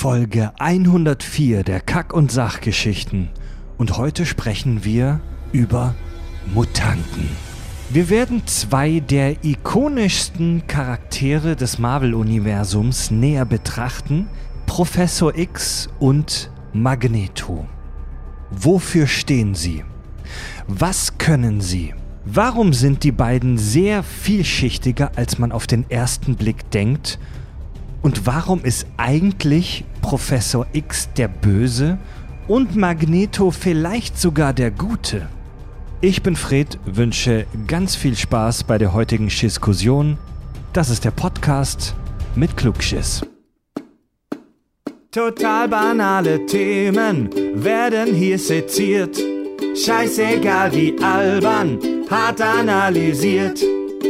Folge 104 der Kack- und Sachgeschichten. Und heute sprechen wir über Mutanten. Wir werden zwei der ikonischsten Charaktere des Marvel-Universums näher betrachten: Professor X und Magneto. Wofür stehen sie? Was können sie? Warum sind die beiden sehr vielschichtiger, als man auf den ersten Blick denkt? Und warum ist eigentlich Professor X der Böse und Magneto vielleicht sogar der Gute? Ich bin Fred, wünsche ganz viel Spaß bei der heutigen Schisskussion. Das ist der Podcast mit Klugschiss. Total banale Themen werden hier seziert. Scheißegal wie albern, hart analysiert.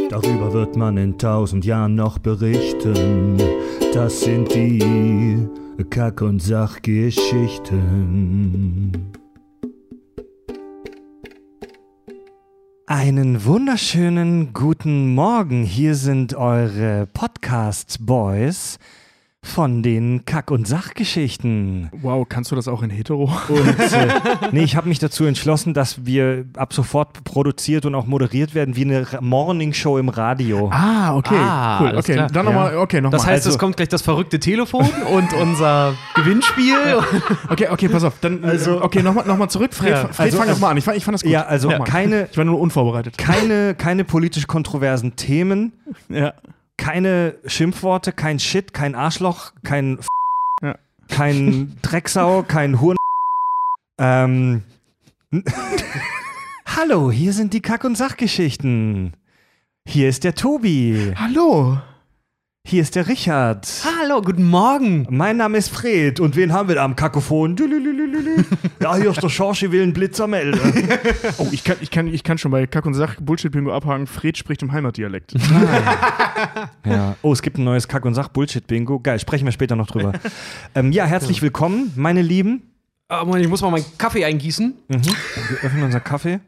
Darüber wird man in tausend Jahren noch berichten. Das sind die Kack- und Sachgeschichten. Einen wunderschönen guten Morgen. Hier sind eure Podcast-Boys von den Kack- und Sachgeschichten. Wow, kannst du das auch in hetero? Und äh, nee, ich habe mich dazu entschlossen, dass wir ab sofort produziert und auch moderiert werden wie eine Morningshow im Radio. Ah, okay, Ah, cool. Okay, klar. dann nochmal, okay, nochmal. Das heißt, Also- es kommt gleich das verrückte Telefon und unser Gewinnspiel. okay, okay, pass auf. Dann, Also- also, okay, nochmal noch mal zurück. Fred, Ja. Fred Also- fang doch mal an. Ich fand, ich fand das gut. Ja, also Nochmal. keine- Ich war nur unvorbereitet. Keine, keine politisch kontroversen Themen, Ja. Keine Schimpfworte, kein Shit, kein Arschloch, kein F Ja. kein Drecksau, kein Huren. Ähm. Hallo, hier sind die Kack- und Sachgeschichten. Hier ist der Tobi. Hallo. Hier ist der Richard. Hallo, guten Morgen. Mein Name ist Fred und wen haben wir da am Kakophon? Ja, hier ist der Schorsch, will einen Blitzer melden. Oh, ich kann, ich kann, ich kann schon bei Kack und Sach Bullshit-Bingo abhaken. Fred spricht im Heimatdialekt. Ja. Oh, es gibt ein neues Kack- und Sach-Bullshit-Bingo. Geil, sprechen wir später noch drüber. ähm, ja, herzlich willkommen, meine Lieben. Ah, Moment, ich muss mal meinen Kaffee eingießen. Mhm. Wir öffnen unser Kaffee.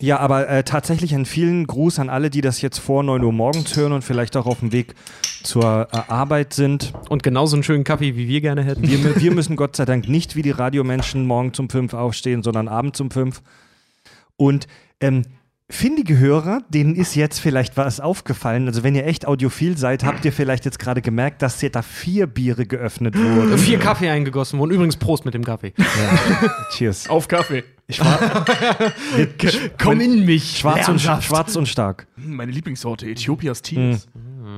Ja, aber äh, tatsächlich einen vielen Gruß an alle, die das jetzt vor 9 Uhr morgens hören und vielleicht auch auf dem Weg zur äh, Arbeit sind. Und genauso einen schönen Kaffee, wie wir gerne hätten. Wir, wir müssen Gott sei Dank nicht wie die Radiomenschen morgen um 5 aufstehen, sondern abends um 5. Und ähm, findige Hörer, denen ist jetzt vielleicht was aufgefallen. Also wenn ihr echt audiophil seid, habt ihr vielleicht jetzt gerade gemerkt, dass hier da vier Biere geöffnet wurden. Vier Kaffee eingegossen wurden. Übrigens Prost mit dem Kaffee. Cheers. Auf Kaffee. Schwa Komm in mich. schwarz, und, schwarz und stark. Hm, Meine Lieblingssorte, Äthiopias Tees.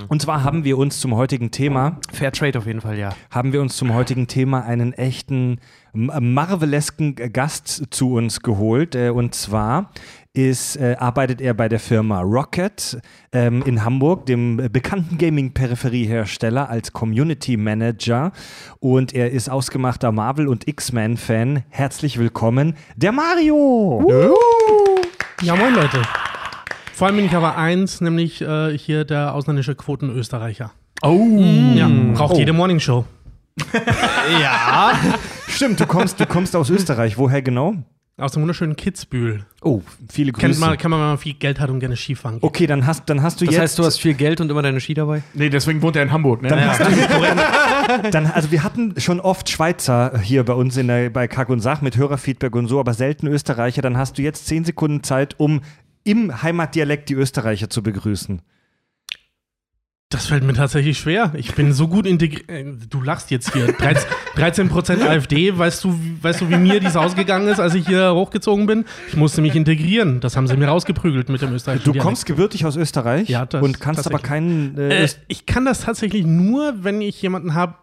Und zwar haben wir uns zum heutigen Thema, Fair Trade auf jeden Fall, ja. haben wir uns zum heutigen Thema einen echten marvelesken Gast zu uns geholt. Äh, und zwar ist, äh, arbeitet er bei der Firma Rocket ähm, in Hamburg, dem äh, bekannten Gaming-Peripheriehersteller, als Community Manager. Und er ist ausgemachter Marvel- und X-Men-Fan. Herzlich willkommen, der Mario! Ja, moin Leute. Vor allem bin ich aber eins, nämlich äh, hier der ausländische Quoten-Österreicher. Oh. Ja, braucht Oh. jede Morningshow. Ja. Stimmt, du kommst, du kommst aus Österreich. Woher genau? Aus dem wunderschönen Kitzbühel. Oh, viele Kennt Grüße. man, kann man, wenn man viel Geld hat und gerne Skifahren geht. Okay, dann hast, dann hast du Das jetzt. heißt, du hast viel Geld und immer deine Ski dabei? Nee, deswegen wohnt er in Hamburg, ne? Dann hast du, dann, also wir hatten schon oft Schweizer hier bei uns in der, bei Kack und Sach mit Hörerfeedback und so, aber selten Österreicher. Dann hast du jetzt zehn Sekunden Zeit, um im Heimatdialekt die Österreicher zu begrüßen. Das fällt mir tatsächlich schwer. Ich bin so gut integriert. Äh, Du lachst jetzt hier. 13%, 13% AfD. Weißt du, wie- weißt du, wie mir dies ausgegangen ist, als ich hier hochgezogen bin? Ich musste mich integrieren. Das haben sie mir rausgeprügelt mit dem österreichischen Du Dialekt. kommst gebürtig aus Österreich Ja, und kannst aber keinen. Äh, Äh, ich kann das tatsächlich nur, wenn ich jemanden habe,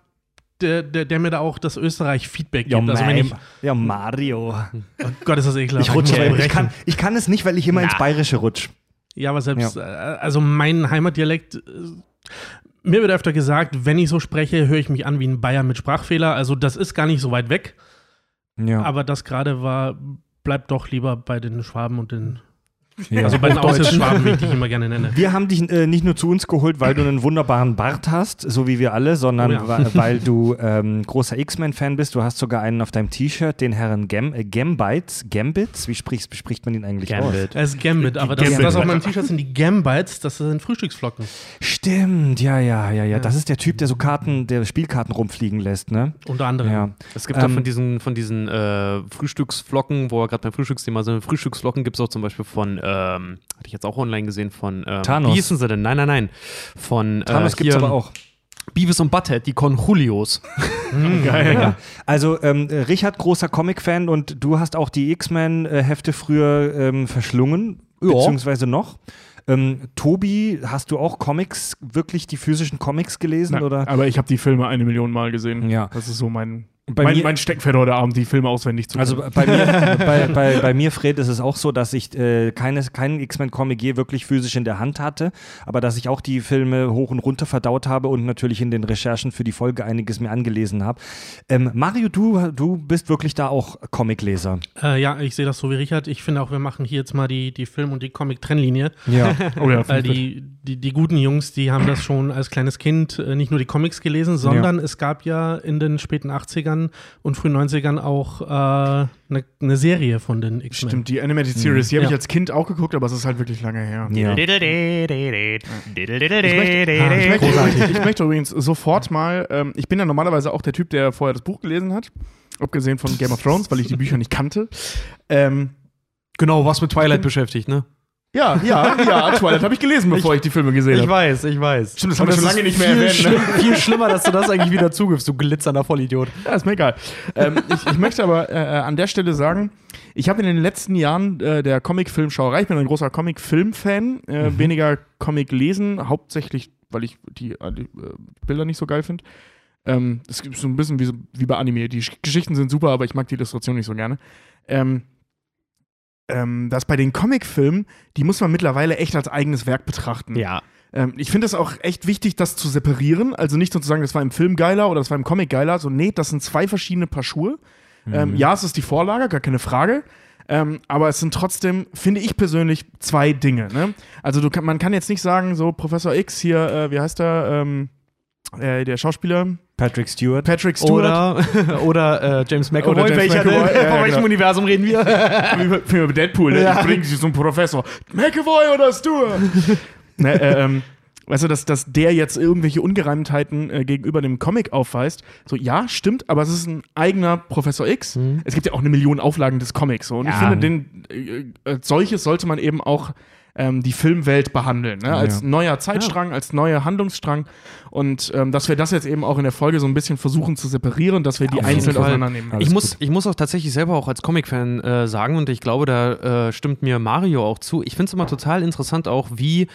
der, der, der mir da auch das Österreich-Feedback gibt. also wenn ich, ja, Mario. oh Gott, ist das ekelhaft. Ich rutsche, ich brechen. kann, ich kann es nicht, weil ich immer ins Bayerische rutsche. Ja, aber selbst, äh, also mein Heimatdialekt, äh, mir wird öfter gesagt, wenn ich so spreche, höre ich mich an wie ein Bayer mit Sprachfehler. Also das ist gar nicht so weit weg. Ja. Aber das gerade war, bleibt doch lieber bei den Schwaben und den Ja. Also bei den Aushilfsschwaben, wie ich dich immer gerne nenne. Wir haben dich äh, nicht nur zu uns geholt, weil du einen wunderbaren Bart hast, so wie wir alle, sondern Oh ja. weil du ähm, großer X-Men-Fan bist. Du hast sogar einen auf deinem T-Shirt, den Herren Gam äh, Gambites. Gambits? Wie sprichst, spricht man ihn eigentlich aus? Gambit. Es ist Gambit, aber das, Gambit. das auf meinem T-Shirt sind die Gambites, das sind Frühstücksflocken. Stimmt, ja, ja, ja, ja. Das ist der Typ, der so Karten, der Spielkarten rumfliegen lässt, ne? Unter anderem. Ja. Es gibt Ähm, auch von diesen, von diesen äh, Frühstücksflocken, wo wir gerade beim Frühstücksthema sind, Frühstücksflocken gibt es auch zum Beispiel von, ähm, hatte ich jetzt auch online gesehen, von ähm, Thanos. Wie hießen sie denn? Nein, nein, nein. Von Thanos äh, gibt's hier aber auch. Beavis und Butthead, die Conjulios. Geil. Ja. Also ähm, äh, Richard, großer Comic-Fan und du hast auch die X-Men-Hefte früher ähm, verschlungen, Ja. beziehungsweise noch. Ähm, Tobi, hast du auch Comics, wirklich die physischen Comics gelesen? Na, oder? Aber ich habe die Filme eine Million Mal gesehen. Ja. Das ist so mein, mein, mir- mein Steckenpferd heute Abend, die Filme auswendig zu Also kennen. bei mir, bei, bei, bei mir, Fred, ist es auch so, dass ich äh, keine, keinen X-Men-Comic je wirklich physisch in der Hand hatte, aber dass ich auch die Filme hoch und runter verdaut habe und natürlich in den Recherchen für die Folge einiges mir angelesen habe. Ähm, Mario, du, du bist wirklich da auch Comicleser. Äh, ja, ich sehe das so wie Richard. Ich finde auch, wir machen hier jetzt mal die, die Film- und die Comic-Trennlinie. Ja. oh ja, Weil die, die, die guten Jungs, die haben das schon als kleines Kind äh, nicht nur die Comics gelesen, sondern es gab ja in den späten 80ern und frühen 90ern auch eine äh, ne Serie von den X-Men. Stimmt, die Animated Series, die habe ich Ja. als Kind auch geguckt, aber es ist halt wirklich lange her. ja. Ich möchte, ich möchte übrigens sofort mal, ähm, ich bin ja normalerweise auch der Typ, der vorher das Buch gelesen hat, abgesehen von Game of Thrones, weil ich die Bücher nicht kannte. Ähm, Genau, was mit Twilight beschäftigt, ne? Ja, ja, ja, Twilight habe ich gelesen, bevor ich, die Filme gesehen Ich habe. weiß, ich weiß. Stimmt, das haben wir schon lange nicht mehr erwähnt, ne? schlimm, viel schlimmer, dass du das eigentlich wieder zugibst, du glitzernder Vollidiot. Ja, ist mir egal. ähm, ich, ich möchte aber äh, an der Stelle sagen, ich habe in den letzten Jahren äh, der Comic-Filmschauerei, ich bin ein großer Comic-Film-Fan, äh, weniger Comic lesen, hauptsächlich, weil ich die, äh, die äh, Bilder nicht so geil finde. Ähm, das ist so ein bisschen wie, wie bei Anime. Die Sch- Geschichten sind super, aber ich mag die Illustration nicht so gerne. Ähm, ähm, dass bei den Comic-Filmen, die muss man mittlerweile echt als eigenes Werk betrachten. Ja. Ähm, ich finde es auch echt wichtig, das zu separieren. Also nicht so zu sagen, das war im Film geiler oder das war im Comic geiler. So, nee, das sind zwei verschiedene Paar Schuhe. Ähm, ja, es ist die Vorlage, gar keine Frage. Ähm, aber es sind trotzdem, finde ich persönlich, zwei Dinge. Ne? Also du man kann jetzt nicht sagen, so Professor X hier, äh, wie heißt der, ähm, äh, der Schauspieler? Patrick Stewart. Patrick Stewart. Oder, oder äh, James McAvoy. Oder James McAvoy, Von ja, welchem genau. Universum reden wir? Bei Deadpool, ne? Ja. Ich bringe sie zum Professor. McAvoy oder Stewart? ne, äh, ähm, weißt du, dass, dass der jetzt irgendwelche Ungereimtheiten äh, gegenüber dem Comic aufweist. So, ja, stimmt, aber es ist ein eigener Professor X. Es gibt ja auch eine Million Auflagen des Comics. So. Und ich Ja. finde, den, äh, als solches sollte man eben auch ähm, die Filmwelt behandeln. Ne? Als Ja. neuer Zeitstrang, als neuer Handlungsstrang. Und ähm, dass wir das jetzt eben auch in der Folge so ein bisschen versuchen zu separieren, dass wir die einzeln Fall. auseinandernehmen. Ich muss, gut. ich muss auch tatsächlich selber auch als Comic-Fan äh, sagen, und ich glaube, da äh, stimmt mir Mario auch zu. Ich finde es immer total interessant, auch wie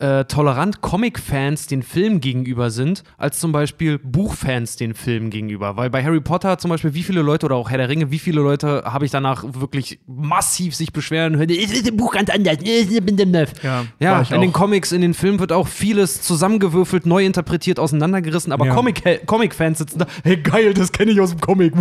äh, tolerant Comic-Fans den Film gegenüber sind, als zum Beispiel Buchfans den Film gegenüber. Weil bei Harry Potter zum Beispiel, wie viele Leute oder auch Herr der Ringe, wie viele Leute habe ich danach wirklich massiv sich beschweren hören, es ist im Buch ganz anders. Ja, Ja, in den auch. Comics, in den Filmen wird auch vieles zusammengewürfelt, neu interpretiert, auseinandergerissen, aber Ja. Comic- Comic-Fans sitzen da, hey geil, das kenne ich aus dem Comic.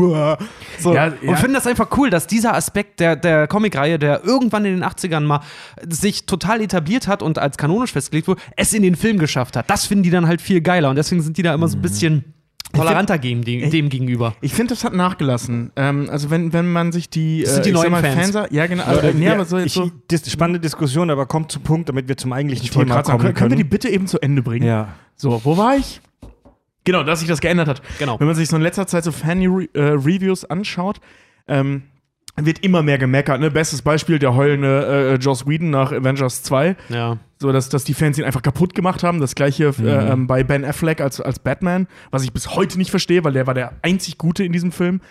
So. Ja. Und finden das einfach cool, dass dieser Aspekt der, der Comic-Reihe, der irgendwann in den 80ern mal sich total etabliert hat und als kanonisch festgelegt wurde, es in den Film geschafft hat. Das finden die dann halt viel geiler und deswegen sind die da immer so ein bisschen toleranter gegen, dem, dem gegenüber. Ich finde, das hat nachgelassen. Ähm, also wenn, wenn man sich die, Das sind die ich sag neuen mal, Fans. ja genau, also, Äh, nee, ja, aber so, jetzt ich, so dis, spannende Diskussion, aber kommt zum Punkt, damit wir zum eigentlichen ich Thema gerade sagen, kommen können, können wir die bitte eben zu Ende bringen? Ja. So, wo war ich? Genau, dass sich das geändert hat. Genau. Wenn man sich so in letzter Zeit so Fan-Reviews anschaut, ähm, wird immer mehr gemeckert. Ne? Bestes Beispiel der heulende äh, Joss Whedon nach Avengers 2. Ja. So, dass, dass die Fans ihn einfach kaputt gemacht haben. Das gleiche Mhm. äh, ähm, bei Ben Affleck als, als Batman, was ich bis heute nicht verstehe, weil der war der einzig Gute in diesem Film.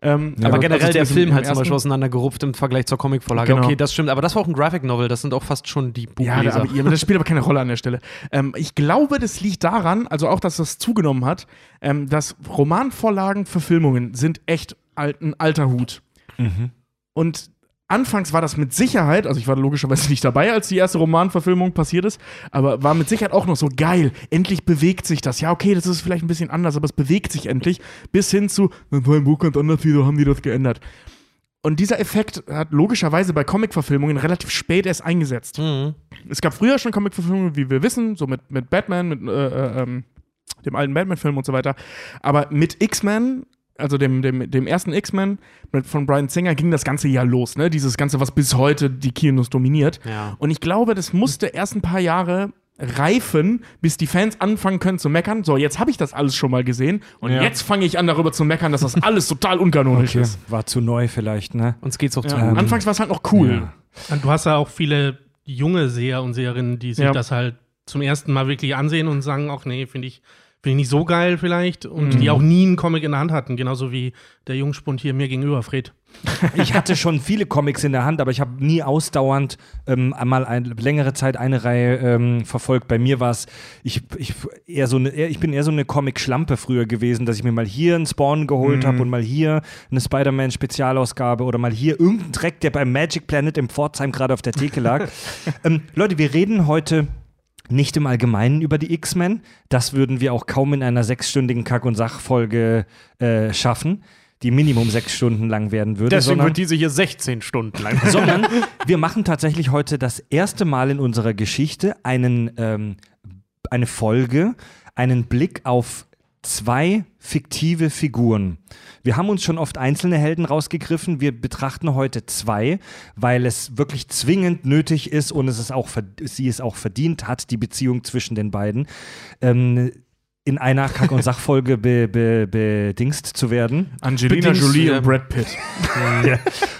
Ähm. Aber also- generell also der Film halt zum. Beispiel auseinandergerupft im Vergleich zur Comicvorlage. Genau. Okay, das stimmt. Aber das war auch ein Graphic Novel. Das sind auch fast schon die Buchleser. ja, aber das spielt aber keine Rolle an der Stelle. Ähm, ich glaube, das liegt daran, also auch, dass das zugenommen hat, ähm, dass Romanvorlagen, Verfilmungen sind echt ein alter Hut. Mhm. Und anfangs war das mit Sicherheit, also ich war logischerweise nicht dabei, als die erste Romanverfilmung passiert ist, aber war mit Sicherheit auch noch so geil. Endlich bewegt sich das. Ja, okay, das ist vielleicht ein bisschen anders, aber es bewegt sich endlich. Bis hin zu, das war im Buch ganz anders, wieso haben die das geändert? Und dieser Effekt hat logischerweise bei Comic-Verfilmungen relativ spät erst eingesetzt. Mhm. Es gab früher schon Comic-Verfilmungen, wie wir wissen, so mit, mit Batman, mit äh, äh, ähm, dem alten Batman-Film und so weiter. Aber mit X-Men, also dem, dem, dem ersten X-Men von Brian Singer, ging das ganze Jahr los. Ne? Dieses Ganze, was bis heute die Kinos dominiert. Ja. Und ich glaube, das musste erst ein paar Jahre reifen, bis die Fans anfangen können zu meckern. So, jetzt habe ich das alles schon mal gesehen und Ja. jetzt fange ich an, darüber zu meckern, dass das alles total unkanonisch Okay. ist. War zu neu vielleicht, ne? Uns geht's auch zu Ja. gut. Anfangs war es halt noch cool. Ja. Und du hast ja auch viele junge Seher und Seherinnen, die sich Ja. das halt zum ersten Mal wirklich ansehen und sagen, ach nee, finde ich, find ich nicht so geil vielleicht. Und Mhm. die auch nie einen Comic in der Hand hatten, genauso wie der Jungspund hier mir gegenüber, Fred. Ich hatte schon viele Comics in der Hand, aber ich habe nie ausdauernd ähm, einmal eine längere Zeit eine Reihe ähm, verfolgt. Bei mir war es, ich, ich, eher so eine, ich bin eher so eine Comic-Schlampe früher gewesen, dass ich mir mal hier einen Spawn geholt habe und mal hier eine Spider-Man-Spezialausgabe oder mal hier irgendeinen Dreck, der beim Magic Planet im Pforzheim gerade auf der Theke lag. ähm, Leute, wir reden heute nicht im Allgemeinen über die X-Men. Das würden wir auch kaum in einer sechsstündigen Kack- und Sachfolge äh, schaffen, die Minimum sechs Stunden lang werden würde. Deswegen sondern- wird diese hier 16 Stunden lang. sondern wir machen tatsächlich heute das erste Mal in unserer Geschichte einen, ähm, eine Folge, einen Blick auf zwei fiktive Figuren. Wir haben uns schon oft einzelne Helden rausgegriffen. Wir betrachten heute zwei, weil es wirklich zwingend nötig ist und es ist auch sie es auch verdient hat, die Beziehung zwischen den beiden. Ähm, in einer Kack- und Sachfolge be, be, bedingst zu werden. Angelina Bedingst, Jolie ja. und Brad Pitt.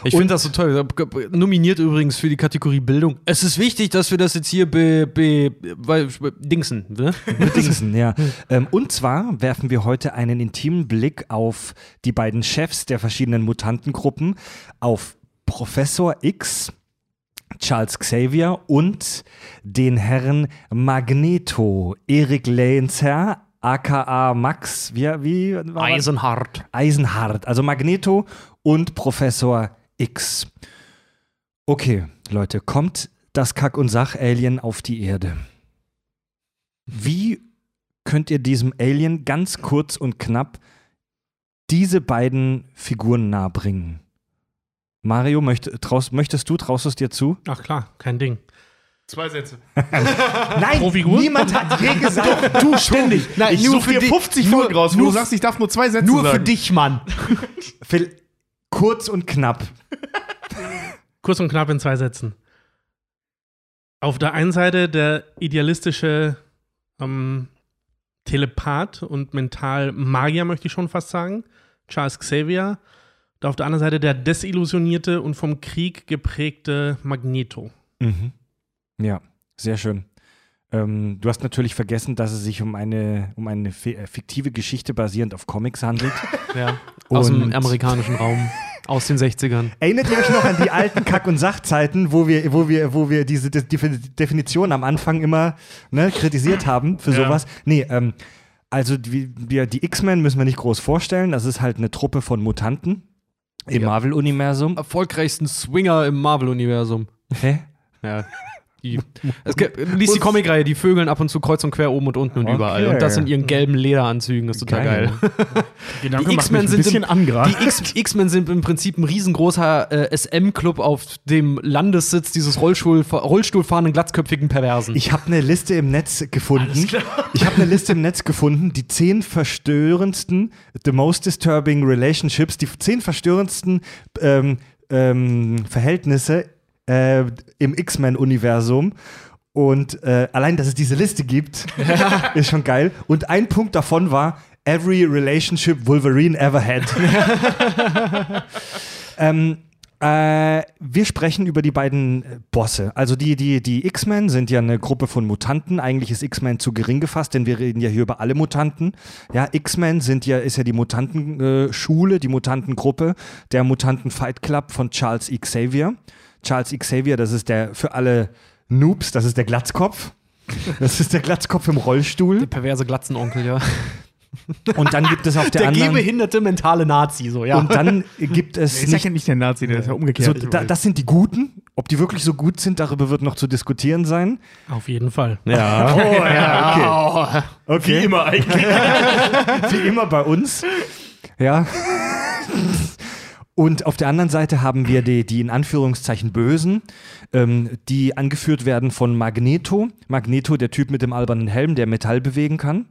Ich finde das so toll. Nominiert übrigens für die Kategorie Bildung. Es ist wichtig, dass wir das jetzt hier be, be, weil, dingsen. Ne? Dingsen, ja. Ähm, und zwar werfen wir heute einen intimen Blick auf die beiden Chefs der verschiedenen Mutantengruppen, auf Professor X, Charles Xavier und den Herrn Magneto, Erik Lenzer, aka Max, wie, wie war das? Eisenhart. Eisenhart, also Magneto und Professor X. Okay, Leute, kommt das Kack- und Sach-Alien auf die Erde? Wie könnt ihr diesem Alien ganz kurz und knapp diese beiden Figuren nahebringen? Mario, möcht, traust, möchtest du, traust du es dir zu? Ach klar, kein Ding. Zwei Sätze. Nein, Pro Figur? niemand hat je gesagt, Du ständig. Nein, ich nur suche für dir dich- 50 nur- Folgen raus, wo nur- du sagst, ich darf nur zwei Sätze Nur für sagen. dich, Mann. Phil, kurz und knapp. Kurz und knapp in zwei Sätzen. Auf der einen Seite der idealistische ähm, Telepath und mental Magier, möchte ich schon fast sagen, Charles Xavier. Und auf der anderen Seite der desillusionierte und vom Krieg geprägte Magneto. Mhm. Ja, sehr schön. Ähm, du hast natürlich vergessen, dass es sich um eine, um eine äh, fiktive Geschichte basierend auf Comics handelt. Ja. Aus dem amerikanischen Raum. Aus den 60ern. Erinnert ihr euch noch an die alten Kack- und Sachzeiten, wo wir, wo wir, wo wir diese De Defi- Definition am Anfang immer ne, kritisiert haben für Ja. sowas? Nee, ähm, also die, die X-Men müssen wir nicht groß vorstellen. Das ist halt eine Truppe von Mutanten im Ja. Marvel-Universum. Erfolgreichsten Swinger im Marvel-Universum. Hä? Ja. Die, es gibt, liest die Comicreihe, die vögeln ab und zu kreuz und quer oben und unten und Okay. überall. Und das in ihren gelben Lederanzügen, das ist total geil. Gedanke Die X-Men sind im-. Die X- X-Men sind im Prinzip ein riesengroßer äh, SM-Club auf dem Landessitz dieses Rollstuhl, Rollstuhlfahrenden, glatzköpfigen Perversen. Ich habe eine Liste im Netz gefunden. Ich habe eine Liste im Netz gefunden, die zehn verstörendsten, the most disturbing relationships, die zehn verstörendsten ähm, ähm, Verhältnisse äh, im X-Men-Universum. Und äh, allein, dass es diese Liste gibt, ist schon geil. Und ein Punkt davon war Every Relationship Wolverine ever had. ähm, äh, wir sprechen über die beiden äh, Bosse. Also die, die, die X-Men sind ja eine Gruppe von Mutanten. Eigentlich ist X-Men zu gering gefasst, denn wir reden ja hier über alle Mutanten. Ja, X-Men sind ja, ist ja die Mutantenschule, die Mutantengruppe, der Mutanten-Fight Club von Charles E. Xavier. Charles. Xavier, das ist der für alle Noobs, das ist der Glatzkopf. Das ist der Glatzkopf im Rollstuhl. der perverse Glatzenonkel, ja. Und dann gibt es auf der, Der anderen. gehbehinderte mentale Nazi, so, ja. Und dann gibt es Der ist nicht ja nicht der Nazi, der ist ja umgekehrt. So, Ich da, das sind die Guten. Ob die wirklich so gut sind, darüber wird noch zu diskutieren sein. Auf jeden Fall. ja. Oh ja, okay. okay. Wie immer eigentlich. Wie immer bei uns. Ja. Und auf der anderen Seite haben wir die, die in Anführungszeichen Bösen, ähm, die angeführt werden von Magneto. Magneto, der Typ mit dem albernen Helm, der Metall bewegen kann.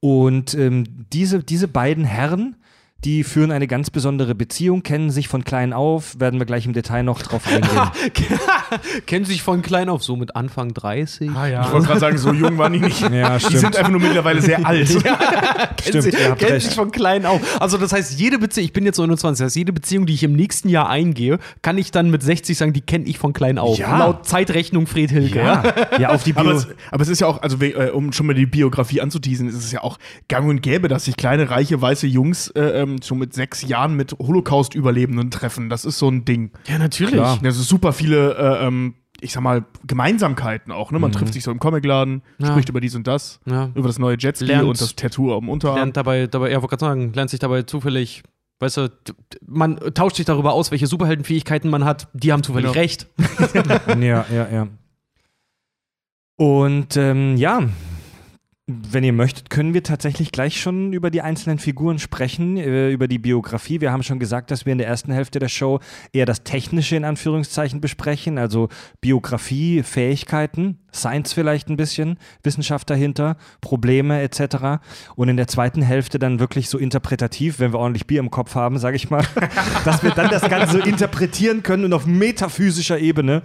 Und ähm, diese, diese beiden Herren, die führen eine ganz besondere Beziehung, kennen sich von klein auf, werden wir gleich im Detail noch drauf eingehen. Kennen sich von klein auf, so mit Anfang 30. Ah ja. Ich wollte gerade sagen, so jung waren die nicht. ja, Die sind einfach nur mittlerweile sehr alt. Stimmt, ihr habt Kennen recht. sich von klein auf. Also das heißt, jede Beziehung, ich bin jetzt 29, das heißt, jede Beziehung, die ich im nächsten Jahr eingehe, kann ich dann mit 60 sagen, die kenne ich von klein auf. Ja. Laut Zeitrechnung Fred Hilke. Ja, ja auf die Bio Aber es, aber es ist ja auch, also äh, um schon mal die Biografie anzuteasen, ist es ja auch gang und gäbe, dass sich kleine, reiche, weiße Jungs äh, ähm, schon mit sechs Jahren mit Holocaust-Überlebenden treffen. Das ist so ein Ding. Ja, natürlich. Klar. Das ist super viele, äh, ähm, ich sag mal, Gemeinsamkeiten auch. Ne? Man trifft sich so im Comicladen, Ja. spricht über dies und das, Ja. über das neue Jetski Lernt- und das Tattoo am Unterarm. Lernt dabei, dabei, ja, wollte gerade sagen, lernt sich dabei zufällig, weißt du, man tauscht sich darüber aus, welche Superheldenfähigkeiten man hat. Die haben zufällig Genau. recht. Ja, ja, ja. Und ähm, ja, wenn ihr möchtet, können wir tatsächlich gleich schon über die einzelnen Figuren sprechen, äh, über die Biografie. Wir haben schon gesagt, dass wir in der ersten Hälfte der Show eher das Technische in Anführungszeichen besprechen, also Biografie, Fähigkeiten, Science vielleicht ein bisschen, Wissenschaft dahinter, Probleme etc. Und in der zweiten Hälfte dann wirklich so interpretativ, wenn wir ordentlich Bier im Kopf haben, sage ich mal, dass wir dann das Ganze so interpretieren können und auf metaphysischer Ebene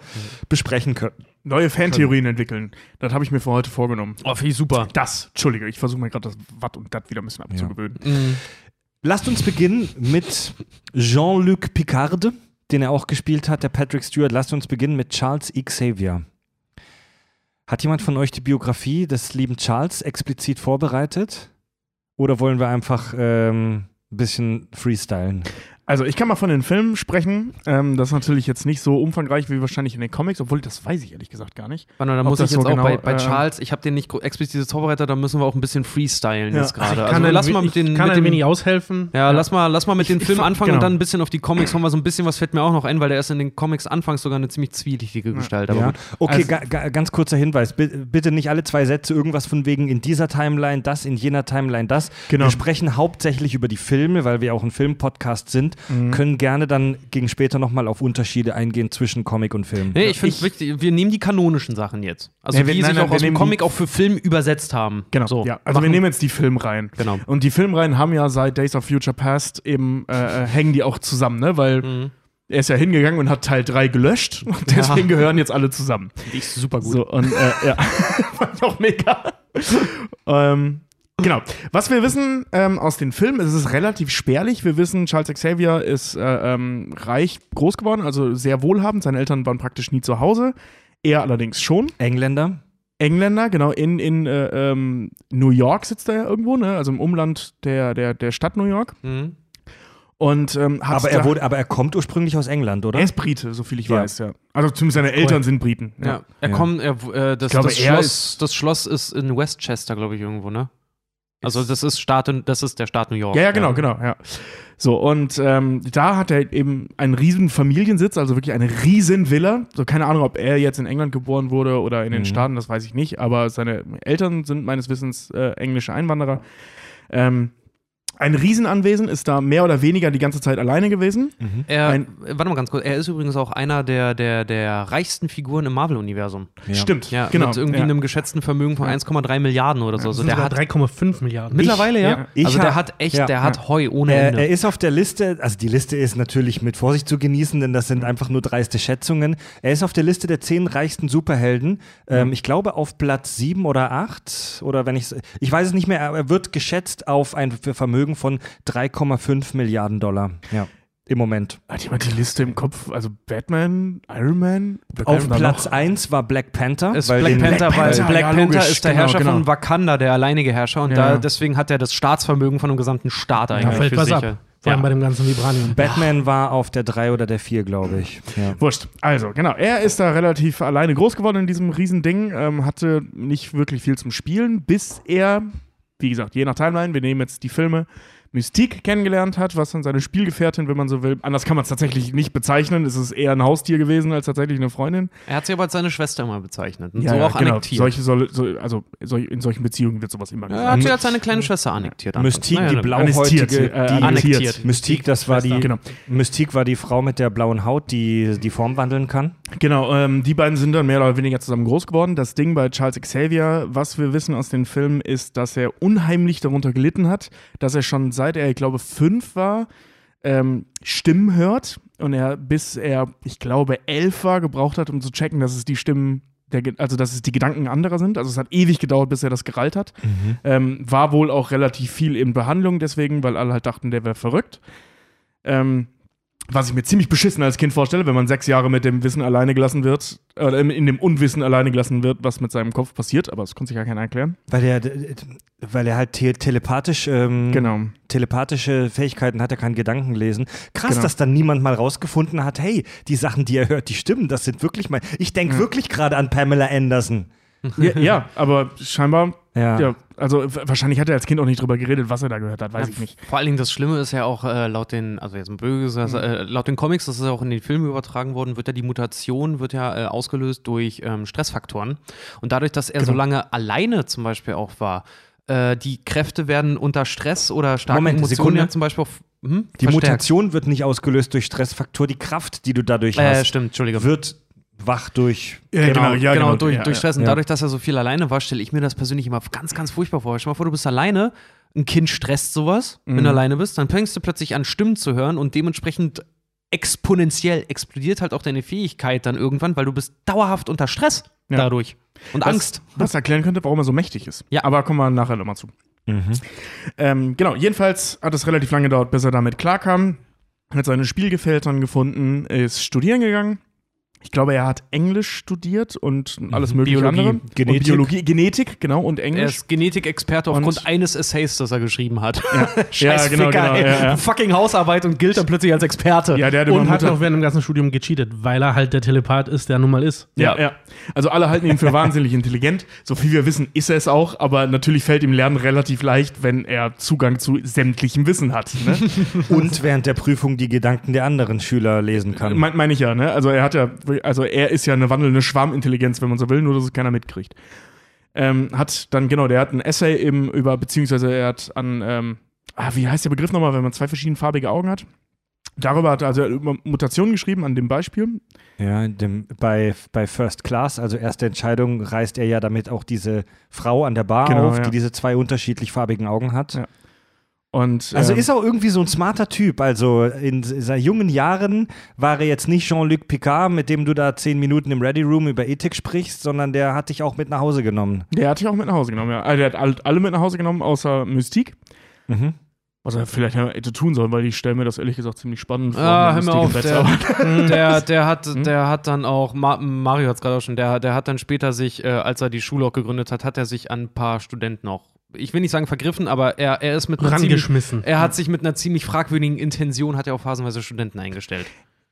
besprechen können. Neue Fantheorien entwickeln. Das habe ich mir für heute vorgenommen. Oh, finde ich super. Das, Entschuldige, ich versuche mir gerade das Watt und das wieder ein bisschen abzugewöhnen. Mhm. Lasst uns beginnen mit Jean-Luc Picard, den er auch gespielt hat, der Patrick Stewart. Lasst uns beginnen mit Charles Xavier. Hat jemand von euch die Biografie des lieben Charles explizit vorbereitet? Oder wollen wir einfach ähm, ein bisschen freestylen? Also ich kann mal von den Filmen sprechen. Ähm, das ist natürlich jetzt nicht so umfangreich wie wahrscheinlich in den Comics, obwohl das weiß ich ehrlich gesagt gar nicht. Warte, da muss ich jetzt so auch genau, bei, bei äh, Charles, ich habe den nicht explizit vorbereitet, da müssen wir auch ein bisschen freestylen Ja. jetzt gerade. Also, kann, ein, lass mal mit ich den, kann mit ein dem wenig aushelfen. ja, lass mal, lass mal mit Ich- den ich Film fa- anfangen genau. und dann ein bisschen auf die Comics kommen, weil so ein bisschen was fällt mir auch noch ein, weil der ist in den Comics anfangs sogar eine ziemlich zwielichtige Gestalt. Aber Ja. gut. Okay, Also- ga, ga, ganz kurzer Hinweis. Bi- Bitte nicht alle zwei Sätze irgendwas von wegen in dieser Timeline das, in jener Timeline das. Genau. Wir sprechen hauptsächlich über die Filme, weil wir auch ein Filmpodcast sind. Mhm. Können gerne dann gegen später nochmal auf Unterschiede eingehen zwischen Comic und Film. Nee, ich finde Ich- wichtig, wir nehmen die kanonischen Sachen jetzt. Also Nee, wir- die nein, sich nein, auch wir aus dem Comic die- auch für Film übersetzt haben. Genau. So, ja. Also wir machen- nehmen jetzt die Filmreihen. Genau. Und die Filmreihen haben ja seit Days of Future Past eben, äh, äh, hängen die auch zusammen, ne? Weil Mhm. er ist ja hingegangen und hat Teil 3 gelöscht und deswegen gehören jetzt alle zusammen. Die ist super gut. So, und äh, ja, fand ich auch mega. ähm, genau. Was wir wissen ähm, aus den Filmen, es ist relativ spärlich. Wir wissen, Charles Xavier ist äh, ähm, reich groß geworden, also sehr wohlhabend. Seine Eltern waren praktisch nie zu Hause. Er allerdings schon. Engländer. Engländer, genau, in, in äh, ähm, New York sitzt er ja irgendwo, ne? also im Umland der, der, der Stadt New York. Mhm. Und ähm, Aber da- er, wurde, aber er kommt ursprünglich aus England, oder? er ist Brite, so viel ich Ja. weiß, ja. Also zumindest seine Eltern sind Briten. Ja. Er Ja. kommt, er, äh, das, glaube, das, er Schloss, das Schloss ist in Westchester, glaube ich, irgendwo, ne? Also das ist Staat, das ist der Staat New York. Ja, ja, genau, genau, ja. So, und ähm, da hat er eben einen riesen Familiensitz, also wirklich eine riesen Villa. So, keine Ahnung, ob er jetzt in England geboren wurde oder in den Mhm. Staaten, das weiß ich nicht, aber seine Eltern sind meines Wissens äh, englische Einwanderer. Ähm, ein Riesenanwesen ist da mehr oder weniger die ganze Zeit alleine gewesen. Er, Ein- warte mal ganz kurz, er ist übrigens auch einer der, der, der reichsten Figuren im Marvel-Universum. Ja. Stimmt, Ja, genau. mit irgendwie ja. einem geschätzten Vermögen von 1,3 Milliarden oder so. Also der hat 3,5 Milliarden. mittlerweile, ja. ja. Ich also der ha- hat echt, ja, der hat Heu ohne Er, Ende. er ist auf der Liste, also die Liste ist natürlich mit Vorsicht zu genießen, denn das sind einfach nur dreiste Schätzungen. Er ist auf der Liste der zehn reichsten Superhelden. Ähm, ich glaube auf Platz sieben oder acht oder wenn ich ich weiß es nicht mehr. Er wird geschätzt auf ein Vermögen von 3,5 Milliarden Dollar. Ja, im Moment. Hat jemand die Liste im Kopf? Also Batman, Iron Man? Auf da Platz noch? 1 war Black Panther. ist weil Black Panther, Black weil Panther, Black ja, Panther logisch, ist der genau, Herrscher genau. von Wakanda, der alleinige Herrscher. Und Ja. da, deswegen hat er das Staatsvermögen von einem gesamten Staat eigentlich fällt für was sich. ab. Vor allem Ja. bei dem ganzen Vibranium. Batman war auf der 3 oder der 4, glaube ich. Ja. Wurscht. Also, genau. Er ist da relativ alleine groß geworden in diesem Riesending, ähm, hatte nicht wirklich viel zum Spielen, bis er, wie gesagt, je nach Timeline, wir nehmen jetzt die Filme, Mystique kennengelernt hat, was dann seine Spielgefährtin, wenn man so will, anders kann man es tatsächlich nicht bezeichnen, es ist eher ein Haustier gewesen als tatsächlich eine Freundin. Er hat sie aber als seine Schwester mal bezeichnet. Und Ja, so ja, auch genau. annektiert. Solche soll, so, also in solchen Beziehungen wird sowas immer er gesagt. hat sie als seine kleine Schwester annektiert. Mystique, die blauhäutige, Annektiert, äh, die annektiert. Mystique, das war die, Genau. Mystique war die Frau mit der blauen Haut, die die Form wandeln kann. Genau, ähm, die beiden sind dann mehr oder weniger zusammen groß geworden. Das Ding bei Charles Xavier, was wir wissen aus den Filmen, ist, dass er unheimlich darunter gelitten hat, dass er schon seit er, ich glaube, fünf war, ähm, Stimmen hört und er, bis er, ich glaube, elf war, gebraucht hat, um zu checken, dass es die Stimmen, der, also dass es die Gedanken anderer sind. Also es hat ewig gedauert, bis er das gerallt hat. Ähm, war wohl auch relativ viel in Behandlung deswegen, weil alle halt dachten, der wäre verrückt. Ähm, was ich mir ziemlich beschissen als Kind vorstelle, wenn man sechs Jahre mit dem Wissen alleine gelassen wird, oder in dem Unwissen alleine gelassen wird, was mit seinem Kopf passiert, aber das konnte sich ja keiner erklären. Weil er, weil er halt te telepathisch, ähm, Genau. telepathische Fähigkeiten hat, er kann Gedanken lesen. Krass, Genau. dass dann niemand mal rausgefunden hat, hey, die Sachen, die er hört, die stimmen, das sind wirklich mal. Ich denke wirklich gerade an Pamela Anderson. Ja, ja, aber scheinbar, Ja. ja, also wahrscheinlich hat er als Kind auch nicht drüber geredet, was er da gehört hat, weiß Ja, ich nicht. Vor allen Dingen das Schlimme ist ja auch äh, laut den, also jetzt ein böses, äh, laut den Comics, das ist ja auch in den Filmen übertragen worden, wird ja die Mutation wird ja äh, ausgelöst durch ähm, Stressfaktoren und dadurch, dass er so Genau. lange alleine zum Beispiel auch war, äh, die Kräfte werden unter Stress oder starken Moment, Emotionen Sekunde. zum Beispiel auf, hm, Die verstärkt. Mutation wird nicht ausgelöst durch Stressfaktor, die Kraft, die du dadurch Äh, hast, stimmt, Entschuldigung. wird wach durch. Ja, genau, ja, genau, genau, durch, ja, durch. Stress. Und dadurch, dass er so viel alleine war, stelle ich mir das persönlich immer ganz, ganz furchtbar vor. Stell mal vor, du bist alleine, ein Kind stresst sowas, wenn Mhm. du alleine bist, dann fängst du plötzlich an, Stimmen zu hören und dementsprechend exponentiell explodiert halt auch deine Fähigkeit dann irgendwann, weil du bist dauerhaft unter Stress dadurch. Und Was- Angst. Was erklären könnte, warum er so mächtig ist. Ja. Aber kommen wir nachher nochmal zu. Ähm, genau, jedenfalls hat es relativ lange gedauert, bis er damit klarkam. Hat seine Spielgefährtin gefunden, ist studieren gegangen. Ich glaube, er hat Englisch studiert und alles mögliche Biologie, andere. Genetik. Und Biologie, Genetik, genau, und Er Englisch. ist Genetikexperte Und- aufgrund eines Essays, das er geschrieben hat. Ja, ja genau, genau. ey. Ja, ja. Fucking Hausarbeit und gilt dann plötzlich als Experte. ja, der hat Und hat noch während dem ganzen Studium gecheatet, weil er halt der Telepath ist, der nun mal ist. Ja, ja. Also alle halten ihn für wahnsinnig intelligent. So viel wir wissen, ist er es auch, aber natürlich fällt ihm Lernen relativ leicht, wenn er Zugang zu sämtlichem Wissen hat. Ne? Und während der Prüfung die Gedanken der anderen Schüler lesen kann. Meine mein ich ja, ne? Also er hat ja, also er ist ja eine wandelnde Schwarmintelligenz, wenn man so will, nur dass es keiner mitkriegt. Ähm, hat dann, genau, der hat ein Essay im, über, beziehungsweise er hat an, ähm, ah, wie heißt der Begriff nochmal, wenn man zwei verschiedenfarbige Augen hat? Darüber hat er also über Mutationen geschrieben, an dem Beispiel. Ja, dem, bei, bei First Class, also erste Entscheidung, reißt er ja damit auch diese Frau an der Bar Genau, auf, ja. die diese zwei unterschiedlich farbigen Augen hat. Ja. Und, Also ähm, ist auch irgendwie so ein smarter Typ. Also in seinen jungen Jahren war er jetzt nicht Jean-Luc Picard, mit dem du da zehn Minuten im Ready Room über Ethik sprichst, sondern der hat dich auch mit nach Hause genommen. Der hat dich auch mit nach Hause genommen, ja. Also der hat all- alle mit nach Hause genommen, außer Mystique. Mhm. Was er vielleicht hätte tun sollen, weil ich stelle mir das ehrlich gesagt ziemlich spannend vor. Ah, hör Mystique auf, der, der, der, hat, Hm? der hat dann auch, Ma Mario hat es gerade auch schon, der, der hat dann später sich, äh, als er die Schule auch gegründet hat, hat er sich an ein paar Studenten auch, ich will nicht sagen vergriffen, aber er, er ist mit einer ziemlich, Rangeschmissen. er hat sich mit einer ziemlich fragwürdigen Intention, hat er auch phasenweise Studenten eingestellt.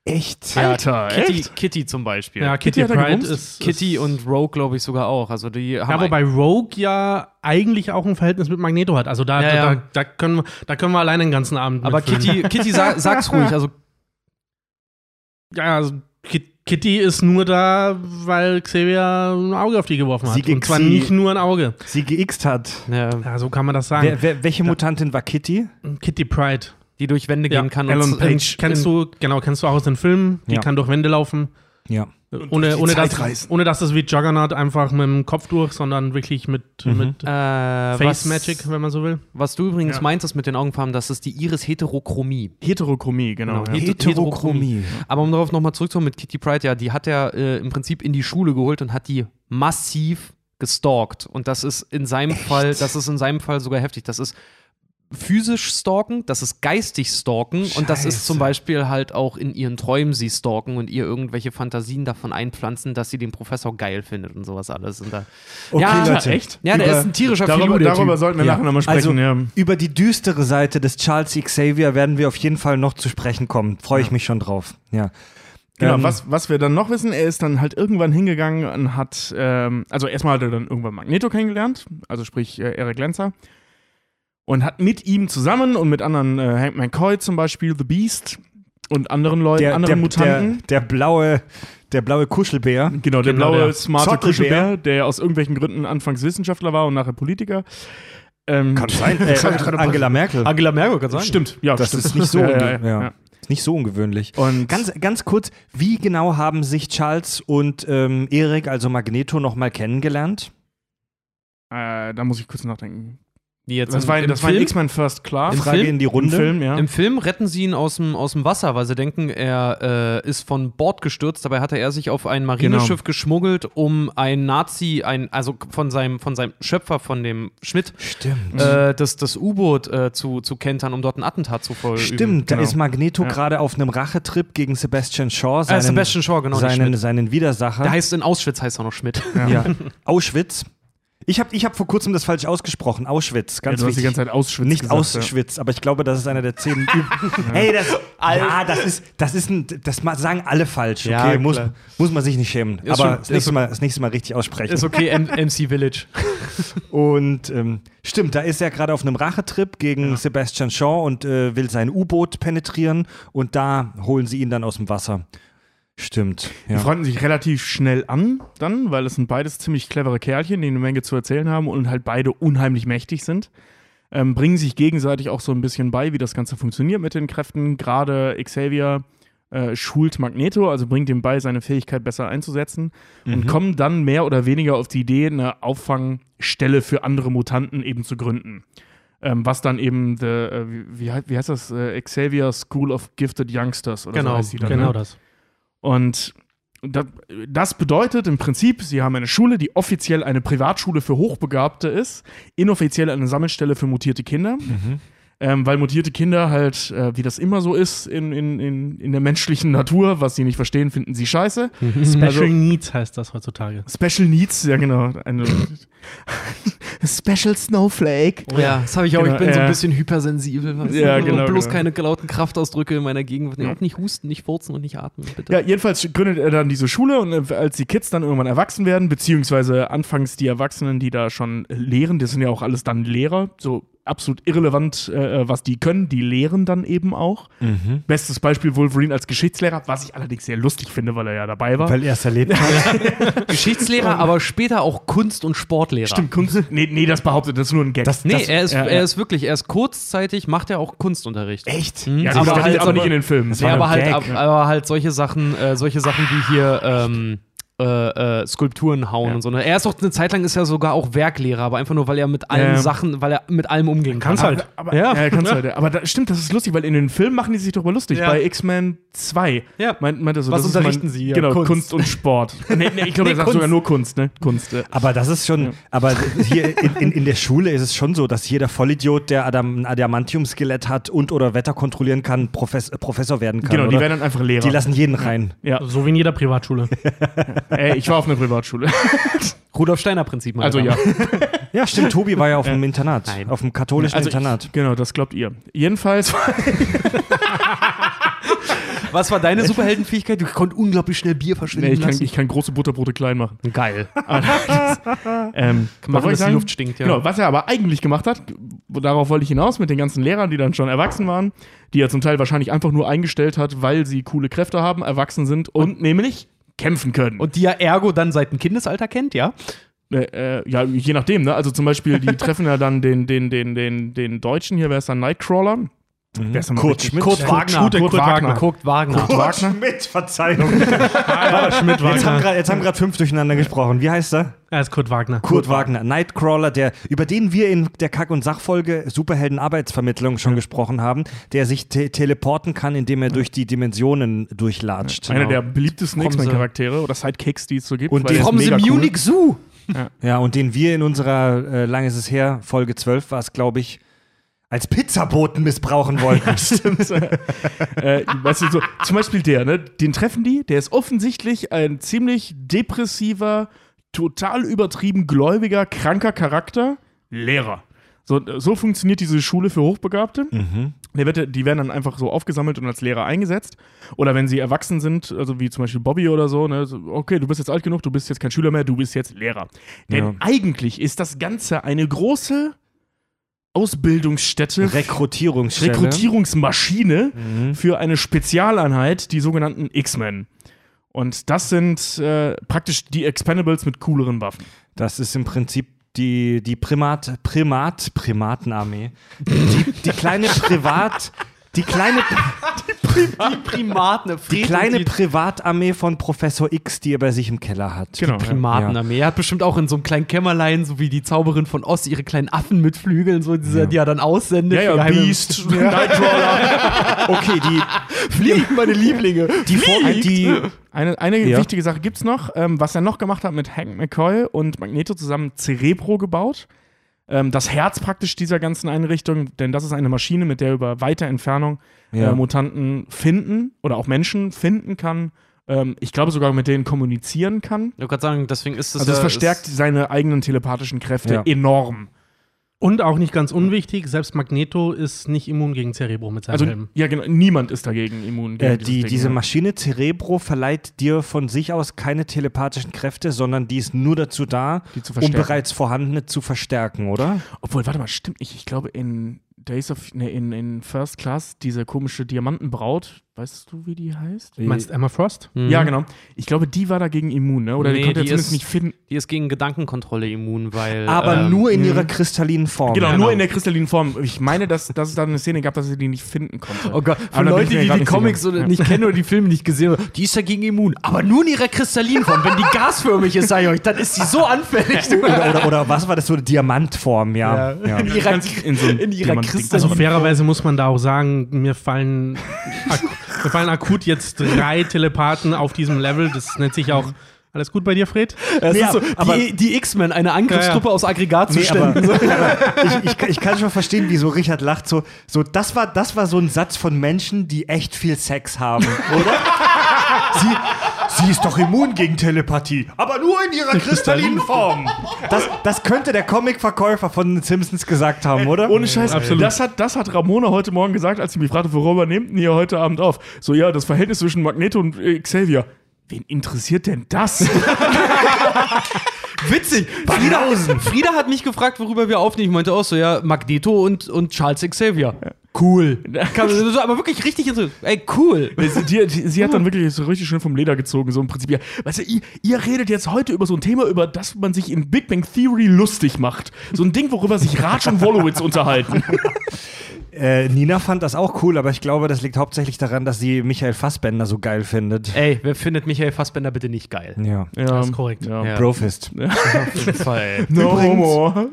Echt? Alter, Kitty, echt? Kitty zum Beispiel. Ja, Kitty Kitty, Pride ist. Kitty ist, und Rogue, glaube ich, sogar auch. Also die haben Ja, wobei Rogue ja eigentlich auch ein Verhältnis mit Magneto hat. Also da, Ja, da, ja. Da, da, können, wir, da können wir alleine den ganzen Abend aber mitfüllen. Kitty, Kitty sa sag's ruhig. Also Ja, also Kit- Kitty ist nur da, weil Xavier ein Auge auf die geworfen hat. Sie ging- Und zwar sie- nicht nur ein Auge. Sie geixt hat. ja, Ja, so kann man das sagen. Wer, wer, welche Mutantin war Kitty? Kitty Pride. die durch Wände Ja, gehen kann. Alan und, Page. Kennst du, genau, kennst du auch aus den Filmen. Die Ja. kann durch Wände laufen. Ja. Ohne, ohne, dass, ohne dass das wie Juggernaut einfach mit dem Kopf durch, sondern wirklich mit, Mhm. mit äh, Face was, Magic, wenn man so will. Was du übrigens Ja. meintest mit den Augenfarben, das ist die Iris-Heterochromie. Heterochromie, genau. Genau. ja. Het- Heterochromie. Aber um darauf nochmal zurückzukommen mit Kitty Pride, ja, die hat er äh, im Prinzip in die Schule geholt und hat die massiv gestalkt. Und das ist in seinem Fall, das ist in seinem Fall sogar heftig. Das ist physisch stalken, das ist geistig stalken und das ist Scheiße. zum Beispiel halt auch in ihren Träumen sie stalken und ihr irgendwelche Fantasien davon einpflanzen, dass sie den Professor geil findet und sowas alles. Und da, Okay, ja, Leute. echt? Ja, der Über- ist ein tierischer Darüber, Figur, darüber sollten wir Ja. nachher nochmal sprechen. Also, ja. Über die düstere Seite des Charles Xavier werden wir auf jeden Fall noch zu sprechen kommen. Freue ich mich schon drauf. Ja. Genau, Ähm, was, was wir dann noch wissen, er ist dann halt irgendwann hingegangen und hat, ähm, also erstmal hat er dann irgendwann Magneto kennengelernt, also sprich äh, Eric Lenzer. Und hat mit ihm zusammen und mit anderen, äh, Hank McCoy zum Beispiel, The Beast und anderen Leuten, Der, anderen der, Mutanten. der, der blaue, der blaue Kuschelbär. Genau, der Genau, blaue, der smarte. Kuschelbär, der aus irgendwelchen Gründen anfangs Wissenschaftler war und nachher Politiker. Ähm, Kann sein. Äh, Angela Merkel. Angela Merkel kann sein. Stimmt, ja, Das stimmt. ist nicht so, Ja, unge- ja, ja, ja. Ist nicht so ungewöhnlich. Und Ganz, ganz kurz, wie genau haben sich Charles und ähm, Erik, also Magneto, nochmal kennengelernt? äh, da muss ich kurz nachdenken. Die jetzt Das im, war, im das war in Film, X-Men First Class. Im Frage Film? in die Im Runde. Film, ja. Im Film retten sie ihn aus dem, aus dem Wasser, weil sie denken, er äh, ist von Bord gestürzt. Dabei hatte er sich auf ein Marineschiff geschmuggelt, um ein Nazi, ein, also von seinem, von seinem Schöpfer, von dem Schmidt, Stimmt. äh, das, das U-Boot äh, zu, zu kentern, um dort ein Attentat zu verüben. Stimmt, da genau. ist Magneto Ja. gerade auf einem Rachetrip gegen Sebastian Shaw, Äh, seinen, Sebastian Shaw, genau. seinen, seinen Widersacher. Der heißt in Auschwitz heißt er noch Schmidt. ja. Auschwitz. Ich habe ich hab vor kurzem das falsch ausgesprochen. Auschwitz, ja, ganz du hast die wichtig. ganze Zeit Auschwitz Nicht gesagt, Auschwitz, aber ich glaube, das ist einer der zehn. Hey, das, ja, das ist, das ist ein, das sagen alle falsch. Okay, Ja, muss, muss man sich nicht schämen. Ist aber schon- das, nächste mal, das nächste Mal richtig aussprechen. Ist okay, M MC Village. Und ähm, stimmt, da ist er gerade auf einem Rachetrip gegen Sebastian Shaw und äh, will sein U-Boot penetrieren und da holen sie ihn dann aus dem Wasser. Stimmt. Die Ja. freunden sich relativ schnell an, dann, weil es sind beides ziemlich clevere Kerlchen, die eine Menge zu erzählen haben und halt beide unheimlich mächtig sind. Ähm, bringen sich gegenseitig auch so ein bisschen bei, wie das Ganze funktioniert mit den Kräften. Gerade Xavier äh, schult Magneto, also bringt ihm bei, seine Fähigkeit besser einzusetzen und kommen dann mehr oder weniger auf die Idee, eine Auffangstelle für andere Mutanten eben zu gründen. Ähm, was dann eben, the, äh, wie, wie heißt das, äh, Xavier School of Gifted Youngsters oder Genau, so heißt die dann, Genau ne? das. Und da, das bedeutet im Prinzip, sie haben eine Schule, die offiziell eine Privatschule für Hochbegabte ist, inoffiziell eine Sammelstelle für mutierte Kinder. Ähm, weil mutierte Kinder halt, äh, wie das immer so ist in, in, in, in der menschlichen Natur, was sie nicht verstehen, finden sie scheiße. Special Also- Needs heißt das heutzutage. Special Needs, ja genau. Eine Special Snowflake. Ja, das habe ich auch. Genau, ich bin so ein bisschen hypersensibel. Weißt Ja, du? genau, Bloß genau. keine lauten Kraftausdrücke in meiner Gegend. Ja. Auch nicht husten, nicht furzen und nicht atmen, bitte. Ja, jedenfalls gründet er dann diese Schule und äh, als die Kids dann irgendwann erwachsen werden, beziehungsweise anfangs die Erwachsenen, die da schon lehren, das sind ja auch alles dann Lehrer, so absolut irrelevant, äh, was die können, die lehren dann eben auch. Mhm. Bestes Beispiel Wolverine als Geschichtslehrer, was ich allerdings sehr lustig finde, weil er ja dabei war. Weil er es erlebt hat. Geschichtslehrer, aber später auch Kunst- und Sportlehrer. Stimmt, Kunst. Nee, nee, das behauptet, das ist nur ein Gag. Das- Nee, er ist, ja, er ja. ist wirklich, er ist kurzzeitig, macht er auch Kunstunterricht. Echt? Mhm. ja, aber aber, halt- aber nicht in den Filmen. Das Nee, aber halt, ab, aber halt solche Sachen, äh, solche Sachen wie hier ähm, äh, äh, Skulpturen hauen Ja. und so. ne? Er ist doch eine Zeit lang ist er sogar auch Werklehrer, aber einfach nur, weil er mit allen Ja. Sachen, weil er mit allem umgehen kann. Kann's halt. Aber, Ja. ja, kannst halt. Aber da, stimmt, das ist lustig, weil in den Filmen machen die sich darüber lustig. Ja. Bei X-Men 2 Ja. meint, meint er so, Was unterrichten mein, Sie hier? Genau, Kunst, Kunst. und Sport. nee, nee, ich glaube, Nee, er sagt Kunst. sogar nur Kunst, ne? Kunst. Äh. Aber das ist schon, Ja. aber hier in, in, in der Schule ist es schon so, dass jeder Vollidiot, der Adam, ein Adamantium-Skelett hat und oder Wetter kontrollieren kann, Profess, äh, Professor werden kann. Genau, die oder? werden dann einfach Lehrer. die lassen jeden rein. ja. So wie in jeder Privatschule. Ey, ich war auf einer Privatschule. Rudolf Steiner Prinzip. meine Also ja. Ja, stimmt. Tobi war ja auf dem Internat, Nein. auf dem katholischen Also ich- Internat. Genau, das glaubt ihr. Jedenfalls, Was war deine Superheldenfähigkeit? Du konntest unglaublich schnell Bier verschwinden nee, ich, kann, ich kann große Butterbrote klein machen. Geil. Ähm, was Machen, ich dass die? Luft stinkt, ja. Genau, was er aber eigentlich gemacht hat, darauf wollte ich hinaus, mit den ganzen Lehrern, die dann schon erwachsen waren, die er zum Teil wahrscheinlich einfach nur eingestellt hat, weil sie coole Kräfte haben, erwachsen sind und, nämlich kämpfen können. Und die er ergo dann seit dem Kindesalter kennt, ja? Äh, äh, ja, je nachdem, ne? Also zum Beispiel, die treffen ja dann den, den, den, den, den Deutschen hier, wer ist dann Nightcrawler? Wer ist Kurt? Schmidt. Kurt Ja. Wagner. Kurt, Kurt, Wagner. Kurt Wagner. Kurt Wagner. Schmidt, Verzeihung. Ah, Schmidt Jetzt haben Wagner. grad- jetzt haben gerade fünf durcheinander gesprochen. Wie heißt er? Er ist Kurt Wagner. Kurt Wagner, Nightcrawler, der, über den wir in der Kack- und Sachfolge Superhelden-Arbeitsvermittlung schon gesprochen haben, der sich te teleporten kann, indem er durch die Dimensionen durchlatscht. Einer der beliebtesten X-Men-Charaktere oder Sidekicks, die es so gibt. Und the mega cool. Munich Zoo. Ja, und den wir in unserer, äh, lang ist es her, Folge 12 war es, glaube ich, als Pizzaboten missbrauchen wollten. Stimmt. äh, weißt du, so, zum Beispiel der, ne? Den treffen die, der ist offensichtlich ein ziemlich depressiver, total übertrieben gläubiger, kranker Charakter. Lehrer. So, so funktioniert diese Schule für Hochbegabte. Mhm. Wird, die werden dann einfach so aufgesammelt und als Lehrer eingesetzt. Oder wenn sie erwachsen sind, also wie zum Beispiel Bobby oder so, ne, so, okay, du bist jetzt alt genug, du bist jetzt kein Schüler mehr, du bist jetzt Lehrer. Denn Ja. eigentlich ist das Ganze eine große Ausbildungsstätte, Rekrutierungsstelle. Rekrutierungsmaschine Mhm. für eine Spezialeinheit, die sogenannten X-Men. Und das sind äh, praktisch die Expendables mit cooleren Waffen. Das ist im Prinzip die, die Primat, Primat, Primatenarmee. Die, die kleine Privat, die kleine, Die Primaten, die kleine Privatarmee von Professor X, die er bei sich im Keller hat. Genau. Primatenarmee. Er hat bestimmt auch in so einem kleinen Kämmerlein, so wie die Zauberin von Oz, ihre kleinen Affen mit Flügeln, so diese, die er dann aussendet. Ja, ja, Beast, Nightcrawler. Okay, die, Fliegen, meine Lieblinge. die, Vor- die Eine, eine Ja. wichtige Sache gibt es noch. Ähm, was er noch gemacht hat mit Hank McCoy und Magneto zusammen Cerebro gebaut. Ähm, das Herz praktisch dieser ganzen Einrichtung, denn das ist eine Maschine, mit der er über weite Entfernung Ja. äh, Mutanten finden oder auch Menschen finden kann. Ähm, ich glaube sogar mit denen kommunizieren kann. Ich wollte gerade sagen, deswegen ist das Also es ja, verstärkt seine eigenen telepathischen Kräfte Ja. enorm. Und auch nicht ganz unwichtig, selbst Magneto ist nicht immun gegen Cerebro mit seinem Also Helm. ja, genau, niemand ist dagegen immun. Gegen Äh, die, Ding, diese ja. Maschine Cerebro verleiht dir von sich aus keine telepathischen Kräfte, sondern die ist nur dazu da, Die zu um bereits vorhandene zu verstärken, oder? Obwohl, warte mal, stimmt nicht. Ich glaube, in Days of, ne, in, in First Class, diese komische Diamantenbraut, weißt du, wie die heißt? Du meinst Emma Frost? Mhm. Ja, genau. Ich glaube, die war dagegen immun, ne? Oder die Nee, konnte er die zumindest ist- nicht finden. Die ist gegen Gedankenkontrolle immun, weil. Aber ähm, nur in ihrer kristallinen Form. Genau, genau. nur in der kristallinen Form. Ich meine, dass, dass es da eine Szene gab, dass er die nicht finden konnte. Oh Gott, für Leute, die die Comics sicher. oder Ja. nicht kennen oder die Filme nicht gesehen haben, die ist dagegen immun. Aber nur in ihrer kristallinen Form. Wenn die gasförmig ist, sag ich euch, dann ist sie so anfällig. Oder, oder, oder was war das so eine Diamantform, ja. ja. In ihrer, in so in ihrer kristallinen Also fairerweise muss man da auch sagen, mir fallen, mir fallen akut jetzt drei Telepathen auf diesem Level. Das nennt sich auch. Alles gut bei dir, Fred? Es Nee, ist so, aber- die, die X-Men, eine Angriffstruppe Ja, ja. aus Nee, Aggregatzuständen. aber, aber ich, ich, kann- ich kann schon verstehen, wieso Richard lacht. So, so das, war, das war so ein Satz von Menschen, die echt viel Sex haben, oder? Sie, sie ist doch immun gegen Telepathie, aber nur in ihrer kristallinen Form. Das, das könnte der Comicverkäufer von den Simpsons gesagt haben, oder? Ohne Scheiß, Absolut. Das, hat, das hat Ramona heute Morgen gesagt, als sie mich fragte, worüber nehmt ihr heute Abend auf? So, ja, das Verhältnis zwischen Magneto und äh, Xavier. Wen interessiert denn das? Witzig. Frieda, Frieda hat mich gefragt, worüber wir aufnehmen. Ich meinte auch so, ja, Magneto und, und Charles Xavier. Cool. Aber wirklich richtig interessant. Ey, cool. sie, sie hat dann wirklich so richtig schön vom Leder gezogen, so im Prinzip. Ja, weißt du, ihr, ihr redet jetzt heute über so ein Thema, über das man sich in Big Bang Theory lustig macht. So ein Ding, worüber sich Raj und Wolowitz unterhalten. Äh, Nina fand das auch cool, aber ich glaube, das liegt hauptsächlich daran, dass sie Michael Fassbender so geil findet. Ey, wer findet Michael Fassbender bitte nicht geil? Ja. Ja, Das ist korrekt. Ja. Ja. Brofist. Auf jeden Fall. No Übrigens- homo.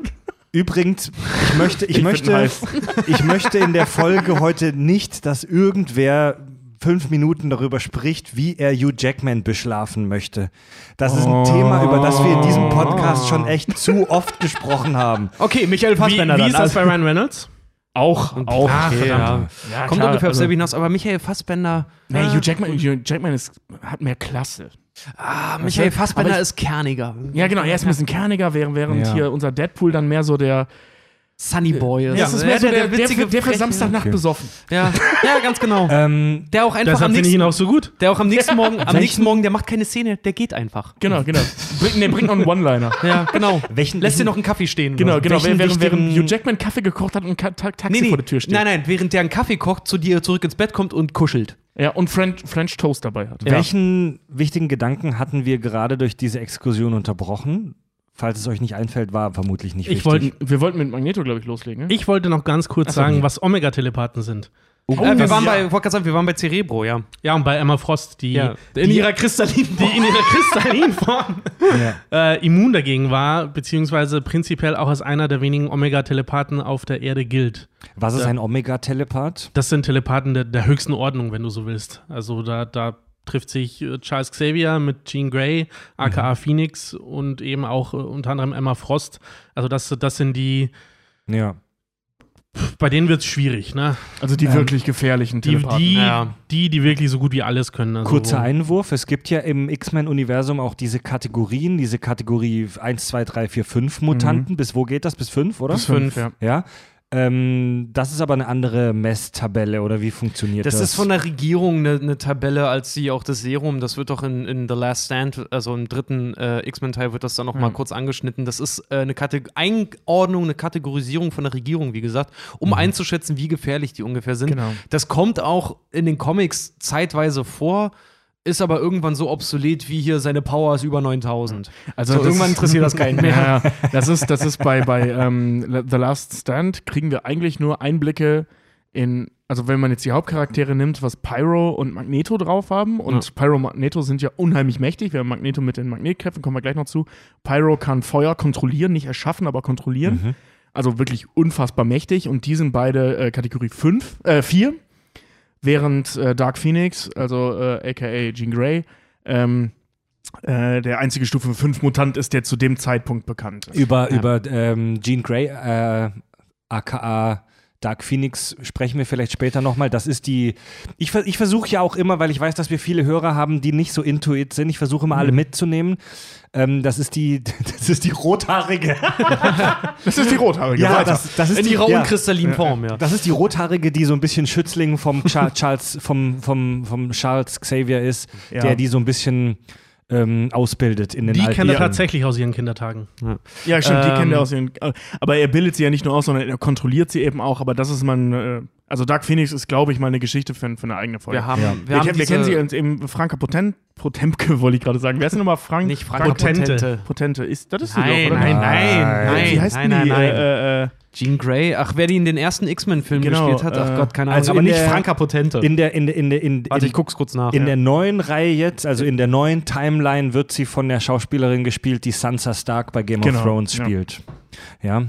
Übrigens, ich möchte, ich, Ich möchte, ich möchte in der Folge heute nicht, dass irgendwer fünf Minuten darüber spricht, wie er Hugh Jackman beschlafen möchte. Das ist ein Oh. Thema, über das wir in diesem Podcast schon echt zu oft gesprochen haben. Okay, Michael Wie, Fassbender wie dann. ist das bei Ryan Reynolds? Auch, auch. Ah, okay, verdammt. Ja, Kommt klar, ungefähr auf also- selbe hinaus, aber Michael Fassbender. Nee, Hugh Jackman, Hugh Jackman ist, hat mehr Klasse. Ah, Michael Fassbender ich- ist kerniger. Ja, genau, er ist ein bisschen kerniger, während, während Ja. hier unser Deadpool dann mehr so der. Sunny Boy ist. das ist mehr so der, der, witzige für, der für. Samstagnacht Okay. besoffen. Ja, ja, ganz genau. Ähm, Der auch einfach am finde ich ihn nächsten, auch so gut. der auch am nächsten Morgen, am nächsten Morgen, der macht keine Szene, der geht einfach. Genau, genau. Bring, nee, bringt noch einen One-Liner. Ja, genau. welchen, Lässt dir noch einen Kaffee stehen. Genau, genau. Welchen Während, während wichtigen- Hugh Jackman Kaffee gekocht hat und ein Taxi Nee, nee. vor der Tür steht. Nein, nein, während der einen Kaffee kocht, zu dir zurück ins Bett kommt und kuschelt. Ja, und French, French Toast dabei hat. Ja. welchen wichtigen Gedanken hatten wir gerade durch diese Exkursion unterbrochen? Falls es euch nicht einfällt, war vermutlich nicht Ich wichtig. wollte Wir wollten mit Magneto, glaube ich, loslegen. Ne? ich wollte noch ganz kurz Ach so, sagen, nee. was Omega-Telepathen sind. äh, wir das- waren ja. bei, ich wollte sagen, wir waren bei Cerebro, ja. Ja, und bei Emma Frost, die, In die, ihrer kristallinen die in ihrer kristallinen Form Ja. äh, immun dagegen war, beziehungsweise prinzipiell auch als einer der wenigen Omega-Telepathen auf der Erde gilt. Was ist Ja. ein Omega-Telepath? Das sind Telepathen der, der höchsten Ordnung, wenn du so willst. Also da, da trifft sich äh, Charles Xavier mit Jean Grey, aka Phoenix und eben auch äh, unter anderem Emma Frost. Also das, das sind die, Ja. bei denen wird es schwierig, ne? Also die Ähm, wirklich gefährlichen Die, die, Ja. die, die wirklich so gut wie alles können. Also Kurzer Einwurf. Es gibt ja im X-Men-Universum auch diese Kategorien, diese Kategorie 1, 2, 3, 4, 5 Mutanten. Bis wo geht das? Bis 5, oder? Bis fünf, ja. Ja. Ähm, das ist aber eine andere Messtabelle oder wie funktioniert das? Das ist von der Regierung eine, eine Tabelle, als sie auch das Serum, das wird doch in, in The Last Stand, also im dritten äh, X-Men-Teil wird das dann noch mal kurz angeschnitten. Das ist äh, eine Kate Einordnung, eine Kategorisierung von der Regierung, wie gesagt, um einzuschätzen, wie gefährlich die ungefähr sind. Genau. Das kommt auch in den Comics zeitweise vor. Ist aber irgendwann so obsolet wie hier seine Power ist über 9000. Also so, irgendwann interessiert das keinen mehr. Ja. das ist, das ist bei, bei ähm, The Last Stand kriegen wir eigentlich nur Einblicke in, also wenn man jetzt die Hauptcharaktere nimmt, was Pyro und Magneto drauf haben. Und Ja. Pyro und Magneto sind ja unheimlich mächtig. Wir haben Magneto mit den Magnetkräften, kommen wir gleich noch zu. Pyro kann Feuer kontrollieren, nicht erschaffen, aber kontrollieren. Mhm. Also wirklich unfassbar mächtig. Und die sind beide äh, Kategorie 5, äh, 4. Während äh, Dark Phoenix, also äh, aka Jean Grey, ähm, äh, der einzige Stufe 5 Mutant ist, der zu dem Zeitpunkt bekannt ist. Über, Ja. über ähm, Jean Grey, äh, aka Dark Phoenix, sprechen wir vielleicht später nochmal. Das ist die. Ich, ich versuche ja auch immer, weil ich weiß, dass wir viele Hörer haben, die nicht so intuit sind. Ich versuche immer alle mitzunehmen. Ähm, das ist die, das ist die rothaarige. Das ist die rothaarige. Ja, das, das ist In die, ihrer ja. unkristallinen Form, ja. Das ist die rothaarige, die so ein bisschen Schützling vom Char Charles, vom, vom, vom Charles Xavier ist, Ja. der die so ein bisschen ähm, ausbildet in den Die kennt er Jahren. tatsächlich aus ihren Kindertagen. ja, stimmt, die Ähm, kennt er aus ihren. Aber er bildet sie ja nicht nur aus, sondern er kontrolliert sie eben auch. Aber das ist man. Äh, also Dark Phoenix ist, glaube ich, mal eine Geschichte für, für eine eigene Folge. Wir haben, Ja. wir wir, haben kennen- wir kennen sie als eben Franka Potent, Potempke, wollte ich gerade sagen. Wer ist denn nochmal Frank? nicht Frank Potente. Potente. Potente. Ist, das ist sie Nein, doch, oder? nein, Nein. nein, nein, Wie heißt nein, denn nein, die? nein. Äh, äh, Jean Grey, ach, wer die in den ersten X-Men-Filmen Genau, gespielt hat, ach äh, Gott, keine Ahnung. also aber nicht der- Franka Potente. In der, in der, in der, in, Warte, in, ich guck's kurz nach. In ja. der neuen Reihe jetzt, also in der neuen Timeline, wird sie von der Schauspielerin gespielt, die Sansa Stark bei Game Genau, of Thrones ja. spielt. Ja.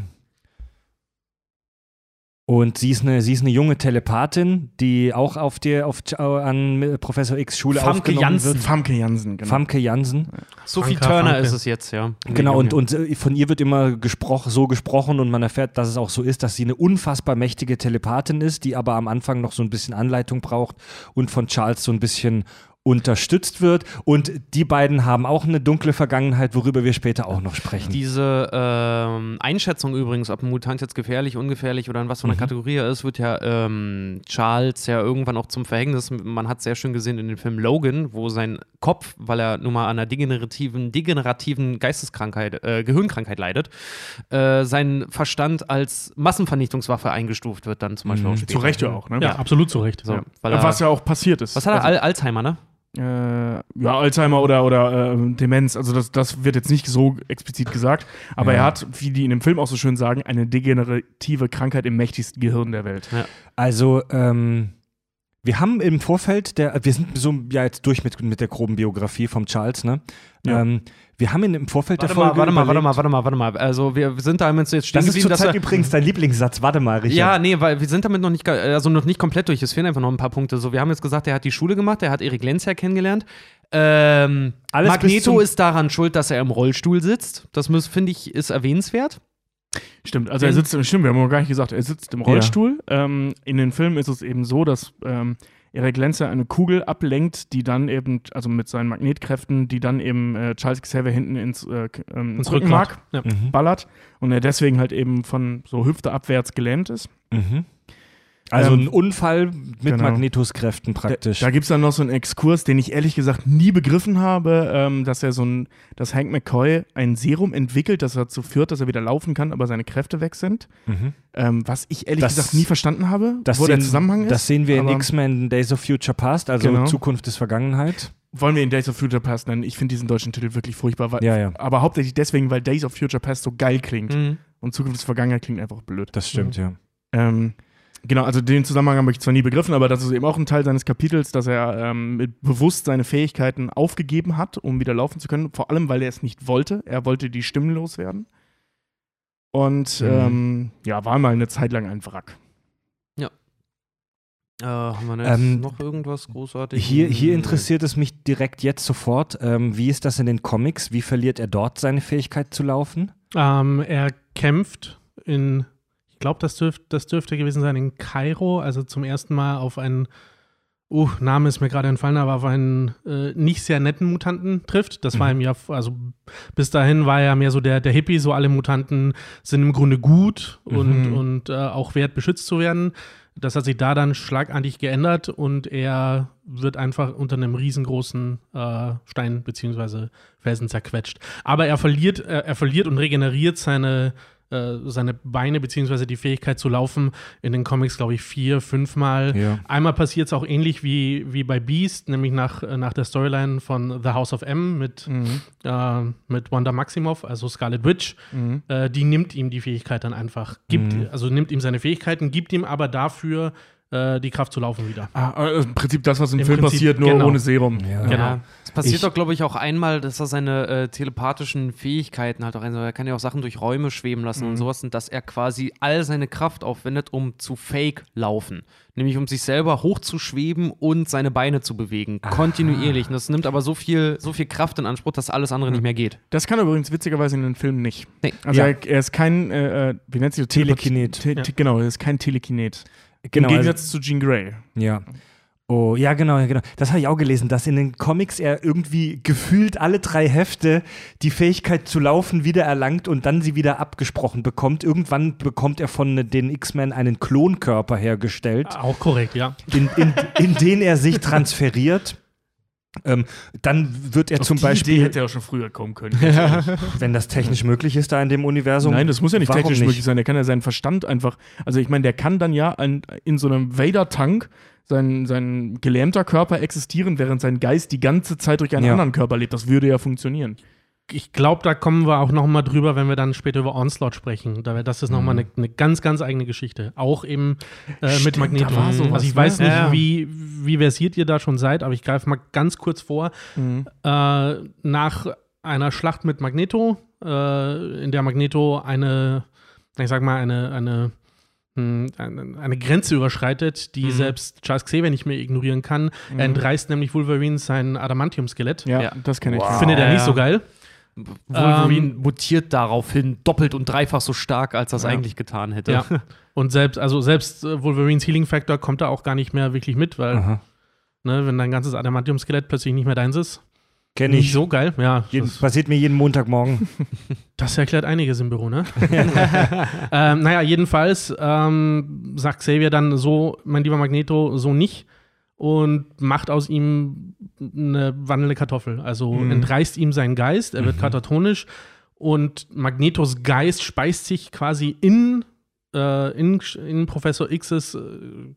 Und sie ist, eine, sie ist eine junge Telepathin, die auch auf der, auf, an Professor X Schule Famke aufgenommen Janssen. wird. Famke Jansen, genau. Famke Jansen. Sophie Franka Turner Franke. ist es jetzt, ja. Genau, und, und äh, von ihr wird immer gesprochen, so gesprochen und man erfährt, dass es auch so ist, dass sie eine unfassbar mächtige Telepathin ist, die aber am Anfang noch so ein bisschen Anleitung braucht und von Charles so ein bisschen unterstützt wird. Und die beiden haben auch eine dunkle Vergangenheit, worüber wir später auch noch sprechen. Diese ähm, Einschätzung übrigens, ob ein Mutant jetzt gefährlich, ungefährlich oder in was für einer Mhm. Kategorie er ist, wird ja ähm, Charles ja irgendwann auch zum Verhängnis. Man hat sehr schön gesehen in dem Film Logan, wo sein Kopf, weil er nun mal an einer degenerativen, degenerativen Geisteskrankheit, äh, Gehirnkrankheit leidet, äh, sein Verstand als Massenvernichtungswaffe eingestuft wird dann zum Beispiel Mhm. auch später. Zu Recht ja auch, ne? Ja, absolut zu Recht. So, Ja. weil er, Was ja auch passiert ist. was hat er? Also, Al Alzheimer, ne? Äh, ja, Alzheimer oder, oder äh, Demenz. Also das, das wird jetzt nicht so explizit gesagt. Aber Ja. er hat, wie die in dem Film auch so schön sagen, eine degenerative Krankheit im mächtigsten Gehirn der Welt. Also, ähm, wir haben im Vorfeld der, wir sind so ja jetzt durch mit, mit der groben Biografie vom Charles, ne? Ja. Ähm, wir haben in, im Vorfeld Warte der Folge mal, warte mal, warte mal, warte mal, warte mal. Also wir sind da jetzt stehen Das ist zurzeit übrigens dein Lieblingssatz. Warte mal, Richard. Ja, nee, weil wir sind damit noch nicht, also noch nicht komplett durch. Es fehlen einfach noch ein paar Punkte. So, wir haben jetzt gesagt, er hat die Schule gemacht, er hat Erik Lenz ja kennengelernt. Ähm, Magneto ist daran schuld, dass er im Rollstuhl sitzt. Das finde ich, ist erwähnenswert. Stimmt, also er sitzt, im- stimmt, wir haben noch gar nicht gesagt, er sitzt im Ja. Rollstuhl. Ähm, in den Filmen ist es eben so, dass ähm, Erik Lenzer eine Kugel ablenkt, die dann eben, also mit seinen Magnetkräften, die dann eben äh, Charles Xavier hinten ins, äh, ähm, ins Ins Rückenmark Ja. Mhm. ballert und er deswegen halt eben von so Hüfte abwärts gelähmt ist. Mhm. Also Ähm, ein Unfall mit genau. Magnetoskräften praktisch. Da, da gibt es dann noch so einen Exkurs, den ich ehrlich gesagt nie begriffen habe, ähm, dass er so ein, dass Hank McCoy ein Serum entwickelt, das dazu führt, dass er wieder laufen kann, aber seine Kräfte weg sind. mhm. Ähm, was ich ehrlich Das- gesagt nie verstanden habe, das wo der sehen, Zusammenhang ist. Das sehen wir in X-Men Days of Future Past, also Genau. Zukunft ist Vergangenheit. Wollen wir in Days of Future Past nennen? Ich finde diesen deutschen Titel wirklich furchtbar. Weil, Ja, ja. Aber hauptsächlich deswegen, weil Days of Future Past so geil klingt. Mhm. Und Zukunft ist Vergangenheit klingt einfach blöd. Das stimmt, ja. Ähm, genau, also den Zusammenhang habe ich zwar nie begriffen, aber das ist eben auch ein Teil seines Kapitels, dass er ähm, mit bewusst seine Fähigkeiten aufgegeben hat, um wieder laufen zu können. Vor allem, weil er es nicht wollte. Er wollte die Stimmen loswerden. Und Mhm. ähm, ja, war mal eine Zeit lang ein Wrack. Äh, haben wir jetzt Ähm, noch irgendwas großartig? Hier, hier interessiert es mich direkt jetzt sofort. Ähm, wie ist das in den Comics? Wie verliert er dort seine Fähigkeit zu laufen? Ähm, er kämpft in, ich glaube, das, dürft, das dürfte gewesen sein in Kairo, also zum ersten Mal auf einen, uh, Name ist mir gerade entfallen, aber auf einen äh, nicht sehr netten Mutanten trifft. Das war ihm ja, also bis dahin war er mehr so der, der Hippie, so alle Mutanten sind im Grunde gut und, und äh, auch wert, beschützt zu werden. Das hat sich da dann schlagartig geändert und er wird einfach unter einem riesengroßen äh, Stein bzw. Felsen zerquetscht. Aber er verliert, äh, er verliert und regeneriert seine, äh, seine Beine bzw. die Fähigkeit zu laufen in den Comics, glaube ich, vier, fünfmal. Ja. Einmal passiert es auch ähnlich wie, wie bei Beast, nämlich nach, äh, nach der Storyline von The House of M mit, äh, mit Wanda Maximoff, also Scarlet Witch. Äh, die nimmt ihm die Fähigkeit dann einfach, gibt, also nimmt ihm seine Fähigkeiten, gibt ihm aber dafür äh, die Kraft zu laufen wieder. Ah, also im Prinzip das, was im, Im Film Prinzip, passiert, nur genau. ohne Serum. Ja. Genau. Ja. Es passiert Ich- doch, glaube ich, auch einmal, dass er seine äh, telepathischen Fähigkeiten halt auch ein, er kann ja auch Sachen durch Räume schweben lassen und sowas und dass er quasi all seine Kraft aufwendet, um zu Fake laufen. Nämlich um sich selber hochzuschweben und seine Beine zu bewegen. Kontinuierlich. Und das nimmt aber so viel, so viel Kraft in Anspruch, dass alles andere nicht mehr geht. Das kann er übrigens witzigerweise in den Filmen nicht. Nee. Also Ja. er, er ist kein, äh, äh, wie nennt sich das? Telekinet. Te te Genau, er ist kein Telekinet. Genau, Im also- Gegensatz zu Jean Grey. Ja. Oh, ja, genau, ja, genau. Das habe ich auch gelesen, dass in den Comics er irgendwie gefühlt alle drei Hefte die Fähigkeit zu laufen wieder erlangt und dann sie wieder abgesprochen bekommt. Irgendwann bekommt er von den X-Men einen Klonkörper hergestellt, Auch korrekt, ja. in, in, in den er sich transferiert. Ähm, dann wird er zum die Idee Beispiel, hätte er auch schon früher kommen können. wenn das technisch möglich ist, da in dem Universum. Nein, das muss ja nicht technisch nicht? möglich sein. Der kann ja seinen Verstand einfach. Also, ich meine, der kann dann ja an, in so einem Vader-Tank sein, sein gelähmter Körper existieren, während sein Geist die ganze Zeit durch einen Ja. anderen Körper lebt. Das würde ja funktionieren. Ich glaube, da kommen wir auch noch mal drüber, wenn wir dann später über Onslaught sprechen. Das ist noch mal eine, eine ganz, ganz eigene Geschichte. Auch eben äh, mit Stimmt, Magneto. da war sowas, also ich ne? weiß nicht, Ja, wie, wie versiert ihr da schon seid, aber ich greife mal ganz kurz vor. Äh, nach einer Schlacht mit Magneto, äh, in der Magneto eine, ich sag mal, eine, eine, hm, eine, eine Grenze überschreitet, die selbst Charles Xavier nicht mehr ignorieren kann. Er entreißt nämlich Wolverine sein Adamantium-Skelett. Ja, Ja. das kenne ich. Wow. Findet er Ja, nicht so geil. Wolverine Ähm, mutiert daraufhin doppelt und dreifach so stark, als das Ja. eigentlich getan hätte. Ja. Und selbst, also selbst äh, Wolverines Healing Factor kommt da auch gar nicht mehr wirklich mit, weil, Aha. ne, wenn dein ganzes Adamantium-Skelett plötzlich nicht mehr deins ist, Kenn nicht ich. so geil. Ja, Jeden, das, passiert mir jeden Montagmorgen. das erklärt einiges im Büro, ne? ähm, naja, jedenfalls ähm, sagt Xavier dann so, mein lieber Magneto, so nicht und macht aus ihm eine wandelnde Kartoffel. Also Mhm. entreißt ihm seinen Geist, er wird katatonisch und Magnetos Geist speist sich quasi in, äh, in, in Professor X's äh,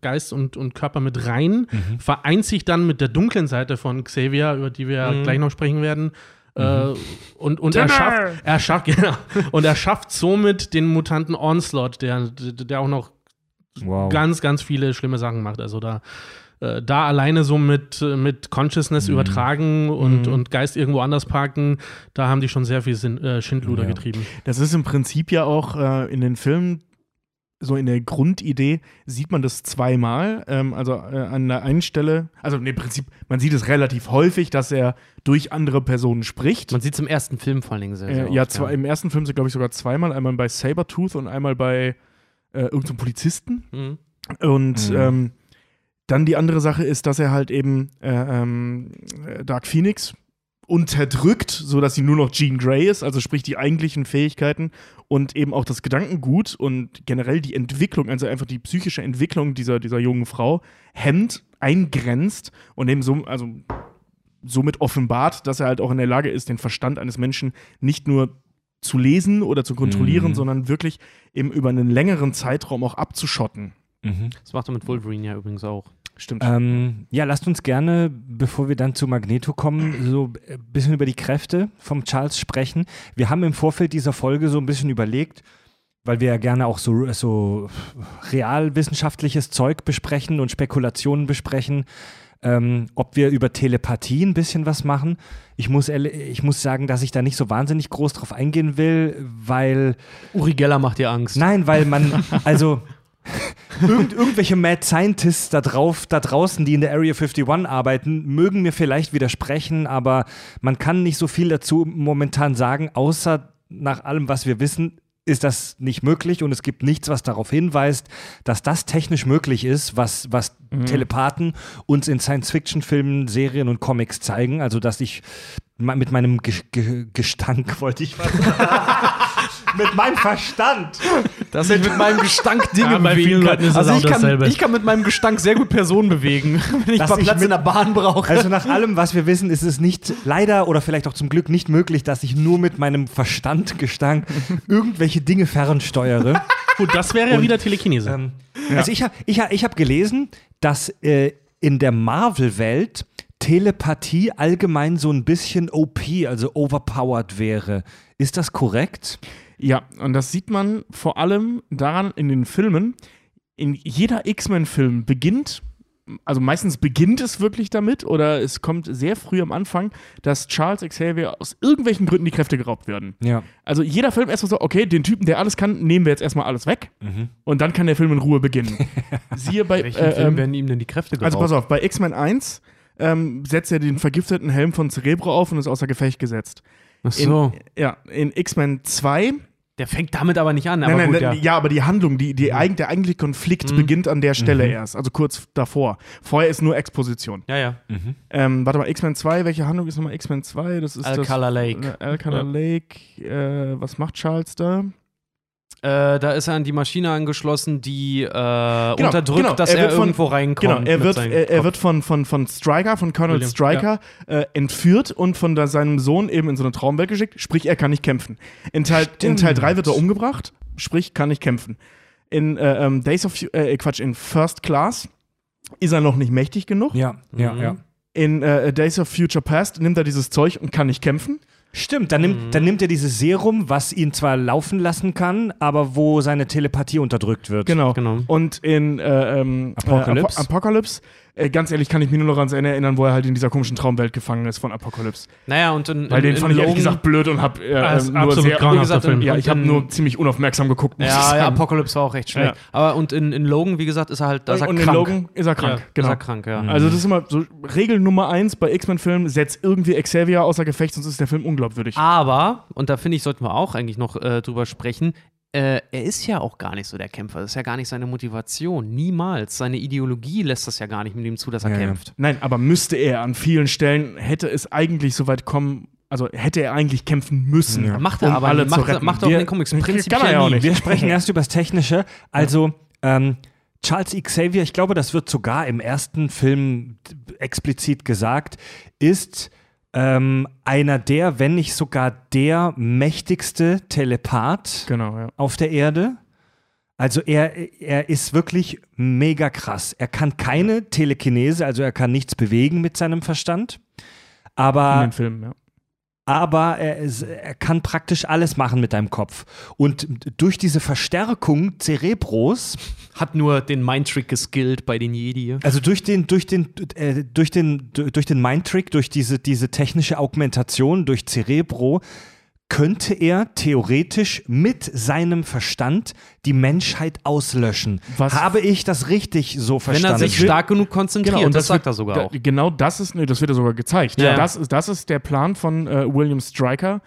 Geist und, und Körper mit rein, vereint sich dann mit der dunklen Seite von Xavier, über die wir Mhm. gleich noch sprechen werden. Äh, und und er schafft, er schafft, genau, und er schafft somit den Mutanten Onslaught, der, der auch noch Wow. ganz, ganz viele schlimme Sachen macht. Also da, äh, da alleine so mit, äh, mit Consciousness übertragen und, und Geist irgendwo anders parken, da haben die schon sehr viel Sinn, äh, Schindluder Ja. getrieben. Das ist im Prinzip ja auch äh, in den Filmen so in der Grundidee sieht man das zweimal. Ähm, also äh, an der einen Stelle, also im Prinzip, man sieht es relativ häufig, dass er durch andere Personen spricht. Man sieht es im ersten Film vor allen Dingen sehr, sehr Äh, ja, oft, zwei, im ersten Film sind, glaube ich, sogar zweimal. Einmal bei Sabertooth und einmal bei äh, irgendeinem Polizisten. Mhm. Und Mhm. ähm, dann die andere Sache ist, dass er halt eben äh, ähm, äh, Dark Phoenix unterdrückt, sodass sie nur noch Jean Grey ist, also sprich die eigentlichen Fähigkeiten und eben auch das Gedankengut und generell die Entwicklung, also einfach die psychische Entwicklung dieser, dieser jungen Frau hemmt, eingrenzt und eben so, also somit offenbart, dass er halt auch in der Lage ist, den Verstand eines Menschen nicht nur zu lesen oder zu kontrollieren, Mhm. sondern wirklich eben über einen längeren Zeitraum auch abzuschotten. Mhm. Das macht er mit Wolverine ja übrigens auch. Stimmt. Ähm, ja, lasst uns gerne, bevor wir dann zu Magneto kommen, so ein bisschen über die Kräfte vom Charles sprechen. Wir haben im Vorfeld dieser Folge so ein bisschen überlegt, weil wir ja gerne auch so, so realwissenschaftliches Zeug besprechen und Spekulationen besprechen, ähm, ob wir über Telepathie ein bisschen was machen. Ich muss, ich muss sagen, dass ich da nicht so wahnsinnig groß drauf eingehen will, weil Uri Geller macht dir Angst. Nein, weil man, also irgend, irgendwelche Mad Scientists da drauf, da draußen, die in der Area 51 arbeiten, mögen mir vielleicht widersprechen, aber man kann nicht so viel dazu momentan sagen, außer nach allem, was wir wissen, ist das nicht möglich und es gibt nichts, was darauf hinweist, dass das technisch möglich ist, was, was Telepathen uns in Science-Fiction-Filmen, Serien und Comics zeigen. Also, dass ich mit meinem Ge Ge Gestank, wollte ich was mit meinem Verstand. Dass ich mit meinem Gestank Dinge Ja, bewegen kann. Also ich, kann, ich kann mit meinem Gestank sehr gut Personen bewegen, wenn ich Dass mal ich Platz mit- in der Bahn brauche. Also nach allem, was wir wissen, ist es nicht leider oder vielleicht auch zum Glück nicht möglich, dass ich nur mit meinem Verstand Gestank irgendwelche Dinge fernsteuere. Gut, das wäre ja wieder Telekinese. Ähm, Also ich habe ich hab, ich hab gelesen, dass äh, in der Marvel-Welt Telepathie allgemein so ein bisschen OP, also overpowered wäre. Ist das korrekt? Ja, und das sieht man vor allem daran in den Filmen. In jeder X-Men-Film beginnt, also meistens beginnt es wirklich damit oder es kommt sehr früh am Anfang, dass Charles Xavier aus irgendwelchen Gründen die Kräfte geraubt werden. Ja. Also jeder Film erstmal so, okay, den Typen, der alles kann, nehmen wir jetzt erstmal alles weg und dann kann der Film in Ruhe beginnen. Siehe bei Welchen äh, Film ähm, werden ihm denn die Kräfte geraubt? also pass auf, bei X-Men 1 ähm, setzt er den vergifteten Helm von Cerebro auf und ist außer Gefecht gesetzt. Ach In, so. Ja, in X-Men 2 Der fängt damit aber nicht an. Aber Nein, nein, gut, nein, ja. ja. aber die Handlung, die, die eig der eigentliche Konflikt beginnt an der Stelle erst, also kurz davor. Vorher ist nur Exposition. Ja, ja. Ähm, warte mal, X-Men 2, welche Handlung ist nochmal X-Men 2? Das ist Alcala das, Lake. Äh, Alcala Ja. Lake, äh, was macht Charles da? Äh, da ist er an die Maschine angeschlossen, die äh, unterdrückt, genau. dass Er er, wird von- irgendwo reinkommt. Genau, er wird, er, er wird von, von, von Stryker, von Colonel William, Stryker, äh, entführt und von da, seinem Sohn eben in so eine Traumwelt geschickt, sprich, er kann nicht kämpfen. In Teil, in Teil 3 wird er umgebracht, sprich, kann nicht kämpfen. In äh, ähm, Days of, äh, Quatsch, in First Class ist er noch nicht mächtig genug. Ja, ja, Mhm. ja. In äh, Days of Future Past nimmt er dieses Zeug und kann nicht kämpfen. Stimmt, dann nimmt, dann nimmt er dieses Serum, was ihn zwar laufen lassen kann, aber wo seine Telepathie unterdrückt wird. Genau. Genau. Und in äh, ähm, Apocalypse. Äh, Apo Apocalypse, äh, ganz ehrlich, kann ich mich nur noch an seine erinnern, wo er halt in dieser komischen Traumwelt gefangen ist von Apocalypse. Naja, und in, Weil in, den in fand ich ehrlich gesagt blöd und hab äh, ähm, nur absolut sehr, gesagt, Film. Ja, ich habe nur ziemlich unaufmerksam geguckt. muss ich Ja, ja, sagen. Apocalypse war auch recht schlecht. Ja. Aber und in, in Logan, wie gesagt, ist er halt, da ist er und krank. in Logan ist er krank. ja, genau. Ist er krank, ja. Also das ist immer so Regel Nummer eins bei X-Men-Filmen, setzt irgendwie Xavier außer Gefecht, sonst ist der Film unglaubwürdig. Aber, und da finde ich, sollten wir auch eigentlich noch äh, drüber sprechen, äh, er ist ja auch gar nicht so der Kämpfer. Das ist ja gar nicht seine Motivation. Niemals. Seine Ideologie lässt das ja gar nicht mit ihm zu, dass er Ja, ja. kämpft. Nein, aber müsste er an vielen Stellen, hätte es eigentlich so weit kommen, also hätte er eigentlich kämpfen müssen. Ja. Macht er um aber alle nicht. zu Macht, er- retten. macht er auch Wir- in den Comics Kann prinzipiell er ja auch nie. nicht. Wir sprechen erst über das Technische. Also, ähm, Charles Xavier, ich glaube, das wird sogar im ersten Film explizit gesagt, ist ähm, einer der, wenn nicht sogar der mächtigste Telepath Genau, ja. auf der Erde. Also er, er ist wirklich mega krass. Er kann keine Telekinese, also er kann nichts bewegen mit seinem Verstand. In Aber den Filmen, ja. Aber er, er kann praktisch alles machen mit deinem Kopf. Und durch diese Verstärkung Cerebros, Hat nur den Mindtrick geskillt bei den Jedi. also durch den, durch den, äh, durch den, durch den Mindtrick, durch diese, diese technische Augmentation, durch Cerebro, könnte er theoretisch mit seinem Verstand die Menschheit auslöschen. Was- Habe ich das richtig so Wenn verstanden? er sich stark genug konzentriert, Genau, und das, sagt wird- er sogar auch. Genau das ist, nee, das wird ja sogar gezeigt. Ja. Das, ist, das ist der Plan von äh, William Stryker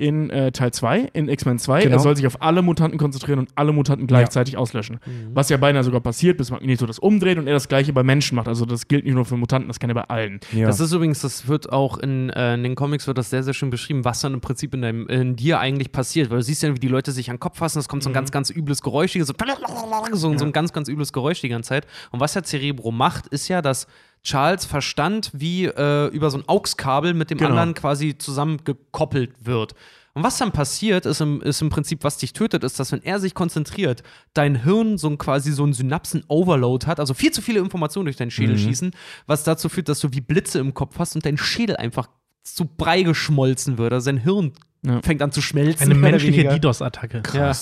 in äh, Teil 2, in X-Men 2. Genau. Er soll sich auf alle Mutanten konzentrieren und alle Mutanten gleichzeitig auslöschen. Mhm. Was ja beinahe sogar passiert, bis Magneto das umdreht und er das gleiche bei Menschen macht. Also das gilt nicht nur für Mutanten, das kann er bei allen. ja. Das ist übrigens, das wird auch in, äh, in den Comics wird das sehr, sehr schön beschrieben, was dann im Prinzip in, deinem, in dir eigentlich passiert. Weil du siehst ja, wie die Leute sich an den Kopf fassen, es kommt so ein ganz, ganz übles Geräusch, so, so, so ein ganz, ganz übles Geräusch die ganze Zeit. Und was ja Cerebro macht, ist ja, dass Charles Verstand wie äh, über so ein AUX-Kabel mit dem Genau. anderen quasi zusammengekoppelt wird. Und was dann passiert, ist im, ist im Prinzip, was dich tötet, ist, dass wenn er sich konzentriert, dein Hirn so ein quasi so einen Synapsen-Overload hat, also viel zu viele Informationen durch deinen Schädel schießen, was dazu führt, dass du wie Blitze im Kopf hast und dein Schädel einfach zu Brei geschmolzen wird. Also sein Hirn Ja. fängt an zu schmelzen. Eine menschliche. DDoS-Attacke. Ja.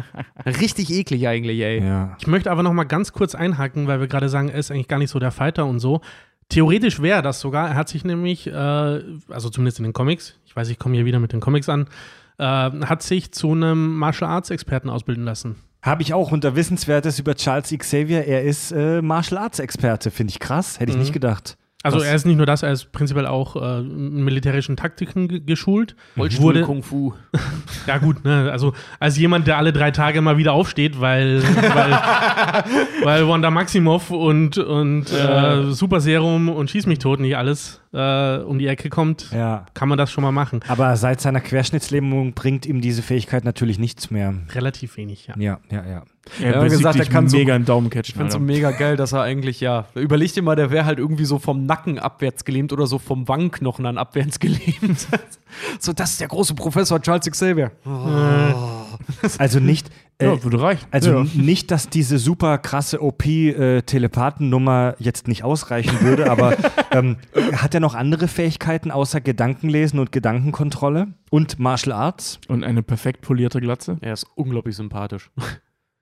Richtig eklig eigentlich, ey. ja. Ich möchte aber noch mal ganz kurz einhaken, weil wir gerade sagen, er ist eigentlich gar nicht so der Fighter und so. Theoretisch wäre das sogar. Er hat sich nämlich, äh, also zumindest in den Comics, ich weiß, ich komme hier wieder mit den Comics an, äh, hat sich zu einem Martial Arts Experten ausbilden lassen. Habe ich auch unter Wissenswertes über Charles Xavier. Er ist äh, Martial Arts Experte, finde ich krass. Hätte ich Mhm. nicht gedacht. Also er ist nicht nur das, er ist prinzipiell auch äh, militärischen Taktiken ge- geschult. Rollstuhl, Wurde, Kung Fu. ja gut, ne, also als jemand, der alle drei Tage mal wieder aufsteht, weil, weil, weil Wanda Maximoff und, und äh, Super Serum und Schieß mich tot nicht alles äh, um die Ecke kommt, Ja. kann man das schon mal machen. Aber seit seiner Querschnittslähmung bringt ihm diese Fähigkeit natürlich nichts mehr. Relativ wenig, ja. Ja, ja, ja. Er Ja, besiegt gesagt, er kann so- mega einen Daumen catchen. Ich finde so mega geil, dass er eigentlich, ja, überleg dir mal, der wäre halt irgendwie so vom Nacken abwärts gelähmt oder so vom Wangenknochen an abwärts gelähmt. so, das ist der große Professor Charles Xavier. Also nicht, äh, ja, würde reichen. also ja. nicht, dass diese super krasse OP-Telepathennummer jetzt nicht ausreichen würde, aber ähm, hat er noch andere Fähigkeiten außer Gedankenlesen und Gedankenkontrolle und Martial Arts? Und eine perfekt polierte Glatze. Er ist unglaublich sympathisch.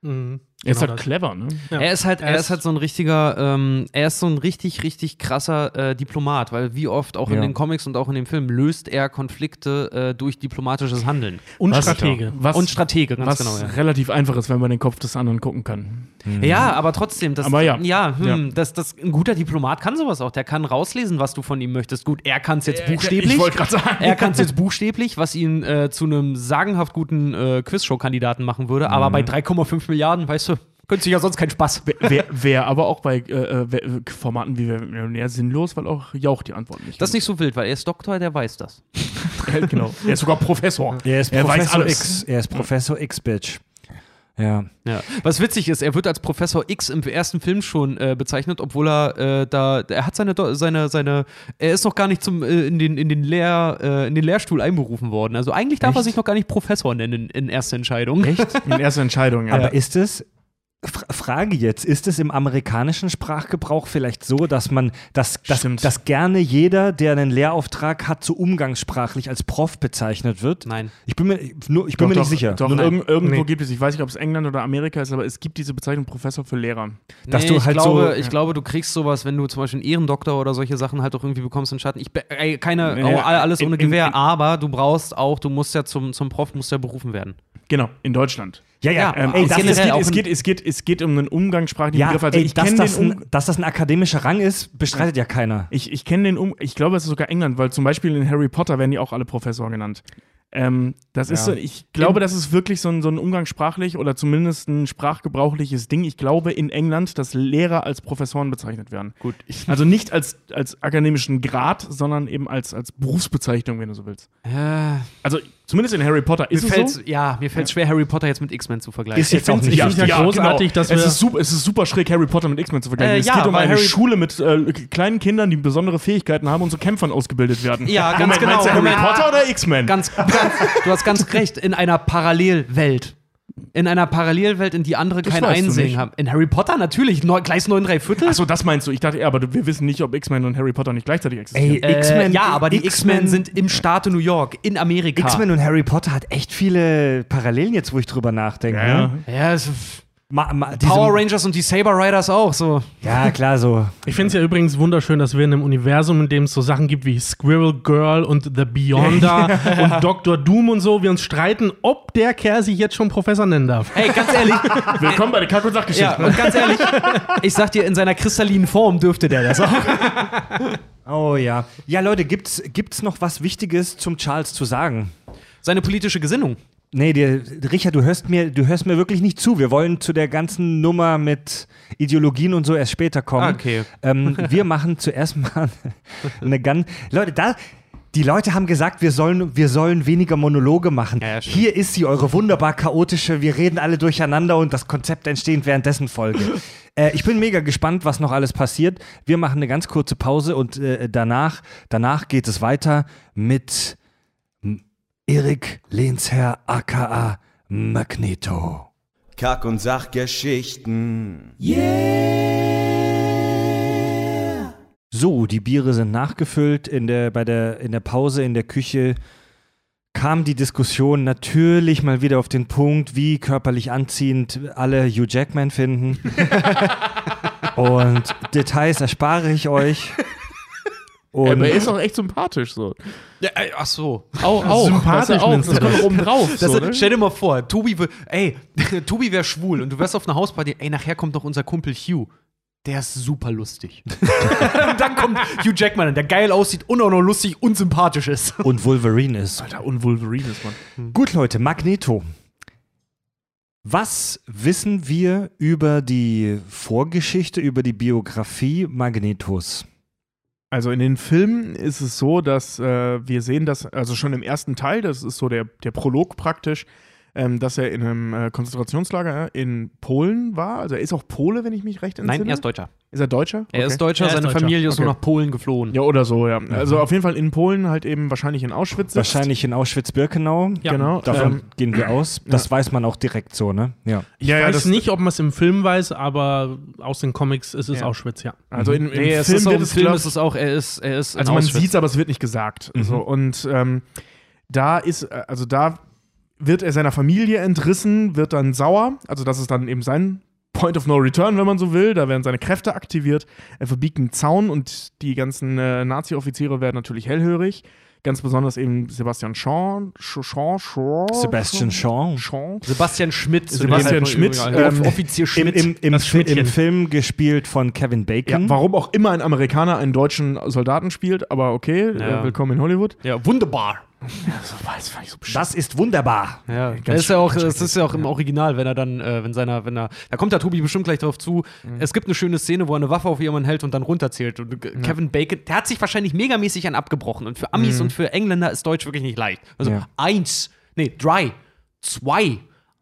Mhm, Er ist genau halt das. clever, ne? Ja. Er ist halt, er, Er ist, ist- halt so ein richtiger, ähm, er ist so ein richtig, richtig krasser äh, Diplomat, weil wie oft auch in Ja. den Comics und auch in dem Film löst er Konflikte äh, durch diplomatisches Handeln. Und Was- Stratege. Was, und Stratege, ganz was genau. Ja. relativ einfach ist, wenn man den Kopf des anderen gucken kann. Ja, aber trotzdem, das, Aber ja. ja, hm, Ja. Das, das, ein guter Diplomat kann sowas auch. Der kann rauslesen, was du von ihm möchtest. Gut, er kann es jetzt buchstäblich. Ich wollte gerade sagen. er kann es jetzt buchstäblich, was ihn äh, zu einem sagenhaft guten äh, Quizshow-Kandidaten machen würde. Aber Mhm. bei 3,5 Milliarden, weißt du, könnte sich ja sonst keinen Spaß. Wäre wär aber auch bei äh, äh, äh, Formaten wie Millionär sinnlos, weil auch Jauch die Antwort nicht Das ist nicht so wild, weil er ist Doktor, der weiß das. Ja, genau. Er ist sogar Professor. Er ist Er weiß Professor alles. X. Er ist Professor X, Bitch. Ja. Ja. Was witzig ist, er wird als Professor X im ersten Film schon äh, bezeichnet, obwohl er äh, da, er hat seine, seine, seine, er ist noch gar nicht zum, äh, in, den, in, den Lehr, äh, in den Lehrstuhl einberufen worden. Also eigentlich darf er Echt? sich noch gar nicht Professor nennen in, in erster Entscheidung. Echt? In erster Entscheidung, ja. Aber ist es, Frage jetzt, ist es im amerikanischen Sprachgebrauch vielleicht so, dass man, dass, dass, Stimmt. dass gerne jeder, der einen Lehrauftrag hat, so umgangssprachlich als Prof bezeichnet wird? Nein. Ich bin mir, nur, ich bin mir doch, nicht sicher. Doch, irgend, irgendwo Nee. gibt es, ich weiß nicht, ob es England oder Amerika ist, aber es gibt diese Bezeichnung Professor für Lehrer. Dass nee, du ich halt glaube, so- ich glaube, du kriegst sowas, wenn du zum Beispiel einen Ehrendoktor oder solche Sachen halt auch irgendwie bekommst in Schatten. Ich ey, keine, Nee, oh, alles in- ohne in- Gewehr, in- aber du brauchst auch, du musst ja zum, zum Prof musst ja berufen werden. Genau, in Deutschland. Ja, ja, Ja, Ähm, Ey, es, geht, ist es, es, es, es um einen umgangssprachlichen ja Begriff. Also ey, ich dass, das den, ein, dass das ein akademischer Rang ist, bestreitet ja keiner. ich, ich kenne den um, ich glaube, es ist sogar England, weil zum Beispiel in Harry Potter werden die auch alle Professor genannt. Ähm, das ist Ja. so, ich glaube, das ist wirklich so ein, so ein umgangssprachlich oder zumindest ein sprachgebrauchliches Ding. Ich glaube in England, dass Lehrer als Professoren bezeichnet werden. Gut. Also nicht als, als akademischen Grad, sondern eben als, als Berufsbezeichnung, wenn du so willst. Äh, Also zumindest in Harry Potter mir ist es so. ja, mir fällt schwer, Harry Potter jetzt mit X-Men zu vergleichen. Ist jetzt auch find's- nicht ja, ja, großartig, genau. dass es wir- ist, super, es ist super schräg, Harry Potter mit X-Men zu vergleichen. Äh, es ja, geht um eine Harry- Schule mit äh, kleinen Kindern, die besondere Fähigkeiten haben und zu Kämpfern ausgebildet werden. Ja, ganz Moment, genau. Meinst du Harry Moment. Potter oder X-Men? Ganz, ganz, du hast ganz recht, in einer Parallelwelt. In einer Parallelwelt, in die andere Das kein Einsehen haben. In Harry Potter natürlich, neu, Gleis 9 3 Viertel. Achso, das meinst du. Ich dachte, ja, aber wir wissen nicht, ob X-Men und Harry Potter nicht gleichzeitig existieren. Ey, X-Men- äh, ja, aber die X-Men- sind im Staate New York, in Amerika. X-Men und Harry Potter hat echt viele Parallelen jetzt, wo ich drüber nachdenke. ja, ja. ne? ja, es- Ma, ma, Power Rangers und die Saber Riders auch so. Ja, klar, so. Ich finde es ja übrigens wunderschön, dass wir in einem Universum, in dem es so Sachen gibt wie Squirrel Girl und The Beyonder und Dr. Doom und so, wir uns streiten, ob der Kerl sich jetzt schon Professor nennen darf. Ey, ganz ehrlich, Willkommen bei der Kack- und Sachgeschichte. ja, und ganz ehrlich, ich sag dir, in seiner kristallinen Form dürfte der das auch. Oh ja. Ja, Leute, gibt's, gibt's noch was Wichtiges zum Charles zu sagen? Seine politische Gesinnung. Nee, dir, Richard, du hörst, mir, du hörst mir wirklich nicht zu. Wir wollen zu der ganzen Nummer mit Ideologien und so erst später kommen. Ah, okay. Ähm, wir machen zuerst mal eine ganz. Leute, da. Die Leute haben gesagt, wir sollen, wir sollen weniger Monologe machen. Ja, ja. Hier ist sie, eure wunderbar chaotische, wir reden alle durcheinander und das Konzept entsteht währenddessen Folge. äh, ich bin mega gespannt, was noch alles passiert. Wir machen eine ganz kurze Pause und äh, danach, danach geht es weiter mit Erik Lehnsherr aka Magneto. Kack- und Sachgeschichten. So, die Biere sind nachgefüllt. In der, bei der, in der Pause in der Küche kam die Diskussion natürlich mal wieder auf den Punkt, wie körperlich anziehend alle Hugh Jackman finden. Und Details erspare ich euch. Und aber er ist auch echt sympathisch so. Ja, ey, ach so. Auch, auch. Sympathisch weißt du, auch. Das kommt oben drauf. Das So, ist, ne? Stell dir mal vor, Tobi, ey, Tobi wäre schwul und du wärst auf einer Hausparty, ey, nachher kommt noch unser Kumpel Hugh. Der ist super lustig. und dann kommt Hugh Jackman, der geil aussieht und auch noch lustig und sympathisch ist. Und Wolverine ist. Alter, und Wolverine ist man. Gut, Leute, Magneto. Was wissen wir über die Vorgeschichte, über die Biografie Magnetos? Also in den Filmen ist es so, dass äh, wir sehen, dass, also schon im ersten Teil, das ist so der, der Prolog praktisch, ähm, dass er in einem äh, Konzentrationslager in Polen war. Also er ist auch Pole, wenn ich mich recht entsinne. Nein, er ist Deutscher. Ist er Deutscher? Er Okay. ist Deutscher, Er ist seine Deutscher. Familie ist nur Okay. nach Polen geflohen. Ja, oder so, ja. Also auf jeden Fall in Polen, halt eben wahrscheinlich in Auschwitz. sitzt. Wahrscheinlich in Auschwitz-Birkenau. Ja. Genau. Davon ähm, gehen wir aus. Das weiß man auch direkt so, ne? Ja. Ich ja, ja, weiß nicht, ob man es im Film weiß, aber aus den Comics ist es Ja. Auschwitz, ja. Also in, im Nee, es Film ist auch, wird im es, Film glaub- ist es auch, er ist, er ist Also in man Auschwitz. sieht es, aber es wird nicht gesagt. Mhm. So, und ähm, da ist, äh, also da wird er seiner Familie entrissen, wird dann sauer. Also das ist dann eben sein Point of No Return, wenn man so will. Da werden seine Kräfte aktiviert. Er verbiegt einen Zaun und die ganzen äh, Nazi-Offiziere werden natürlich hellhörig. Ganz besonders eben Sebastian Shaw. Shaw, Shaw, Sebastian Shaw. Shaw. Sebastian Schmidt. Sebastian Schmidt, ähm, Offizier Im, Schmidt. im, im, im Schmidtchen. Film gespielt von Kevin Ja, Bacon. warum auch immer ein Amerikaner einen deutschen Soldaten spielt, aber okay, Ja. äh, willkommen in Hollywood. ja, wunderbar. So, das fand ich so das ist wunderbar. Ja, Ganz das ist ja auch, das ist ja auch im Original, wenn er dann, äh, wenn seiner, wenn er, da kommt der Tobi bestimmt gleich drauf zu. Es gibt eine schöne Szene, wo er eine Waffe auf jemanden hält und dann runterzählt. Und äh, Kevin Bacon, der hat sich wahrscheinlich megamäßig an abgebrochen. Und für Amis und für Engländer ist Deutsch wirklich nicht leicht. Also Ja. eins, nee, drei, zwei,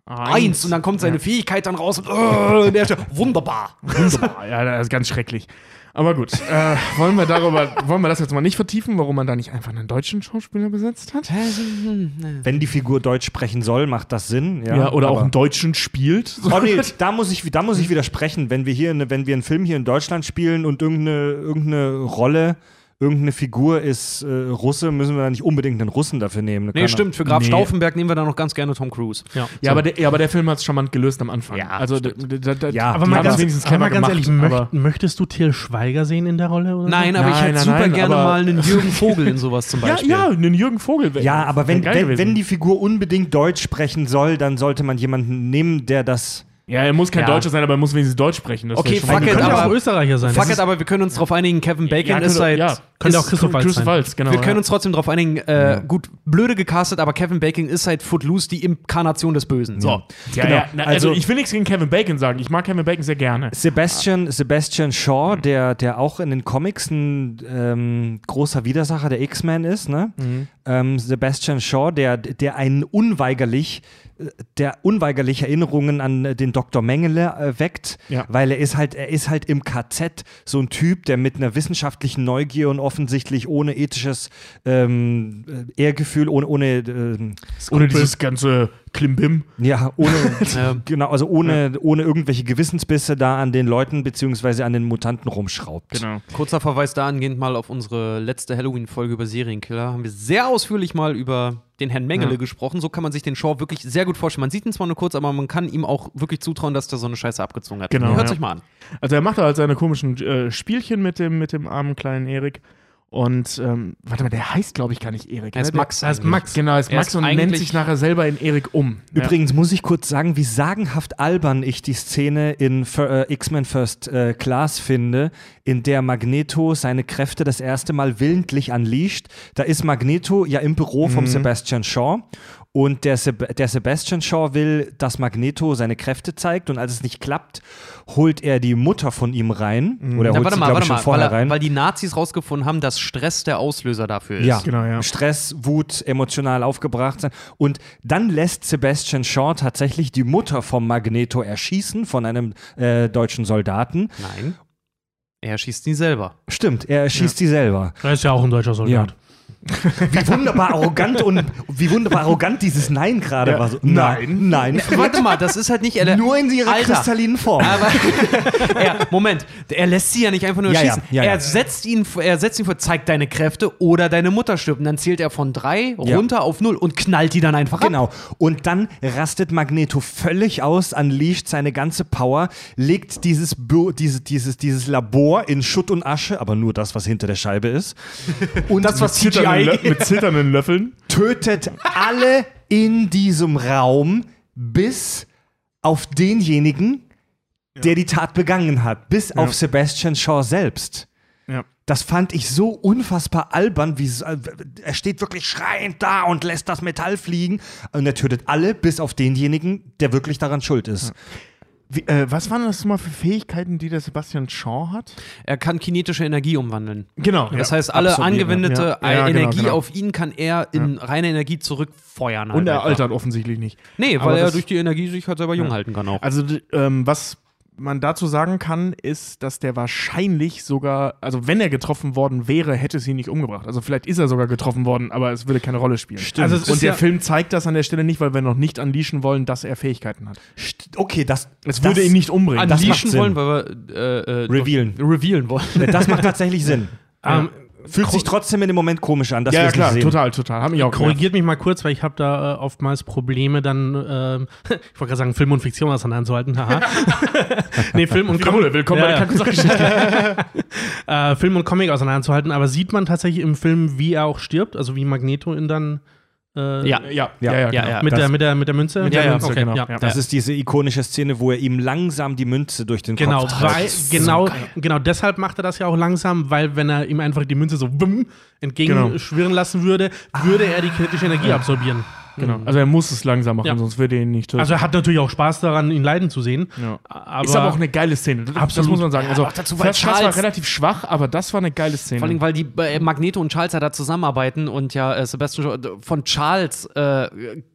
eins. Eins. und dann kommt seine Fähigkeit dann raus und, oh, und der ist wunderbar. Wunderbar. ja, das ist ganz schrecklich. Aber gut, äh, wollen wir darüber, wollen wir das jetzt mal nicht vertiefen, warum man da nicht einfach einen deutschen Schauspieler besetzt hat? Wenn die Figur Deutsch sprechen soll, macht das Sinn. Ja, Ja, oder auch einen Deutschen spielt. So. Oh nee, da muss ich, da muss ich widersprechen. Wenn wir hier, eine, wenn wir einen Film hier in Deutschland spielen und irgendeine, irgendeine Rolle, irgendeine Figur ist äh, Russe, müssen wir da nicht unbedingt einen Russen dafür nehmen. Da Nee, stimmt. Für Graf Nee. Stauffenberg nehmen wir da noch ganz gerne Tom Cruise. ja. Ja, aber der, ja, aber der Film hat es charmant gelöst am Anfang. Ja, also, d- d- d- d- Ja, Aber mal ganz, wenigstens aber mal ganz gemacht. ehrlich, aber, möcht, möchtest du Till Schweiger sehen in der Rolle? Oder Nein, so? aber ich Nein, hätte nein, super nein, gerne mal einen Jürgen Vogel in sowas zum ja, Beispiel. ja, einen Jürgen Vogel. Ja, aber wenn, wenn, wenn die Figur unbedingt Deutsch sprechen soll, dann sollte man jemanden nehmen, der das. Ja, er muss kein Ja. Deutscher sein, aber er muss wenigstens Deutsch sprechen. Das Okay, fuck it, aber- auch Österreicher sein. Fuck it, aber wir können uns darauf einigen, Kevin Bacon ja, ist seit. ja, könnte ist- auch Christoph Waltz Christoph sein. Waltz, genau. wir ja. können uns trotzdem darauf einigen, äh, gut, blöde gecastet, aber Kevin Bacon ist seit Footloose die Inkarnation des Bösen. So. Ja, Genau. ja, na, also, Also- ich will nichts gegen Kevin Bacon sagen. Ich mag Kevin Bacon sehr gerne. Sebastian, Sebastian Shaw, der, der auch in den Comics ein ähm, großer Widersacher der X-Men ist, ne? Ähm, Sebastian Shaw, der, der einen unweigerlich, äh, der unweigerlich Erinnerungen an äh, den Dr. Mengele äh, weckt, Ja. weil er ist halt, er ist halt im KZ so ein Typ, der mit einer wissenschaftlichen Neugier und offensichtlich ohne ethisches ähm, äh, Ehrgefühl, ohne, ohne ähm, Ohne dieses ganze Klimbim. ja, ohne, genau, also ohne, ohne irgendwelche Gewissensbisse da an den Leuten beziehungsweise an den Mutanten rumschraubt. Genau. Kurzer Verweis dahingehend mal auf unsere letzte Halloween-Folge über Serienkiller. Haben wir sehr ausführlich mal über den Herrn Mengele Ja. gesprochen. So kann man sich den Shaw wirklich sehr gut vorstellen. Man sieht ihn zwar nur kurz, aber man kann ihm auch wirklich zutrauen, dass der so eine Scheiße abgezogen hat. Genau, Hört ja. euch mal an. Also er macht da halt seine komischen äh, Spielchen mit dem, mit dem armen kleinen Erik. Und ähm, warte mal, der heißt, glaube ich, gar nicht Erik. Er ne? ist Max. Heißt eigentlich. Max, genau, er ist Er Max ist und nennt sich nachher selber in Erik um. Übrigens muss ich kurz sagen, wie sagenhaft albern ich die Szene in äh, X-Men First äh, Class finde, in der Magneto seine Kräfte das erste Mal willentlich unleasht. Da ist Magneto ja im Büro vom Sebastian Shaw und der, Seb der Sebastian Shaw will, dass Magneto seine Kräfte zeigt und als es nicht klappt, holt er die Mutter von ihm rein. Oder Na, holt warte sie, mal, glaube warte ich, schon mal. vorher Weil, rein. weil die Nazis rausgefunden haben, dass Stress der Auslöser dafür ist. Ja, Genau, ja. Stress, Wut, emotional aufgebracht sein. Und dann lässt Sebastian Shaw tatsächlich die Mutter vom Magneto erschießen von einem äh, deutschen Soldaten. Nein. Er schießt ihn selber. Stimmt, er erschießt sie selber. Er ist ja auch ein deutscher Soldat. Wie wunderbar arrogant und wie wunderbar arrogant dieses Nein gerade Ja. war. So, Nein. nein, nein. Warte mal, das ist halt nicht. Er, Nur in ihrer Alter. kristallinen Form. Aber er, Moment, er lässt sie ja nicht einfach nur Ja, schießen. ja. Er setzt ihn, er setzt ihn vor, zeig deine Kräfte oder deine Mutter stirbt. Und dann zählt er von drei runter auf null und knallt die dann einfach ab. Genau. Und dann rastet Magneto völlig aus, unleasht seine ganze Power, legt dieses, Bü dieses, dieses, dieses Labor in Schutt und Asche, aber nur das, was hinter der Scheibe ist. Und Das, was Zitternden Lö- mit zitternden Löffeln. tötet alle in diesem Raum, bis auf denjenigen, der die Tat begangen hat, bis auf Sebastian Shaw selbst. Ja. Das fand ich so unfassbar albern, wie es- äh, er steht wirklich schreiend da und lässt das Metall fliegen und er tötet alle, bis auf denjenigen, der wirklich daran schuld ist. Wie, äh, was waren das mal für Fähigkeiten, die der Sebastian Shaw hat? Er kann kinetische Energie umwandeln. Genau. Das heißt, alle absorbieren, angewendete ja. Ja, Energie genau, genau. auf ihn kann er in reine Energie zurückfeuern. Und er einfach. altert offensichtlich nicht. Nee, weil er durch die Energie sich halt selber jung Ja. halten kann auch. Also, ähm, was man dazu sagen kann, ist, dass der wahrscheinlich sogar, also wenn er getroffen worden wäre, hätte es ihn nicht umgebracht. Also vielleicht ist er sogar getroffen worden, aber es würde keine Rolle spielen. Stimmt. Also Und der ja- Film zeigt das an der Stelle nicht, weil wir noch nicht unleashen wollen, dass er Fähigkeiten hat. St- Okay, das, Es das, würde ihn nicht umbringen. das macht Unleashen Sinn. wollen, weil wir äh, äh, Revealen. revealen wollen. das macht tatsächlich Sinn. Ähm, Fühlt sich trotzdem in dem Moment komisch an, dass ja, ja, klar, total, total. Hab mich auch Korrigiert mich mal kurz, weil ich habe da äh, oftmals Probleme, dann, ähm, ich wollte gerade sagen, Film und Fiktion auseinanderzuhalten. Haha. nee, Film und Wiederhole, willkommen bei der ja, ja. äh, Film und Comic auseinanderzuhalten. Aber sieht man tatsächlich im Film, wie er auch stirbt? Also wie Magneto ihn dann äh, Ja. Ja, Ja, ja, genau. ja. mit, Das- der, mit, der, mit der Münze? Mit Ja, der ja, Münze, okay, genau. Das ist diese ikonische Szene, wo er ihm langsam die Münze durch den Genau, Kopf weil, genau, genau deshalb macht er das ja auch langsam, weil wenn er ihm einfach die Münze so entgegenschwirren lassen würde, würde er die kinetische Energie absorbieren. Genau. Also er muss es langsam machen, Ja. sonst würde er ihn nicht töten. Also er hat natürlich auch Spaß daran, ihn leiden zu sehen. ja. Aber, ist aber auch eine geile Szene. Das, das Absolut. muss man sagen. Also, dazu, war Charles- relativ schwach, aber das war eine geile Szene. Vor allem, weil die äh, Magneto und Charles ja da zusammenarbeiten und ja äh, Sebastian Shaw von Charles äh,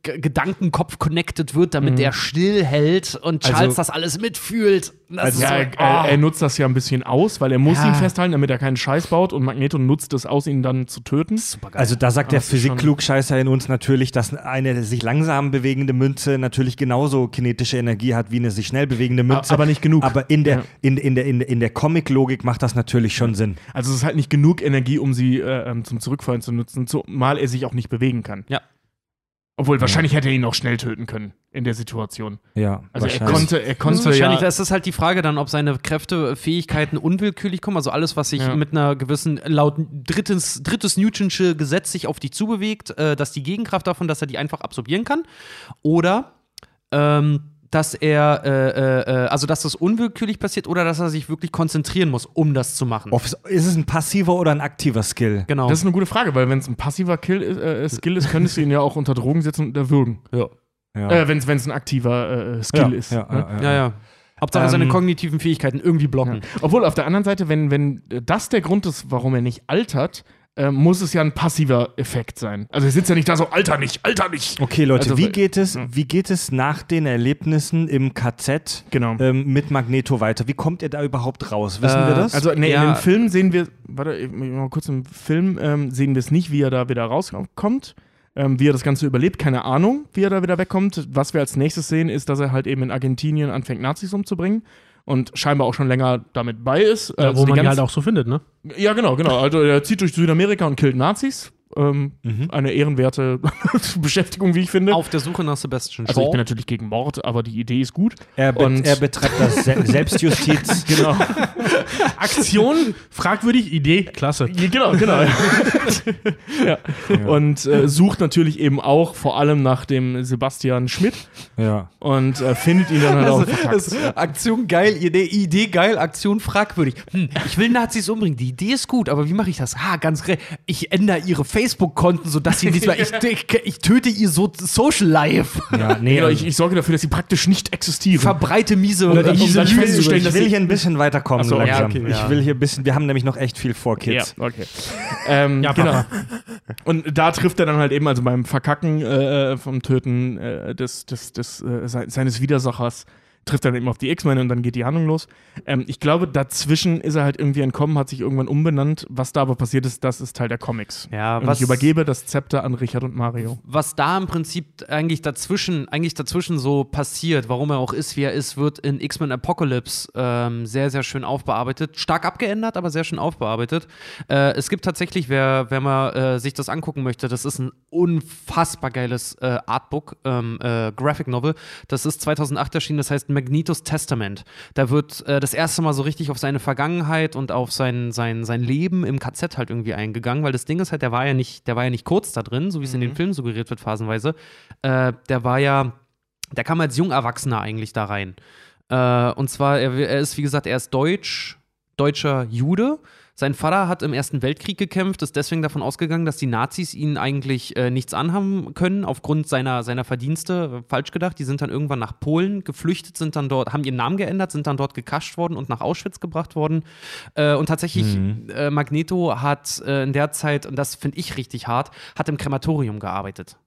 Gedankenkopf connected wird, damit er still hält und Charles Also- das alles mitfühlt. Also ja, so, er, oh. er, er nutzt das ja ein bisschen aus, weil er muss Ja. ihn festhalten, damit er keinen Scheiß baut und Magneto nutzt es aus, ihn dann zu töten. Also da sagt der ist schon- Physik-Klugscheißer in uns natürlich, dass eine sich langsam bewegende Münze natürlich genauso kinetische Energie hat wie eine sich schnell bewegende Münze. aber nicht genug. Aber in der, Ja. in, in der, in, der- in der Comic-Logik macht das natürlich schon Sinn. Also es ist halt nicht genug Energie, um sie äh, ähm, zum Zurückfallen zu nutzen, zumal er sich auch nicht bewegen kann. Ja. Obwohl, wahrscheinlich hätte er ihn auch schnell töten können in der Situation. Ja, Also er konnte, er Das konnte ist wahrscheinlich, ja, das ist halt die Frage dann, ob seine Kräfte, Fähigkeiten unwillkürlich kommen, also alles, was sich Ja. mit einer gewissen, laut drittes, drittes Newtonsche Gesetz sich auf die zubewegt, äh, dass die Gegenkraft davon, dass er die einfach absorbieren kann. Oder ähm, dass er, äh, äh, äh, also dass das unwillkürlich passiert oder dass er sich wirklich konzentrieren muss, um das zu machen. Ist es ein passiver oder ein aktiver Skill? Genau. Das ist eine gute Frage, weil wenn es ein passiver Kill, ist- äh, Skill ist, könntest du ihn ja auch unter Drogen setzen und erwürgen. ja. Ja. Äh, wenn es ein aktiver äh, Skill ja, ist. Ja, ne? ja, ja. ja, ja. Hauptsache seine Ähm, kognitiven Fähigkeiten irgendwie blocken. Obwohl auf der anderen Seite, wenn, wenn das der Grund ist, warum er nicht altert, äh, muss es ja ein passiver Effekt sein. Also er sitzt ja nicht da so, alter nicht, alter nicht. Okay, Leute, Also, wie, geht es, ja. wie geht es nach den Erlebnissen im KZ Genau. ähm, mit Magneto weiter? Wie kommt ihr da überhaupt raus? Wissen Äh, wir das? Also nee, Ja. in dem Film sehen wir, warte, ich- mal kurz im Film ähm, sehen wir es nicht, wie er da wieder rauskommt. Ähm, wie er das Ganze überlebt, keine Ahnung, wie er da wieder wegkommt. Was wir als nächstes sehen, ist, dass er halt eben in Argentinien anfängt, Nazis umzubringen und scheinbar auch schon länger damit bei ist. Ja, Also wo man die ganz- halt auch so findet, ne? Ja, genau, genau. Also er zieht durch Südamerika und killt Nazis. Ähm, Mhm. Eine ehrenwerte Beschäftigung, wie ich finde. Auf der Suche nach Sebastian also ich Shaw. bin natürlich gegen Mord, aber die Idee ist gut. er, be und- er betreibt das Se Selbstjustiz. Genau. Aktion, fragwürdig, Idee, klasse. Ja, genau, genau. ja. Und äh, sucht natürlich eben auch vor allem nach dem Sebastian Schmidt ja. und äh, findet ihn dann halt auch verkackt. Also, Aktion geil, Idee, Idee geil, Aktion fragwürdig. Hm, ich will Nazis umbringen. Die Idee ist gut, aber wie mache ich das? Ha, ganz Ich ändere ihre Facebook-Konten, sodass sie nicht mehr. Ich, ich, ich töte ihr so Social Life. ja, nee, Genau, ich, ich sorge dafür, dass sie praktisch nicht existieren. Verbreite miese Oder um dann ich, will, festzustellen, ich will sie- hier ein bisschen weiterkommen so, okay, langsam. okay, ich ja. will hier ein bisschen, wir haben nämlich noch echt viel vor, ja, Kids. okay. ähm, Ja, genau. Und da trifft er dann halt eben, also beim Verkacken äh, vom Töten äh, des, des, des, äh, se- seines Widersachers, trifft dann eben auf die X-Men und dann geht die Handlung los. Ähm, ich glaube, dazwischen ist er halt irgendwie entkommen, hat sich irgendwann umbenannt. Was da aber passiert ist, das ist Teil der Comics. Ja, und was- ich übergebe das Zepter an Richard und Mario. was da im Prinzip eigentlich dazwischen, eigentlich dazwischen so passiert, warum er auch ist, wie er ist, wird in X-Men Apocalypse ähm, sehr, sehr schön aufbearbeitet. Stark abgeändert, aber sehr schön aufbearbeitet. Äh, es gibt tatsächlich, wer, wer mal äh, sich das angucken möchte, das ist ein unfassbar geiles äh, Artbook, ähm, äh, Graphic Novel. Das ist 2008 erschienen, das heißt Magnetos Testament. Da wird äh, das erste Mal so richtig auf seine Vergangenheit und auf sein, sein, sein Leben im KZ halt irgendwie eingegangen, weil das Ding ist halt, der war ja nicht, der war ja nicht kurz da drin, so wie es in den Filmen suggeriert wird, phasenweise. Äh, der war ja, der kam als Jungerwachsener eigentlich da rein. Äh, und zwar, er, er ist, wie gesagt, er ist deutsch, deutscher Jude. Sein Vater hat im Ersten Weltkrieg gekämpft, ist deswegen davon ausgegangen, dass die Nazis ihn eigentlich äh, nichts anhaben können, aufgrund seiner, seiner Verdienste. Falsch gedacht. Die sind dann irgendwann nach Polen geflüchtet, sind dann dort, haben ihren Namen geändert, sind dann dort gekascht worden und nach Auschwitz gebracht worden. Äh, und tatsächlich, Mhm. äh, Magneto hat äh, in der Zeit, und das finde ich richtig hart, hat im Krematorium gearbeitet.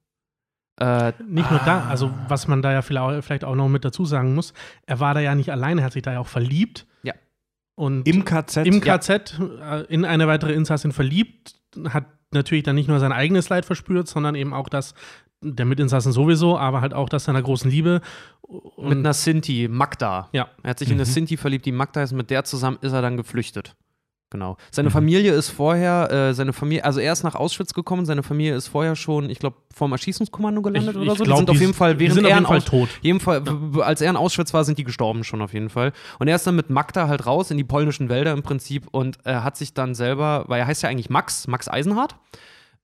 Äh, Nicht nur da, also was man da ja vielleicht vielleicht auch noch mit dazu sagen muss, er war da ja nicht alleine, er hat sich da ja auch verliebt. Ja. Und Im KZ? im KZ äh, in eine weitere Insassin verliebt, hat natürlich dann nicht nur sein eigenes Leid verspürt, sondern eben auch das der Mitinsassen sowieso, aber halt auch das seiner großen Liebe. Und mit einer Sinti, Magda. Ja. Er hat sich in eine Mhm. Sinti verliebt, die Magda ist, mit der zusammen ist er dann geflüchtet. Genau. Seine Mhm. Familie ist vorher, äh, seine Familie, also er ist nach Auschwitz gekommen, seine Familie ist vorher schon, ich glaube, vorm Erschießungskommando gelandet oder so. glaub, die sind auf jeden Fall, die während er Fall tot. jeden Fall, w- als er in Auschwitz war, sind die gestorben schon auf jeden Fall. Und er ist dann mit Magda halt raus in die polnischen Wälder im Prinzip und er hat sich dann selber, weil er heißt ja eigentlich Max, Max Eisenhardt,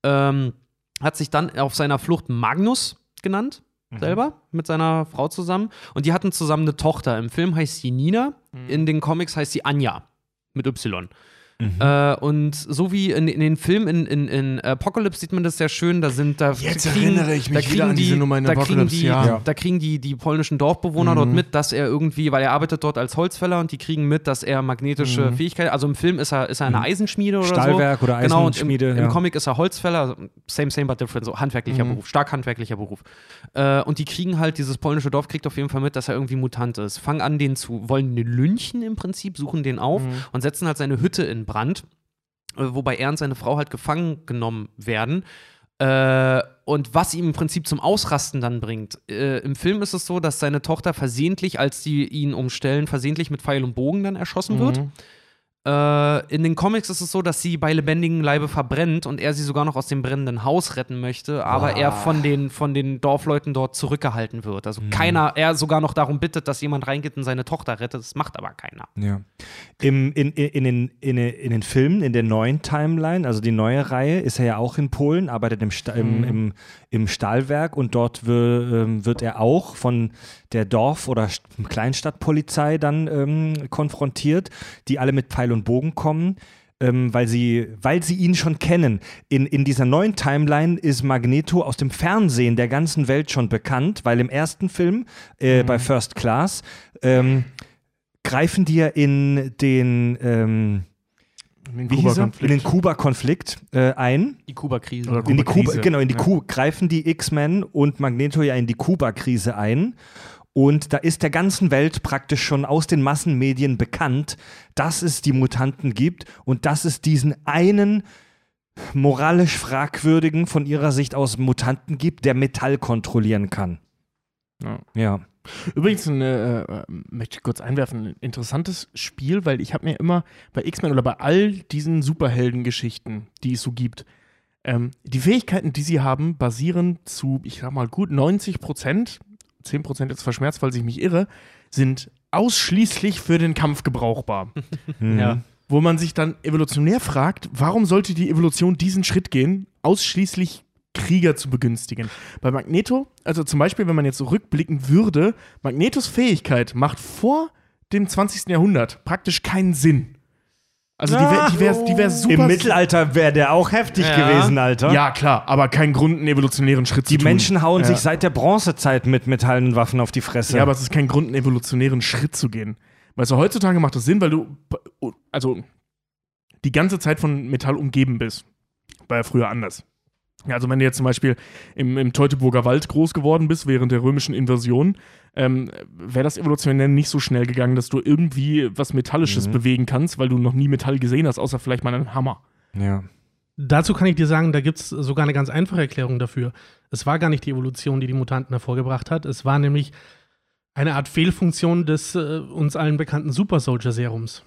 ähm, hat sich dann auf seiner Flucht Magnus genannt, selber, mit seiner Frau zusammen. Und die hatten zusammen eine Tochter. Im Film heißt sie Nina, in den Comics heißt sie Anja mit Y. Mhm. Äh, und so wie in, in den Filmen in, in, in Apocalypse sieht man das sehr schön, da sind da Jetzt erinnere ich mich da wieder an die, diese Nummer in kriegen Apocalypse, die, ja. da kriegen die, die polnischen Dorfbewohner Mhm. dort mit, dass er irgendwie, weil er arbeitet dort als Holzfäller und die kriegen mit, dass er magnetische Mhm. Fähigkeiten, also im Film ist er, ist er eine Mhm. Eisenschmiede oder Stahlwerk so. oder Genau, Eisenschmiede. im, ja. im Comic ist er Holzfäller, same, same, but different, so handwerklicher Mhm. Beruf, stark handwerklicher Beruf. Äh, und die kriegen halt, dieses polnische Dorf kriegt auf jeden Fall mit, dass er irgendwie Mutant ist. Fangen an, den zu, wollen den lynchen im Prinzip, suchen den auf Mhm. und setzen halt seine Hütte in Brand, äh, wobei er und seine Frau halt gefangen genommen werden. Äh, und was ihm im Prinzip zum Ausrasten dann bringt. Äh, Im Film ist es so, dass seine Tochter versehentlich, als die ihn umstellen, versehentlich mit Pfeil und Bogen dann erschossen wird. Mhm. Äh, in den Comics ist es so, dass sie bei lebendigem Leibe verbrennt und er sie sogar noch aus dem brennenden Haus retten möchte, aber er von den, von den Dorfleuten dort zurückgehalten wird. Also keiner, er sogar noch darum bittet, dass jemand reingeht und seine Tochter rettet. Das macht aber keiner. Ja. Im, in, in, in, den, in, in den Filmen, in der neuen Timeline, also die neue Reihe, ist er ja auch in Polen, arbeitet im, Sta im, im, im Stahlwerk und dort ähm, wird er auch von der Dorf- oder St- Kleinstadtpolizei dann ähm, konfrontiert, die alle mit Pfeil und Bogen kommen. Ähm, weil, sie, weil sie ihn schon kennen. In, in dieser neuen Timeline ist Magneto aus dem Fernsehen der ganzen Welt schon bekannt, weil im ersten Film äh, bei First Class ähm, greifen die ja in den, ähm, in Kuba-Konflikt. den Kuba-Konflikt äh, ein. Die Kuba-Krise. Oder In die Kuba, Kuba-Krise. genau, in die Ja. Kuba greifen die X-Men und Magneto ja in die Kuba-Krise ein. Und da ist der ganzen Welt praktisch schon aus den Massenmedien bekannt, dass es die Mutanten gibt und dass es diesen einen moralisch fragwürdigen von ihrer Sicht aus Mutanten gibt, der Metall kontrollieren kann. Ja. Ja. Übrigens, ein, äh, äh, möchte ich kurz einwerfen, ein interessantes Spiel, weil ich habe mir immer bei X-Men oder bei all diesen Superheldengeschichten, die es so gibt, ähm, die Fähigkeiten, die sie haben, basieren zu, ich sag mal, gut 90 Prozent, 10 Prozent jetzt verschmerzt, weil ich mich irre, sind ausschließlich für den Kampf gebrauchbar. Mhm. Ja. Wo man sich dann evolutionär fragt, warum sollte die Evolution diesen Schritt gehen, ausschließlich Krieger zu begünstigen? Bei Magneto, also zum Beispiel, wenn man jetzt so rückblicken würde, Magnetos Fähigkeit macht vor dem 20. Jahrhundert praktisch keinen Sinn. Also die wäre die wär, die wär super. Im Mittelalter wäre der auch heftig Ja. gewesen, Alter. Ja, klar, aber kein Grund, einen evolutionären Schritt Die zu tun. Menschen hauen Ja. sich seit der Bronzezeit mit metallenen Waffen auf die Fresse. Ja, aber es ist kein Grund, einen evolutionären Schritt zu gehen. Weißt du, heutzutage macht das Sinn, weil du also die ganze Zeit von Metall umgeben bist. War ja früher anders. Ja, also wenn du jetzt zum Beispiel im, im Teutoburger Wald groß geworden bist während der römischen Invasion, ähm, wäre das evolutionär nicht so schnell gegangen, dass du irgendwie was Metallisches Mhm. bewegen kannst, weil du noch nie Metall gesehen hast, außer vielleicht mal einen Hammer. ja. Dazu kann ich dir sagen, da gibt es sogar eine ganz einfache Erklärung dafür. Es war gar nicht die Evolution, die die Mutanten hervorgebracht hat. Es war nämlich eine Art Fehlfunktion des äh, uns allen bekannten Super Soldier Serums.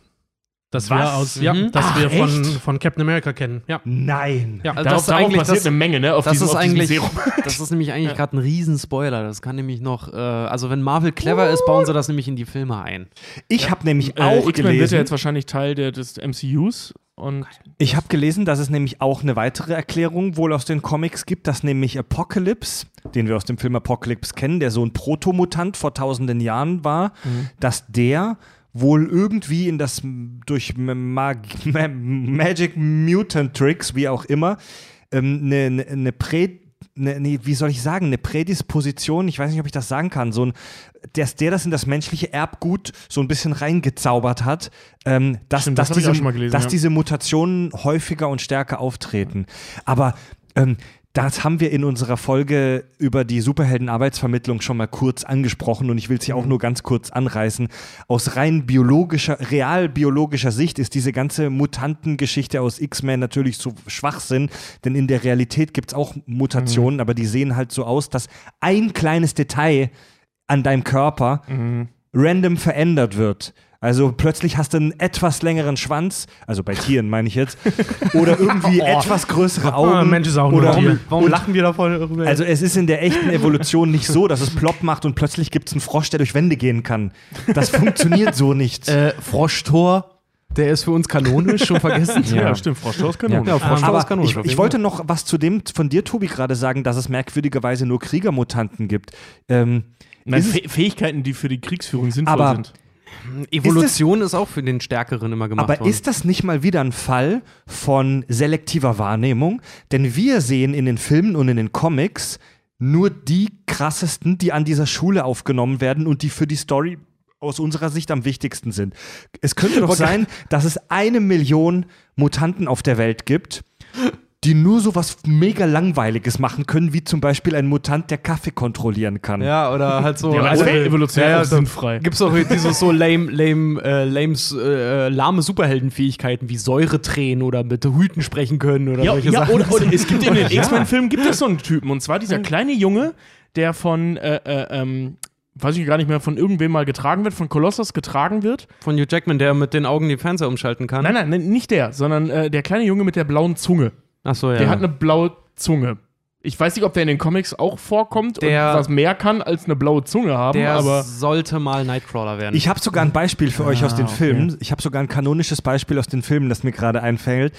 Das wir Was? aus, ja, Mhm. das Ach, wir von, echt? von Captain America kennen. Ja. Nein. Ja. Also Darauf, das ist darauf eigentlich passiert das- eine Menge, ne? Auf Das diesem, ist eigentlich, Serum. das ist nämlich eigentlich gerade ein Riesenspoiler. Das kann nämlich noch, äh, also wenn Marvel clever ist, bauen sie das nämlich in die Filme ein. Ich habe nämlich Äh, auch X-Men wird ja gelesen. jetzt wahrscheinlich Teil der, des MCUs. Und Ich habe gelesen, dass es nämlich auch eine weitere Erklärung wohl aus den Comics gibt, dass nämlich Apocalypse, den wir aus dem Film Apocalypse kennen, der so ein Protomutant vor tausenden Jahren war, dass der wohl irgendwie in das durch Mag Ma Magic Mutant Tricks, wie auch immer, ähm, eine ne, ne Prä ne, nee, wie soll ich sagen, eine Prädisposition, ich weiß nicht, ob ich das sagen kann, so ein, dass der das in das menschliche Erbgut so ein bisschen reingezaubert hat, ähm, dass, Stimmt, dass, das diese, gelesen, dass ja. diese Mutationen häufiger und stärker auftreten. Aber ähm, das haben wir in unserer Folge über die Superhelden-Arbeitsvermittlung schon mal kurz angesprochen und ich will es hier auch nur ganz kurz anreißen. Aus rein biologischer, real biologischer Sicht ist diese ganze Mutantengeschichte aus X-Men natürlich so Schwachsinn, denn in der Realität gibt es auch Mutationen, aber die sehen halt so aus, dass ein kleines Detail an deinem Körper random verändert wird. Also plötzlich hast du einen etwas längeren Schwanz, also bei Tieren meine ich jetzt, oder irgendwie etwas größere Augen. Ah, Mensch ist auch oder, ein Tier. Warum lachen wir davon darüber? Also es ist in der echten Evolution nicht so, dass es plopp macht und plötzlich gibt es einen Frosch, der durch Wände gehen kann. Das funktioniert so nicht. äh, Froschtor, der ist für uns kanonisch, schon vergessen. ja, stimmt, Frau Strauß Kanone. Ja, Strauß Aber kanonisch. ich, ich wollte noch was zu dem von dir, Tobi, gerade sagen, dass es merkwürdigerweise nur Kriegermutanten gibt. Ähm, Nein, ist Fähigkeiten, die für die Kriegsführung sinnvoll Aber- sind. Evolution ist, auch für den Stärkeren immer gemacht Aber worden. ist das nicht mal wieder ein Fall von selektiver Wahrnehmung? Denn wir sehen in den Filmen und in den Comics nur die krassesten, die an dieser Schule aufgenommen werden und die für die Story aus unserer Sicht am wichtigsten sind. Es könnte doch sein, dass es eine Million Mutanten auf der Welt gibt, die nur so was mega Langweiliges machen können, wie zum Beispiel ein Mutant, der Kaffee kontrollieren kann. ja, oder halt so. Ja, also, evolutionär ja, ja, sinnfrei. Gibt's auch dieses so lame, lame, äh, lames, äh, lahme Superheldenfähigkeiten wie Säure drehen oder mit Hüten sprechen können oder Ja, solche ja Sachen. oder, oder es gibt in den. X-Men-Filmen gibt es so einen Typen. Und zwar dieser kleine Junge, der von, äh, äh, ähm, weiß ich gar nicht mehr, von irgendwem mal getragen wird, von Colossus getragen wird. Von Hugh Jackman, der mit den Augen den Fernseher umschalten kann. Nein, nein, nein, nicht der, sondern äh, der kleine Junge mit der blauen Zunge. Achso, ja. Der hat eine blaue Zunge. Ich weiß nicht, ob der in den Comics auch vorkommt Der- und was mehr kann als eine blaue Zunge haben, der aber sollte mal Nightcrawler werden. Ich habe sogar ein Beispiel für euch aus den okay. Filmen. Ich habe sogar ein kanonisches Beispiel aus den Filmen, das mir gerade einfällt.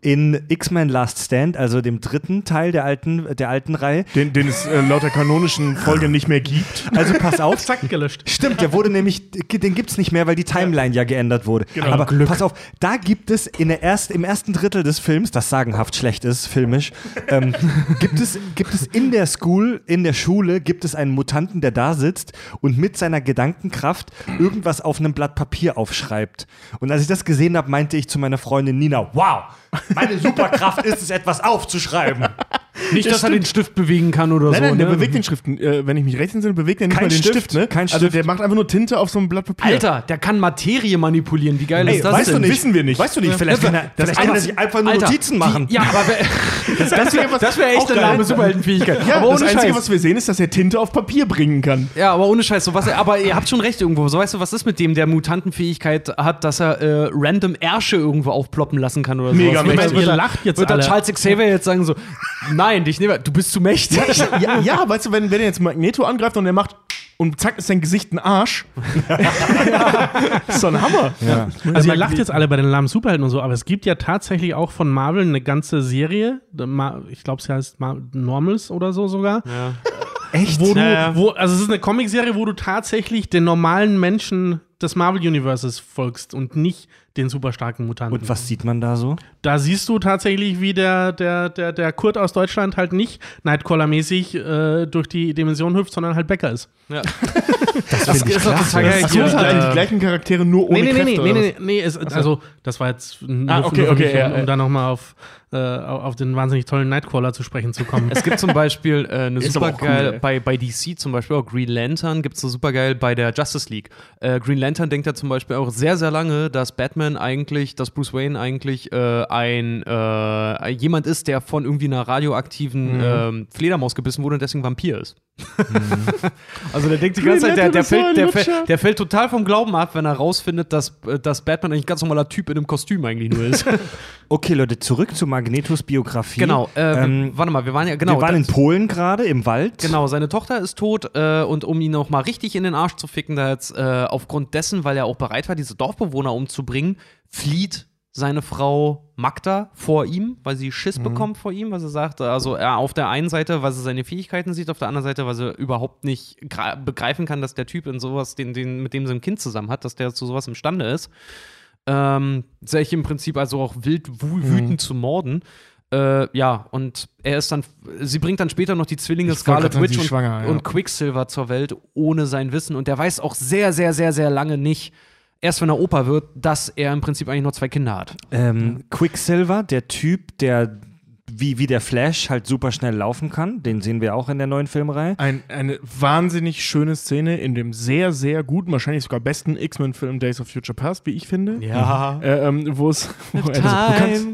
In X-Men Last Stand, also dem dritten Teil der alten, der alten Reihe. den, den es äh, laut der kanonischen Folge nicht mehr gibt. Also pass auf. Zack, gelöscht. Stimmt, der wurde nämlich, den gibt's nicht mehr, weil die Timeline ja geändert wurde. Genau. Aber pass auf, da gibt es in der erst, im ersten Drittel des Films, das sagenhaft schlecht ist, filmisch, ähm, gibt, es, gibt es in der School, in der Schule, gibt es einen Mutanten, der da sitzt und mit seiner Gedankenkraft irgendwas auf einem Blatt Papier aufschreibt. Und als ich das gesehen habe, meinte ich zu meiner Freundin Nina, wow, meine Superkraft ist es, etwas aufzuschreiben. nicht, dass er den Stift bewegen kann oder Nein, so. nein, der ne? bewegt den Stift, äh, wenn ich mich recht entsinne, bewegt er nicht Kein mal den Stift, Stift, ne? kein Also Stift. der macht einfach nur Tinte auf so einem Blatt Papier. Alter, der kann Materie manipulieren. Wie geil Ey, ist das weißt denn? du nicht, Wissen wir nicht. Weißt du nicht, vielleicht kann er, vielleicht kann er sich einfach nur Alter, Notizen machen. Die, ja, aber das, das wäre wär echt eine lahme Superheldenfähigkeit. Ja, aber das ohne Einzige, Scheiß. was wir sehen, ist, dass er Tinte auf Papier bringen kann. Ja, aber ohne Scheiß. So was, aber ihr habt schon recht irgendwo. So weißt du, was ist mit dem, der Mutantenfähigkeit hat, dass er äh, random Ärsche irgendwo aufploppen lassen kann oder so. Mega Wird, mächtig. wird, Ihr lacht jetzt wird alle. Charles Xavier jetzt sagen so, nein, dich nehme, du bist zu mächtig. Ja, ja weißt du, wenn, wenn er jetzt Magneto angreift und er macht und zack ist sein Gesicht ein Arsch. das ist so ein Hammer. Also ihr lacht jetzt alle bei den lahmen Superhelden und so, aber es gibt ja tatsächlich auch von Marvel eine ganze Serie, ich glaube, sie heißt Ma- Normals oder so sogar, Echt? wo du, Ja, ja. wo, also es ist eine Comicserie, wo du tatsächlich den normalen Menschen des Marvel-Universes folgst und nicht den super starken Mutanten. Und was sieht man da so? Da siehst du tatsächlich, wie der, der, der, der Kurt aus Deutschland halt nicht Nightcrawler-mäßig äh, durch die Dimension hüpft, sondern halt Bäcker ist. Ja. Das, Das ist doch krass. total ja. geil. Ach so, gleichen, äh, die gleichen Charaktere nur ohne nee, nee, Kräfte. nee, nee, nee, nee, nee, es, also das war jetzt nur, Ah, okay, okay, mich, ja, um, ja. um da nochmal auf, äh, auf den wahnsinnig tollen Nightcrawler zu sprechen zu kommen. Es gibt zum Beispiel äh, eine Ist auch supergeil, cool, bei, bei DC zum Beispiel auch Green Lantern gibt es so supergeil bei der Justice League. Äh, Green Lantern denkt ja zum Beispiel auch sehr, sehr lange, dass Batman eigentlich, dass Bruce Wayne eigentlich äh, ein äh, jemand ist, der von irgendwie einer radioaktiven ähm, Fledermaus gebissen wurde und deswegen Vampir ist. also der denkt die ganze Green Zeit, der, der, fällt, der, fällt, der fällt total vom Glauben ab, wenn er rausfindet, dass, äh, dass Batman eigentlich ein ganz normaler Typ in einem Kostüm eigentlich nur ist. Okay, Leute, zurück zu Magnetos Biografie. genau. Äh, Ähm, warte mal, wir waren ja genau. wir waren in Polen gerade, im Wald. Genau, seine Tochter ist tot äh, und um ihn noch mal richtig in den Arsch zu ficken, da jetzt äh, aufgrund dessen, weil er auch bereit war, diese Dorfbewohner umzubringen, flieht seine Frau Magda vor ihm, weil sie Schiss bekommt vor ihm, weil sie sagt, also er auf der einen Seite, weil sie seine Fähigkeiten sieht, auf der anderen Seite, weil sie überhaupt nicht begreifen kann, dass der Typ in sowas, den, den, mit dem sie ein Kind zusammen hat, dass der zu sowas imstande ist. Ähm, sich im Prinzip also auch wild wü- wütend zu morden. Äh, ja, und er ist dann, sie bringt dann später noch die Zwillinge Ich Scarlet Witch und, ja. und Quicksilver zur Welt ohne sein Wissen. Und der weiß auch sehr, sehr, sehr, sehr lange nicht, erst wenn er Opa wird, dass er im Prinzip eigentlich nur zwei Kinder hat. Ähm, Quicksilver, der Typ, der wie, wie der Flash halt super schnell laufen kann, den sehen wir auch in der neuen Filmreihe. Ein, eine wahnsinnig schöne Szene in dem sehr, sehr guten, wahrscheinlich sogar besten X-Men-Film Days of Future Past, wie ich finde. Ja. Äh, ähm, wo es. wo- also, du kannst-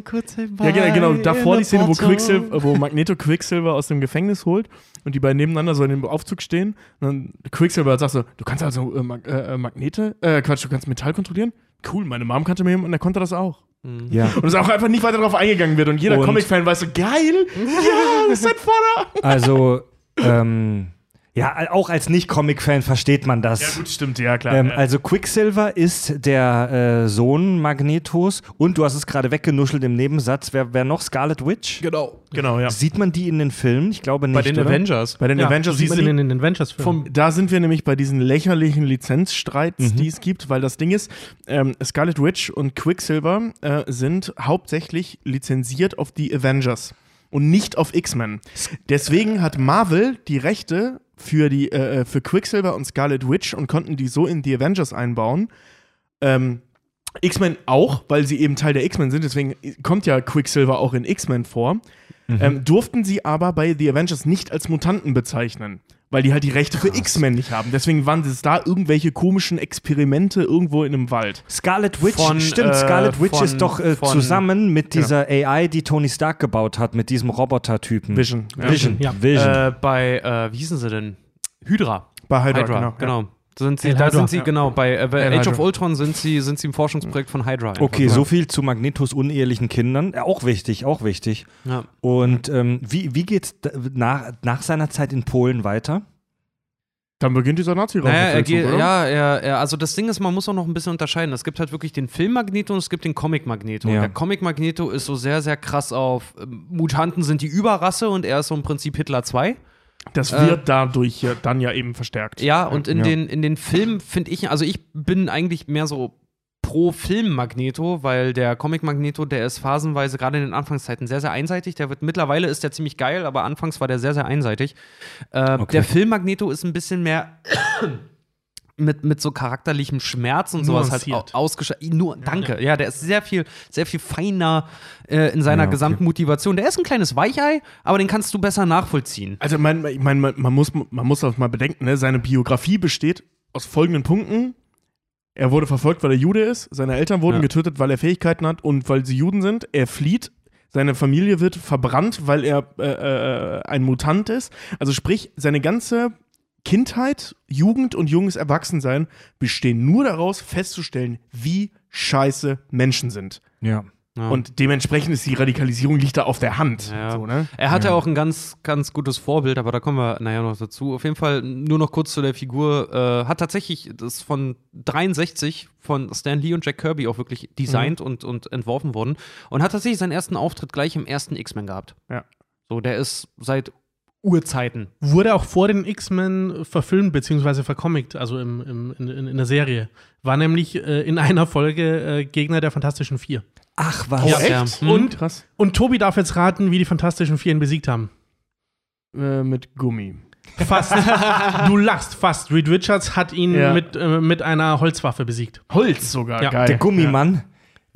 Ja, genau, genau. Davor die Szene, wo Quicksilver, wo Magneto Quicksilver aus dem Gefängnis holt und die beiden nebeneinander so in dem Aufzug stehen. Und dann Quicksilver sagt so: Du kannst also äh, Mag äh, Magnete, äh, Quatsch, du kannst Metall kontrollieren? Cool, meine Mom kannte mir und er konnte das auch. Ja. Und es auch einfach nicht weiter darauf eingegangen wird. Und jeder Comic-Fan weiß so: Geil! Ja, das ist ein Vater! Also, ähm, ja, auch als Nicht-Comic-Fan versteht man das. Ja, gut, stimmt, ja, klar. Ähm, ja. also Quicksilver ist der äh, Sohn Magnetos und du hast es gerade weggenuschelt im Nebensatz. Wer, wer noch? Scarlet Witch? Genau. genau, ja. Sieht man die in den Filmen? Ich glaube nicht. Bei den oder? Avengers. Bei den Ja, Avengers sieht man du- in den Avengers-Filmen. Da sind wir nämlich bei diesen lächerlichen Lizenzstreits, die es gibt, weil das Ding ist, ähm, Scarlet Witch und Quicksilver äh, sind hauptsächlich lizenziert auf die Avengers und nicht auf X-Men. Deswegen hat Marvel die Rechte für, die, äh, für Quicksilver und Scarlet Witch und konnten die so in die Avengers einbauen. Ähm, X-Men auch, weil sie eben Teil der X-Men sind, deswegen kommt ja Quicksilver auch in X-Men vor. Ähm, durften sie aber bei The Avengers nicht als Mutanten bezeichnen, weil die halt die Rechte für X-Men nicht haben. Deswegen waren es da irgendwelche komischen Experimente irgendwo in einem Wald. Scarlet Witch, Von, stimmt, äh, Scarlet Witch von- ist doch äh, von- zusammen mit dieser AI, die Tony Stark gebaut hat, mit diesem Roboter-Typen. Vision. Ja. Vision. Ja. Vision. Äh, bei, äh, wie hießen sie denn? Hydra. Bei Hydra, Hydra, genau. genau. Sind sie, El da Hydra, sind sie, ja. genau, bei äh, bei El Age of. Ultron sind sie, sind sie im Forschungsprojekt von Hydra. einfach. Okay, so viel zu Magnetos unehelichen Kindern. Ja, auch wichtig, auch wichtig. Ja. Und ähm, wie, wie geht's da- nach, nach seiner Zeit in Polen weiter? Dann beginnt dieser nazi Naja, er geht, oder? ja, er, er, also das Ding ist, man muss auch noch ein bisschen unterscheiden. Es gibt halt wirklich den Film Magneto und es gibt den Comic Magneto. Ja. Und der Comic Magneto ist so sehr, sehr krass auf ähm, Mutanten sind die Überrasse und er ist so im Prinzip Hitler 2. Das Äh, wird dadurch ja dann ja eben verstärkt. Ja, und in, Ja. Den, in den Filmen finde ich, also ich bin eigentlich mehr so pro Film Magneto, weil der Comic Magneto, der ist phasenweise gerade in den Anfangszeiten sehr, sehr einseitig. Der wird mittlerweile ist der ziemlich geil, aber anfangs war der sehr, sehr einseitig. Äh, Okay. Der Film Magneto ist ein bisschen mehr mit, mit so charakterlichem Schmerz und sowas halt Nuanciert. ausgeschaltet. Nur, danke. Ja, der ist sehr viel, sehr viel feiner äh, in seiner Ja, okay. gesamten Motivation. Der ist ein kleines Weichei, aber den kannst du besser nachvollziehen. Also man, ich mein, man, man, muss, man muss das mal bedenken, ne? seine Biografie besteht aus folgenden Punkten. Er wurde verfolgt, weil er Jude ist. Seine Eltern wurden Ja. getötet, weil er Fähigkeiten hat und weil sie Juden sind. Er flieht. Seine Familie wird verbrannt, weil er äh, äh, ein Mutant ist. Also sprich, seine ganze Kindheit, Jugend und junges Erwachsensein bestehen nur daraus, festzustellen, wie scheiße Menschen sind. Ja. Ja. Und dementsprechend ist die Radikalisierung liegt da auf der Hand. Ja. So, ne? Er hatte auch ein ganz, ganz gutes Vorbild, aber da kommen wir naja noch dazu. Auf jeden Fall nur noch kurz zu der Figur. Äh, hat tatsächlich das von 63 von Stan Lee und Jack Kirby auch wirklich designt Mhm. und, und entworfen worden. Und hat tatsächlich seinen ersten Auftritt gleich im ersten X-Men gehabt. Ja. So, der ist seit Urzeiten. Wurde auch vor den X-Men verfilmt bzw. vercomict, also im, im, in, in, der Serie. War nämlich äh, in einer Folge äh, Gegner der Fantastischen Vier. Ach, was? Oh, Ja, echt? ja. Mhm. Und, Krass. und Tobi darf jetzt raten, wie die Fantastischen Vier ihn besiegt haben. Äh, mit Gummi. Fast. du lachst fast. Reed Richards hat ihn Ja. mit, äh, mit einer Holzwaffe besiegt. Holz sogar, Ja. geil. Der Gummimann.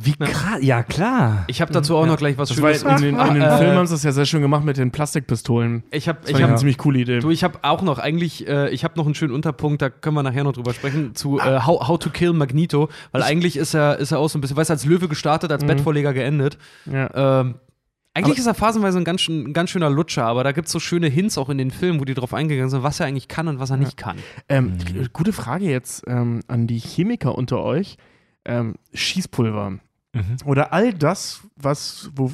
Wie krass. Ja, klar. Ich habe dazu auch noch gleich was Das war, Schönes. in, den, in den Äh, Filmen haben sie das ja sehr schön gemacht mit den Plastikpistolen. Ich habe Das ich ja hab, eine ziemlich coole Idee. Du, ich habe auch noch eigentlich, äh, ich habe noch einen schönen Unterpunkt, da können wir nachher noch drüber sprechen, zu äh, how, how to Kill Magneto, weil eigentlich ist er, ist er auch so ein bisschen, weißt du, als Löwe gestartet, als Bettvorleger geendet. Ja. Ähm, eigentlich ist er phasenweise ein ganz, ein ganz schöner Lutscher, aber da gibt es so schöne Hints auch in den Filmen, wo die drauf eingegangen sind, was er eigentlich kann und was er nicht kann. Ähm, g- Gute Frage jetzt ähm, an die Chemiker unter euch. Ähm, Schießpulver. Oder all das, was, wo,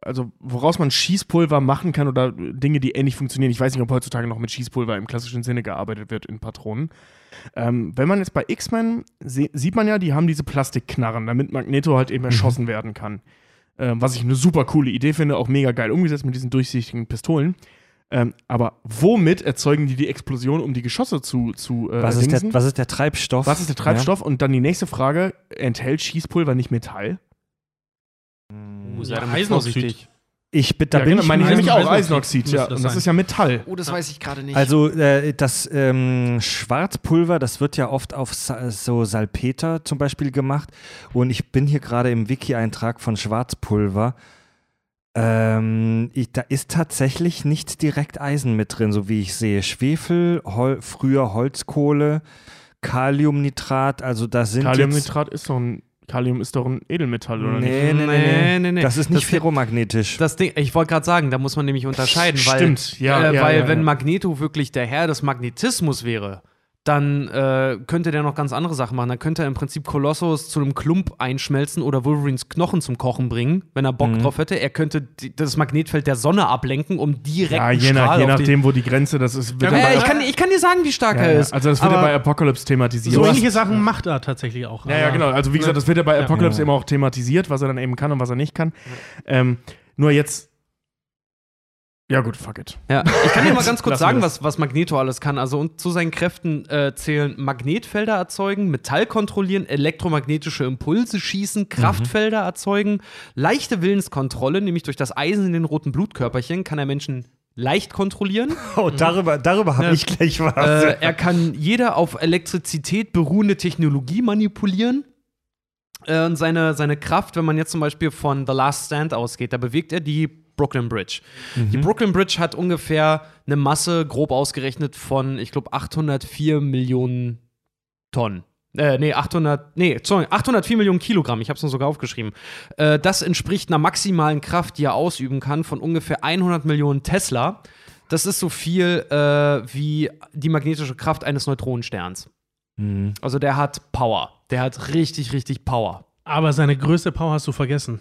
also woraus man Schießpulver machen kann oder Dinge, die ähnlich funktionieren. Ich weiß nicht, ob heutzutage noch mit Schießpulver im klassischen Sinne gearbeitet wird in Patronen. Ähm, wenn man jetzt bei X-Men sieht man ja, die haben diese Plastikknarren, damit Magneto halt eben erschossen werden kann. Ähm, was ich eine super coole Idee finde, auch mega geil umgesetzt mit diesen durchsichtigen Pistolen. Ähm, aber womit erzeugen die die Explosion, um die Geschosse zu, zu äh, Was ist, der, was ist der Treibstoff? Was ist der Treibstoff? Und dann die nächste Frage: Enthält Schießpulver nicht Metall? Uh, sei Ja, damit Eisenoxid. vorsichtig. Ich, bin- da ja, bin genau, ich meine nämlich auch Eisenoxid ja. das Und das sein. ist ja Metall. Oh, das weiß ich gerade nicht. Also äh, das ähm, Schwarzpulver, das wird ja oft auf Sa so Salpeter zum Beispiel gemacht. Und ich bin hier gerade im Wiki-Eintrag von Schwarzpulver. Ähm, ich, da ist tatsächlich nicht direkt Eisen mit drin, so wie ich sehe. Schwefel, Hol früher Holzkohle, Kaliumnitrat, also da sind jetzt... Kaliumnitrat ist doch ein. Kalium ist doch ein Edelmetall, oder nicht? Nee, nee, nee, Nee, nee, nee, nee. Das ist nicht Das- ferromagnetisch. Das Ding, ich wollte gerade sagen, da muss man nämlich unterscheiden, weil, Stimmt, ja, äh, ja, weil ja, wenn ja. Magneto wirklich der Herr des Magnetismus wäre, dann äh, könnte der noch ganz andere Sachen machen. Dann könnte er im Prinzip Kolossus zu einem Klump einschmelzen oder Wolverines Knochen zum Kochen bringen, wenn er Bock Mhm. drauf hätte. Er könnte die, das Magnetfeld der Sonne ablenken, um direkt Ja, je, nach, Strahl je nachdem, wo die Grenze das ist. Wird Ja, ja, ich, kann, ich kann dir sagen, wie stark ja, er ja. ist. Also das wird ja bei Apocalypse thematisiert. So ähnliche Sachen macht er tatsächlich auch. Ja, ja, aber- genau. Also wie gesagt, das wird ja bei. Apocalypse Ja. eben auch thematisiert, was er dann eben kann und was er nicht kann. Ähm, nur jetzt. Ja gut, fuck it. Ja, ich kann dir mal ganz kurz sagen, was, was Magneto alles kann. Also und zu seinen Kräften äh, zählen Magnetfelder erzeugen, Metall kontrollieren, elektromagnetische Impulse schießen, Kraftfelder erzeugen, leichte Willenskontrolle, nämlich durch das Eisen in den roten Blutkörperchen kann er Menschen leicht kontrollieren. oh, darüber, darüber habe Ja. ich gleich was. äh, er kann jede auf Elektrizität beruhende Technologie manipulieren. Äh, und seine, seine Kraft, wenn man jetzt zum Beispiel von The Last Stand ausgeht, da bewegt er die Brooklyn Bridge. Die Brooklyn Bridge hat ungefähr eine Masse, grob ausgerechnet, von, ich glaube, 804 Millionen Tonnen. Äh, nee, 800, nee, sorry, 804 Millionen Kilogramm, ich habe es nur sogar aufgeschrieben. Äh, das entspricht einer maximalen Kraft, die er ausüben kann, von ungefähr 100 Millionen Tesla. Das ist so viel äh, wie die magnetische Kraft eines Neutronensterns. Mhm. Also der hat Power. Der hat richtig, richtig Power. Aber seine größte Power hast du vergessen.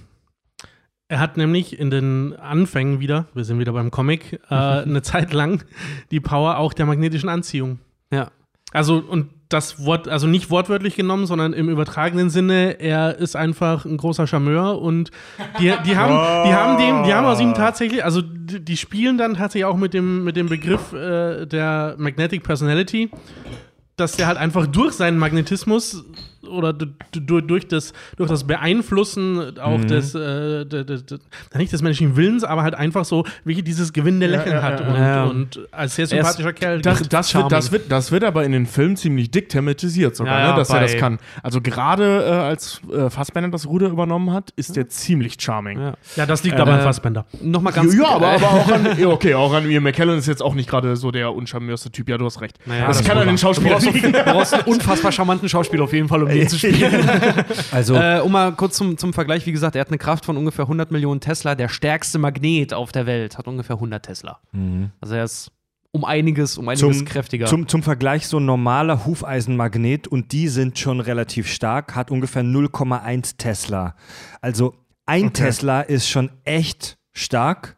Er hat nämlich in den Anfängen wieder, wir sind wieder beim Comic, äh, eine Zeit lang die Power auch der magnetischen Anziehung. Ja. Also, und das Wort, also nicht wortwörtlich genommen, sondern im übertragenen Sinne, er ist einfach ein großer Charmeur und die, die haben, die haben dem, die haben aus ihm tatsächlich, also die, die spielen dann tatsächlich auch mit dem, mit dem Begriff äh, der Magnetic Personality, dass der halt einfach durch seinen Magnetismus oder durch das, durch das Beeinflussen auch des, äh, nicht des menschlichen Willens, aber halt einfach so wirklich dieses gewinnende Lächeln ja, hat ja. und, Ja. und als sehr Er ist- sympathischer Kerl. Das, das, wird, das, wird, das wird aber in den Filmen ziemlich dick thematisiert sogar, Ja, ja, ne, dass er das kann. Also gerade äh, als äh, Fassbender das Ruder übernommen hat, ist der ziemlich charming. ja. ja, das liegt aber Äh, an Fassbender. Nochmal ganz ja, aber, aber auch an, okay, auch an Ian McKellen ist jetzt auch nicht gerade so der uncharmörste Typ. Ja, du hast recht. Naja, das, das kann an den Du Schauspielern brauchst, du brauchst einen unfassbar charmanten Schauspieler auf jeden Fall, um den zu spielen. Also, äh, um mal kurz zum, zum Vergleich, wie gesagt, er hat eine Kraft von ungefähr 100 Millionen Tesla. Der stärkste Magnet auf der Welt hat ungefähr 100 Tesla. Also er ist um einiges, um einiges zum, kräftiger. zum, zum Vergleich so ein normaler Hufeisenmagnet und die sind schon relativ stark, hat ungefähr 0,1 Tesla. Also ein Okay. Tesla ist schon echt stark.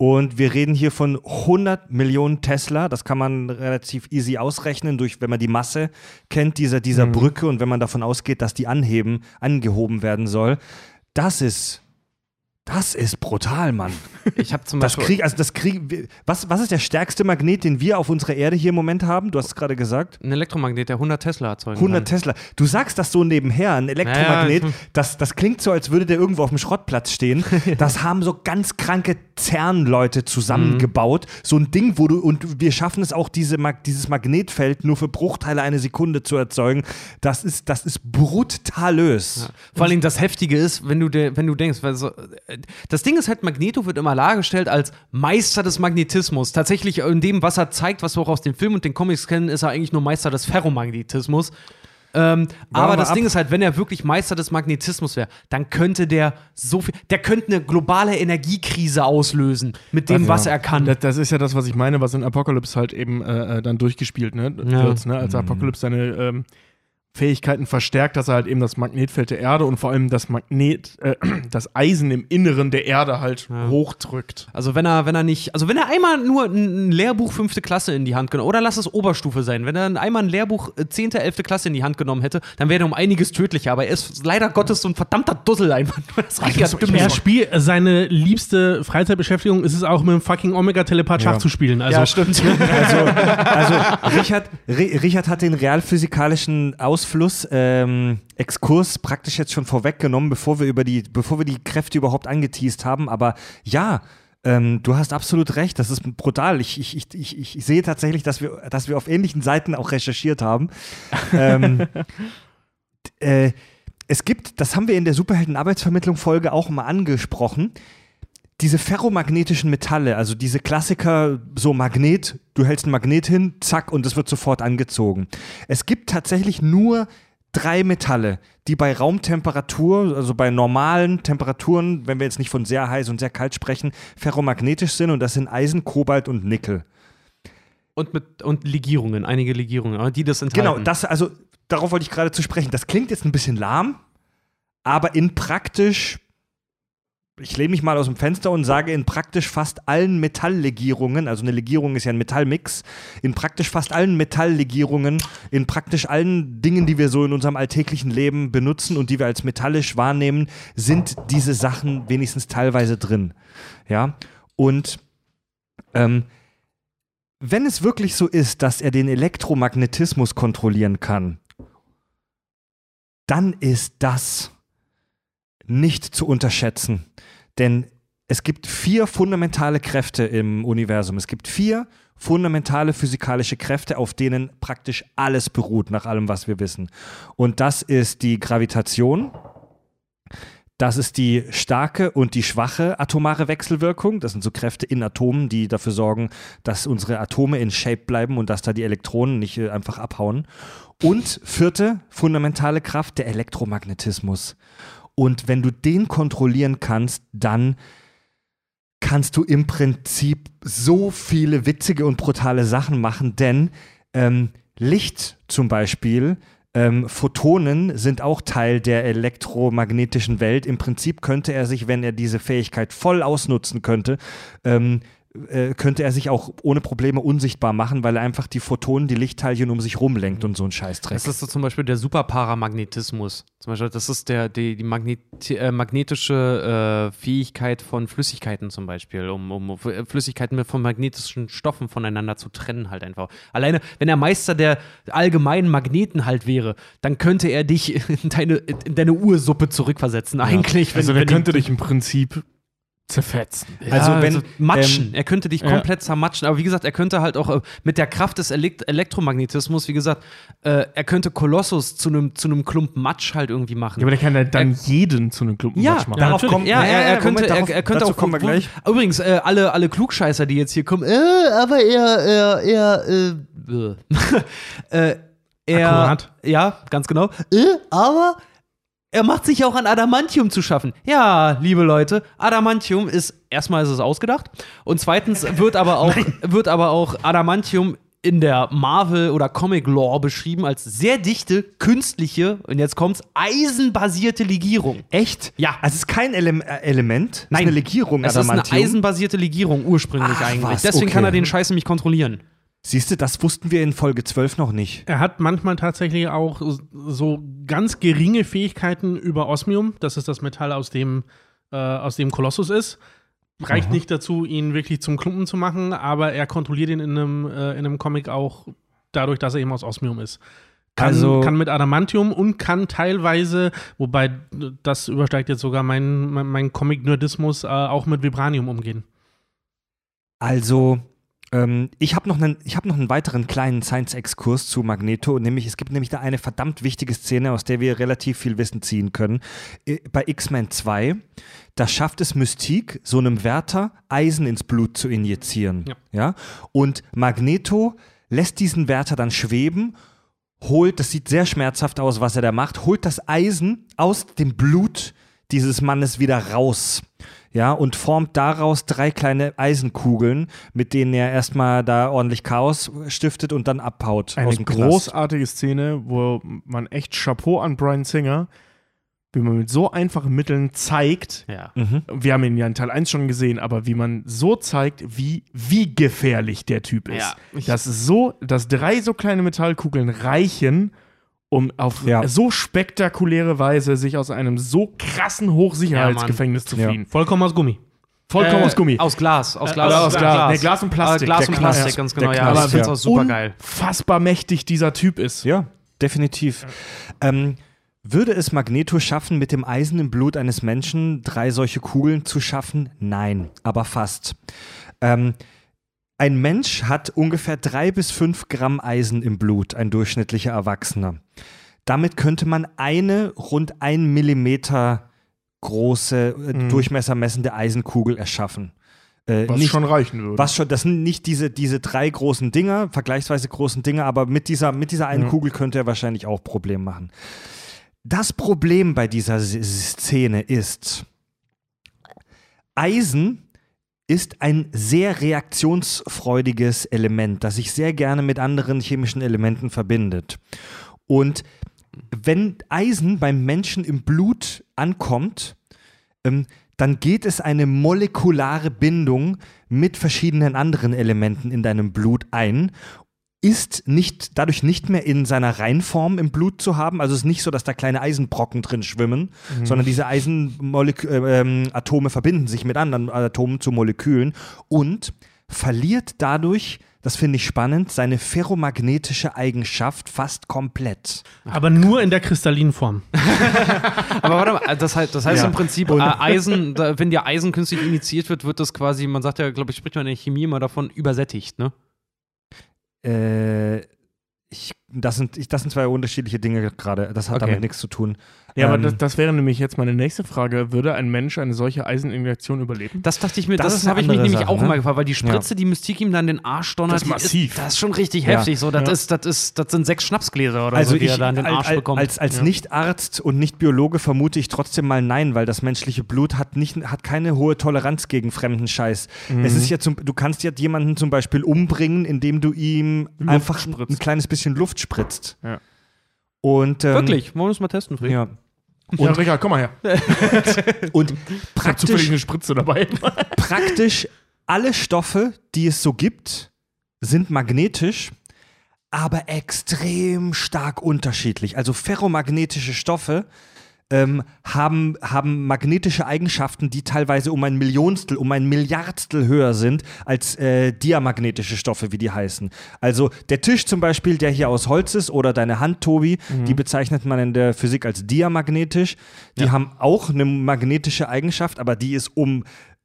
Und wir reden hier von 100 Millionen Tesla. Das kann man relativ easy ausrechnen, durch, wenn man die Masse kennt, dieser, dieser Mhm. Brücke und wenn man davon ausgeht, dass die anheben, angehoben werden soll. Das ist, das ist brutal, Mann. ich habe zum Das Beispiel. Krieg, also das Krieg, was, was ist der stärkste Magnet, den wir auf unserer Erde hier im Moment haben? Du hast es gerade gesagt. ein Elektromagnet, der 100 Tesla erzeugen 100 kann. Tesla. Du sagst das so nebenher, ein Elektromagnet, Ja, ja. das, das klingt so, als würde der irgendwo auf dem Schrottplatz stehen. Das haben so ganz kranke CERN-Leute zusammengebaut. So ein Ding, wo du, und wir schaffen es auch, diese, dieses Magnetfeld nur für Bruchteile einer Sekunde zu erzeugen. Das ist, das ist brutalös. Vor allem das Heftige ist, wenn du, de, wenn du denkst, weil so, äh, das Ding ist halt, Magneto wird immer dargestellt als Meister des Magnetismus. Tatsächlich in dem, was er zeigt, was wir auch aus den Filmen und den Comics kennen, ist er eigentlich nur Meister des Ferromagnetismus. Ähm, aber das ab. Ding ist halt, wenn er wirklich Meister des Magnetismus wäre, dann könnte der so viel, der könnte eine globale Energiekrise auslösen mit dem, was er kann. Das, das ist ja das, was ich meine, was in Apocalypse halt eben äh, äh, dann durchgespielt ne, Ja. wird. Ne? Als Apocalypse seine, ähm, Fähigkeiten verstärkt, dass er halt eben das Magnetfeld der Erde und vor allem das Magnet, äh, das Eisen im Inneren der Erde halt Ja. hochdrückt. Also wenn er, wenn er nicht, also wenn er einmal nur ein Lehrbuch fünfte Klasse in die Hand genommen, oder lass es Oberstufe sein, wenn er einmal ein Lehrbuch äh, zehnte, elfte Klasse in die Hand genommen hätte, dann wäre er um einiges tödlicher. Aber er ist leider Gottes so ein verdammter Dussel einfach. nur. Das reicht muss- Er spielt seine liebste Freizeitbeschäftigung ist es auch mit dem fucking Omega-Telepath Schach Ja. zu spielen. Also ja, stimmt. Also, also Richard, Ri- Richard hat den realphysikalischen Ausfluss, ähm, Exkurs praktisch jetzt schon vorweggenommen, bevor wir über die, bevor wir die Kräfte überhaupt angeteased haben. Aber ja, ähm, du hast absolut recht, das ist brutal. Ich, ich, ich, ich, ich sehe tatsächlich, dass wir, dass wir auf ähnlichen Seiten auch recherchiert haben. ähm, äh, es gibt, das haben wir in der Superhelden-Arbeitsvermittlung-Folge auch mal angesprochen, diese ferromagnetischen Metalle, also diese Klassiker, so Magnet, du hältst ein Magnet hin, zack, und es wird sofort angezogen. Es gibt tatsächlich nur drei Metalle, die bei Raumtemperatur, also bei normalen Temperaturen, wenn wir jetzt nicht von sehr heiß und sehr kalt sprechen, ferromagnetisch sind und das sind Eisen, Kobalt und Nickel. Und mit und Legierungen, einige Legierungen, aber die das enthalten. Genau, das, also darauf wollte ich gerade zu sprechen. Das klingt jetzt ein bisschen lahm, aber in praktisch, ich lehne mich mal aus dem Fenster und sage, in praktisch fast allen Metalllegierungen, also eine Legierung ist ja ein Metallmix, in praktisch fast allen Metalllegierungen, in praktisch allen Dingen, die wir so in unserem alltäglichen Leben benutzen und die wir als metallisch wahrnehmen, sind diese Sachen wenigstens teilweise drin. Ja, und ähm, wenn es wirklich so ist, dass er den Elektromagnetismus kontrollieren kann, dann ist das nicht zu unterschätzen. Denn es gibt vier fundamentale Kräfte im Universum. Es gibt vier fundamentale physikalische Kräfte, auf denen praktisch alles beruht, nach allem, was wir wissen. Und das ist die Gravitation, das ist die starke und die schwache atomare Wechselwirkung. Das sind so Kräfte in Atomen, die dafür sorgen, dass unsere Atome in Shape bleiben und dass da die Elektronen nicht äh, einfach abhauen. Und vierte fundamentale Kraft, der Elektromagnetismus. Und wenn du den kontrollieren kannst, dann kannst du im Prinzip so viele witzige und brutale Sachen machen, denn ähm, Licht zum Beispiel, ähm, Photonen sind auch Teil der elektromagnetischen Welt. Im Prinzip könnte er sich, wenn er diese Fähigkeit voll ausnutzen könnte, ähm, äh, könnte er sich auch ohne Probleme unsichtbar machen, weil er einfach die Photonen, die Lichtteilchen um sich rumlenkt und so ein Scheißdreck. Das ist so zum Beispiel der Superparamagnetismus. Zum Beispiel, das ist der, die, die Magnet äh, magnetische äh, Fähigkeit von Flüssigkeiten zum Beispiel, um, um äh, Flüssigkeiten mit- von magnetischen Stoffen voneinander zu trennen, halt einfach. Alleine, wenn er Meister der allgemeinen Magneten halt wäre, dann könnte er dich in deine, in deine Ursuppe zurückversetzen, eigentlich. also wenn, der wenn könnte dich im Prinzip zerfetzen. Ja, Also wenn, matschen, ähm, er könnte dich ja. komplett zermatschen. Aber wie gesagt, er könnte halt auch äh, mit der Kraft des Elekt Elektromagnetismus, wie gesagt, äh, er könnte Kolossus zu einem zu einem Klumpen Matsch halt irgendwie machen. Ja, aber der kann ja dann jeden zu einem Klumpen Ja, Matsch machen. darauf kommt, ja, er, er könnte, Moment, darauf, er, er könnte dazu auch kommen wir gleich. Übrigens, äh, alle, alle Klugscheißer, die jetzt hier kommen, äh, aber er, er, er, äh, äh, er, Akkurat. ja, ganz genau. Äh, aber er macht sich auch an Adamantium zu schaffen. Ja, liebe Leute, Adamantium ist erstmal ist es ausgedacht und zweitens wird aber auch wird aber auch Adamantium in der Marvel oder Comic Lore beschrieben als sehr dichte, künstliche und jetzt kommt's eisenbasierte Legierung. Echt? Ja. Also es ist kein Ele äh, Element, es ist eine Legierung, Es ist eine Adamantium. eisenbasierte Legierung ursprünglich Ach, eigentlich. was, Deswegen okay. kann er den Scheiß nämlich kontrollieren. Siehst du, das wussten wir in Folge 12 noch nicht. Er hat manchmal tatsächlich auch so ganz geringe Fähigkeiten über Osmium. Das ist das Metall, aus dem, äh, aus dem Kolossus ist. Reicht nicht dazu, ihn wirklich zum Klumpen zu machen, aber er kontrolliert ihn in einem, äh, in einem Comic auch dadurch, dass er eben aus Osmium ist. Kann, Also- kann mit Adamantium und kann teilweise, wobei das übersteigt jetzt sogar mein, mein, mein Comic-Nerdismus, äh, auch mit Vibranium umgehen. Also, ähm, ich habe noch, einen- ich hab noch einen weiteren kleinen Science-Exkurs zu Magneto. Nämlich, es gibt nämlich da eine verdammt wichtige Szene, aus der wir relativ viel Wissen ziehen können. Bei X-Men 2, da schafft es Mystique, so einem Wärter Eisen ins Blut zu injizieren. Ja. Ja? Und Magneto lässt diesen Wärter dann schweben holt, das sieht sehr schmerzhaft aus, was er da macht, holt das Eisen aus dem Blut dieses Mannes wieder raus. Ja, und formt daraus drei kleine Eisenkugeln, mit denen er erstmal da ordentlich Chaos stiftet und dann abhaut Eine aus dem Knast. großartige Szene, wo man echt Chapeau an Brian Singer, wie man mit so einfachen Mitteln zeigt, Ja. Mhm. wir haben ihn ja in Teil 1 schon gesehen, aber wie man so zeigt, wie, wie gefährlich der Typ ist. Ja, ich- dass es so, dass drei so kleine Metallkugeln reichen, um auf Ja. so spektakuläre Weise sich aus einem so krassen Hochsicherheitsgefängnis zu Ja. fliehen. Vollkommen aus Gummi. Vollkommen Äh, aus Gummi. Aus Glas. Aus Äh, Glas. oder aus Glas. Nee, Glas und Plastik. Äh, Glas und. Plastik, ganz genau. Ja, Knast, ich finde es auch super geil. Unfassbar mächtig dieser Typ ist. Ja, definitiv. Ähm, würde es Magneto schaffen, mit dem Eisen im Blut eines Menschen drei solche Kugeln zu schaffen? Nein, aber fast. Ähm, ein Mensch hat ungefähr drei bis fünf Gramm Eisen im Blut, ein durchschnittlicher Erwachsener. Damit könnte man eine rund ein Millimeter große, äh, Mhm. Durchmesser messende Eisenkugel erschaffen. Äh, Was nicht- schon reichen würde. was schon, das sind nicht diese, diese drei großen Dinger, vergleichsweise großen Dinger, aber mit dieser, mit dieser einen Ja. Kugel könnte er wahrscheinlich auch Problem machen. Das Problem bei dieser S- Szene ist, Eisen ist ein sehr reaktionsfreudiges Element, das sich sehr gerne mit anderen chemischen Elementen verbindet. Und wenn Eisen beim Menschen im Blut ankommt, ähm, dann geht es eine molekulare Bindung mit verschiedenen anderen Elementen in deinem Blut ein. Ist nicht, dadurch nicht mehr in seiner Reinform im Blut zu haben. Also es ist nicht so, dass da kleine Eisenbrocken drin schwimmen, sondern diese Eisenatome äh, ähm, Atome verbinden sich mit anderen Atomen zu Molekülen und verliert dadurch, das finde ich spannend, seine ferromagnetische Eigenschaft fast komplett. Aber nur in der kristallinen Form. Aber warte mal, das heißt, das heißt Ja. im Prinzip, äh, Eisen, da, wenn dir Eisen künstlich initiiert wird, wird das quasi, man sagt ja, glaube ich, spricht man in der Chemie immer davon, übersättigt, ne? Äh, ich, das, sind, ich, das sind zwei unterschiedliche Dinge gerade. Das hat Okay. damit nichts zu tun. Ja, aber Ähm, das, das wäre nämlich jetzt meine nächste Frage. Würde ein Mensch eine solche Eiseninjektion überleben? Das dachte ich mir, Das das, habe ich mich nämlich Sache, auch ne? immer gefragt, weil die Spritze, die Mystik ihm dann den Arsch donnert, Das ist massiv. Ist, das ist schon richtig Ja. heftig. So, das, Ja. ist, das, ist, das sind sechs Schnapsgläser oder also so, die ich, er da in den Arsch als, bekommt. als, als Ja. Nicht-Arzt und Nicht-Biologe vermute ich trotzdem mal nein, weil das menschliche Blut hat, nicht, hat keine hohe Toleranz gegen fremden Scheiß. Mhm. Es ist ja zum, du kannst ja jemanden zum Beispiel umbringen, indem du ihm Luft einfach spritzt. ein kleines bisschen Luft spritzt. Ja. Und, ähm, Wirklich, wollen wir es mal testen, Fried? Ja. ja, Richard, komm mal her. Und praktisch, zufällig eine Spritze dabei. praktisch alle Stoffe, die es so gibt, sind magnetisch, aber extrem stark unterschiedlich. Also ferromagnetische Stoffe ähm, haben, haben magnetische Eigenschaften, die teilweise um ein Millionstel, um ein Milliardstel höher sind als äh, diamagnetische Stoffe, wie die heißen. Also der Tisch zum Beispiel, der hier aus Holz ist, oder deine Hand, Tobi, die bezeichnet man in der Physik als diamagnetisch. Die haben auch eine magnetische Eigenschaft, aber die ist um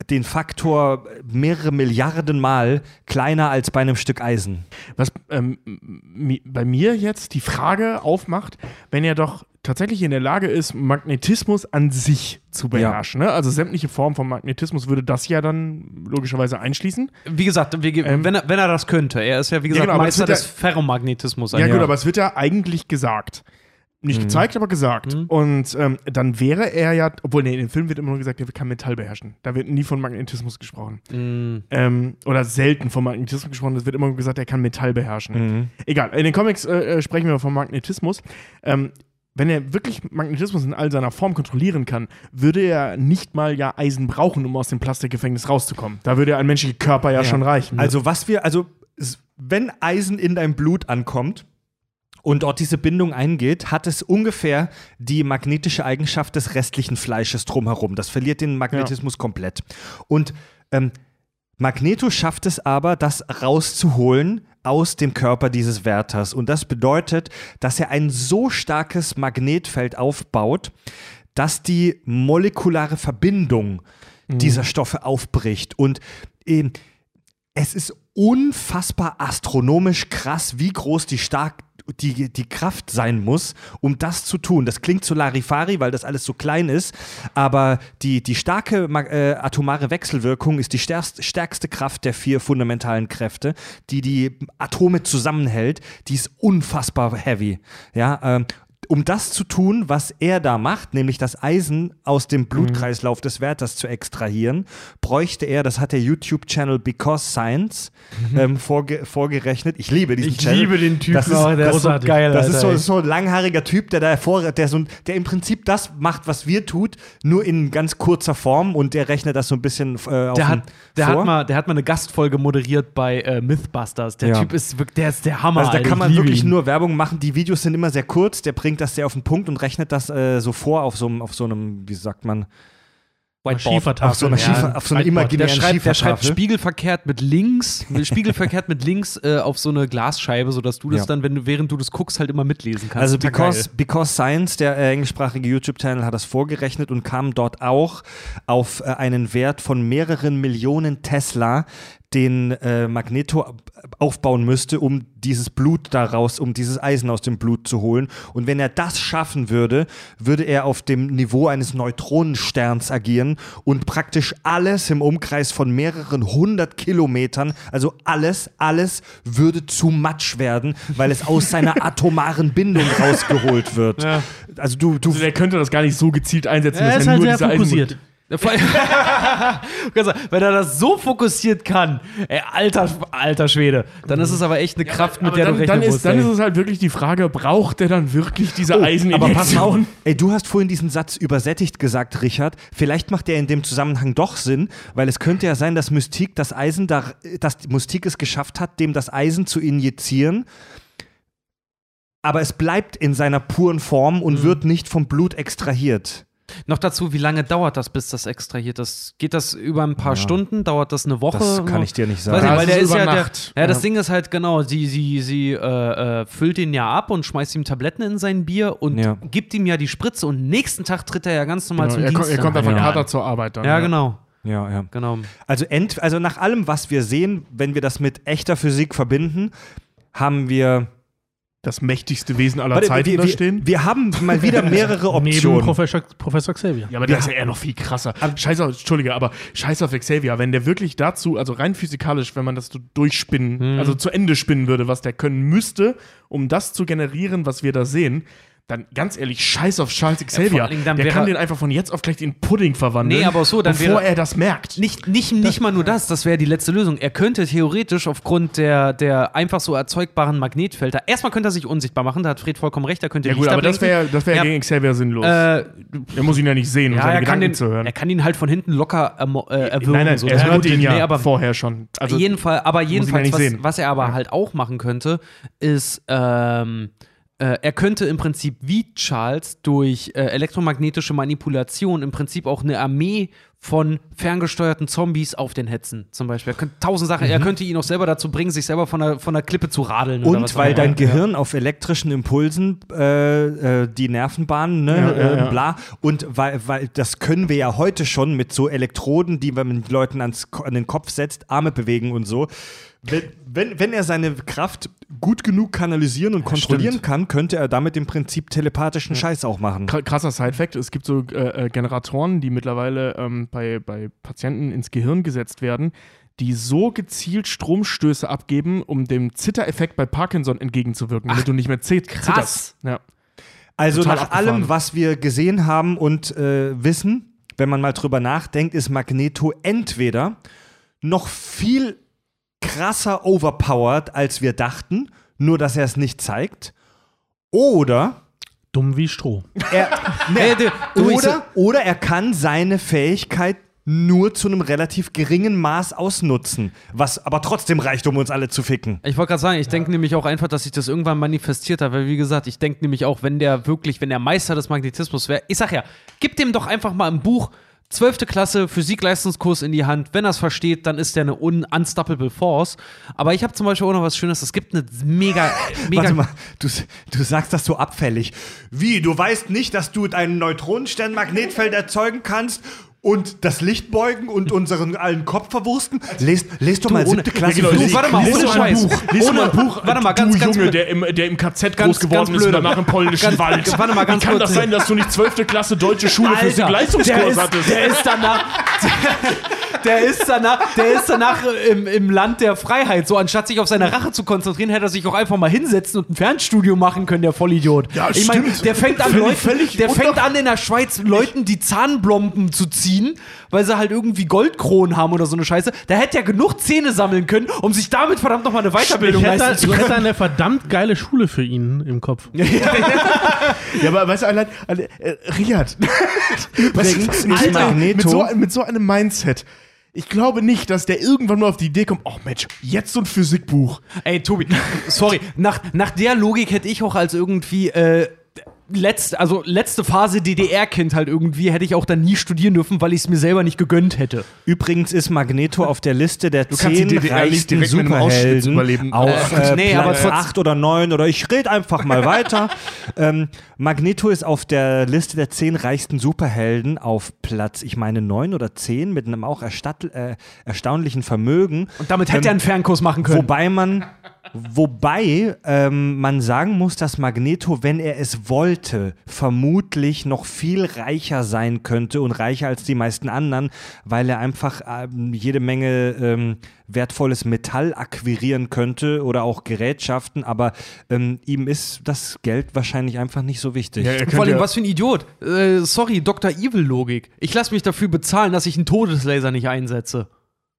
den Faktor mehrere Milliarden Mal kleiner als bei einem Stück Eisen. Was ähm, bei mir jetzt die Frage aufmacht, wenn er doch tatsächlich in der Lage ist, Magnetismus an sich zu beherrschen. Ne? Also sämtliche Formen von Magnetismus würde das ja dann logischerweise einschließen. Wie gesagt, wir, Ähm, wenn, er, wenn er das könnte. Er ist ja, wie gesagt, genau, aber das Meister des Ferromagnetismus. Ja, gut, aber es wird ja eigentlich gesagt. Nicht gezeigt, aber gesagt. Und ähm, dann wäre er ja, obwohl, nee, in dem Film wird immer nur gesagt, er kann Metall beherrschen. Da wird nie von Magnetismus gesprochen. Mm, Ähm, oder selten von Magnetismus gesprochen. Es wird immer gesagt, er kann Metall beherrschen. Egal, in den Comics äh, äh, sprechen wir von Magnetismus. Ähm, wenn er wirklich Magnetismus in all seiner Form kontrollieren kann, würde er nicht mal ja Eisen brauchen, um aus dem Plastikgefängnis rauszukommen. Da würde ja ein menschlicher Körper ja, schon reichen. Also was wir, also wenn Eisen in dein Blut ankommt und dort diese Bindung eingeht, hat es ungefähr die magnetische Eigenschaft des restlichen Fleisches drumherum. Das verliert den Magnetismus komplett. Und ähm, Magneto schafft es aber, das rauszuholen aus dem Körper dieses Wärters. Und das bedeutet, dass er ein so starkes Magnetfeld aufbaut, dass die molekulare Verbindung dieser Stoffe aufbricht. Und ähm, es ist unfassbar astronomisch krass, wie groß die stark die, die Kraft sein muss, um das zu tun. Das klingt so Larifari, weil das alles so klein ist, aber die, die starke äh, atomare Wechselwirkung ist die stärkste, stärkste Kraft der vier fundamentalen Kräfte, die die Atome zusammenhält. Die ist unfassbar heavy. Ja, ähm, um das zu tun, was er da macht, nämlich das Eisen aus dem Blutkreislauf des Wärters zu extrahieren, bräuchte er, das hat der YouTube-Channel Because Science ähm, vorge vorgerechnet. Ich liebe diesen Ich Channel. liebe den Typen. Das ist, Oh, der das ist so geil. das ist so, Alter. so ein langhaariger Typ, der da hervor, der, so, der im Prinzip das macht, was wir tut, nur in ganz kurzer Form und der rechnet das so ein bisschen äh, auf Der hat, der, vor. hat mal, der hat mal eine Gastfolge moderiert bei äh, Mythbusters. Der Ja. Typ ist wirklich, der ist der Hammer. Also da Alter. kann Ich man wirklich ihn. nur Werbung machen. Die Videos sind immer sehr kurz. Der bringt das sehr auf den Punkt und rechnet das äh, so vor auf so einem, auf so einem, wie sagt man, Schiefertafel. auf so einer, Ja, Schiefer, auf so einer Whiteboard. Der imaginären schreibt, der schreibt spiegelverkehrt mit links, spiegelverkehrt mit links äh, auf so eine Glasscheibe, sodass du das Ja. dann, wenn du, während du das guckst, halt immer mitlesen kannst. Also because, because Science, der äh, englischsprachige YouTube-Channel, hat das vorgerechnet und kam dort auch auf äh, einen Wert von mehreren Millionen Tesla, den äh, Magneto aufbauen müsste, um dieses Blut daraus, um dieses Eisen aus dem Blut zu holen. Und wenn er das schaffen würde, würde er auf dem Niveau eines Neutronensterns agieren und praktisch alles im Umkreis von mehreren hundert Kilometern, also alles, alles würde zu Matsch werden, weil es aus seiner atomaren Bindung rausgeholt wird. Also du, du Also der könnte das gar nicht so gezielt einsetzen, Er dass ist er halt nur sehr diese Eisen fokussiert. Ehrlich, Wenn er das so fokussiert kann, ey, alter, alter Schwede, dann ist es aber echt eine Kraft, mit der dann, du rechnen dann, ist, musst. dann ey. ist es halt wirklich die Frage, braucht der dann wirklich diese Oh, Eiseninjektion? aber pass auf, ey, du hast vorhin diesen Satz übersättigt gesagt, Richard. Vielleicht macht der in dem Zusammenhang doch Sinn, weil es könnte ja sein, dass Mystique das Eisen da, dass Mystique es geschafft hat, dem das Eisen zu injizieren. Aber es bleibt in seiner puren Form und wird nicht vom Blut extrahiert. Noch dazu, wie lange dauert das, bis das extrahiert ist? Geht das über ein paar Stunden? Dauert das eine Woche? Das kann ich dir nicht sagen. nicht, Ja, weil der ist ja der, ja, das Ja. Ding ist halt genau, sie, sie, sie äh, äh, füllt ihn ja ab und schmeißt ihm Tabletten in sein Bier und Ja. gibt ihm ja die Spritze und nächsten Tag tritt er ja ganz normal Genau, zum er, Dienst. kommt, er kommt einfach ja. Kater zur Arbeit dann. Ja, genau, Ja, ja. genau. Also, ent, also nach allem, was wir sehen, wenn wir das mit echter Physik verbinden, haben wir. Das mächtigste Wesen aller Warte, Zeiten wir, da wir, stehen. wir haben mal wieder mehrere Neben Optionen. Professor, Professor Xavier. Ja, aber der ist ja eher noch viel krasser. Scheiß auf, Entschuldige, aber scheiß auf Xavier, wenn der wirklich dazu, also rein physikalisch, wenn man das so durchspinnen, also zu Ende spinnen würde, was der können müsste, um das zu generieren, was wir da sehen, dann ganz ehrlich, scheiß auf Charles Xavier. dann der kann den einfach von jetzt auf gleich in Pudding verwandeln. Nee, aber so, dann bevor er das merkt. Nicht, nicht, nicht mal nur das, das wäre die letzte Lösung. Er könnte theoretisch aufgrund der, der einfach so erzeugbaren Magnetfelder, erstmal könnte er sich unsichtbar machen, da hat Fred vollkommen recht, er könnte Ja gut, aber das wäre das wär Ja. gegen Xavier sinnlos. Äh, er muss ihn ja nicht sehen, um ja, seine er kann, Gedanken den, zu hören. er kann ihn halt von hinten locker äh, erwürgen. nein, nein, so. er Das hört ihn ja nee, aber vorher schon. Also, jeden Fall, aber ja jedenfalls, nicht was, was er aber halt auch machen könnte, ist, ähm, äh, er könnte im Prinzip wie Charles durch äh, elektromagnetische Manipulation im Prinzip auch eine Armee von ferngesteuerten Zombies auf den hetzen, zum Beispiel. Er könnte tausend Sachen, er könnte ihn auch selber dazu bringen, sich selber von der, von der Klippe zu radeln. oder was Und weil dein Gehirn auf elektrischen Impulsen äh, äh, die Nervenbahnen, ne, Ja, ja, äh, ja. bla. Und weil, weil das können wir ja heute schon mit so Elektroden, die man den Leuten ans, an den Kopf setzt, Arme bewegen und so. Wenn, wenn, wenn er seine Kraft gut genug kanalisieren und kontrollieren stimmt. kann, könnte er damit im Prinzip telepathischen Scheiß auch machen. Kr- krasser Side-Fact: Es gibt so äh, äh, Generatoren, die mittlerweile ähm, bei, bei Patienten ins Gehirn gesetzt werden, die so gezielt Stromstöße abgeben, um dem Zittereffekt bei Parkinson entgegenzuwirken, damit du nicht mehr zit krass. zitterst. Ja. Also Total nach abgefahren. allem, was wir gesehen haben und äh, wissen, wenn man mal drüber nachdenkt, ist Magneto entweder noch viel krasser overpowered, als wir dachten, nur dass er es nicht zeigt, oder Dumm wie Stroh. er, ich oder, oder er kann seine Fähigkeit nur zu einem relativ geringen Maß ausnutzen, was aber trotzdem reicht, um uns alle zu ficken. Ich wollte gerade sagen, ich denke nämlich auch einfach, dass sich das irgendwann manifestiert hat, weil wie gesagt, ich denke nämlich auch, wenn der wirklich, wenn der Meister des Magnetismus wäre, ich sag ja, gib dem doch einfach mal ein Buch, 12. Klasse Physik-Leistungskurs in die Hand. Wenn er es versteht, dann ist der eine un unstoppable Force. Aber ich habe zum Beispiel auch noch was Schönes. Es gibt eine mega, mega Warte mal, du, du sagst das so abfällig. Wie, du weißt nicht, dass du einen Neutronenstern-Magnetfeld erzeugen kannst und das Licht beugen und unseren allen Kopf verwursten? Lest, lest doch mal ohne- siebte Klasse Ja, genau. Du, warte mal, ohne Scheiß. Buch. Lies doch mal ein Ohne- Buch. warte mal, du ganz, ganz Junge, der im, der im KZ Ganz- groß geworden ganz ist und danach im polnischen Ganz- Wald. warte mal, ganz Wie kann das sein, dass du nicht 12. Klasse deutsche Schule Alter, Physik-Leistungskurs der ist, hattest? Der ist danach. der ist danach, der ist danach im, im Land der Freiheit. So, anstatt sich auf seine Rache zu konzentrieren, hätte er sich auch einfach mal hinsetzen und ein Fernstudio machen können, der Vollidiot. Ja, ich meine, stimmt. der fängt an, Leuten, der fängt an in der Schweiz Leuten die Zahnblomben zu ziehen, weil sie halt irgendwie Goldkronen haben oder so eine Scheiße. Da hätte er genug Zähne sammeln können, um sich damit verdammt nochmal eine Weiterbildung Ich hätte, leisten zu ich können. hätte eine verdammt geile Schule für ihn im Kopf. Ja, aber weißt du, allein, allein äh, Richard. Übrigens Was- Alter, Mit so, mit so einem Mindset. Ich glaube nicht, dass der irgendwann mal auf die Idee kommt, oh Mensch, jetzt so ein Physikbuch. Ey, Tobi, sorry, nach, nach der Logik hätte ich auch als irgendwie äh, letzte, also letzte Phase DDR-Kind halt irgendwie, hätte ich auch dann nie studieren dürfen, weil ich es mir selber nicht gegönnt hätte. Übrigens ist Magneto auf der Liste der die zehn reichsten Superhelden überleben. auf Äh, äh, nee, aber Platz trotz- 8 oder 9 oder ich rede einfach mal weiter. ähm, Magneto ist auf der Liste der zehn reichsten Superhelden auf Platz, ich meine 9 oder 10 mit einem auch äh, erstaunlichen Vermögen. Und damit hätte er einen Fernkurs machen können. Wobei man, wobei ähm, man sagen muss, dass Magneto, wenn er es wollte, vermutlich noch viel reicher sein könnte und reicher als die meisten anderen, weil er einfach ähm, jede Menge ähm, wertvolles Metall akquirieren könnte oder auch Gerätschaften, aber ähm, ihm ist das Geld wahrscheinlich einfach nicht so wichtig. er Vor allem, was für ein Idiot. Äh, sorry, Dr. Evil-Logik. Ich lasse mich dafür bezahlen, dass ich einen Todeslaser nicht einsetze.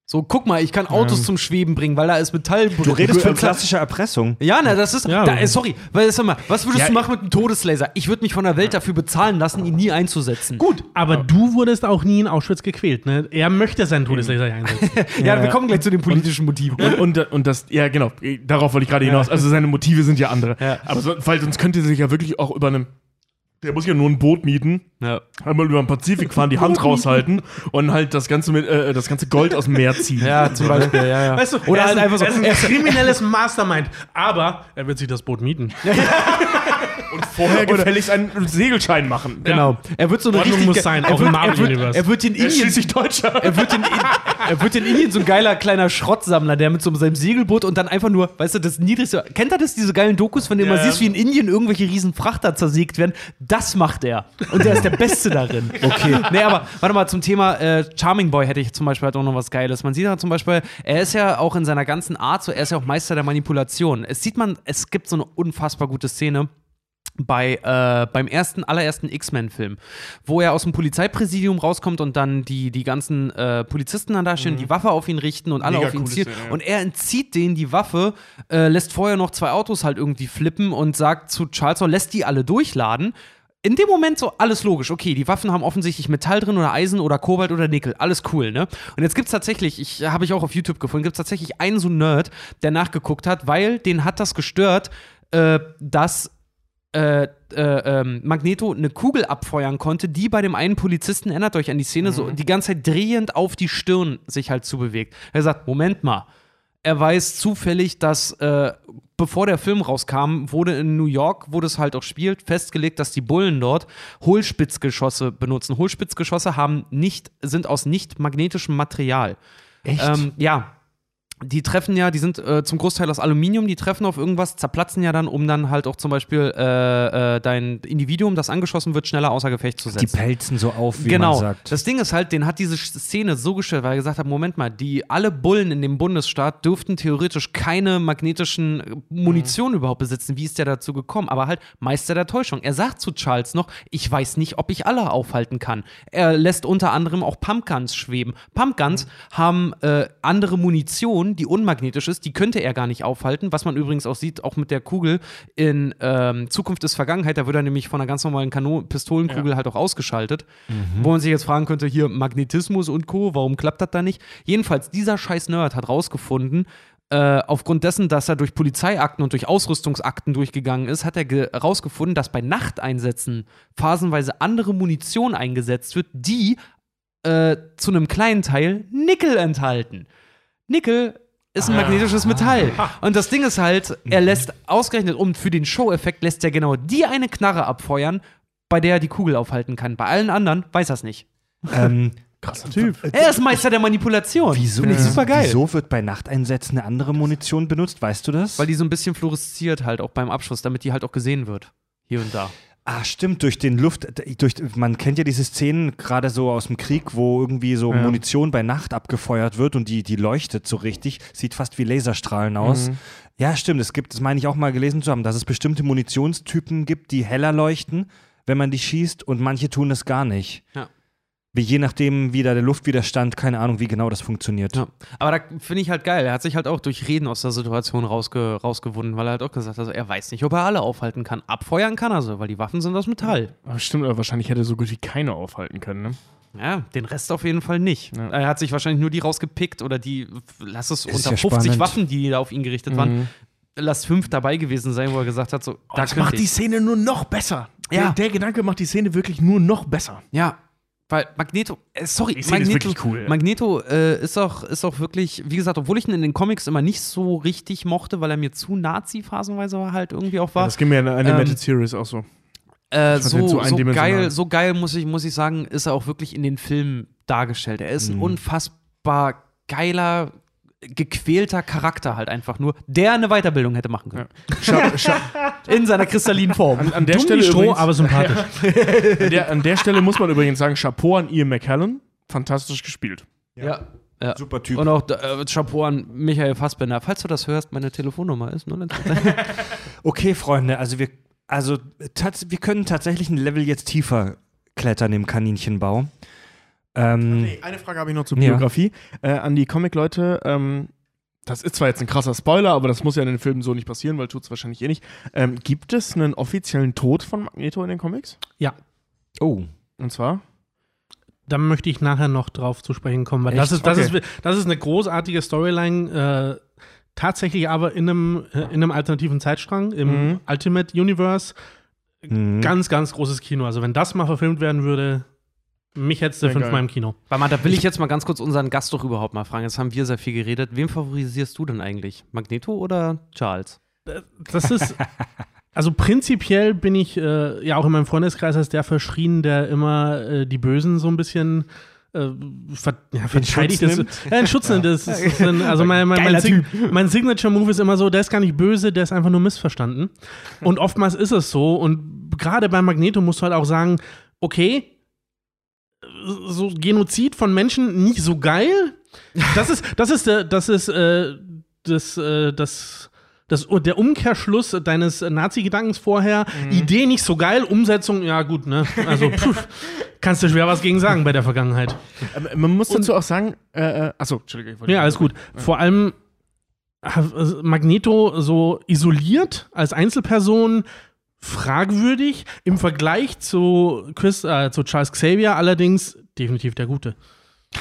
So, guck mal, ich kann Autos zum Schweben bringen, weil da ist Metall. Du redest von klassischer Erpressung. Ja, na, das ist. Ja. da, äh, sorry, weil sag mal, was würdest Ja, du machen mit einem Todeslaser? Ich würde mich von der Welt dafür bezahlen lassen, ihn nie einzusetzen. Gut, aber du wurdest auch nie in Auschwitz gequält. Ne? Er möchte seinen Todeslaser einsetzen. Ja, wir kommen gleich zu den politischen Motiven. Und, und, und das, ja, genau, darauf wollte ich gerade hinaus. Also seine Motive sind ja andere. Ja. Aber so, weil sonst könnte sich ja wirklich auch über einem. Der muss ja nur ein Boot mieten, Ja. einmal über den Pazifik fahren, die Hand raushalten und halt das ganze, mit, äh, das ganze Gold aus dem Meer ziehen. Ja, zum Beispiel, ja, ja. Weißt du, Oder er halt ist, einfach so. Er ist ein kriminelles Mastermind, aber er wird sich das Boot mieten. Und vorher gefälligst einen Segelschein machen. Genau. Er wird so eine Ordnung muss sein, er auch wird, im Marvel er wird, er in Er Indien schließlich Deutscher. er wird, in, er wird in Indien so ein geiler kleiner Schrottsammler, der mit so seinem Segelboot und dann einfach nur, weißt du, das niedrigste. Kennt ihr das, diese geilen Dokus, von denen man Ja. siehst, wie in Indien irgendwelche riesen Frachter zersägt werden? Das macht er. Und der ist der Beste darin. Okay. Nee, aber warte mal, zum Thema äh, Charming Boy hätte ich zum Beispiel halt auch noch was Geiles. Man sieht ja zum Beispiel, er ist ja auch in seiner ganzen Art so, er ist ja auch Meister der Manipulation. Es sieht man, es gibt so eine unfassbar gute Szene bei äh, beim ersten allerersten X-Men-Film, wo er aus dem Polizeipräsidium rauskommt und dann die die ganzen äh, Polizisten dann da stehen, die Waffe auf ihn richten und alle Mega auf ihn zielen ja. und er entzieht denen die Waffe, äh, lässt vorher noch zwei Autos halt irgendwie flippen und sagt zu Charles, lässt die alle durchladen. In dem Moment so alles logisch. Okay, die Waffen haben offensichtlich Metall drin oder Eisen oder Kobalt oder Nickel. Alles cool, ne? Und jetzt gibt's tatsächlich, ich habe ich auch auf YouTube gefunden, gibt's tatsächlich einen so Nerd, der nachgeguckt hat, weil den hat das gestört, äh, dass äh, äh, ähm, Magneto eine Kugel abfeuern konnte, die bei dem einen Polizisten, erinnert euch an die Szene, so die ganze Zeit drehend auf die Stirn sich halt zubewegt. Er sagt, Moment mal, er weiß zufällig, dass äh, bevor der Film rauskam, wurde in New York, wo das halt auch spielt, festgelegt, dass die Bullen dort Hohlspitzgeschosse benutzen. Hohlspitzgeschosse haben nicht, sind aus nicht magnetischem Material. Echt? Ähm, ja. Die treffen ja, die sind äh, zum Großteil aus Aluminium, die treffen auf irgendwas, zerplatzen ja dann, um dann halt auch zum Beispiel äh, äh, dein Individuum, das angeschossen wird, schneller außer Gefecht zu Die setzen. pelzen so auf, wie genau. man sagt. Das Ding ist halt, den hat diese Szene so gestellt, weil er gesagt hat: Moment mal, die alle Bullen in dem Bundesstaat dürften theoretisch keine magnetischen äh, Munition überhaupt besitzen. Wie ist der dazu gekommen? Aber halt Meister der Täuschung. Er sagt zu Charles noch: Ich weiß nicht, ob ich alle aufhalten kann. Er lässt unter anderem auch Pumpguns schweben. Pumpguns haben äh, andere Munition, die unmagnetisch ist. Die könnte er gar nicht aufhalten. Was man übrigens auch sieht, auch mit der Kugel in ähm, Zukunft ist Vergangenheit. Da wird er nämlich von einer ganz normalen Kanon Pistolenkugel halt auch ausgeschaltet. Wo man sich jetzt fragen könnte, hier Magnetismus und Co., warum klappt das da nicht? Jedenfalls, dieser scheiß Nerd hat rausgefunden, äh, aufgrund dessen, dass er durch Polizeiakten und durch Ausrüstungsakten durchgegangen ist, hat er herausgefunden, dass bei Nachteinsätzen phasenweise andere Munition eingesetzt wird, die äh, zu einem kleinen Teil Nickel enthalten. Nickel ist ein magnetisches Metall. Und das Ding ist halt, er lässt ausgerechnet, um für den Show-Effekt, lässt er genau die eine Knarre abfeuern, bei der er die Kugel aufhalten kann. Bei allen anderen weiß er es nicht. Ähm, Krasser Typ. Er ist Meister der Manipulation. wieso, Finde ich super geil. wieso wird bei Nachteinsätzen eine andere Munition benutzt? Weißt du das? Weil die so ein bisschen fluoresziert halt auch beim Abschuss, damit die halt auch gesehen wird. Hier und da. Ah, stimmt, durch den Luft, durch, man kennt ja diese Szenen gerade so aus dem Krieg, wo irgendwie so Ja. Munition bei Nacht abgefeuert wird und die, die leuchtet so richtig, sieht fast wie Laserstrahlen aus. Mhm. Ja, stimmt, es gibt, das meine ich auch mal gelesen zu haben, dass es bestimmte Munitionstypen gibt, die heller leuchten, wenn man die schießt und manche tun es gar nicht. Ja. Wie je nachdem, wie da der Luftwiderstand, keine Ahnung, wie genau das funktioniert. Ja. Aber da finde ich halt geil. Er hat sich halt auch durch Reden aus der Situation rausge rausgewunden, weil er halt auch gesagt hat, also er weiß nicht, ob er alle aufhalten kann. Abfeuern kann er so, weil die Waffen sind aus Metall. Aber stimmt, aber wahrscheinlich hätte so gut wie keine aufhalten können, ne? Ja, den Rest auf jeden Fall nicht. Ja. Er hat sich wahrscheinlich nur die rausgepickt oder die, lass es Ist unter ja 50 spannend. Waffen, die da auf ihn gerichtet waren. Mhm. Lass fünf dabei gewesen sein, wo er gesagt hat, so, Oh, da das macht die ich. Szene nur noch besser. Ja. Der, der Gedanke macht die Szene wirklich nur noch besser. Ja, weil Magneto, äh, sorry, ist Magneto, wirklich cool. Magneto äh, ist, auch, ist auch wirklich, wie gesagt, obwohl ich ihn in den Comics immer nicht so richtig mochte, weil er mir zu Nazi phasenweise halt irgendwie auch war. das ging mir in der Animated Ähm, Series auch so. Äh, Ich so, so geil, so geil muss ich, muss ich sagen, ist er auch wirklich in den Filmen dargestellt. Er ist ein unfassbar geiler, gequälter Charakter halt einfach nur, der eine Weiterbildung hätte machen können. Scha In seiner kristallinen Form. an, an der Dumm Stelle Stroh, übrigens, aber sympathisch. an, der, an der Stelle muss man übrigens sagen, Chapeau an Ian McKellen. Fantastisch gespielt. Ja. ja. Super Typ. Und auch äh, Chapeau an Michael Fassbender. Falls du das hörst, meine Telefonnummer ist 0 Okay, Freunde, also wir, also wir können tatsächlich ein Level jetzt tiefer klettern im Kaninchenbau. Ähm, Nee, eine Frage habe ich noch zur Ja. Biografie. Äh, an die Comic-Leute, ähm, das ist zwar jetzt ein krasser Spoiler, aber das muss ja in den Filmen so nicht passieren, weil tut es wahrscheinlich eh nicht. Ähm, gibt es einen offiziellen Tod von Magneto in den Comics? Ja, oh, Und zwar? da möchte ich nachher noch drauf zu sprechen kommen, weil das ist, das, Okay. ist, das ist eine großartige Storyline, äh, tatsächlich aber in einem, äh, in einem alternativen Zeitstrang, im Mhm. Ultimate Universe. Mhm. Ganz, ganz großes Kino. Also wenn das mal verfilmt werden würde, mich hättest du Sehr fünfmal geil. im Kino. Warte mal, da will ich jetzt mal ganz kurz unseren Gast doch überhaupt mal fragen. Jetzt haben wir sehr viel geredet. Wem favorisierst du denn eigentlich? Magneto oder Charles? Das ist. Also prinzipiell bin ich äh, ja auch in meinem Freundeskreis als der verschrien, der immer äh, die Bösen so ein bisschen äh, ver ja, verteidigt. Schutz Das- nimmt. Ja, in Schutz nimmt. Das ist, ein- also mein, mein, mein, Sig mein Signature-Move ist immer so, der ist gar nicht böse, der ist einfach nur missverstanden. Und oftmals ist es so. Und gerade bei Magneto musst du halt auch sagen, okay, so Genozid von Menschen nicht so geil. Das ist, das ist, der, das ist, äh, das, äh, das, das, der Umkehrschluss deines Nazi-Gedankens vorher. Idee nicht so geil, Umsetzung, ja gut, ne? Also, pff, kannst du schwer was gegen sagen bei der Vergangenheit. Ähm, man muss dazu auch sagen, äh, äh, achso, Entschuldigung. Ja, alles gut. Vor allem äh, Magneto so isoliert als Einzelperson fragwürdig. Im Vergleich zu, Chris, äh, zu Charles Xavier allerdings definitiv der Gute.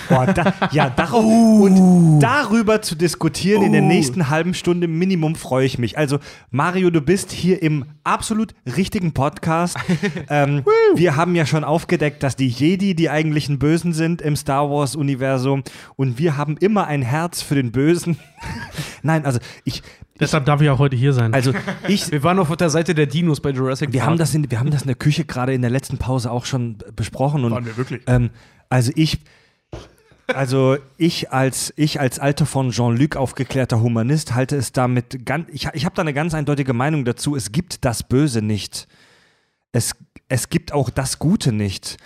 Boah, da, ja, darauf, und darüber zu diskutieren in der nächsten halben Stunde Minimum freue ich mich. Also, Mario, du bist hier im absolut richtigen Podcast. ähm, wir haben ja schon aufgedeckt, dass die Jedi die eigentlichen Bösen sind im Star Wars-Universum und wir haben immer ein Herz für den Bösen. Nein, also ich, Deshalb darf ich auch heute hier sein. also ich, Wir waren auf der Seite der Dinos bei Jurassic wir Park. haben das in, wir haben das in der Küche gerade in der letzten Pause auch schon besprochen und Waren wir wirklich? ähm, also ich, also ich als ich als alter von Jean-Luc aufgeklärter Humanist halte es damit ganz, ich, ich habe da eine ganz eindeutige Meinung dazu. Es gibt das Böse nicht. Es, es gibt auch das Gute nicht.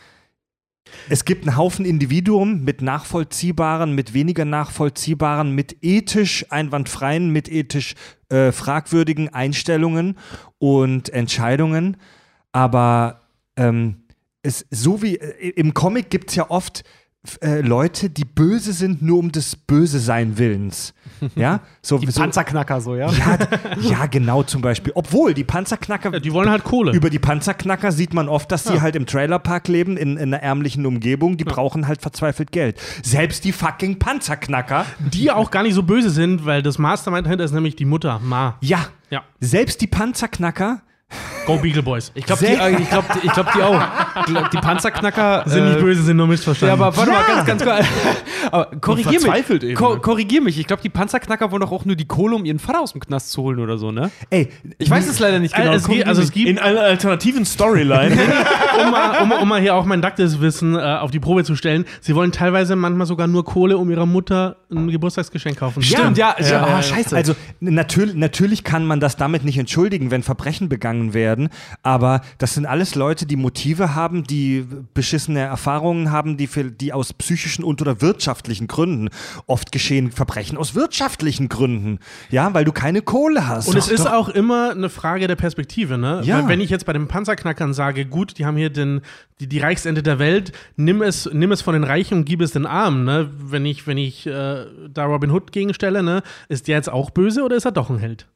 Es gibt einen Haufen Individuen mit nachvollziehbaren, mit weniger nachvollziehbaren, mit ethisch einwandfreien, mit ethisch äh, fragwürdigen Einstellungen und Entscheidungen. Aber ähm, es, so wie äh, im Comic gibt es ja oft äh, Leute, die böse sind, nur um des Böse sein Willens. Ja, so, die so, Panzerknacker so, ja? ja, ja, genau zum Beispiel. Obwohl die Panzerknacker, Ja, die wollen halt Kohle. über die Panzerknacker sieht man oft, dass die halt im Trailerpark leben, in, in einer ärmlichen Umgebung. Die brauchen halt verzweifelt Geld. Selbst die fucking Panzerknacker, die auch gar nicht so böse sind, weil das Mastermind dahinter ist nämlich die Mutter, Ma. ja, Ja. selbst die Panzerknacker Go Beagle Boys. Ich glaube, die, äh, ich glaub, die, ich glaub, die auch. Die Panzerknacker. Sind nicht äh, böse, sind nur Ja, missverstanden. aber warte mal, Ja. ganz, ganz kurz. Aber korrigier mich. verzweifelt eben, Ko ne? korrigier mich. Ich glaube, die Panzerknacker wollen doch auch nur die Kohle, um ihren Vater aus dem Knast zu holen oder so, ne? Ey, Ich weiß es leider nicht genau. Es gibt, also es gibt, In einer alternativen Storyline. um, mal, um, um mal hier auch mein Wissen äh, auf die Probe zu stellen, sie wollen teilweise manchmal sogar nur Kohle, um ihrer Mutter ein Geburtstagsgeschenk kaufen. Stimmt, ja. ja, Ja, oh, scheiße. Also natürlich, natürlich kann man das damit nicht entschuldigen, wenn Verbrechen begangen werden. werden. Aber das sind alles Leute, die Motive haben, die beschissene Erfahrungen haben, die, für, die aus psychischen und oder wirtschaftlichen Gründen. Oft geschehen Verbrechen aus wirtschaftlichen Gründen. Ja, weil du keine Kohle hast. Und es Doch, ist doch. auch immer eine Frage der Perspektive, ne? Ja. Weil wenn ich jetzt bei den Panzerknackern sage, gut, die haben hier den, die, die Reichsende der Welt, nimm es, nimm es von den Reichen und gib es den Armen, ne? Wenn ich, wenn ich äh, da Robin Hood gegenstelle, ne? Ist der jetzt auch böse oder ist er doch ein Held?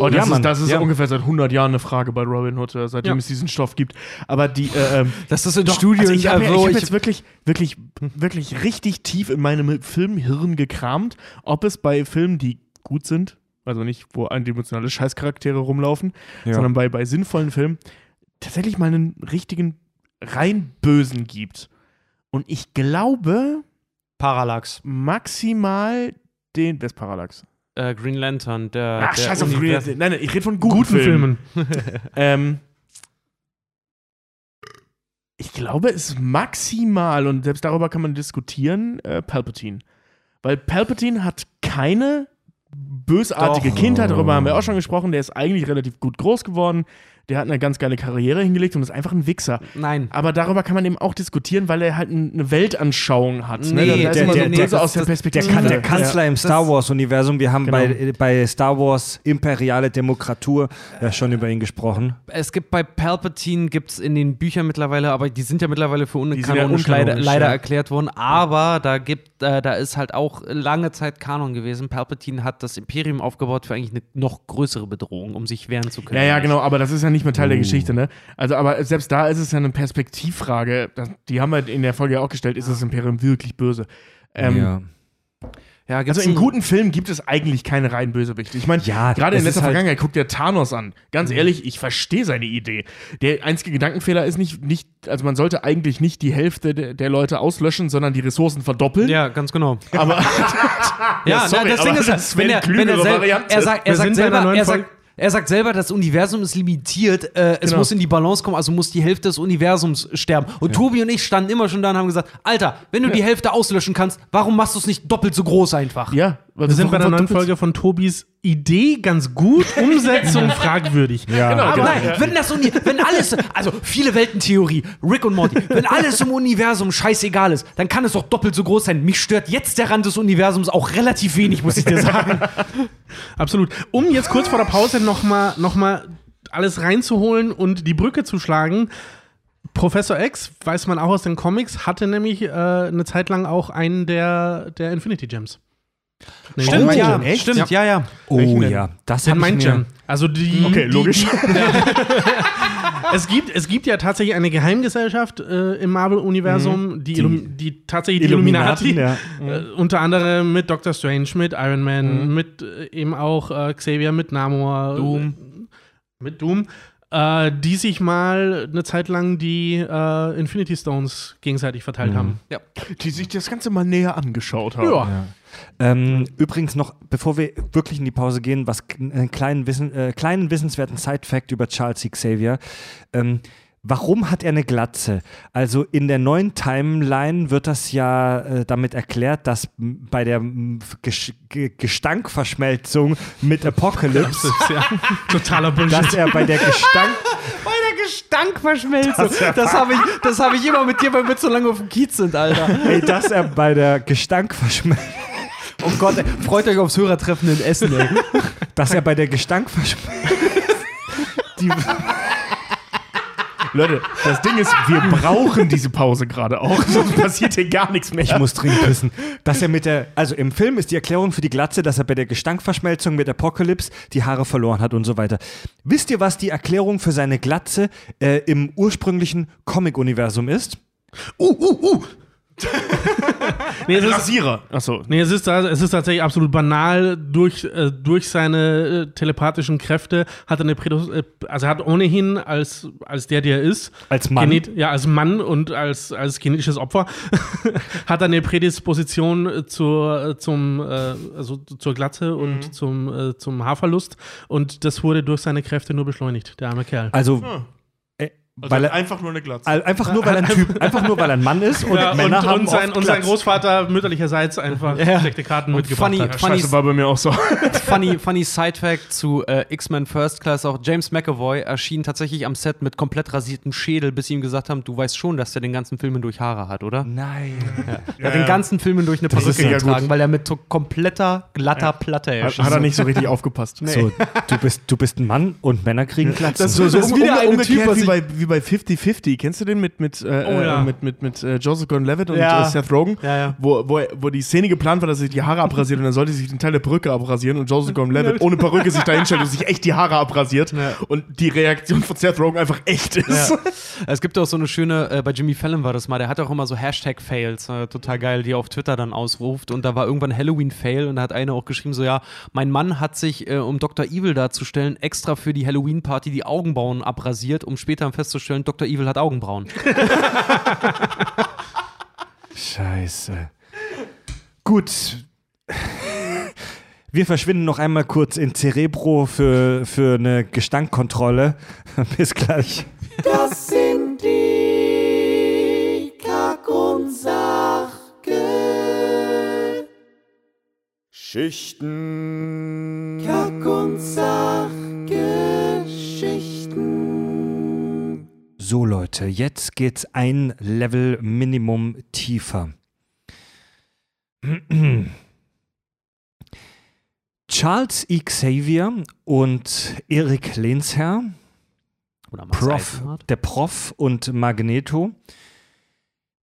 Oh, das Ja, ist, Mann. das ist Ja. ungefähr seit 100 Jahren eine Frage bei Robin Hood, äh, seitdem Ja. es diesen Stoff gibt. Aber die, äh, ähm, Das ist in Doch, Studien. also ich habe also hab jetzt wirklich, wirklich, wirklich richtig tief in meinem Filmhirn gekramt, ob es bei Filmen, die gut sind, also nicht, wo eindimensionale Scheißcharaktere rumlaufen, Ja. sondern bei, bei sinnvollen Filmen, tatsächlich mal einen richtigen rein Bösen gibt. Und ich glaube Parallax. maximal den, wer ist Parallax? Äh, Green Lantern, der. Ach, der scheiß auf Green Lantern. Nein, nein, ich rede von guten, Guten Filmen. Filmen. Ähm, ich glaube, es ist maximal, und selbst darüber kann man diskutieren, äh, Palpatine. Weil Palpatine hat keine bösartige Doch. Kindheit, darüber haben wir auch schon gesprochen. Der ist eigentlich relativ gut groß geworden. Der hat eine ganz geile Karriere hingelegt und ist einfach ein Wichser. Nein. Aber darüber kann man eben auch diskutieren, weil er halt ein- eine Weltanschauung hat. ne? Nee, der- der- der- aus der Der, Kanzler im Star Wars-Universum, wir haben Genau. bei, bei Star Wars Imperiale Demokratur ja schon über ihn gesprochen. Es gibt bei Palpatine, gibt es in den Büchern mittlerweile, aber die sind ja mittlerweile für sind ja unkanonisch leider, unkanonisch, leider ja. erklärt worden. Aber da gibt, äh, da ist halt auch lange Zeit Kanon gewesen. Palpatine hat das Imperium aufgebaut für eigentlich eine noch größere Bedrohung, um sich wehren zu können. Ja, ja, genau, aber das ist ja nicht mehr Teil der Geschichte, ne? Also, aber selbst da ist es ja eine Perspektivfrage. Die haben wir in der Folge ja auch gestellt, ist das Imperium wirklich böse? Ähm, ja. Ja, Also in guten Filmen gibt es eigentlich keine rein Bösewichte. Ich meine, Ja, gerade in letzter halt- Vergangenheit guckt der Thanos an. Ganz ehrlich, ich verstehe seine Idee. Der einzige Gedankenfehler ist nicht, nicht also man sollte eigentlich nicht die Hälfte der, der Leute auslöschen, sondern die Ressourcen verdoppeln. Ja, ganz genau. Aber Ja, sorry, na, das aber Ding ist, das wenn er, eine wenn er, klügere sel- Variante. er sagt, er sagt selber, er sagt, er sagt selber, das Universum ist limitiert, äh, es Genau. muss in die Balance kommen, also muss die Hälfte des Universums sterben. Und Tobi und ich standen immer schon da und haben gesagt, Alter, wenn du die Hälfte auslöschen kannst, warum machst du es nicht doppelt so groß einfach? ja, Wir sind bei der neuen Folge von Tobis Idee ganz gut, Umsetzung fragwürdig. Ja. Genau, Aber genau. nein, wenn das Uni wenn alles, also viele Weltentheorie, Rick und Morty, wenn alles im Universum scheißegal ist, dann kann es doch doppelt so groß sein. Mich stört jetzt der Rand des Universums auch relativ wenig, muss ich dir sagen. Absolut. Um jetzt kurz vor der Pause nochmal noch mal alles reinzuholen und die Brücke zu schlagen. Professor X, weiß man auch aus den Comics, hatte nämlich äh, eine Zeit lang auch einen der, der Infinity Gems. Nee, Stimmt, ja, echt? stimmt, ja, ja. Oh Welchen ja, das Mind mir... Gem. Also die. Okay, die, logisch. es, gibt, es gibt ja tatsächlich eine Geheimgesellschaft äh, im Marvel-Universum, die, Illum die tatsächlich die Illuminati. ja. Äh, unter anderem mit Doctor Strange, mit Iron Man, mit äh, eben auch äh, Xavier, mit Namor. Doom. Äh, mit Doom. Äh, die sich mal eine Zeit lang die äh, Infinity Stones gegenseitig verteilt haben. die sich das Ganze mal näher angeschaut haben. Ja. Ähm, übrigens noch, bevor wir wirklich in die Pause gehen, was einen kleinen, Wissen, äh, kleinen wissenswerten Side-Fact über Charles C. Xavier. Ähm, warum hat er eine Glatze? Also in der neuen Timeline wird das ja äh, damit erklärt, dass bei der Gesch Ge Gestankverschmelzung mit Apocalypse, ja totaler Bullshit. dass er bei der Gestank Bei der Gestankverschmelzung. Das, habe ich, das hab ich immer mit dir, weil wir so lange auf dem Kiez sind, Alter. ey, dass er bei der Gestankverschmelzung Oh Gott, ey, freut euch aufs Hörertreffen in Essen, ey. dass er bei der Gestankverschmelzung die Leute, das Ding ist, wir brauchen diese Pause gerade auch, sonst passiert hier gar nichts mehr. Ich muss dringend pissen. Dass er mit der, also im Film ist die Erklärung für die Glatze, dass er bei der Gestankverschmelzung mit Apocalypse die Haare verloren hat und so weiter. Wisst ihr, was die Erklärung für seine Glatze äh, im ursprünglichen Comic-Universum ist? uh, uh, uh. nee, es ist, Rasierer. Achso. Nee, es ist, es ist tatsächlich absolut banal. Durch, äh, durch seine äh, telepathischen Kräfte hat er eine Prädus äh, also er hat ohnehin als, als der, der er ist, Als Mann. Genet ja, als Mann und als, als genetisches Opfer, hat er eine Prädisposition zur, zum, äh, also zur Glatze und zum, äh, zum Haarverlust. Und das wurde durch seine Kräfte nur beschleunigt, der arme Kerl. Also, äh, Also weil er, einfach nur eine Glatze. Einfach nur, weil er ein Typ, einfach nur, weil er ein Mann ist und Ja, Männer und, haben und, sein, oft und sein. Großvater mütterlicherseits einfach versteckte Karten mitgebracht funny- hat. funny- Scheiße, war bei mir auch so. funny, funny Side-Fact zu äh, X-Men First Class: Auch James McAvoy erschien tatsächlich am Set mit komplett rasiertem Schädel, bis sie ihm gesagt haben: Du weißt schon, dass der den ganzen Film durch Haare hat, oder? Nein. Er hat den ganzen Film durch eine Das ist Perücke ja getragen, gut. weil er mit so kompletter, glatter Platte Hat, erschien. hat er nicht so richtig aufgepasst. So, du bist, du bist ein Mann und Männer kriegen Glatzen. Das, so, so Das ist wieder um, eine umgekehrt Typ, was wie bei, wie bei 50-50. Kennst du den mit, mit, äh, Oh ja. äh, mit, mit, mit äh, Joseph Gordon-Levitt und Ja. äh, Seth Rogen? Ja, ja. Wo, wo, wo die Szene geplant war, dass er sich die Haare abrasiert und dann sollte sich den Teil der Perücke abrasieren und Joseph Gordon-Levitt ohne Perücke sich da hinstellt und sich echt die Haare abrasiert Ja. und die Reaktion von Seth Rogen einfach echt ist. Ja. Es gibt auch so eine schöne, äh, bei Jimmy Fallon war das mal, der hat auch immer so Hashtag-Fails, äh, total geil, die er auf Twitter dann ausruft. Und da war irgendwann Halloween-Fail und da hat einer auch geschrieben, so ja, mein Mann hat sich, äh, um Dr. Evil darzustellen, extra für die Halloween-Party die Augenbrauen abrasiert, um später festzustellen, Dr. Evil hat Augenbrauen. Scheiße. Gut. Wir verschwinden noch einmal kurz in Cerebro für, für eine Gestankkontrolle. Bis gleich. Das sind die Kack- und Sachgeschichten. So Leute, jetzt geht's ein Level Minimum tiefer. Charles E. Xavier und Eric Lehnsherr, Prof, der Prof und Magneto,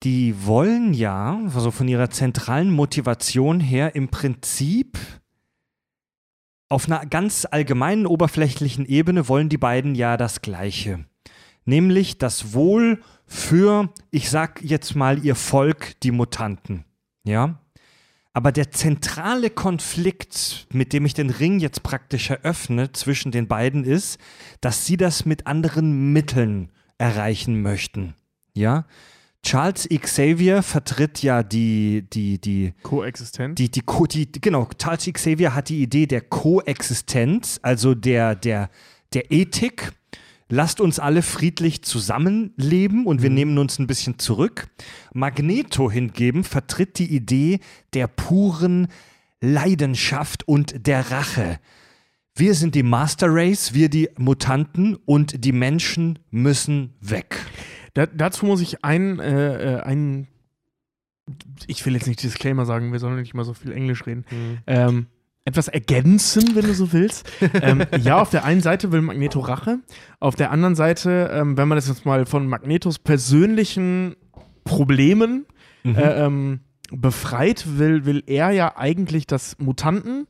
die wollen ja, also von ihrer zentralen Motivation her, im Prinzip auf einer ganz allgemeinen, oberflächlichen Ebene wollen die beiden ja das Gleiche. Nämlich das Wohl für, ich sag jetzt mal, ihr Volk, die Mutanten. Ja? Aber der zentrale Konflikt, mit dem ich den Ring jetzt praktisch eröffne zwischen den beiden, ist, dass sie das mit anderen Mitteln erreichen möchten. Ja? Charles Xavier vertritt ja die, die, die, Koexistent. die, die, die, genau, Charles Xavier hat die Idee der Koexistenz, also der, der, der Ethik. Lasst uns alle friedlich zusammenleben und wir nehmen uns ein bisschen zurück. Magneto hingegen vertritt die Idee der puren Leidenschaft und der Rache. Wir sind die Master Race, wir die Mutanten und die Menschen müssen weg. Da, dazu muss ich ein, äh, äh, ein, ich will jetzt nicht Disclaimer sagen, wir sollen nicht mal so viel Englisch reden, ähm, etwas ergänzen, wenn du so willst. ähm, ja, auf der einen Seite will Magneto Rache, auf der anderen Seite, ähm, wenn man das jetzt mal von Magnetos persönlichen Problemen äh, ähm, befreit, will, will er ja eigentlich, dass Mutanten,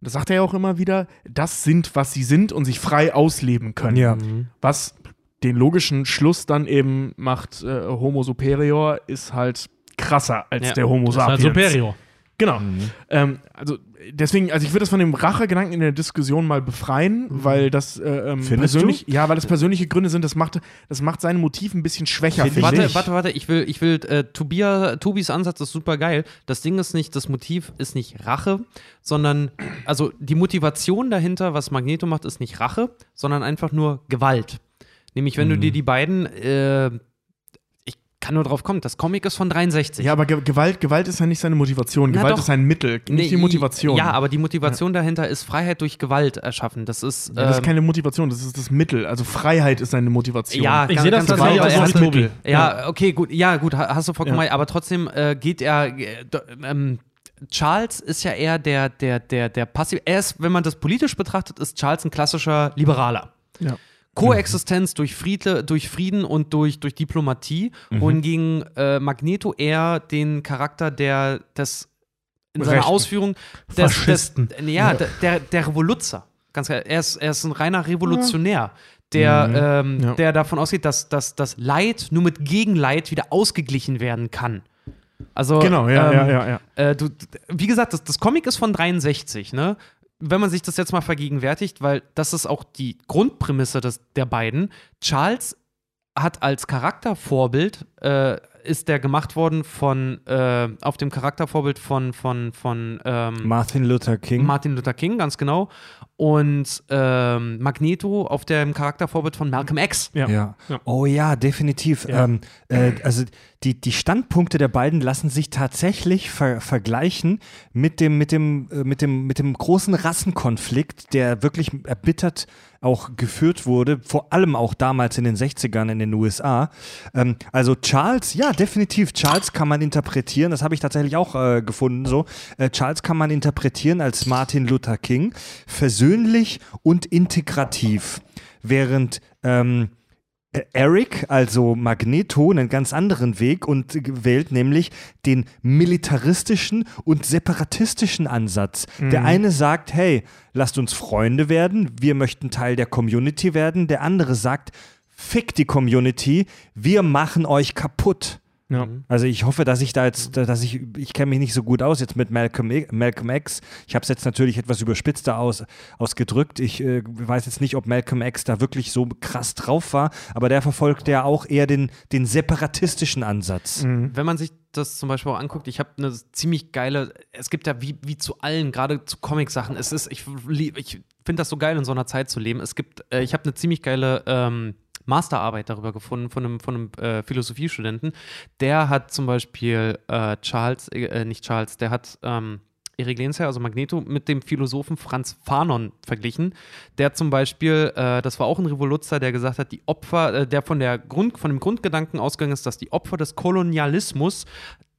das sagt er ja auch immer wieder, das sind, was sie sind und sich frei ausleben können. Ja. Was den logischen Schluss dann eben macht, äh, Homo superior ist halt krasser als Ja, der Homo Das ist halt sapiens. superior. Genau. Ähm, also deswegen, also ich würde das von dem Rachegedanken in der Diskussion mal befreien, weil das äh, ähm, persönlich, ja, weil das persönliche Gründe sind. Das macht, das macht seine Motiv ein bisschen schwächer. Finde ich finde Warte, nicht. warte, warte, ich will, ich will, äh, Tobia, Tobis Ansatz ist super geil. Das Ding ist nicht, das Motiv ist nicht Rache, sondern, also die Motivation dahinter, was Magneto macht, ist nicht Rache, sondern einfach nur Gewalt. Nämlich, wenn du Mhm. dir die beiden, äh, ich kann nur drauf kommen, das Comic ist von 63. Ja, aber Ge Gewalt, Gewalt ist ja nicht seine Motivation. Na Gewalt doch. ist ein Mittel, nicht Nee, die Motivation. Ja, aber die Motivation dahinter ist Freiheit durch Gewalt erschaffen. Das ist, Ja, das ist ähm, keine Motivation, das ist das Mittel. Also Freiheit ist seine Motivation. Ja, Ich ganz- sehe das tatsächlich genau, auch aber so er hat- Tobi. Ja, okay, gut. Ja, gut, ha- hast du vollkommen Ja. Aber trotzdem äh, geht er. Äh, ähm, Charles ist ja eher der, der, der, der passiv. Er ist, wenn man das politisch betrachtet, ist Charles ein klassischer Liberaler. Ja. Koexistenz durch, Friedle, durch Frieden und durch, durch Diplomatie, wohingegen äh, Magneto eher den Charakter der des in seiner Rechten. Ausführung des, des Faschisten. ja, der- der, Revoluzzer. Ganz klar. Er ist, er ist ein reiner Revolutionär, der, ähm, Ja. der davon ausgeht, dass, dass das Leid nur mit Gegenleid wieder ausgeglichen werden kann. Also, Genau, ja, ähm, ja, ja, ja. Äh, du, wie gesagt, das, das Comic ist von 63, ne? Wenn man sich das jetzt mal vergegenwärtigt, weil das ist auch die Grundprämisse des, der beiden. Charles hat als Charaktervorbild äh, ist der gemacht worden von, äh, auf dem Charaktervorbild von, von, von ähm, Martin Luther King. Martin Luther King, ganz genau. Und ähm, Magneto auf dem Charaktervorbild von Malcolm X. Ja. Ja. Ja. Oh ja, definitiv. Ja. Ähm, äh, also die, die Standpunkte der beiden lassen sich tatsächlich ver vergleichen mit dem, mit, dem, äh, mit, dem, mit dem großen Rassenkonflikt, der wirklich erbittert auch geführt wurde, vor allem auch damals in den 60ern in den USA. Ähm, also Charles, ja, definitiv, Charles kann man interpretieren, das habe ich tatsächlich auch äh, gefunden so. Äh, Charles kann man interpretieren als Martin Luther King, versöhnlich und integrativ. Während ähm, äh, Eric, also Magneto, einen ganz anderen Weg und wählt nämlich den militaristischen und separatistischen Ansatz. Der eine sagt, hey, lasst uns Freunde werden, wir möchten Teil der Community werden. Der andere sagt, fick die Community, wir machen euch kaputt. Ja. Also ich hoffe, dass ich da jetzt, dass ich, ich kenne mich nicht so gut aus jetzt mit Malcolm, Malcolm X. Ich habe es jetzt natürlich etwas überspitzter aus, ausgedrückt. Ich äh, weiß jetzt nicht, ob Malcolm X da wirklich so krass drauf war, aber der verfolgt ja auch eher den, den separatistischen Ansatz. Wenn man sich das zum Beispiel auch anguckt, ich habe eine ziemlich geile, es gibt ja wie, wie zu allen, gerade zu Comic-Sachen, es ist, ich, lieb- ich finde das so geil, in so einer Zeit zu leben. Es gibt, äh, ich habe eine ziemlich geile ähm, Masterarbeit darüber gefunden von einem, von einem äh, Philosophiestudenten. Der hat zum Beispiel äh, Charles, äh, nicht Charles, der hat ähm, Erik Lehnsherr, also Magneto, mit dem Philosophen Franz Fanon verglichen, der zum Beispiel, äh, das war auch ein Revoluzer, der gesagt hat, die Opfer, äh, der von, der Grund, von dem Grundgedanken ausgegangen ist, dass die Opfer des Kolonialismus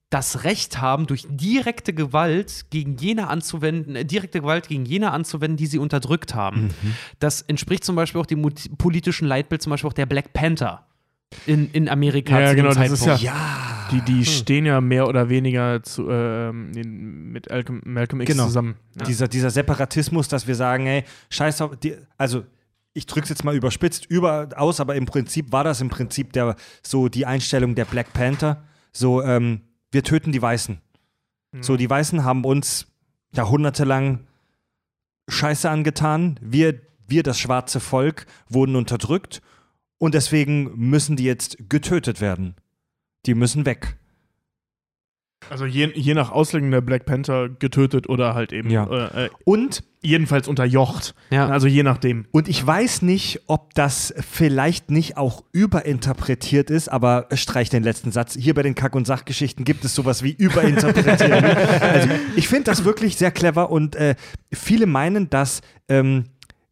das Recht haben, durch direkte Gewalt gegen jene anzuwenden, äh, direkte Gewalt gegen jene anzuwenden, die sie unterdrückt haben. Das entspricht zum Beispiel auch dem politischen Leitbild, zum Beispiel auch der Black Panther in, in Amerika. Ja, zu dem genau, das ist ja- Zeitpunkt. Ja. Die, die stehen ja mehr oder weniger zu, ähm, in, mit Malcolm, Malcolm X Genau. zusammen. Ja. Dieser, dieser Separatismus, dass wir sagen, ey, scheiß auf, die, also ich drücke es jetzt mal überspitzt über aus, aber im Prinzip war das im Prinzip der, so die Einstellung der Black Panther. So, ähm, wir töten die Weißen. So, die Weißen haben uns jahrhundertelang Scheiße angetan. Wir, wir, das schwarze Volk, wurden unterdrückt und deswegen müssen die jetzt getötet werden. Die müssen weg. Also je, je nach Auslegung der Black Panther getötet oder halt eben Ja. äh, äh, Und jedenfalls unterjocht. Ja. Also je nachdem. Und ich weiß nicht, ob das vielleicht nicht auch überinterpretiert ist, aber streich den letzten Satz. Hier bei den Kack- und Sachgeschichten gibt es sowas wie überinterpretieren. also ich finde das wirklich sehr clever und äh, viele meinen, dass ähm,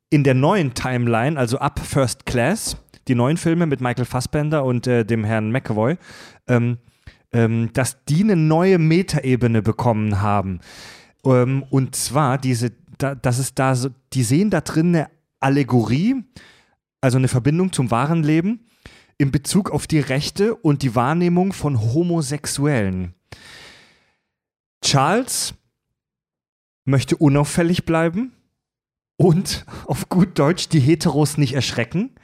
in der neuen Timeline, also ab First Class, die neuen Filme mit Michael Fassbender und äh, dem Herrn McAvoy, ähm, ähm, dass die eine neue Metaebene bekommen haben. Ähm, und zwar diese, da, das ist da so, die sehen da drin eine Allegorie, also eine Verbindung zum wahren Leben in Bezug auf die Rechte und die Wahrnehmung von Homosexuellen. Charles möchte unauffällig bleiben und auf gut Deutsch die Heteros nicht erschrecken.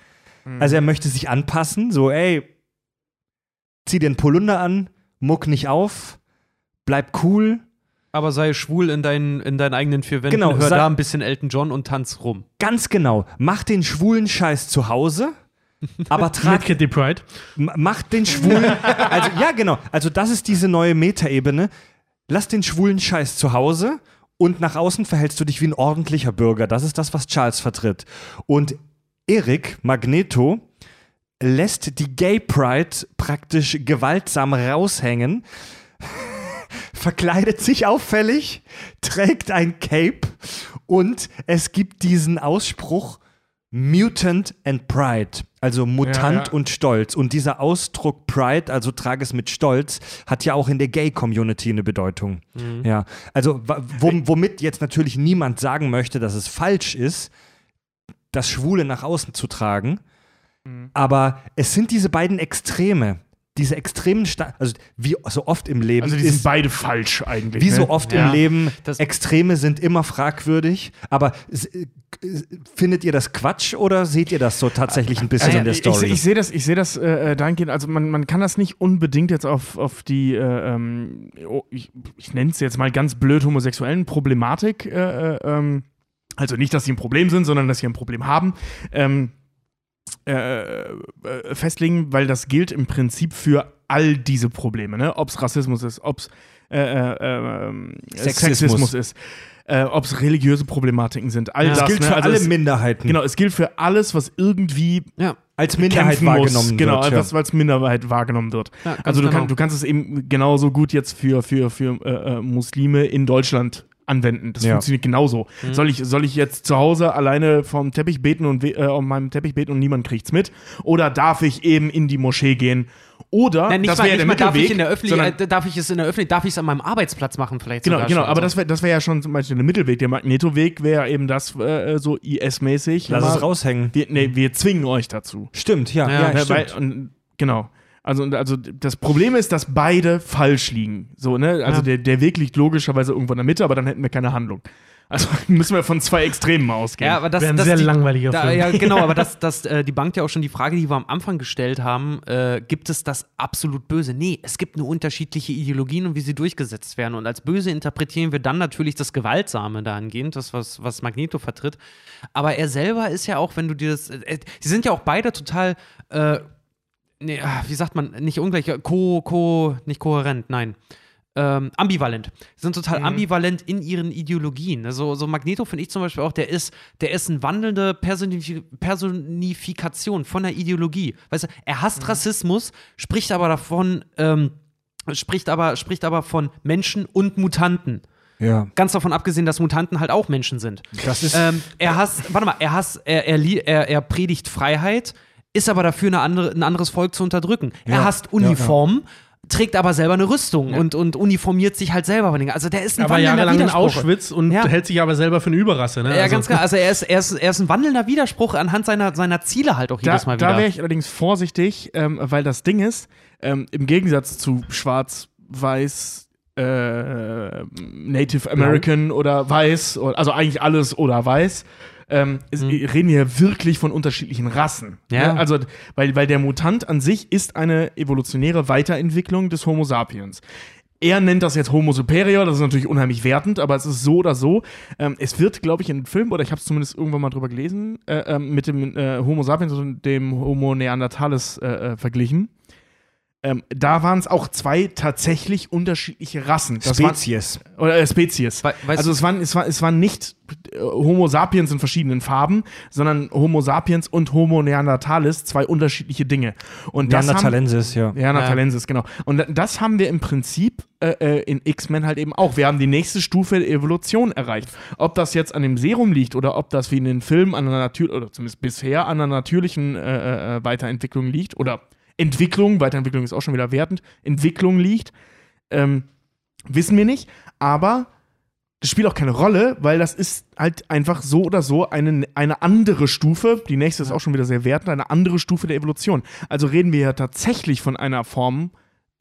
Also er möchte sich anpassen, so ey, zieh den Polunder an, muck nicht auf, bleib cool, Aber sei schwul in deinen, in deinen eigenen vier Wänden, Genau, hör da ein bisschen Elton John und tanz rum. Ganz genau. Mach den schwulen Scheiß zu Hause, aber trag, Kitty Pride. mach den schwulen. Also, ja, genau. Also, das ist diese neue Metaebene. Lass den schwulen Scheiß zu Hause und nach außen verhältst du dich wie ein ordentlicher Bürger. Das ist das, was Charles vertritt. Und Erik Magneto lässt die Gay Pride praktisch gewaltsam raushängen, verkleidet sich auffällig, trägt ein Cape und es gibt diesen Ausspruch Mutant and Pride, also Mutant Ja, ja. und Stolz. Und dieser Ausdruck Pride, also trage es mit Stolz, hat ja auch in der Gay-Community eine Bedeutung. Ja, also womit jetzt natürlich niemand sagen möchte, dass es falsch ist, das Schwule nach außen zu tragen. Aber es sind diese beiden Extreme, diese extremen, Sta also wie so oft im Leben Also die ist, sind beide falsch eigentlich. wie ne? so oft Ja, im Leben, das- Extreme sind immer fragwürdig. Aber äh, findet ihr das Quatsch oder seht ihr das so tatsächlich ein bisschen Also, in der Story? Ich, ich sehe das, ich sehe das äh, äh, dahingehend, also man, man kann das nicht unbedingt jetzt auf, auf die, äh, ähm, oh, ich, ich nenne es jetzt mal ganz blöd homosexuellen Problematik, äh, äh, ähm, also nicht, dass sie ein Problem sind, sondern dass sie ein Problem haben. Ähm, äh, äh, festlegen, weil das gilt im Prinzip für all diese Probleme, ne? Ob es Rassismus ist, ob es äh, äh, ähm, Sexismus. Sexismus. ist, äh, ob es religiöse Problematiken sind. All Ja. das, Das gilt ne? für Also alle es, Minderheiten. Genau, es gilt für alles, was irgendwie Ja. Als Minderheit wahrgenommen muss. Genau, wird. ja. was als Minderheit wahrgenommen wird. Ja, also du, genau. kann, du kannst es eben genauso gut jetzt für, für, für äh, äh, Muslime in Deutschland anwenden. Das Ja. funktioniert genauso. Mhm. Soll, ich, soll ich jetzt zu Hause alleine vom Teppich beten und äh, auf meinem Teppich beten und niemand kriegt's mit? Oder darf ich eben in die Moschee gehen? Oder Nein, nicht das mal, wäre der mal darf Mittelweg. ich in der Öffentlichkeit, sondern- äh, darf ich es in der Öffentlichkeit, darf ich es an meinem Arbeitsplatz machen vielleicht Genau, sogar genau, aber So. das wäre das wär ja schon zum Beispiel der Mittelweg. Der Magnetoweg wäre eben das äh, so IS-mäßig. Lass Immer, es raushängen. Wir, nee, wir zwingen euch dazu. Stimmt, ja. Ja, ja, stimmt. weil, und, genau. Also, also das Problem ist, dass beide falsch liegen. So, ne? Also Ja. der, der Weg liegt logischerweise irgendwo in der Mitte, aber dann hätten wir keine Handlung. Also müssen wir von zwei Extremen ausgehen. ja, aber das, Wäre ein das sehr die, langweiliger da, Film. Ja, genau, aber das, das äh, die bankt ja auch schon die Frage, die wir am Anfang gestellt haben, äh, gibt es das absolut Böse? Nee, es gibt nur unterschiedliche Ideologien und wie sie durchgesetzt werden. Und als böse interpretieren wir dann natürlich das Gewaltsame dahingehend, das, was, was Magneto vertritt. Aber er selber ist ja auch, wenn du dir das, äh, sie sind ja auch beide total, äh, nee, ah, wie sagt man, nicht ungleich, äh, ko, ko, nicht kohärent, nein. Ähm, ambivalent. Sie sind total ambivalent in ihren Ideologien. Also, so Magneto finde ich zum Beispiel auch, der ist, der ist eine wandelnde Personif Personifikation von der Ideologie. Weißt du, er hasst Rassismus, spricht aber davon, ähm, spricht aber, spricht aber von Menschen und Mutanten. ja. Ganz davon abgesehen, dass Mutanten halt auch Menschen sind. Das ist. Ähm, er hasst, warte mal, er hasst, er, er, er, er predigt Freiheit, ist aber dafür andere, ein anderes Volk zu unterdrücken. Ja, Er hasst Uniformen, trägt aber selber eine Rüstung Ja. und, und uniformiert sich halt selber. Also der ist ein Er war wandelnder jahrelang in Widerspruch. Auschwitz und Ja. hält sich aber selber für eine Überrasse. Ne? Ja, Also- ganz klar. Also er ist, er, ist, er ist ein wandelnder Widerspruch anhand seiner, seiner Ziele halt auch da jedes Mal da wieder. wäre ich allerdings vorsichtig, ähm, weil das Ding ist, ähm, im Gegensatz zu schwarz, weiß, äh, Native American oder weiß, also eigentlich alles oder weiß, ähm, es, reden wir wirklich von unterschiedlichen Rassen. Ja. Ne? Also, weil, weil der Mutant an sich ist eine evolutionäre Weiterentwicklung des Homo sapiens. Er nennt das jetzt Homo superior, das ist natürlich unheimlich wertend, aber es ist so oder so. Ähm, es wird, glaube ich, in einem Film, oder ich habe es zumindest irgendwann mal drüber gelesen, äh, ähm, mit dem äh, Homo sapiens und dem Homo neanderthalis äh, äh, verglichen. Ähm, da waren es auch zwei tatsächlich unterschiedliche Rassen. Das waren- Spezies. oder äh, Spezies. We- also es waren, es, war, es waren nicht äh, Homo sapiens in verschiedenen Farben, sondern Homo sapiens und Homo neanderthalis, zwei unterschiedliche Dinge. Und das haben, ja. Neanderthalensis, genau. Und da- das haben wir im Prinzip äh, äh, in X-Men halt eben auch. Wir haben die nächste Stufe der Evolution erreicht. Ob das jetzt an dem Serum liegt oder ob das wie in den Filmen an einer natürlichen, oder zumindest bisher an einer natürlichen äh, äh, Weiterentwicklung liegt oder Entwicklung, Weiterentwicklung ist auch schon wieder wertend, Entwicklung liegt, ähm, wissen wir nicht, aber das spielt auch keine Rolle, weil das ist halt einfach so oder so eine, eine andere Stufe, die nächste ist auch schon wieder sehr wertend, eine andere Stufe der Evolution. Also reden wir ja tatsächlich von einer Form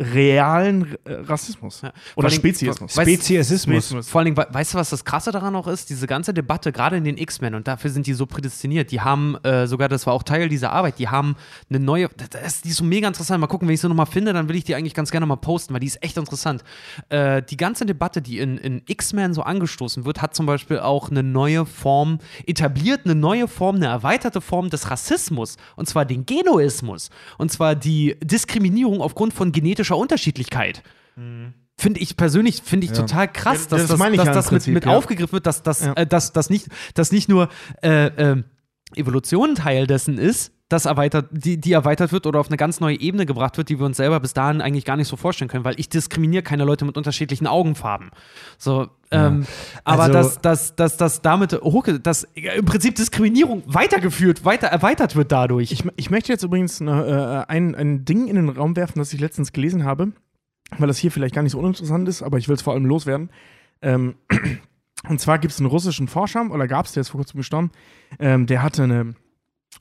realen äh, Rassismus. Ja. Oder allem- Speziesmus. Weißt- Speziesismus. Vor allen Dingen, we- weißt du, was das Krasse daran auch ist? Diese ganze Debatte, gerade in den X-Men, und dafür sind die so prädestiniert, die haben äh, sogar, das war auch Teil dieser Arbeit, die haben eine neue, das ist, die ist so mega interessant. Mal gucken, wenn ich sie nochmal finde, dann will ich die eigentlich ganz gerne mal posten, weil die ist echt interessant. Äh, die ganze Debatte, die in, in X-Men so angestoßen wird, hat zum Beispiel auch eine neue Form etabliert, eine neue Form, eine erweiterte Form des Rassismus, und zwar den Genoismus, und zwar die Diskriminierung aufgrund von genetischer Unterschiedlichkeit. Finde ich persönlich, finde ich total krass, Ja, dass das das, dass ja im das mit, Prinzip, mit ja. aufgegriffen wird, dass das Ja. äh, dass, dass nicht, dass nicht nur äh, ähm, Evolution Teil dessen ist, das erweitert, die, die erweitert wird oder auf eine ganz neue Ebene gebracht wird, die wir uns selber bis dahin eigentlich gar nicht so vorstellen können, weil ich diskriminiere keine Leute mit unterschiedlichen Augenfarben. So, ähm, aber Also- dass, dass, dass, dass damit hoch, dass im Prinzip Diskriminierung weitergeführt, weiter erweitert wird dadurch. Ich, ich möchte jetzt übrigens eine, äh, ein, ein Ding in den Raum werfen, das ich letztens gelesen habe, weil das hier vielleicht gar nicht so uninteressant ist, aber ich will es vor allem loswerden. Ähm, und zwar gibt es einen russischen Forscher, oder gab es, der ist vor kurzem gestorben, ähm, der hatte eine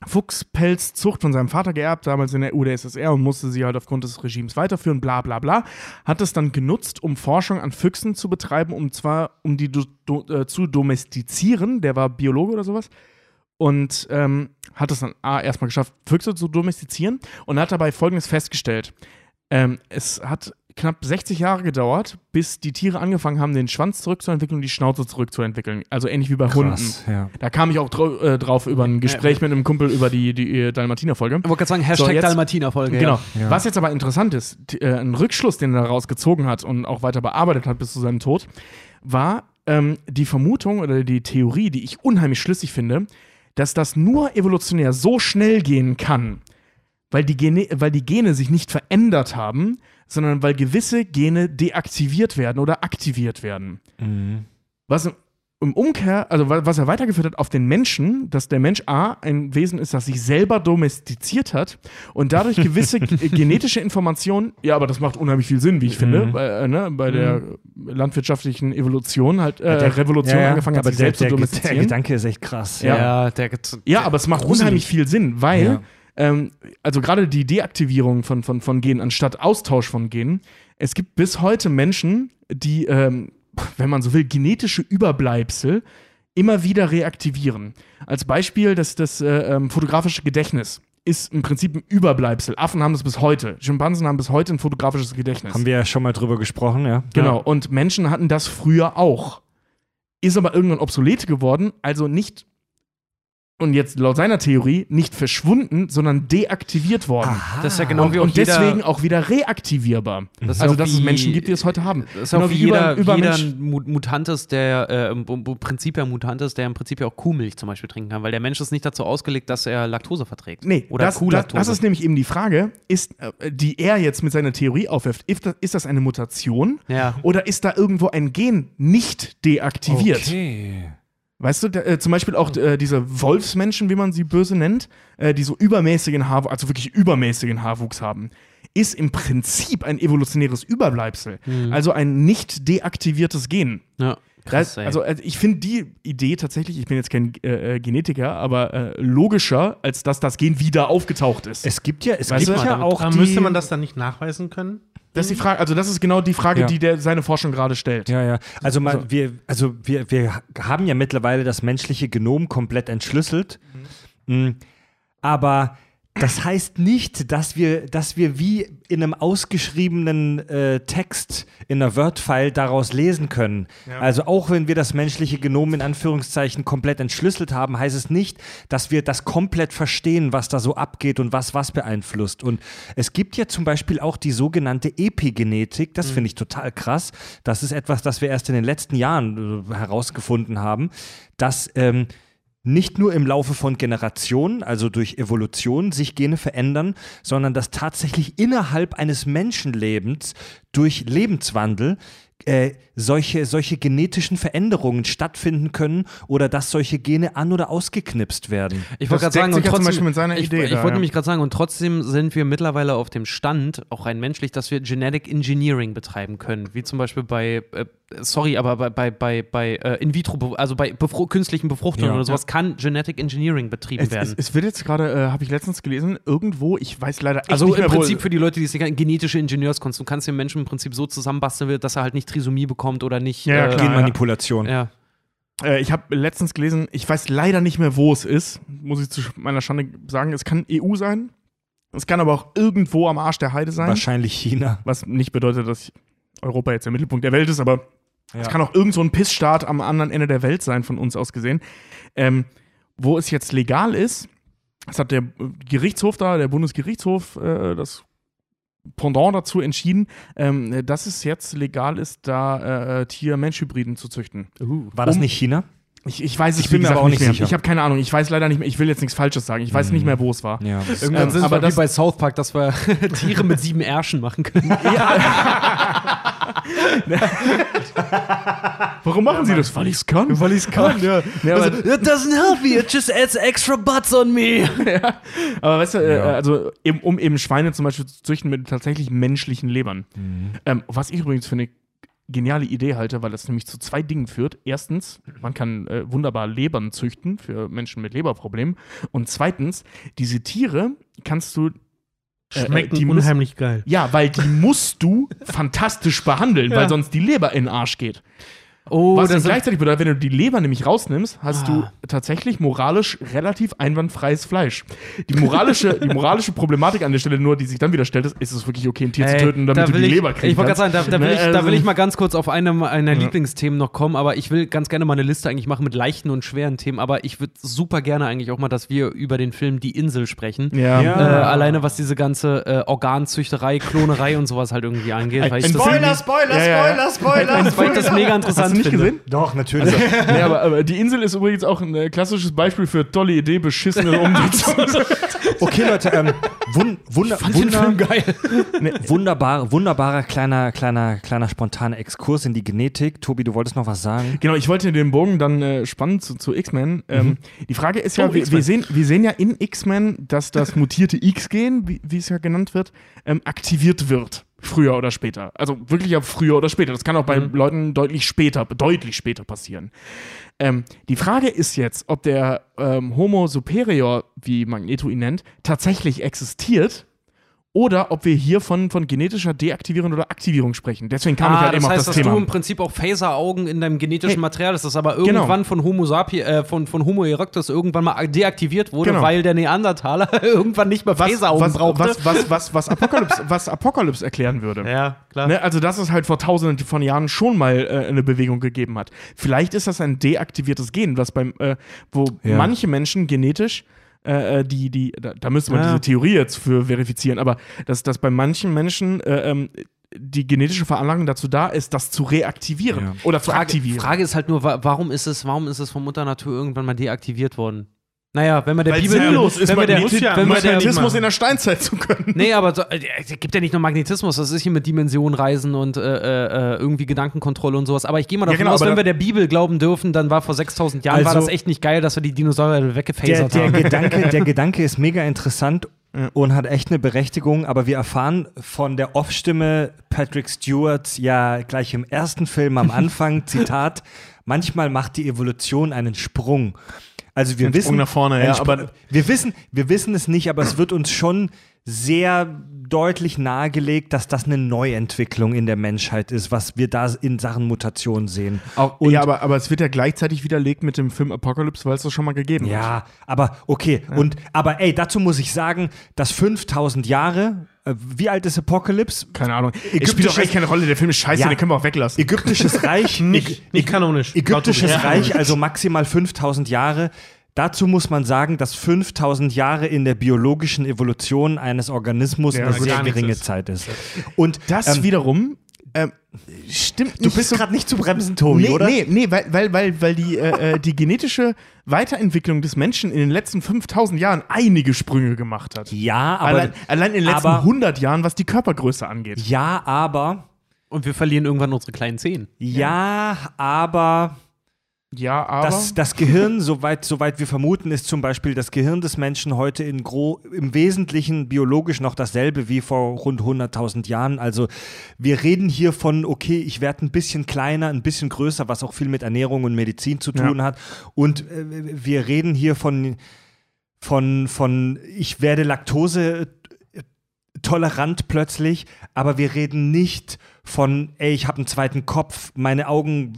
Fuchspelzzucht von seinem Vater geerbt, damals in der UdSSR und musste sie halt aufgrund des Regimes weiterführen, bla bla bla. Hat es dann genutzt, um Forschung an Füchsen zu betreiben, um zwar, um die do, do, äh, zu domestizieren, der war Biologe oder sowas, und ähm, hat es dann A, erstmal geschafft, Füchse zu domestizieren und hat dabei Folgendes festgestellt. Ähm, es hat knapp 60 Jahre gedauert, bis die Tiere angefangen haben, den Schwanz zurückzuentwickeln und die Schnauze zurückzuentwickeln. Also ähnlich wie bei Hunden. Krass, ja. Da kam ich auch äh, drauf über ein Gespräch mit einem Kumpel über die, die äh, Dalmatiner-Folge. Ich wollte gerade sagen, Hashtag jetzt- Dalmatiner-Folge. Genau. Ja. Was jetzt aber interessant ist, äh, ein Rückschluss, den er daraus gezogen hat und auch weiter bearbeitet hat bis zu seinem Tod, war ähm, die Vermutung oder die Theorie, die ich unheimlich schlüssig finde, dass das nur evolutionär so schnell gehen kann, weil die, Gene, weil die Gene sich nicht verändert haben, sondern weil gewisse Gene deaktiviert werden oder aktiviert werden. Mhm. Was im- Umkehr, also wa- was er weitergeführt hat auf den Menschen, dass der Mensch A ein Wesen ist, das sich selber domestiziert hat und dadurch gewisse genetische Informationen, ja, aber das macht unheimlich viel Sinn, wie ich finde, Mhm. bei, äh, ne, bei der landwirtschaftlichen Evolution halt, äh, Der- Revolution ja, ja, angefangen hat, aber sich der, selbst zu der, der domestizieren. Gedanke ist echt krass. Ja. Ja, der, Ja, aber es macht Gruselig. unheimlich viel Sinn, weil, Ja. Ähm, also gerade die Deaktivierung von, von, von Genen anstatt Austausch von Genen, es gibt bis heute Menschen, die, ähm, wenn man so will, genetische Überbleibsel immer wieder reaktivieren. Als Beispiel das, das äh, ähm, fotografische Gedächtnis ist im Prinzip ein Überbleibsel. Affen haben das bis heute. Schimpansen haben bis heute ein fotografisches Gedächtnis. Haben wir ja schon mal drüber gesprochen, ja. Genau, und Menschen hatten das früher auch. Ist aber irgendwann obsolet geworden, also nicht, und jetzt laut seiner Theorie, nicht verschwunden, sondern deaktiviert worden. Aha. Das ist ja genau und wie auch und deswegen auch wieder reaktivierbar. Das also, dass es Menschen gibt, die es heute haben. Das ist Genau auch wie wie jeder, über- jeder Mutant ist, der äh, im Prinzip ja Mutant ist, der im Prinzip ja auch Kuhmilch zum Beispiel trinken kann, weil der Mensch ist nicht dazu ausgelegt, dass er Laktose verträgt. Nee, Oder das, das, Kuhlaktose. das ist nämlich eben die Frage, ist, äh, die er jetzt mit seiner Theorie aufwirft. Ist das, ist das eine Mutation Ja. oder ist da irgendwo ein Gen nicht deaktiviert? Okay. Weißt du, der, äh, zum Beispiel auch äh, diese Wolfsmenschen, wie man sie böse nennt, äh, die so übermäßigen Haarwuchs, also wirklich übermäßigen Haarwuchs haben, ist im Prinzip ein evolutionäres Überbleibsel. Also ein nicht deaktiviertes Gen. ja. Krass, Das, also äh, ich finde die Idee tatsächlich, ich bin jetzt kein äh, äh, Genetiker, aber äh, logischer, als dass das Gen wieder aufgetaucht ist. Es gibt ja, es Weißt gibt ja auch die, müsste man das dann nicht nachweisen können? Das ist die Frage, also das ist genau die Frage, Ja. die der, seine Forschung gerade stellt. Ja, ja. Also, mal, Also- wir, also wir, wir haben ja mittlerweile das menschliche Genom komplett entschlüsselt. Mhm. Aber das heißt nicht, dass wir, dass wir wie in einem ausgeschriebenen äh, Text in einer Word-File daraus lesen können. Also auch wenn wir das menschliche Genom in Anführungszeichen komplett entschlüsselt haben, heißt es nicht, dass wir das komplett verstehen, was da so abgeht und was was beeinflusst. Und es gibt ja zum Beispiel auch die sogenannte Epigenetik, das finde ich total krass. Das ist etwas, das wir erst in den letzten Jahren äh, herausgefunden haben, dass ähm, nicht nur im Laufe von Generationen, also durch Evolution, sich Gene verändern, sondern dass tatsächlich innerhalb eines Menschenlebens durch Lebenswandel äh, solche, solche genetischen Veränderungen stattfinden können oder dass solche Gene an- oder ausgeknipst werden. Ich wollte gerade sagen, und ja zum trotzdem, Beispiel mit seiner ich, Idee ich wollte ja. nämlich gerade sagen, und trotzdem sind wir mittlerweile auf dem Stand, auch rein menschlich, dass wir Genetic Engineering betreiben können. Wie zum Beispiel bei, äh, sorry, aber bei, bei, bei, bei äh, in vitro, also bei befru künstlichen Befruchtungen Ja. oder sowas, kann Genetic Engineering betrieben Es, es, werden. es wird jetzt gerade, äh, habe ich letztens gelesen, irgendwo, ich weiß leider echt also nicht im mehr, wo- Prinzip für die Leute, die es nicht kennen, genetische Ingenieurskunst. Du kannst den Menschen im Prinzip so zusammenbasteln, dass er halt nicht Trisomie bekommt oder nicht. Ja, äh, klar. Genmanipulation. ja. Äh, ich habe letztens gelesen, ich weiß leider nicht mehr, wo es ist, muss ich zu meiner Schande sagen. Es kann EU sein, es kann aber auch irgendwo am Arsch der Heide sein, Wahrscheinlich China. was nicht bedeutet, dass Europa jetzt der Mittelpunkt der Welt ist, aber es Ja. kann auch irgend so ein Pissstaat am anderen Ende der Welt sein, von uns aus gesehen, ähm, wo es jetzt legal ist. Das hat der Gerichtshof da, der Bundesgerichtshof, äh, das Pendant dazu entschieden, ähm, dass es jetzt legal ist, da äh, Tier-Mensch-Hybriden zu züchten. War das Um- nicht China? Ich, ich weiß es Ich bin mir aber auch nicht mehr. sicher. Ich habe keine Ahnung. Ich weiß leider nicht mehr. Ich will jetzt nichts Falsches sagen. Ich weiß nicht mehr, wo es war. Ja. Irgendwann Ähm, sind aber aber das- wie bei South Park, dass wir Tiere mit sieben Ärschen machen können. Warum machen Sie das? Weil ich es kann. Weil ich es kann. ja. ja aber, It doesn't help me, it just adds extra butts on me. aber weißt du, äh, Ja. also um eben Schweine zum Beispiel zu züchten mit tatsächlich menschlichen Lebern. Ähm, was ich übrigens für eine geniale Idee halte, weil das nämlich zu zwei Dingen führt. Erstens, man kann äh, wunderbar Lebern züchten für Menschen mit Leberproblemen. Und zweitens, diese Tiere kannst du Äh, Schmecken die müssen- unheimlich geil. Ja, weil die musst du fantastisch behandeln, Ja. weil sonst die Leber in den Arsch geht. Oh, Was das gleichzeitig bedeutet, wenn du die Leber nämlich rausnimmst, hast Ah. du tatsächlich moralisch relativ einwandfreies Fleisch. Die moralische, die moralische Problematik an der Stelle nur, die sich dann wieder stellt, ist, ist es wirklich okay, ein Tier zu Ey, töten, damit da du die ich, Leber kriegst? Ich wollte gerade sagen, da, da, will Ne, ich, da will also- ich mal ganz kurz auf eine meiner Lieblingsthemen noch kommen, aber ich will ganz gerne mal eine Liste eigentlich machen mit leichten und schweren Themen, aber ich würde super gerne eigentlich auch mal, dass wir über den Film Die Insel sprechen. Ja. Ja. Äh, alleine was diese ganze äh, Organzüchterei, Klonerei und sowas halt irgendwie angeht. Weil ich ein das, Spoiler, Spoiler, Ja, ja. Spoiler, weil ich das mega interessant Hast du nicht finde. gesehen? Doch, natürlich. nee, aber, aber die Insel ist übrigens auch ein äh, klassisches Beispiel für tolle Idee, beschissene Umsetzung. Okay, Leute, ähm, wun wunder, Fand den wunder, Film geil. wunderbar, wunderbarer kleiner, kleiner, kleiner spontaner Exkurs in die Genetik. Tobi, du wolltest noch was sagen? Genau, ich wollte den Bogen dann äh, spannen zu, zu X-Men. Ähm, die Frage ist ja, Oh, wir, wir, sehen, wir sehen ja in X-Men, dass das mutierte X-Gen, wie, wie es ja genannt wird, ähm, aktiviert wird. Früher oder später. Also wirklich ja früher oder später. Das kann auch bei Leuten deutlich später, deutlich später passieren. Ähm, die Frage ist jetzt, ob der ähm, Homo superior, wie Magneto ihn nennt, tatsächlich existiert oder ob wir hier von, von genetischer Deaktivierung oder Aktivierung sprechen. Deswegen kam ich Ah, halt das eben heißt, auf das dass Thema. du im Prinzip auch Phaser-Augen in deinem genetischen Hey. Material hast, das aber irgendwann von Homo sapiens, äh, von, von Homo erectus irgendwann mal deaktiviert wurde, Genau. weil der Neandertaler irgendwann nicht mehr was, Phaser-Augen was, brauchte. was, was, was, was, Apokalypse, was Apokalypse erklären würde. Ja, klar. Ne, also, dass es halt vor tausenden von Jahren schon mal äh, eine Bewegung gegeben hat. Vielleicht ist das ein deaktiviertes Gen, was beim, äh, wo Ja. manche Menschen genetisch, äh, äh, die, die, da, da müsste man Ja. diese Theorie jetzt für verifizieren, aber dass, dass bei manchen Menschen äh, ähm, die genetische Veranlagung dazu da ist, das zu reaktivieren Ja. oder zu Frage, aktivieren. Frage ist halt nur, wa- warum ist es, warum ist es von Mutter Natur irgendwann mal deaktiviert worden? Naja, wenn man der Weil Bibel. sinnlos ist wenn man der, Magneti- ja- wenn man der, Magnetismus in der Steinzeit zu können. Nee, aber so, äh, es gibt ja nicht nur Magnetismus, das ist hier mit Dimensionenreisen und äh, äh, irgendwie Gedankenkontrolle und sowas. Aber ich gehe mal Ja, davon genau, aus, aber wenn wir der Bibel glauben dürfen, dann war vor 6000 Jahren war Also- das echt nicht geil, dass wir die Dinosaurier Der, weggefasert der, haben. Gedanke, der Gedanke ist mega interessant Ja. und hat echt eine Berechtigung, aber wir erfahren von der Off-Stimme Patrick Stewarts ja gleich im ersten Film am Anfang, Zitat, manchmal macht die Evolution einen Sprung. Also wir wissen, nach vorne, ja, aber- wir wissen, wir wissen es nicht, aber es wird uns schon sehr deutlich nahegelegt, dass das eine Neuentwicklung in der Menschheit ist, was wir da in Sachen Mutation sehen. Auch, ja, aber, aber es wird ja gleichzeitig widerlegt mit dem Film Apocalypse, weil es das schon mal gegeben hat. Ja, aber okay. Und aber ey, dazu muss ich sagen, dass 5000 Jahre, wie alt ist Apocalypse? Keine Ahnung. Es spielt Ägyptisches- doch echt keine Rolle. Der Film ist scheiße, Ja. den können wir auch weglassen. Ägyptisches Reich, Nicht, nicht kanonisch. Ägyptisches. Reich, also maximal 5000 Jahre. Dazu muss man sagen, dass 5000 Jahre in der biologischen Evolution eines Organismus Ja, eine gut, sehr geringe ist. Zeit ist. Und Das ähm, wiederum ähm, stimmt du nicht bist so gerade nicht zu bremsen, Tobi, Nee, oder? nee, nee, weil, weil, weil, weil die, äh, äh, die genetische Weiterentwicklung des Menschen in den letzten 5000 Jahren einige Sprünge gemacht hat. Ja, aber allein, allein in den letzten aber- 100 Jahren, was die Körpergröße angeht. ja, aber Und wir verlieren irgendwann unsere kleinen Zehen. ja, aber Ja, aber. Das, das Gehirn, soweit, soweit wir vermuten, ist zum Beispiel das Gehirn des Menschen heute in gro im Wesentlichen biologisch noch dasselbe wie vor rund 100.000 Jahren. Also wir reden hier von, okay, ich werde ein bisschen kleiner, ein bisschen größer, was auch viel mit Ernährung und Medizin zu tun hat. Und äh, wir reden hier von, von, von ich werde Laktose tolerant plötzlich, aber wir reden nicht von, ey, ich habe einen zweiten Kopf, meine Augen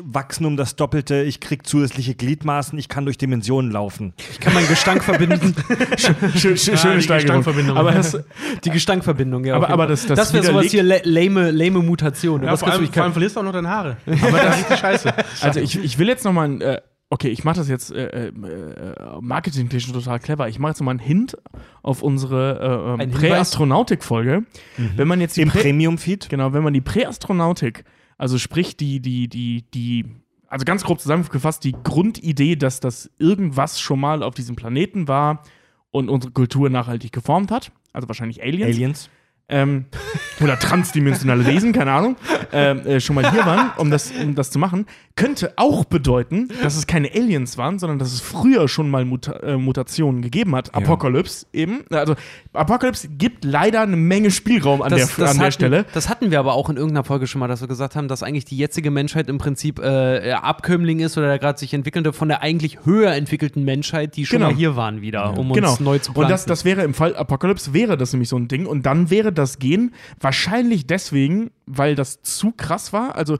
wachsen um das Doppelte, ich krieg zusätzliche Gliedmaßen, ich kann durch Dimensionen laufen. Ich kann meinen Gestank verbinden. schön, schön, Ah, schöne die Steigerung. Gestankverbindung. Aber das, Die Gestankverbindung, ja. Aber- aber das- das das wäre sowas hier la- lame, lame Mutation. Ja, vor, allem, vor allem verlierst du auch noch deine Haare. Aber das ist richtig scheiße. also ich, ich will jetzt nochmal äh, okay, ich mache das jetzt äh, äh, marketingtechnisch total clever. Ich mache jetzt nochmal einen Hint auf unsere äh, ähm? Präastronautik-Folge. Wenn man jetzt die Im Prä Premium-Feed? Genau, wenn man die Präastronautik, also sprich die, die, die, die, also ganz grob zusammengefasst, die Grundidee, dass das irgendwas schon mal auf diesem Planeten war und unsere Kultur nachhaltig geformt hat, also wahrscheinlich Aliens, Aliens? Ähm, oder transdimensionale Wesen, keine Ahnung, ähm, äh, schon mal hier waren, um das, um das zu machen, könnte auch bedeuten, dass es keine Aliens waren, sondern dass es früher schon mal Muta äh, Mutationen gegeben hat. Apocalypse eben. Also Apocalypse gibt leider eine Menge Spielraum an, der, an der hatten, Stelle. Das hatten wir aber auch in irgendeiner Folge schon mal, dass wir gesagt haben, dass eigentlich die jetzige Menschheit im Prinzip äh, Abkömmling ist oder der gerade sich entwickelnde von der eigentlich höher entwickelten Menschheit, die schon Genau. mal hier waren wieder, um Genau. uns neu zu pflanzen. Und das, das wäre im Fall Apocalypse wäre das nämlich so ein Ding. Und dann wäre das Gen wahrscheinlich deswegen, weil das zu krass war. Also.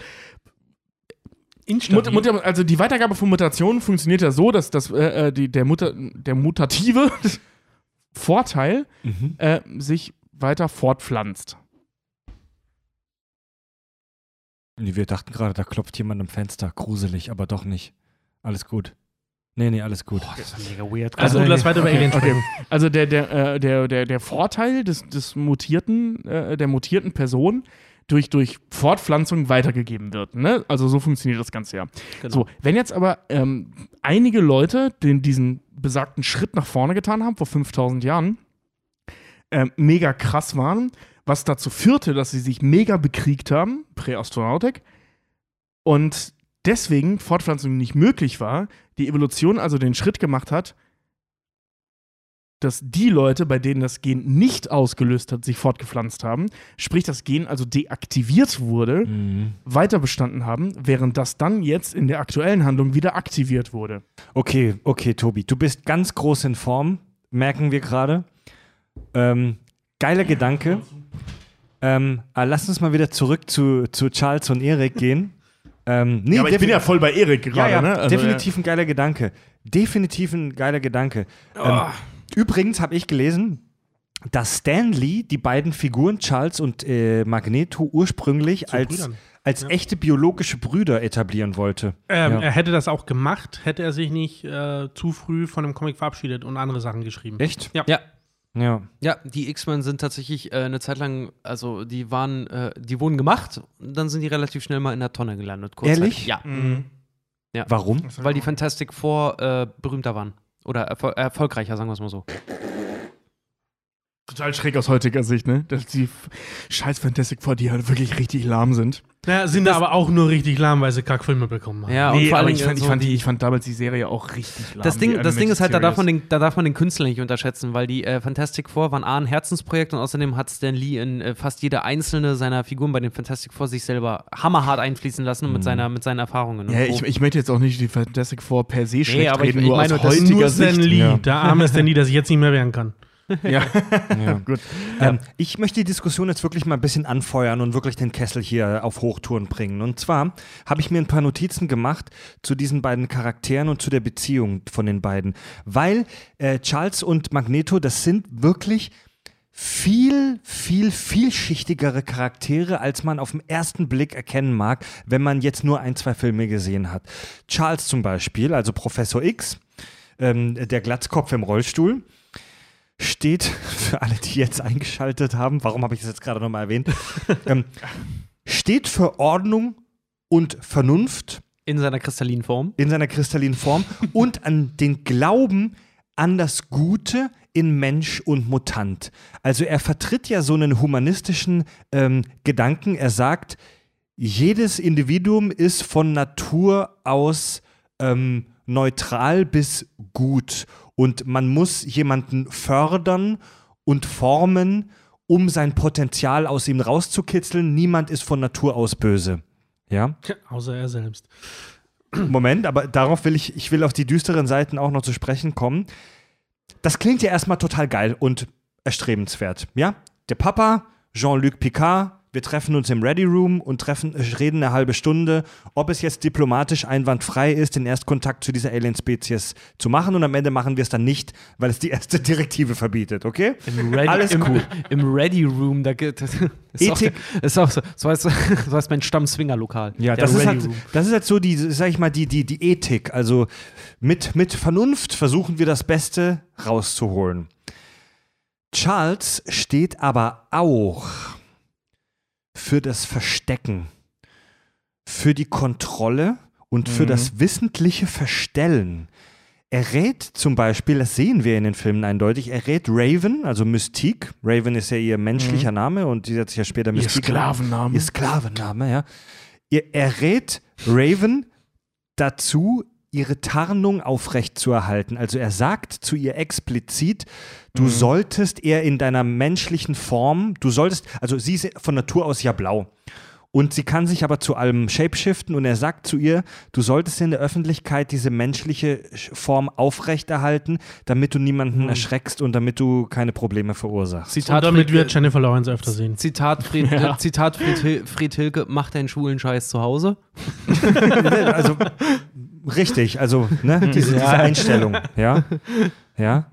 Mut, Mut, also die Weitergabe von Mutationen funktioniert ja so, dass, dass äh, äh, die, der, Muta, der mutative Vorteil Mhm. äh, sich weiter fortpflanzt. Wir dachten gerade, da klopft jemand am Fenster. Gruselig, aber doch nicht. Alles gut. Nee, nee, alles gut. Das ist mega weird. also, lass weiter über Alien sprechen. Also der, der, äh, der, der, der Vorteil des, des mutierten, äh, der mutierten Person durch, durch Fortpflanzung weitergegeben wird. Ne? Also so funktioniert das Ganze ja. Genau. So, wenn jetzt aber ähm, einige Leute den, diesen besagten Schritt nach vorne getan haben, vor 5000 Jahren, ähm, mega krass waren, was dazu führte, dass sie sich mega bekriegt haben, Präastronautik, und deswegen Fortpflanzung nicht möglich war, die Evolution also den Schritt gemacht hat, dass die Leute, bei denen das Gen nicht ausgelöst hat, sich fortgepflanzt haben, sprich das Gen also deaktiviert wurde, Mhm. weiter bestanden haben, während das dann jetzt in der aktuellen Handlung wieder aktiviert wurde. Okay, okay, Tobi, du bist ganz groß in Form, merken wir gerade. Ähm, geiler Gedanke. Ähm, aber lass uns mal wieder zurück zu, zu Charles und Erik gehen. Ähm, nee, defi- voll bei Erik ja, gerade, ja, ne? Also, definitiv ein geiler Gedanke. Definitiv ein geiler Gedanke. Oh. Ähm, übrigens habe ich gelesen, dass Stan Lee die beiden Figuren Charles und äh, Magneto ursprünglich als, Brüdern. als echte biologische Brüder etablieren wollte. Ähm, Ja. Er hätte das auch gemacht, hätte er sich nicht äh, zu früh von dem Comic verabschiedet und andere Sachen geschrieben. Echt? Ja. Ja. Ja. Ja, die X-Men sind tatsächlich äh, eine Zeit lang, also die waren, äh, die wurden gemacht, und dann sind die relativ schnell mal in der Tonne gelandet. Ehrlich? Ja, Mhm. Warum? weil die Fantastic Four äh, berühmter waren. Oder erfol erfolgreicher, sagen wir es mal so. Total schräg aus heutiger Sicht, ne? Dass die scheiß Fantastic Four, die halt wirklich richtig lahm sind. Ja, sind aber auch nur richtig lahm, weil sie Kackfilme bekommen haben. Ja, nee, und vor aber allem ich fand, ich, so fand die, ich fand damals die Serie auch richtig lahm. Das Ding, das Ding ist halt, da darf, man den, da darf man den Künstler nicht unterschätzen, weil die äh, Fantastic Four waren A, ein Herzensprojekt und außerdem hat Stan Lee in äh, fast jede einzelne seiner Figuren bei den Fantastic Four sich selber hammerhart einfließen lassen mit, seiner, mit seinen Erfahrungen. Ja, ich, ich möchte jetzt auch nicht die Fantastic Four per se schlecht aber ich- reden, ich nur meine, aus das heutiger Nur Stan Sicht. Lee, Ja. der arme Stan Lee, der sich jetzt nicht mehr wehren kann. Ja. Ja. Gut. Ähm, ich möchte die Diskussion jetzt wirklich mal ein bisschen anfeuern und wirklich den Kessel hier auf Hochtouren bringen. Und zwar habe ich mir ein paar Notizen gemacht zu diesen beiden Charakteren und zu der Beziehung von den beiden. Weil äh, Charles und Magneto, das sind wirklich viel, viel, vielschichtigere Charaktere, als man auf den ersten Blick erkennen mag, wenn man jetzt nur ein, zwei Filme gesehen hat. Charles zum Beispiel, also Professor X, ähm, der Glatzkopf im Rollstuhl, steht, für alle, die jetzt eingeschaltet haben, warum habe ich das jetzt gerade nochmal erwähnt, ähm, steht für Ordnung und Vernunft in seiner kristallinen Form. in seiner kristallinen Form und an den Glauben an das Gute in Mensch und Mutant. Also er vertritt ja so einen humanistischen ähm, Gedanken. Er sagt, jedes Individuum ist von Natur aus ähm, neutral bis gut und man muss jemanden fördern und formen, um sein Potenzial aus ihm rauszukitzeln. Niemand ist von Natur aus böse. Ja? Außer er selbst. Moment, aber darauf will ich, ich will auf die düsteren Seiten auch noch zu sprechen kommen. Das klingt ja erstmal total geil und erstrebenswert, ja? Der Papa, Jean-Luc Picard, wir treffen uns im Ready Room und treffen, reden eine halbe Stunde, ob es jetzt diplomatisch einwandfrei ist, den Erstkontakt zu dieser Alien-Spezies zu machen und am Ende machen wir es dann nicht, weil es die erste Direktive verbietet, okay? Im Ready, Alles im, cool. Im Ready Room, da gibt es. Ist auch, Ethik. ist auch so, so heißt, so heißt mein Stamm-Swinger-Lokal. Ja, das ist, halt, das ist halt so die, sag ich mal, die, die, die Ethik. Also mit, mit Vernunft versuchen wir das Beste rauszuholen. Charles steht aber auch für das Verstecken, für die Kontrolle und für Mhm. das wissentliche Verstellen. Er rät zum Beispiel, das sehen wir in den Filmen eindeutig, er rät Raven, also Mystique. Raven ist ja ihr menschlicher Name und die hat sich ja später Ihr Mystique Sklavenname. Ihr Sklavenname, ja. Ihr, er rät Raven dazu, ihre Tarnung aufrechtzuerhalten. Also er sagt zu ihr explizit, du Mhm. solltest eher in deiner menschlichen Form, du solltest, also sie ist von Natur aus ja blau. Und sie kann sich aber zu allem shapeshiften und er sagt zu ihr, du solltest in der Öffentlichkeit diese menschliche Sch- Form aufrechterhalten, damit du niemanden erschreckst und damit du keine Probleme verursachst. Und Zitat damit wir Fried, Jennifer Lawrence öfter sehen. Zitat Fried, äh, Zitat Fried, Fried Hilke, mach deinen schwulen Scheiß zu Hause. also richtig, also ne, diese, diese Einstellung, ja, ja.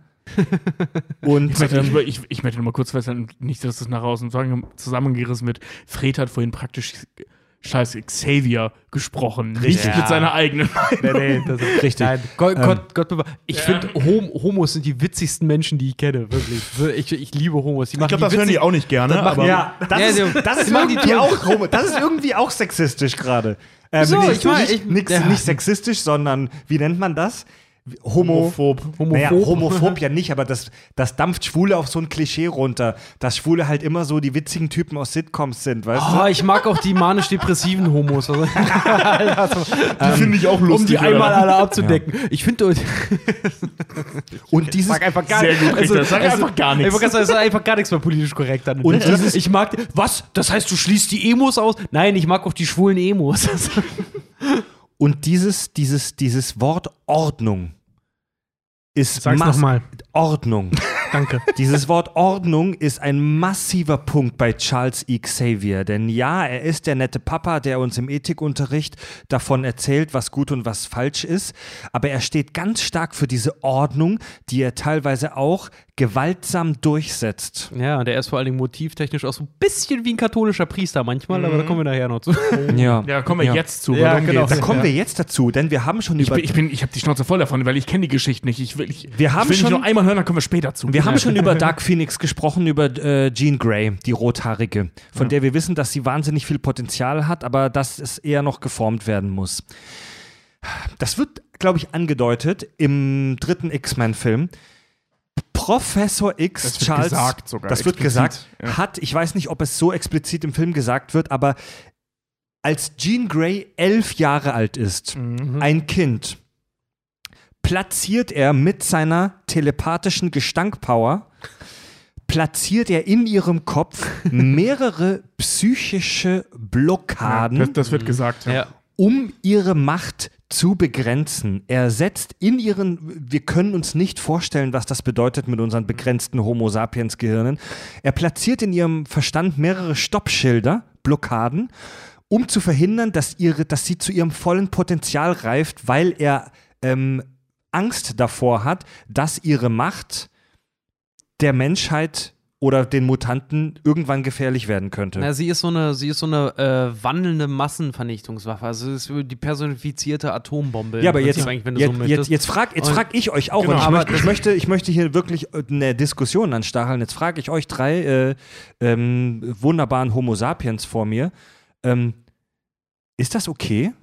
Und Ich möchte, ähm, ich, ich, ich möchte noch mal kurz festhalten, nicht, dass das nach außen zusammengerissen wird. Fred hat vorhin praktisch scheiß Xavier gesprochen, nicht Ja. mit seiner eigenen Meinung. nee, nee, das ist richtig. Nein, Gott, Ähm, Gott, Gott bewahre. Ich finde, Hom Homos sind die witzigsten Menschen, die ich kenne. Wirklich. Ich, ich liebe Homos. Die Ich machen glaube, das die hören die auch nicht gerne, machen- aber Ja, das, Ja, ist, so- das ist irgendwie auch homo- das ist irgendwie auch sexistisch gerade. Ähm, nee, Ich mein, nicht, ich- nix, ja. nicht sexistisch, sondern wie nennt man das? Homo, homophob. Naja, Homophob. homophob ja nicht, aber das, das dampft Schwule auf so ein Klischee runter, dass Schwule halt immer so die witzigen Typen aus Sitcoms sind, weißt Oh, ich mag auch die manisch-depressiven Homos. Also, Die finde ich auch lustig. um die oder? einmal alle abzudecken. Ich finde, du? Und dieses, einfach gar Sehr gut, Richter. Sag also- einfach gar nichts. Gerade sagen, es ist einfach gar nichts mehr politisch korrekt an. Und dieses- ich mag, was? Das heißt, du schließt die Emos aus? Nein, ich mag auch die schwulen Emos. und dieses, dieses, dieses Wort Ordnung ist Sag's mass- nochmal. Ordnung. Danke. Dieses Wort Ordnung ist ein massiver Punkt bei Charles E. Xavier. Denn ja, er ist der nette Papa, der uns im Ethikunterricht davon erzählt, was gut und was falsch ist. Aber er steht ganz stark für diese Ordnung, die er teilweise auch gewaltsam durchsetzt. ja, der ist vor allen Dingen motivtechnisch auch so ein bisschen wie ein katholischer Priester manchmal, aber da kommen wir nachher noch zu. Ja, Ja, kommen wir Ja. jetzt zu. Ja, genau. geht's? Da kommen wir jetzt dazu, denn wir haben schon Ich über bin, ich, bin, ich habe die Schnauze voll davon, weil ich kenne die Geschichte nicht. Ich will, ich, Wir haben ich will schon- nicht nur einmal hören, dann kommen wir später zu. Wir haben schon über Dark Phoenix gesprochen, über äh, Jean Grey, die Rothaarige, von der wir wissen, dass sie wahnsinnig viel Potenzial hat, aber dass es eher noch geformt werden muss. Das wird, glaube ich, angedeutet im dritten X-Men-Film. Professor X, Das wird Charles, gesagt sogar, das wird explizit, gesagt, ja. hat, ich weiß nicht, ob es so explizit im Film gesagt wird, aber als Jean Grey elf Jahre alt ist, Mhm. ein Kind, platziert er mit seiner telepathischen Gestankpower, platziert er in ihrem Kopf mehrere psychische Blockaden, das, das wird gesagt. Ja. ja. um ihre Macht zu begrenzen. Er setzt in ihren, wir können uns nicht vorstellen, was das bedeutet mit unseren begrenzten Homo sapiens Gehirnen. Er platziert in ihrem Verstand mehrere Stoppschilder, Blockaden, um zu verhindern, dass, ihre, dass sie zu ihrem vollen Potenzial reift, weil er ähm, Angst davor hat, dass ihre Macht der Menschheit oder den Mutanten irgendwann gefährlich werden könnte. Na, sie ist so eine, sie ist so eine äh, wandelnde Massenvernichtungswaffe. Also sie ist die personifizierte Atombombe. Ja, aber jetzt, jetzt, so jetzt, jetzt frag, jetzt frag ich euch auch, Genau. und ich, Aber möchte, ich, möchte, ich möchte hier wirklich eine Diskussion anstacheln. Jetzt frage ich euch drei äh, ähm, wunderbaren Homo sapiens vor mir. Ähm, ist das okay?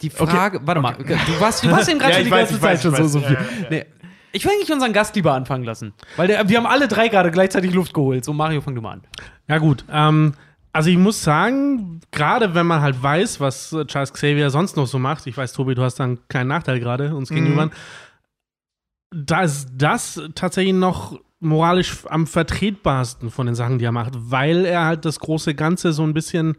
Die Frage, warte mal, du warst, du warst eben gerade Ja, die weiß, ganze Zeit weiß, schon so, so Ja, viel. ja, ja. Nee. Ich will eigentlich unseren Gast lieber anfangen lassen. Weil der, wir haben alle drei gerade gleichzeitig Luft geholt. So, Mario, fang du mal an. Ja, gut. Ähm, also ich muss sagen, gerade wenn man halt weiß, was äh, Charles Xavier sonst noch so macht, ich weiß, Tobi, du hast da einen kleinen Nachteil gerade uns gegenüber, da ist das tatsächlich noch moralisch am vertretbarsten von den Sachen, die er macht, weil er halt das große Ganze so ein bisschen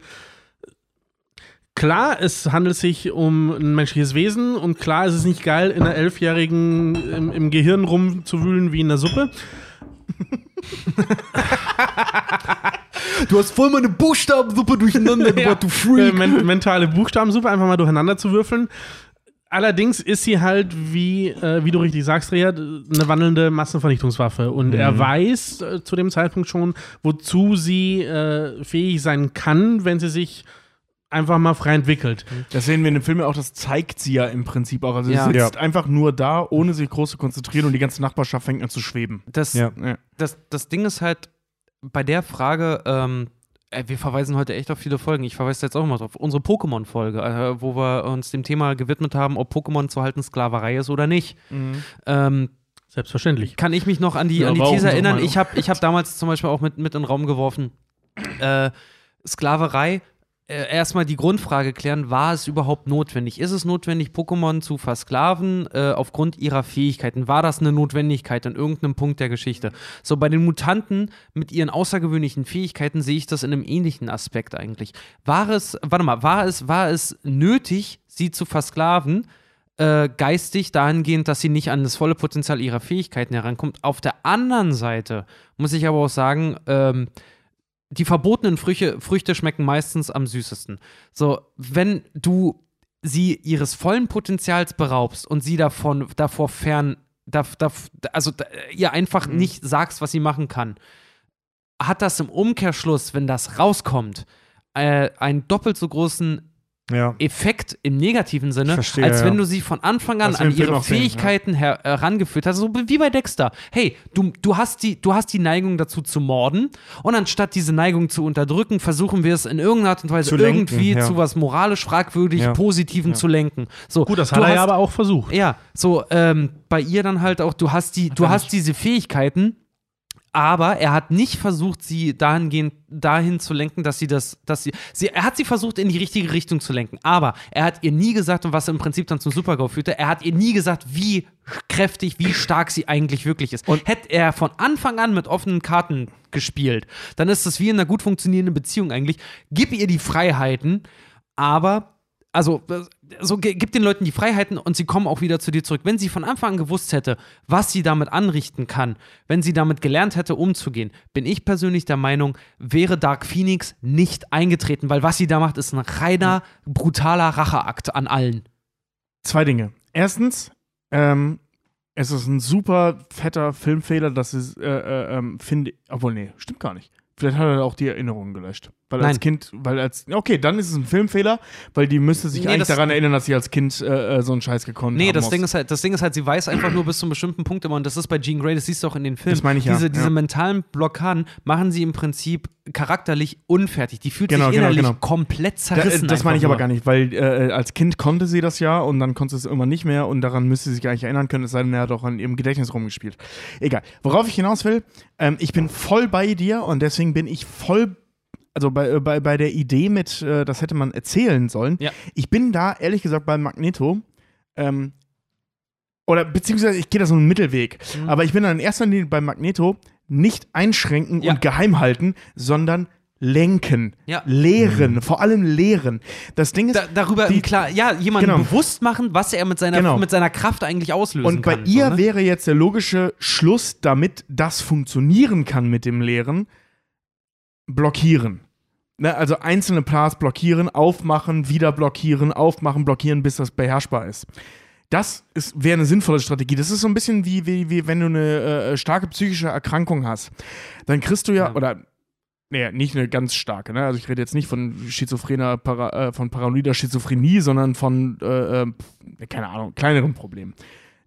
Klar, es handelt sich um ein menschliches Wesen und klar ist es nicht geil, in einer Elfjährigen im, im Gehirn rumzuwühlen wie in der Suppe. Du hast voll meine Buchstabensuppe durcheinander Ja. Äh, men mentale Buchstabensuppe einfach mal durcheinander zu würfeln. Allerdings ist sie halt, wie, äh, wie du richtig sagst, Richard, eine wandelnde Massenvernichtungswaffe. Und er weiß äh, zu dem Zeitpunkt schon, wozu sie äh, fähig sein kann, wenn sie sich einfach mal frei entwickelt. Das sehen wir in dem Film ja auch, das zeigt sie ja im Prinzip auch. Also Ja. sie sitzt einfach nur da, ohne sich groß zu konzentrieren und die ganze Nachbarschaft fängt an zu schweben. Das, Ja. Ja. das, das Ding ist halt bei der Frage, ähm, ey, wir verweisen heute echt auf viele Folgen. Ich verweise jetzt auch mal drauf. Unsere Pokémon-Folge, äh, wo wir uns dem Thema gewidmet haben, ob Pokémon zu halten Sklaverei ist oder nicht. Ähm, Selbstverständlich. kann ich mich noch an die, Ja, an die These erinnern. Ich habe ich hab damals zum Beispiel auch mit, mit in den Raum geworfen, äh, Sklaverei äh, erstmal die Grundfrage klären, war es überhaupt notwendig? Ist es notwendig, Pokémon zu versklaven äh, aufgrund ihrer Fähigkeiten? War das eine Notwendigkeit an irgendeinem Punkt der Geschichte? So, bei den Mutanten mit ihren außergewöhnlichen Fähigkeiten sehe ich das in einem ähnlichen Aspekt eigentlich. War es, warte mal, war es, war es nötig, sie zu versklaven? Äh, geistig dahingehend, dass sie nicht an das volle Potenzial ihrer Fähigkeiten herankommt. Auf der anderen Seite muss ich aber auch sagen, ähm, die verbotenen Früchte, Früchte schmecken meistens am süßesten. So, wenn du sie ihres vollen Potenzials beraubst und sie davon, davor fern, darf, darf, also da, ihr einfach Mhm. nicht sagst, was sie machen kann, hat das im Umkehrschluss, wenn das rauskommt, äh, einen doppelt so großen Ja. Effekt im negativen Sinne, verstehe, als wenn ja. du sie von Anfang an an ihre auch sehen, ja. Fähigkeiten her herangeführt hast, so wie bei Dexter. Hey, du, du, hast die, du hast die Neigung dazu zu morden und anstatt diese Neigung zu unterdrücken, versuchen wir es in irgendeiner Art und Weise Zu lenken, irgendwie ja. zu was moralisch fragwürdig Ja. Positiven zu lenken. So, Gut, das hat er hast, ja aber auch versucht. ja, so ähm, bei ihr dann halt auch, du hast die, du hast nicht. diese Fähigkeiten, aber er hat nicht versucht, sie dahingehend dahin zu lenken, dass sie das, dass sie, sie, er hat sie versucht, in die richtige Richtung zu lenken, aber er hat ihr nie gesagt, und was im Prinzip dann zum Supergau führte, er hat ihr nie gesagt, wie kräftig, wie stark sie eigentlich wirklich ist. Und hätte er von Anfang an mit offenen Karten gespielt, dann ist das wie in einer gut funktionierenden Beziehung eigentlich. Gib ihr die Freiheiten, aber also so gib den Leuten die Freiheiten und sie kommen auch wieder zu dir zurück. Wenn sie von Anfang an gewusst hätte, was sie damit anrichten kann, wenn sie damit gelernt hätte, umzugehen, bin ich persönlich der Meinung, wäre Dark Phoenix nicht eingetreten, weil was sie da macht, ist ein reiner, brutaler Racheakt an allen. Zwei Dinge. Erstens, ähm, es ist ein super fetter Filmfehler, dass es, äh, äh, ähm, finde, obwohl, nee, stimmt gar nicht. Vielleicht hat er auch die Erinnerungen gelöscht. Weil als Nein. Kind, weil als, okay, dann ist es ein Filmfehler, weil die müsste sich Nee, eigentlich das- daran erinnern, dass sie als Kind äh, äh, so einen Scheiß gekonnt Nee, haben das muss. Ding, ist halt, das Ding ist halt, sie weiß einfach nur bis zu einem bestimmten Punkt immer, und das ist bei Jean Grey, das siehst du auch in den Filmen. Das meine ich ja, diese, diese ja. mentalen Blockaden machen sie im Prinzip charakterlich unfertig. Die fühlt Genau, sich genau, innerlich genau. komplett Da, zerrissen. äh, das meine ich einfach aber nur. gar nicht, weil äh, als Kind konnte sie das ja und dann konnte sie es immer nicht mehr und daran müsste sie sich nicht erinnern können, es sei denn, er hat auch an ihrem Gedächtnis rumgespielt. Egal. Worauf ich hinaus will, ähm, ich bin voll bei dir und deswegen bin ich voll, also bei, äh, bei, bei der Idee mit, äh, das hätte man erzählen sollen. Ja. Ich bin da ehrlich gesagt bei Magneto. Ähm, oder beziehungsweise ich gehe da so einen Mittelweg. Mhm. Aber ich bin dann in erster Linie bei Magneto nicht einschränken Ja. und geheim halten, sondern lenken, Ja. lehren, vor allem lehren. Das Ding ist, Da, darüber die- klar, ja, jemandem Genau. bewusst machen, was er mit seiner, Genau. mit seiner Kraft eigentlich auslösen und bei kann. ihr so, ne? wäre jetzt der logische Schluss, damit das funktionieren kann mit dem Lehren, blockieren. Ne, also einzelne Parts blockieren, aufmachen, wieder blockieren, aufmachen, blockieren, bis das beherrschbar ist. Das ist- wäre eine sinnvolle Strategie. Das ist so ein bisschen wie, wie, wie wenn du eine äh, starke psychische Erkrankung hast. Dann kriegst du ja, Ja. oder nee, nicht eine ganz starke, ne? Also ich rede jetzt nicht von schizophrener, para, äh, von paranoider Schizophrenie, sondern von, äh, äh, keine Ahnung, kleineren Problemen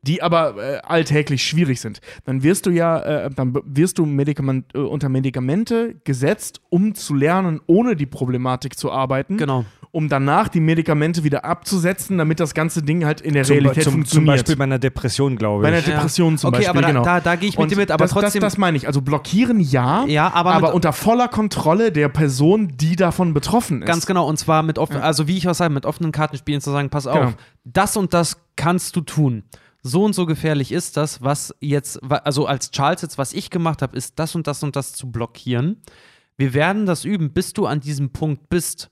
die aber äh, alltäglich schwierig sind, dann wirst du ja, äh, dann wirst du Medikament, äh, unter Medikamente gesetzt, um zu lernen, ohne die Problematik zu arbeiten, Genau. um danach die Medikamente wieder abzusetzen, damit das ganze Ding halt in der Zum, Realität zum, zum funktioniert. Beispiel bei einer Depression, glaube bei ich. einer Depression zum okay, Beispiel, aber da, genau. da, da gehe ich mit Und dir mit, aber das, trotzdem. Das, das meine ich. Also blockieren ja, ja, aber, aber, mit, unter voller Kontrolle der Person, die davon betroffen ist. Ganz genau, und zwar mit offenen, also wie ich auch sage, mit offenen Kartenspielen zu sagen, pass auf, Genau. das und das kannst du tun. So und so gefährlich ist das, was jetzt, also als Charles jetzt, was ich gemacht habe, ist das und das und das zu blockieren. Wir werden das üben, bis du an diesem Punkt bist.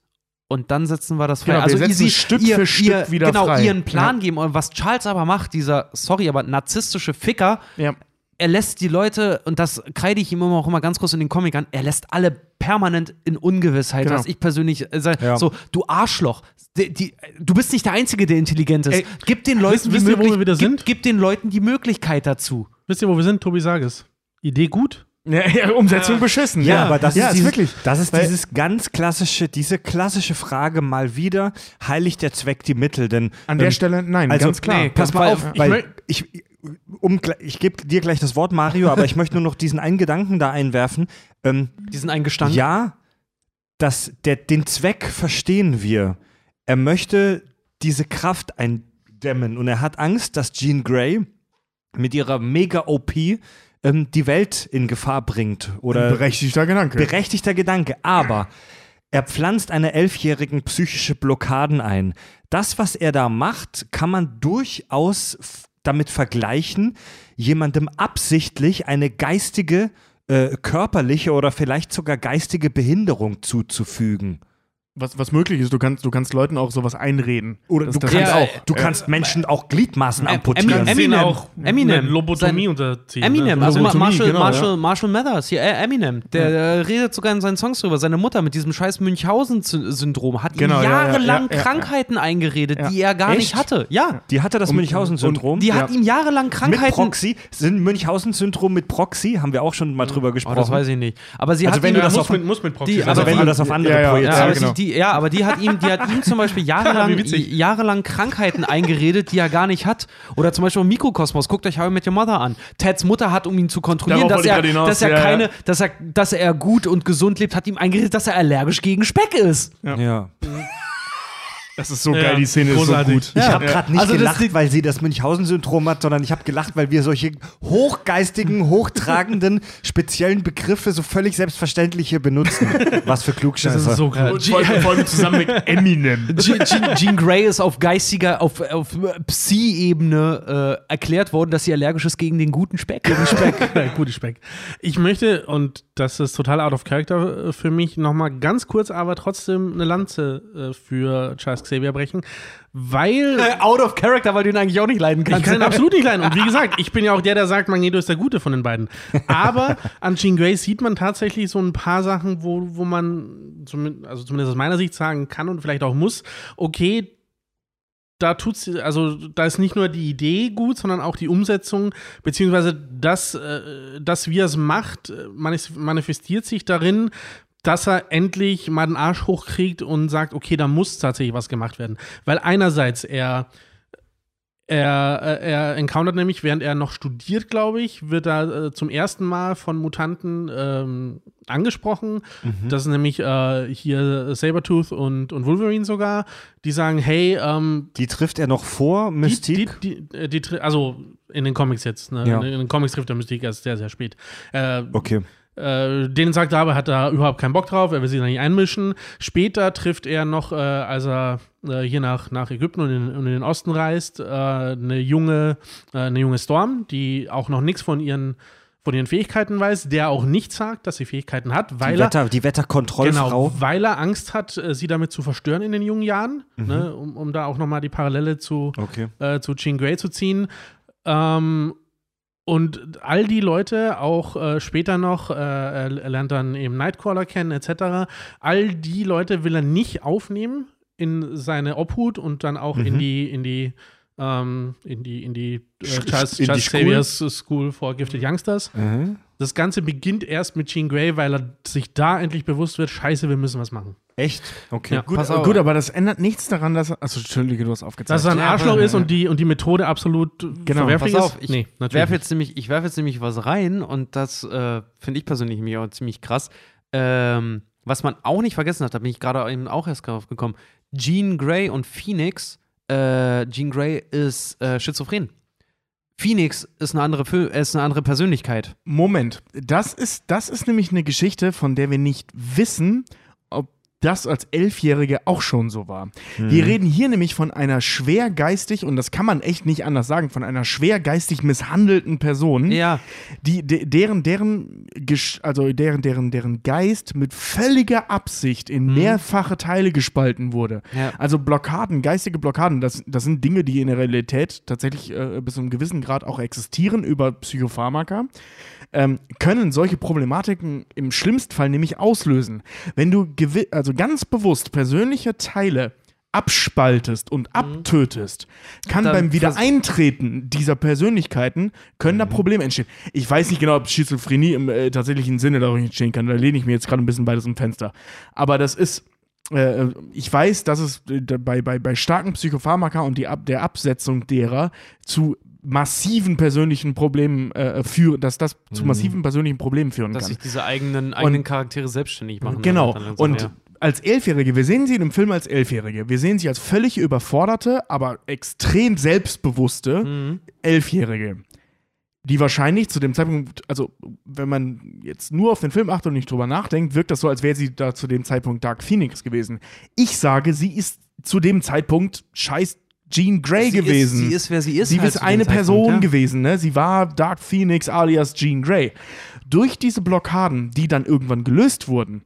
Und dann setzen wir das frei. Genau, wir also setzen easy, Stück ihr, für Stück ihr, wieder genau, frei. ihren Plan Ja. geben. Und was Charles aber macht, dieser, sorry, aber narzisstische Ficker, Ja. Er lässt die Leute, und das kreide ich ihm immer auch immer ganz groß in den Comic an, er lässt alle permanent in Ungewissheit, Genau. was ich persönlich äh, Ja. so, du Arschloch, die, die, du bist nicht der Einzige, der intelligent ist. Ey, gib den Leuten wisst- die wisst ihr, wo Möglich- wir wieder gib, sind? Gib den Leuten die Möglichkeit dazu. Wisst ihr, wo wir sind? Tobi, sag es. Idee gut? Ja, ja, Umsetzung beschissen. Ja, Ja, aber das ja, ist, dieses, wirklich. Das ist dieses ganz klassische, diese klassische Frage mal wieder, heiligt der Zweck die Mittel? Denn An der ähm, Stelle, nein, also, ganz klar. nee, pass mal weil- auf, ich weil ich, um, ich gebe dir gleich das Wort, Mario, aber ich möchte nur noch diesen einen Gedanken da einwerfen. Ähm, Diesen Eingestand. ja, das, der, den Zweck verstehen wir. Er möchte diese Kraft eindämmen und er hat Angst, dass Jean Grey mit ihrer Mega-OP ähm, die Welt in Gefahr bringt. Oder Berechtigter Gedanke. berechtigter Gedanke. Aber Er pflanzt einer Elfjährigen psychische Blockaden ein. Das, was er da macht, kann man durchaus damit vergleichen, jemandem absichtlich eine geistige, äh, körperliche oder vielleicht sogar geistige Behinderung zuzufügen. Was, was möglich ist, du kannst, du kannst Leuten auch sowas einreden. Oder Das- du das kannst ja, auch, äh, du kannst Menschen auch Gliedmaßen amputieren. Em- Eminem, Eminem auch Eminem, eine Lobotomie sein- unterziehen. Eminem, ne? also Lobotomie, Marshall, genau, Marshall, Marshall Mathers, hier, äh, Eminem, der äh, redet sogar in seinen Songs drüber. Seine Mutter mit diesem scheiß Münchhausen-Syndrom hat Genau, ihm ja, ja, jahrelang ja, ja, Krankheiten eingeredet, Ja. die er gar nicht Echt? hatte. Ja, Die hatte das Münchhausen-Syndrom. die hat Ja. ihm jahrelang Mit Krankheiten. Proxy. Sind Münchhausen-Syndrom mit Proxy? Haben wir auch schon mal drüber Oh, gesprochen. das weiß ich nicht. Aber sie Also hat wenn ihm du Ja, das muss, auf- mit, muss mit Proxy. Also wenn du das auf andere Ja, ja, projizierst. Ja, aber, die, ja, aber die hat ihm, die hat ihm zum Beispiel jahrelang, jahrelang Krankheiten eingeredet, die er gar nicht hat. Oder zum Beispiel im Mikrokosmos. Guckt euch How I Met Your Mother an. Teds Mutter hat, um ihn zu kontrollieren, Darauf dass er, hinaus, dass er ja, ja. keine, dass er, dass er gut und gesund lebt, hat ihm eingeredet, dass er allergisch gegen Speck ist. Ja. Das ist so Ja, geil, die Szene großartig. ist so gut. Ich habe gerade nicht Also das gelacht, weil sie das Münchhausen-Syndrom hat, sondern ich habe gelacht, weil wir solche hochgeistigen, hochtragenden, speziellen Begriffe so völlig selbstverständlich hier benutzen. Was für Das Klugscheißer. ist so Ja, gut. Vor vor allem zusammen mit Eminem. Je- Jean, Jean Grey ist auf geistiger, auf, auf Psi-Ebene äh, erklärt worden, dass sie allergisch ist gegen den guten Speck. Gegen Speck. Gute Speck. Ich möchte, und das ist total out of character äh, für mich, nochmal ganz kurz, aber trotzdem eine Lanze äh, für Charles Xavier brechen, weil Out of character, weil du ihn eigentlich auch nicht leiden Ich kannst. kann ihn absolut nicht leiden. Und wie gesagt, ich bin ja auch der, der sagt, Magneto ist der Gute von den beiden. Aber an Jean Grey sieht man tatsächlich so ein paar Sachen, wo, wo man, zumindest, also zumindest aus meiner Sicht sagen kann und vielleicht auch muss, okay, da tut's, also da ist nicht nur die Idee gut, sondern auch die Umsetzung, beziehungsweise das, äh, das wie er es macht, äh, manifestiert sich darin, dass er endlich mal den Arsch hochkriegt und sagt, okay, da muss tatsächlich was gemacht werden. Weil einerseits er er, äh, er encountert nämlich, während er noch studiert, glaube ich, wird er äh, zum ersten Mal von Mutanten ähm, angesprochen. Das ist nämlich äh, hier Sabertooth und, und Wolverine sogar, die sagen, hey, ähm, Die trifft er noch vor die, Mystique. die, die, äh, die, tri- also in den Comics jetzt, ne? Ja. in den Comics trifft er Mystique erst sehr, sehr spät. Äh, okay. Äh, denen sagt er aber, hat er überhaupt keinen Bock drauf, er will sich da nicht einmischen. Später trifft er noch, äh, als er äh, hier nach, nach Ägypten und in, und in den Osten reist, äh, eine junge, äh, eine junge Storm, die auch noch nichts von ihren, von ihren Fähigkeiten weiß, der auch nicht sagt, dass sie Fähigkeiten hat, weil Die, er Wetter, die Wetterkontrollfrau. Genau, weil er Angst hat, äh, sie damit zu verstören in den jungen Jahren, ne, um, um da auch nochmal die Parallele zu, Okay. zu Jean Grey zu ziehen. Ähm, und all die Leute, auch äh, später noch, äh, er er lernt dann eben Nightcrawler kennen, etc. All die Leute will er nicht aufnehmen in seine Obhut und dann auch in die, in die, ähm, in die, in die äh, Charles, Charles School? Xavier's School for Gifted Youngsters. Mhm. Das Ganze beginnt erst mit Jean Grey, weil er sich da endlich bewusst wird, scheiße, wir müssen was machen. Echt? Okay. Ja. Gut, Pass auf. gut, aber das ändert nichts daran, dass. Achso, Entschuldige, du hast aufgezeigt. Dass er ein Ja, Arschloch aber- ist und die, und die Methode absolut verwerflich Pass auf, ist? ich Nee, natürlich werfe nicht. jetzt nämlich, ich werfe jetzt nämlich was rein und das äh, finde ich persönlich nämlich auch ziemlich krass. Ähm, was man auch nicht vergessen hat, da bin ich gerade eben auch erst drauf gekommen. Jean Grey und Phoenix. Äh, Jean Grey ist äh, schizophren. Phoenix ist eine andere, ist eine andere Persönlichkeit. Moment, das ist, das ist nämlich eine Geschichte, von der wir nicht wissen, das als Elfjährige auch schon so war. Wir reden hier nämlich von einer schwer geistig, und das kann man echt nicht anders sagen, von einer schwer geistig misshandelten Person, Ja, die, de, deren, deren, also deren, deren, deren Geist mit völliger Absicht in mehrfache Teile gespalten wurde. Ja. Also Blockaden, geistige Blockaden, das, das sind Dinge, die in der Realität tatsächlich äh, bis zu einem gewissen Grad auch existieren über Psychopharmaka. Ähm, können solche Problematiken im schlimmsten Fall nämlich auslösen. Wenn du also ganz bewusst persönliche Teile abspaltest und abtötest, kann Dann beim Wiedereintreten dieser Persönlichkeiten können da Probleme entstehen. Ich weiß nicht genau, ob Schizophrenie im äh, tatsächlichen Sinne dadurch entstehen kann. Da lehne ich mir jetzt gerade ein bisschen beides im Fenster. Aber das ist äh, ich weiß, dass es äh, bei, bei, bei starken Psychopharmaka und die der Absetzung derer zu massiven persönlichen Problemen äh, führen, dass das zu massiven persönlichen Problemen führen dass kann. sich diese eigenen, eigenen Charaktere selbstständig machen. Genau. Dann- dann Und ja. als Elfjährige, wir sehen sie in dem Film als Elfjährige. Wir sehen sie als völlig überforderte, aber extrem selbstbewusste Mhm. Elfjährige. die wahrscheinlich zu dem Zeitpunkt, also wenn man jetzt nur auf den Film achtet und nicht drüber nachdenkt, wirkt das so, als wäre sie da zu dem Zeitpunkt Dark Phoenix gewesen. Ich sage, sie ist zu dem Zeitpunkt scheiß Jean Grey sie gewesen. Ist, sie ist, wer sie ist. Sie halt ist eine Person ja. gewesen, ne? Sie war Dark Phoenix alias Jean Grey. Durch diese Blockaden, die dann irgendwann gelöst wurden,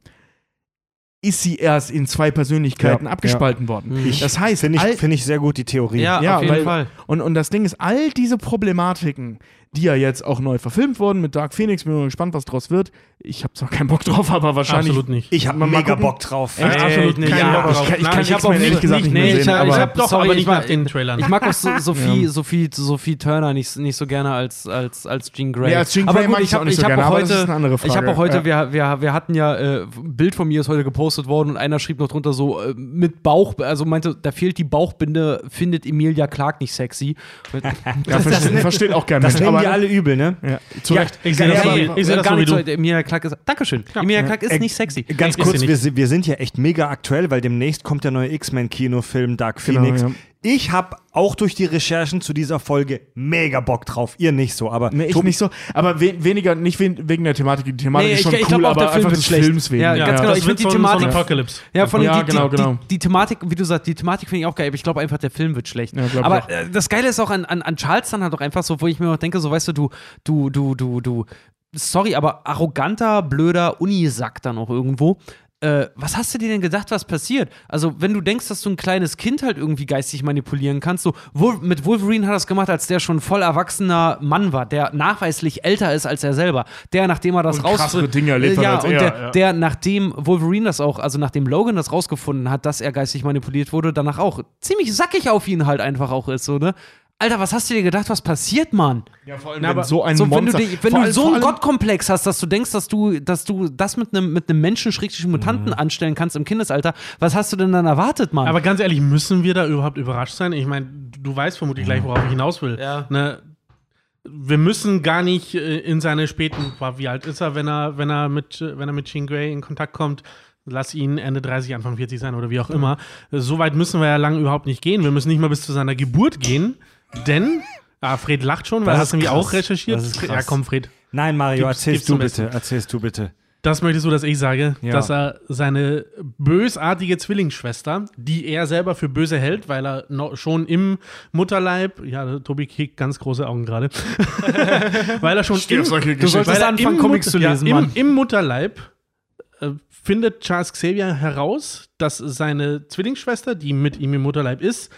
ist sie erst in zwei Persönlichkeiten Ja, abgespalten worden. Mhm. Das heißt, Finde ich, find ich sehr gut die Theorie. Ja, Ja, auf jeden weil- Fall. und, und das Ding ist, all diese Problematiken, die ja jetzt auch neu verfilmt wurden mit Dark Phoenix, bin mal gespannt, was draus wird. Ich habe zwar keinen Bock drauf, aber wahrscheinlich. Absolut nicht. Ich habe Mal mega gucken. Bock drauf. Echt? Äh, absolut nicht. keinen Ja, Bock drauf. ich Ich kann- kann ich auch ehrlich gesagt nicht nee, mehr ich, sehen. ich aber hab doch, Sorry, aber ich nicht nach den Trailern. Ich mag auch so, Sophie, Ja. Sophie, Sophie Turner nicht, nicht so gerne als, als, als Jean Grey. Nee, als Jean aber Grey gut, mag ich habe auch nicht ich so hab gerne, auch aber heute, das ist eine andere ich habe Frage. auch heute, Ja. wir, wir, wir hatten ja, äh, ein Bild von mir ist heute gepostet worden und einer schrieb noch drunter so, äh, mit Bauch, also meinte, da fehlt die Bauchbinde, findet Emilia Clark nicht sexy. ja, versteht, versteht auch gerne. Das aber, die alle übel, ne? Ja, zu Ja, Recht. ich sehe das, Ja, so- ja, ich sehe das gar so wie du. Emilia Clark ist, Dankeschön. Emilia Clark ist Äh, nicht sexy. Ganz kurz, wir, wir sind ja echt mega aktuell, weil demnächst kommt der neue X-Men-Kinofilm Dark Genau, Phoenix. ja. Ich habe auch durch die Recherchen zu dieser Folge mega Bock drauf. Ihr nicht so, aber Nee, ich Tobi- nicht so. Aber we weniger, nicht we wegen der Thematik. Die Thematik Nee, ist ich- schon ich cool, glaub aber der Film einfach wird des schlecht. Films wegen. Ja, ganz genau. das ich wird find die Thematik- Apocalypse. Ja, von Ja, die, genau, die, genau. Die, die Thematik, wie du sagst, die Thematik finde ich auch geil, aber ich glaube einfach, der Film wird schlecht. Ja, ich aber auch. äh, das Geile ist auch an, an, an Charles dann halt auch einfach so, wo ich mir auch denke, so weißt du, du, du, du, du, du, sorry, aber arroganter, blöder Unisack dann auch irgendwo. Äh, was hast du dir denn gedacht, was passiert? Also, wenn du denkst, dass du ein kleines Kind halt irgendwie geistig manipulieren kannst, so Wol mit Wolverine hat er das gemacht, als der schon voll erwachsener Mann war, der nachweislich älter ist als er selber. Der, nachdem er das Und raus krassere Dinge erlebt äh, hat ja, als und er, der, ja. der, nachdem Wolverine das auch, also nachdem Logan das rausgefunden hat, dass er geistig manipuliert wurde, danach auch ziemlich sackig auf ihn halt einfach auch ist, so, ne? Alter, was hast du dir gedacht, was passiert, Mann? Ja, vor allem, Na, wenn so ein So, wenn Monster. du, dich, wenn du allem- so einen Gottkomplex hast, dass du denkst, dass du, dass du das mit einem mit einem Menschen Mutanten Mhm. anstellen kannst im Kindesalter, was hast du denn dann erwartet, Mann? Aber ganz ehrlich, müssen wir da überhaupt überrascht sein? Ich meine, du weißt vermutlich gleich, worauf ich hinaus will. Ja. Ne, wir müssen gar nicht äh, in seine späten, wie alt ist er, wenn er, wenn er mit, wenn er mit Jean Grey in Kontakt kommt? Lass ihn Ende 30, Anfang 40 sein oder wie auch immer. So weit müssen wir ja lang überhaupt nicht gehen. Wir müssen nicht mal bis zu seiner Geburt gehen, denn ah, Fred lacht schon, weil Das ist hat nämlich auch recherchiert. Ja, komm, Fred. Nein, Mario, Gib's- erzählst gib's du bitte. Erzählst du bitte. Das möchtest du, dass ich sage, Ja. dass er seine bösartige Zwillingsschwester, die er selber für böse hält, weil er noch schon im Mutterleib, ja, Tobi kriegt ganz große Augen gerade, weil er schon im, solche Du solltest weil er anfangen, Comics zu lesen, ja, im, Im Mutterleib äh, findet Charles Xavier heraus, dass seine Zwillingsschwester, die mit ihm im Mutterleib ist,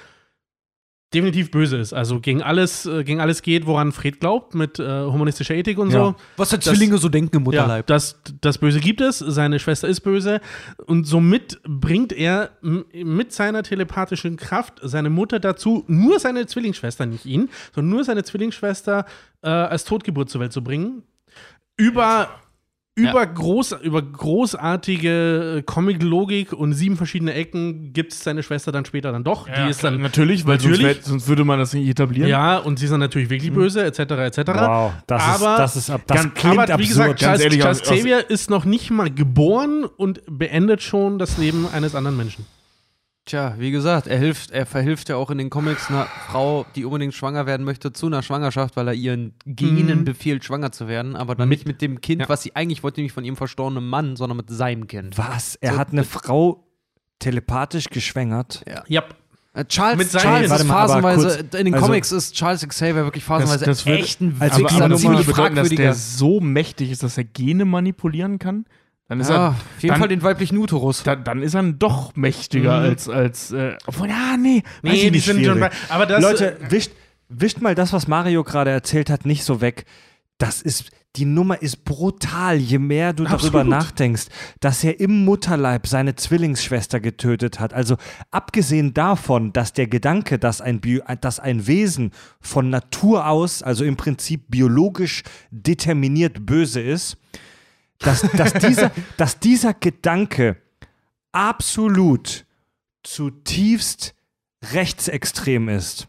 definitiv böse ist. Also gegen alles, äh, gegen alles geht, woran Fred glaubt, mit äh, humanistischer Ethik und Ja. so. was der das- Zwillinge so denken im Ja, Mutterleib. das, das Böse gibt es, seine Schwester ist böse und somit bringt er mit seiner telepathischen Kraft seine Mutter dazu, nur seine Zwillingsschwester, nicht ihn, sondern nur seine Zwillingsschwester äh, als Totgeburt zur Welt zu bringen. Über, über, groß, über großartige äh, Comic-Logik und sieben verschiedene Ecken gibt es seine Schwester dann später dann doch. Ja, Die ist dann natürlich, weil Natürlich. Sonst, wär, sonst würde man das nicht etablieren. ja, und sie ist dann natürlich wirklich böse, etc., etc. Wow, das aber, ist, das ist, ab- das ganz- klingt aber wie absurd. gesagt, aus- Xavier ist noch nicht mal geboren und beendet schon das Leben eines anderen Menschen. Tja, wie gesagt, er hilft, er verhilft ja auch in den Comics einer Frau, die unbedingt schwanger werden möchte, zu einer Schwangerschaft, weil er ihren Genen Mhm. befiehlt, schwanger zu werden, aber dann nicht mit dem Kind, Ja. was sie eigentlich wollte, nämlich von ihrem verstorbenen Mann, sondern mit seinem Kind. Was? Er So- hat eine Frau telepathisch geschwängert? Ja. Äh, Charles, Mit seinem Charles ist aber phasenweise, kurz, in den also- Comics ist Charles Xavier wirklich phasenweise das wird- echt ein als Wichser, Wichser ein Nummer- ziemlich bedeuten, dass fragwürdiger. der so mächtig ist, dass er Gene manipulieren kann. Dann ist Ja, er, auf jeden dann- Fall den weiblichen Uterus. dann, dann ist er doch mächtiger Mhm. als, als äh, obwohl, ja, nee, ich die sind schon bei. Aber das. Leute, wischt, wischt mal das, was Mario gerade erzählt hat, nicht so weg. Das ist, die Nummer ist brutal, je mehr du darüber Absolut. nachdenkst, dass er im Mutterleib seine Zwillingsschwester getötet hat. Also abgesehen davon, dass der Gedanke, dass ein, Bio, dass ein Wesen von Natur aus, also im Prinzip biologisch determiniert böse ist, dass, dass, dieser, dass dieser Gedanke absolut zutiefst rechtsextrem ist.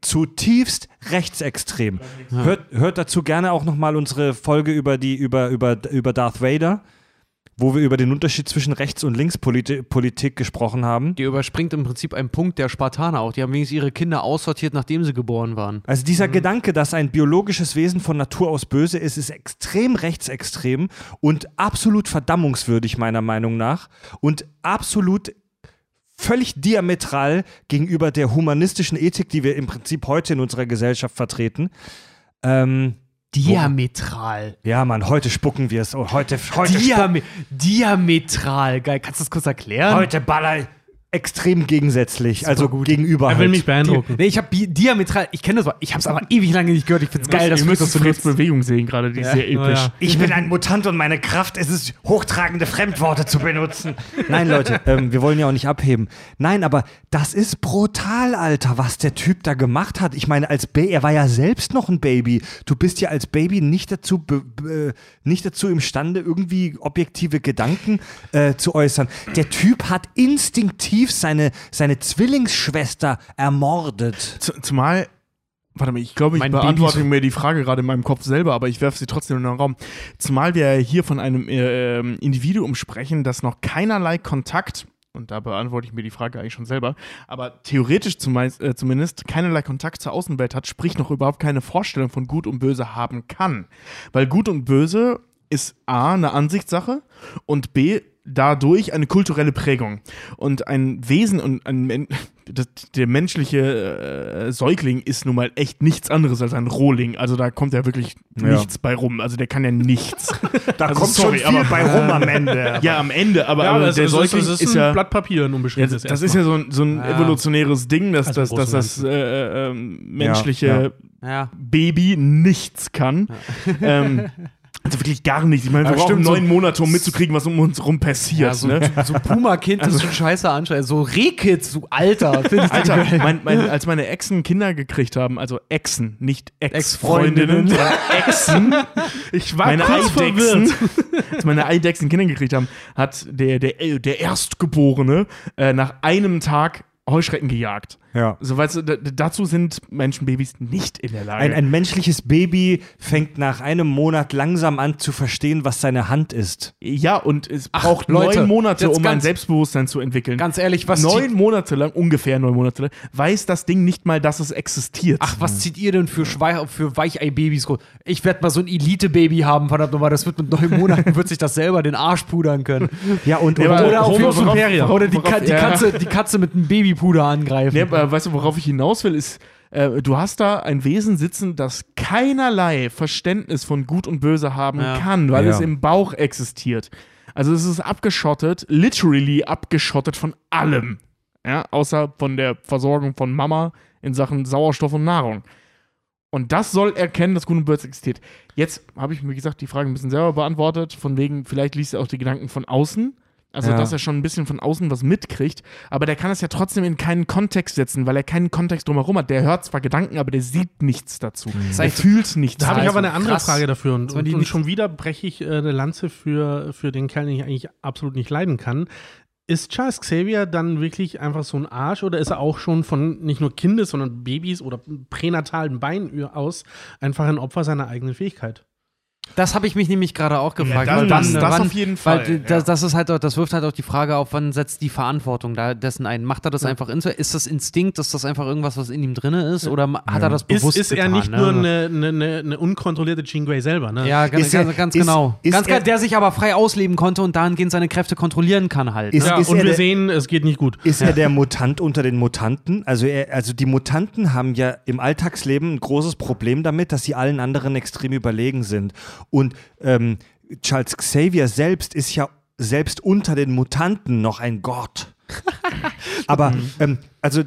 Zutiefst rechtsextrem. Hört, hört dazu gerne auch nochmal unsere Folge über, die, über, über, über Darth Vader, wo wir über den Unterschied zwischen Rechts- und Linkspolitik Politik gesprochen haben. Die überspringt im Prinzip einen Punkt der Spartaner auch. Die haben wenigstens ihre Kinder aussortiert, nachdem sie geboren waren. Also dieser Gedanke, dass ein biologisches Wesen von Natur aus böse ist, ist extrem rechtsextrem und absolut verdammungswürdig meiner Meinung nach und absolut völlig diametral gegenüber der humanistischen Ethik, die wir im Prinzip heute in unserer Gesellschaft vertreten. Ähm, Diametral. ja, Mann, heute spucken wir es. Oh, heute, heute, Diame diametral. Geil. Kannst du das kurz erklären? heute baller extrem gegensätzlich, also gegenüber. Er will halt. mich beeindrucken. Nee, ich habe diametral, ich kenne das, aber ich habe es aber ewig lange nicht gehört. Ich find's geil, dass du das nutzt. Bewegung sehen gerade, die ist sehr episch. ja. Ich bin ein Mutant und meine Kraft ist es, hochtragende Fremdworte zu benutzen. Nein, Leute, ähm, wir wollen ja auch nicht abheben. Nein, aber das ist brutal, Alter, was der Typ da gemacht hat. Ich meine, als Baby, er war ja selbst noch ein Baby. Du bist ja als Baby nicht dazu, nicht dazu imstande, irgendwie objektive Gedanken äh, zu äußern. Der Typ hat instinktiv seine, seine Zwillingsschwester ermordet. Z- Zumal, warte mal, ich glaube, ich Mein beantworte Baby- mir die Frage gerade in meinem Kopf selber, aber ich werfe sie trotzdem in den Raum. Zumal wir hier von einem äh, ähm, Individuum sprechen, das noch keinerlei Kontakt, und da beantworte ich mir die Frage eigentlich schon selber, aber theoretisch zumeist, äh, zumindest keinerlei Kontakt zur Außenwelt hat, sprich noch überhaupt keine Vorstellung von Gut und Böse haben kann. Weil Gut und Böse ist A, eine Ansichtssache und B, dadurch eine kulturelle Prägung. Und ein Wesen und ein Men das, der menschliche äh, Säugling ist nun mal echt nichts anderes als ein Rohling. Also da kommt ja wirklich Ja. nichts bei rum. Also der kann ja nichts. Da Also kommt sorry, schon viel aber- bei rum am Ende. ja, am Ende, aber, Ja, aber aber es der ist, Säugling ist, ist ein ja. Blatt Papier, ein Ja, unbeschriebenes. das ist ja so ein, so ein Ja. evolutionäres Ding, dass, Also dass, dass das äh, ähm, menschliche Ja, ja. Ja. Baby nichts kann. ähm, also wirklich gar nichts. Ich meine, wir brauchen stimmt, so- neun Monate, um mitzukriegen, was um uns rum passiert. Ja, so, ne? so Puma-Kind, das ist schon scheiße anscheinend. So Rehkids, so Alter. Alter, mein, mein, als meine Exen Kinder gekriegt haben, also Exen, nicht Ex-Freundinnen. Ex-Freundinnen, sondern Exen, Ich war meine kurz Eidechsen, verwirrt. als meine Eidechsen Kinder gekriegt haben, hat der, der, der Erstgeborene äh, nach einem Tag Heuschrecken gejagt. Ja. So, weißt du, dazu sind Menschenbabys nicht in der Lage. Ein, ein menschliches Baby fängt nach einem Monat langsam an zu verstehen, was seine Hand ist. ja, und es Ach, braucht Leute, neun Monate, um ein ganz- Selbstbewusstsein zu entwickeln. Ganz ehrlich, was neun Monate lang, ungefähr neun Monate lang, weiß das Ding nicht mal, dass es existiert. Ach, was zieht ihr denn für, Schwei für Weichei-Babys groß? Ich werde mal so ein Elite-Baby haben, verdammt nochmal. Das wird mit neun Monaten, wird sich das selber den Arsch pudern können. Ja, und, Ja, und aber- Oder, auf superior. oder die, Worauf- die, ja. Katze, die Katze mit einem Babypuder angreifen. Nee, weißt du, worauf ich hinaus will, ist, äh, du hast da ein Wesen sitzen, das keinerlei Verständnis von Gut und Böse haben Ja. kann, weil Ja. es im Bauch existiert. Also es ist abgeschottet, literally abgeschottet von allem. Ja, außer von der Versorgung von Mama in Sachen Sauerstoff und Nahrung. Und das soll erkennen, dass Gut und Böse existiert. Jetzt habe ich, wie gesagt, die Frage ein bisschen selber beantwortet, von wegen, vielleicht liest er auch die Gedanken von außen. Also, Ja. dass er schon ein bisschen von außen was mitkriegt, aber der kann es ja trotzdem in keinen Kontext setzen, weil er keinen Kontext drumherum hat. Der hört zwar Gedanken, aber der sieht nichts dazu. Er heißt- fühlt nichts. Da habe ich aber eine andere krass. Frage dafür. Und, und, und schon wieder breche ich äh, eine Lanze für, für den Kerl, den ich eigentlich absolut nicht leiden kann. Ist Charles Xavier dann wirklich einfach so ein Arsch oder ist er auch schon von nicht nur Kindes, sondern Babys oder pränatalen Beinen aus einfach ein Opfer seiner eigenen Fähigkeit? Das habe ich mich nämlich gerade auch gefragt. Ja, weil das- wann- das wann- auf jeden Fall, Weil ja. das, das ist halt, das wirft halt auch die Frage auf, wann setzt die Verantwortung da dessen ein? Macht er das einfach in? Ist das Instinkt? Ist das einfach irgendwas, was in ihm drin ist? Oder hat er das Ist, bewusst ist er getan, nicht ne? nur eine, eine, eine, unkontrollierte Jean Grey selber? Ne? Ja, ganz, Ist er- ganz, ganz ist- genau. ist ganz er- der sich aber frei ausleben konnte und dahingehend seine Kräfte kontrollieren kann halt. Ist- ne? Ja, ist und er wir der- sehen, es geht nicht gut. Ist er der Mutant unter den Mutanten? Also, er, also die Mutanten haben ja im Alltagsleben ein großes Problem damit, dass sie allen anderen extrem überlegen sind. Und ähm, Charles Xavier selbst ist ja selbst unter den Mutanten noch ein Gott. Aber ähm, also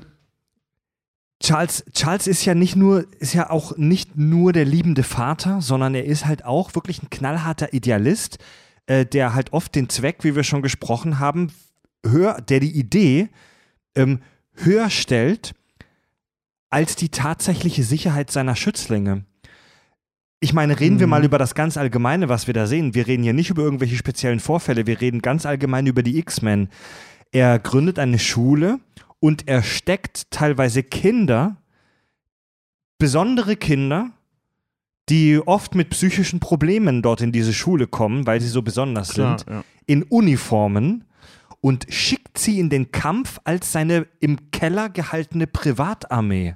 Charles, Charles ist ja nicht nur, ist ja auch nicht nur der liebende Vater, sondern er ist halt auch wirklich ein knallharter Idealist, äh, der halt oft den Zweck, wie wir schon gesprochen haben, höher, der die Idee ähm, höher stellt als die tatsächliche Sicherheit seiner Schützlinge. Ich meine, reden wir mal über das ganz Allgemeine, was wir da sehen. Wir reden hier nicht über irgendwelche speziellen Vorfälle, wir reden ganz allgemein über die X-Men. Er gründet eine Schule und er steckt teilweise Kinder, besondere Kinder, die oft mit psychischen Problemen dort in diese Schule kommen, weil sie so besonders Klar, sind, ja. in Uniformen und schickt sie in den Kampf als seine im Keller gehaltene Privatarmee.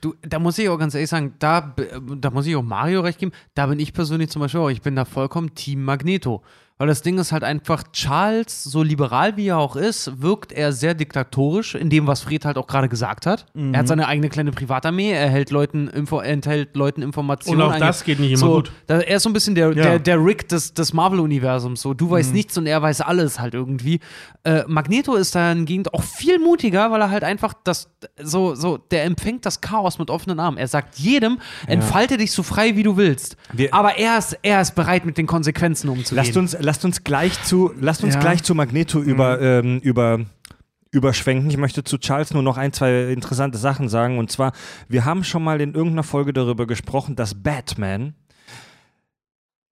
Du, da muss ich auch ganz ehrlich sagen, da, b- da muss ich auch Mario recht geben. Da bin ich persönlich zum Beispiel auch, ich bin da vollkommen Team Magneto. Weil das Ding ist halt einfach, Charles, so liberal wie er auch ist, wirkt er sehr diktatorisch in dem, was Fred halt auch gerade gesagt hat. Er hat seine eigene kleine Privatarmee, er hält Leuten, Info, er enthält Leuten Informationen. Und auch das geht nicht immer so, gut. Er ist so ein bisschen der, Ja. der, der Rick des, des Marvel-Universums. So, du weißt nichts und er weiß alles halt irgendwie. Äh, Magneto ist da hingegen auch viel mutiger, weil er halt einfach das, so, so, der empfängt das Chaos mit offenen Armen. Er sagt jedem, entfalte dich so frei, wie du willst. Wir- Aber er ist, er ist bereit, mit den Konsequenzen umzugehen. Lasst uns, lasst uns gleich zu, lasst uns Ja. gleich zu Magneto über, ähm, über überschwenken. Ich möchte zu Charles nur noch ein, zwei interessante Sachen sagen. Und zwar, wir haben schon mal in irgendeiner Folge darüber gesprochen, dass Batman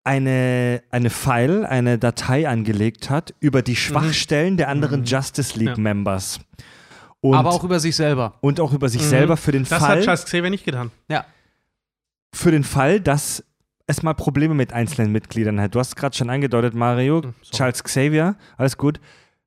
eine, eine File, eine Datei angelegt hat über die Schwachstellen der anderen Justice League Ja. Aber auch über sich selber. und auch über sich Mhm. selber für den Das Fall hat Charles Xavier nicht getan. Ja. für den Fall, dass es mal Probleme mit einzelnen Mitgliedern hat. Du hast es gerade schon angedeutet, Mario. Hm, sorry. Charles Xavier, alles gut,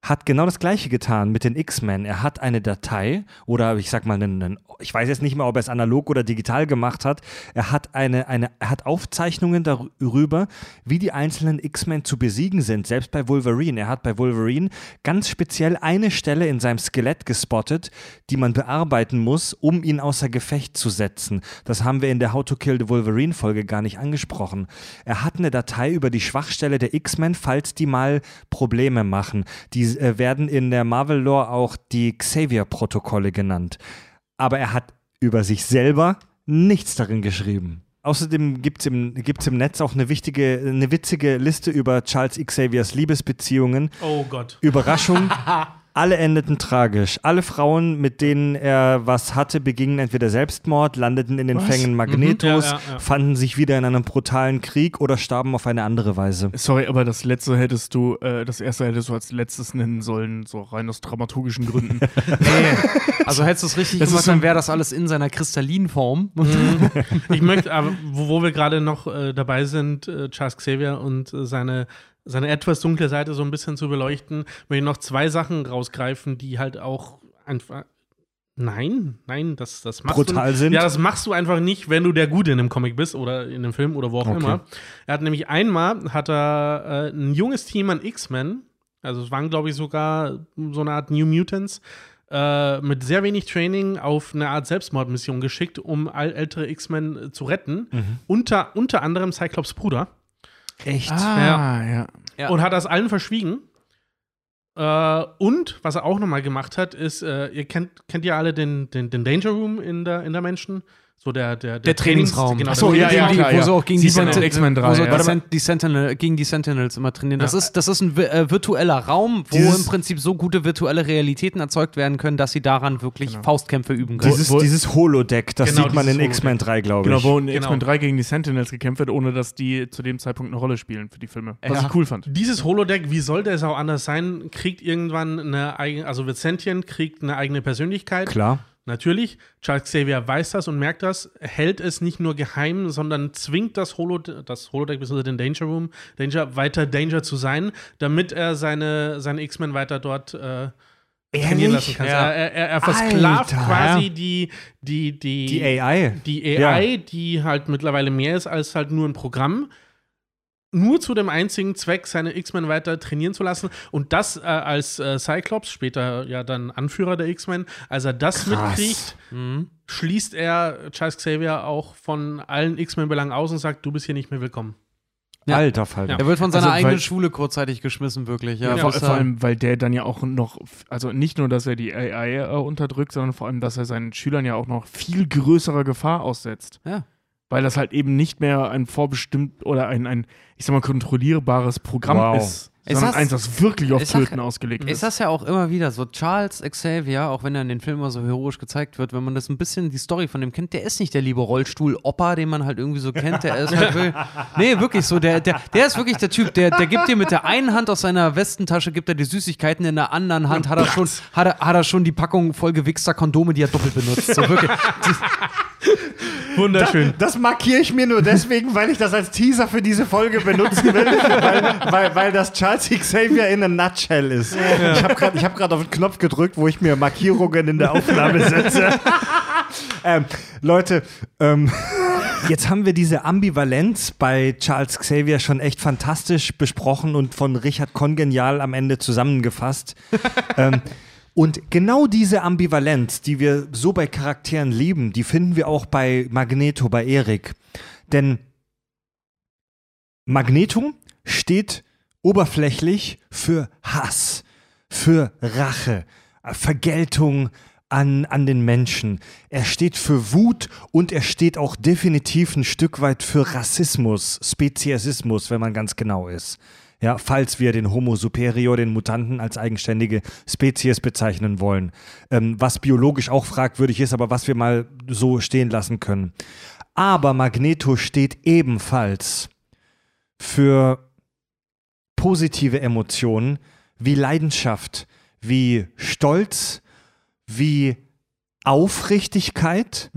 hat genau das Gleiche getan mit den X-Men. Er hat eine Datei oder ich sag mal, einen, ich weiß jetzt nicht mehr, ob er es analog oder digital gemacht hat. Er hat eine, eine, er hat Aufzeichnungen darüber, wie die einzelnen X-Men zu besiegen sind. Selbst bei Wolverine. Er hat bei Wolverine ganz speziell eine Stelle in seinem Skelett gespottet, die man bearbeiten muss, um ihn außer Gefecht zu setzen. Das haben wir in der How to Kill the Wolverine Folge gar nicht angesprochen. Er hat eine Datei über die Schwachstelle der X-Men, falls die mal Probleme machen. Die äh, werden in der Marvel-Lore auch die Xavier-Protokolle genannt. Aber er hat über sich selber nichts darin geschrieben. Außerdem gibt es im, gibt's im Netz auch eine wichtige, eine witzige Liste über Charles Xaviers Liebesbeziehungen. Oh Gott. Überraschung. Alle endeten tragisch. Alle Frauen, mit denen er was hatte, begingen entweder Selbstmord, landeten in den Fängen Magnetos, Ja, ja, ja. fanden sich wieder in einem brutalen Krieg oder starben auf eine andere Weise. Sorry, aber das letzte hättest du, äh, das erste hättest du als letztes nennen sollen, so rein aus dramaturgischen Gründen. Also hättest du es richtig Das gemacht, dann wäre das alles in seiner kristallinen Form. Ich möchte, aber wo, wo wir gerade noch äh, dabei sind, äh, Charles Xavier und äh, seine, seine etwas dunkle Seite so ein bisschen zu beleuchten, möchte ich noch zwei Sachen rausgreifen, die halt auch einfach. Nein, nein, das, das machst Brutal du sind? Ja, das machst du einfach nicht, wenn du der Gute in einem Comic bist oder in einem Film oder wo auch Okay. immer. Er hat nämlich einmal hat er äh, ein junges Team an X-Men, also es waren glaube ich sogar so eine Art New Mutants, äh, mit sehr wenig Training auf eine Art Selbstmordmission geschickt, um all ältere X-Men zu retten. Unter, unter anderem Cyclops Bruder. Echt? ah, ja. Ja. Und hat das allen verschwiegen. Äh, und was er auch nochmal gemacht hat, ist, äh, ihr kennt, kennt ihr alle den, den, den Danger Room in der, in der Menschen? So der, der, Der Trainingsraum. Genau, der ja, ja, die, klar, wo sie auch gegen die, man in Senti- X-Men 3, wo sie ja. die, Sen die Sentinel, gegen die Sentinels immer trainieren. Das, ist, das ist ein äh, virtueller Raum, wo Dieses- im Prinzip so gute virtuelle Realitäten erzeugt werden können, dass sie daran wirklich Genau. Faustkämpfe üben können. Dieses, wo- dieses Holodeck, das Genau, sieht man in X-Men 3, glaube Genau, ich. wo in Genau. X-Men 3 gegen die Sentinels gekämpft wird, ohne dass die zu dem Zeitpunkt eine Rolle spielen für die Filme. Was Ja. ich cool fand. Dieses Holodeck, wie sollte es auch anders sein, kriegt irgendwann eine eigene, also wird sentient, kriegt eine eigene Persönlichkeit. Klar. Natürlich, Charles Xavier weiß das und merkt das, hält es nicht nur geheim, sondern zwingt das, Holo das Holodeck bzw. den Danger Room, Danger, weiter Danger zu sein, damit er seine, seine X-Men weiter dort äh, trainieren lassen kann. Ja. Er, er, er versklavt Alter. quasi die, die, die, Die AI. die AI, die halt mittlerweile mehr ist als halt nur ein Programm, nur zu dem einzigen Zweck, seine X-Men weiter trainieren zu lassen. Und das äh, als äh, Cyclops, später ja dann Anführer der X-Men, als er das Krass. mitkriegt, Mhm. schließt er Charles Xavier auch von allen X-Men-Belangen aus und sagt, du bist hier nicht mehr willkommen. Ja. Alter Falter. Er wird von seiner Also, eigenen weil- Schule kurzzeitig geschmissen, wirklich. Ja, Ja, vor, vor allem, weil der dann ja auch noch, also nicht nur, dass er die AI äh, unterdrückt, sondern vor allem, dass er seinen Schülern ja auch noch viel größerer Gefahr aussetzt. Ja. Weil das halt eben nicht mehr ein vorbestimmt oder ein, ein ich sag mal, kontrollierbares Programm Wow. ist, Ist sondern das- eins, das wirklich auf Töten ausgelegt Ist ist. das ja auch immer wieder so. Charles Xavier, auch wenn er in den Filmen immer so heroisch gezeigt wird, wenn man das ein bisschen die Story von dem kennt, der ist nicht der liebe Rollstuhl-Opa, den man halt irgendwie so kennt. Der ist halt wirklich, nee, wirklich so. Der, der, der ist wirklich der Typ, der, der gibt dir mit der einen Hand aus seiner Westentasche, gibt er die Süßigkeiten, in der anderen Hand hat er schon, hat er, hat er schon die Packung voll gewichster Kondome, die er doppelt benutzt. So wirklich. Wunderschön. Das, das markiere ich mir nur deswegen, weil ich das als Teaser für diese Folge benutzen will, weil, weil, weil das Charles Xavier in a nutshell ist. Ich habe gerade hab auf den Knopf gedrückt, wo ich mir Markierungen in der Aufnahme setze. ähm, Leute, ähm, jetzt haben wir diese Ambivalenz bei Charles Xavier schon echt fantastisch besprochen und von Richard Kongenial am Ende zusammengefasst. ähm, und genau diese Ambivalenz, die wir so bei Charakteren lieben, die finden wir auch bei Magneto, bei Erik. Denn Magneto steht oberflächlich für Hass, für Rache, äh, Vergeltung an, an den Menschen. Er steht für Wut und er steht auch definitiv ein Stück weit für Rassismus, Speziesismus, wenn man ganz genau ist. Ja, falls wir den Homo superior, den Mutanten, als eigenständige Spezies bezeichnen wollen. Ähm, was biologisch auch fragwürdig ist, aber was wir mal so stehen lassen können. Aber Magneto steht ebenfalls für positive Emotionen wie Leidenschaft, wie Stolz, wie Aufrichtigkeit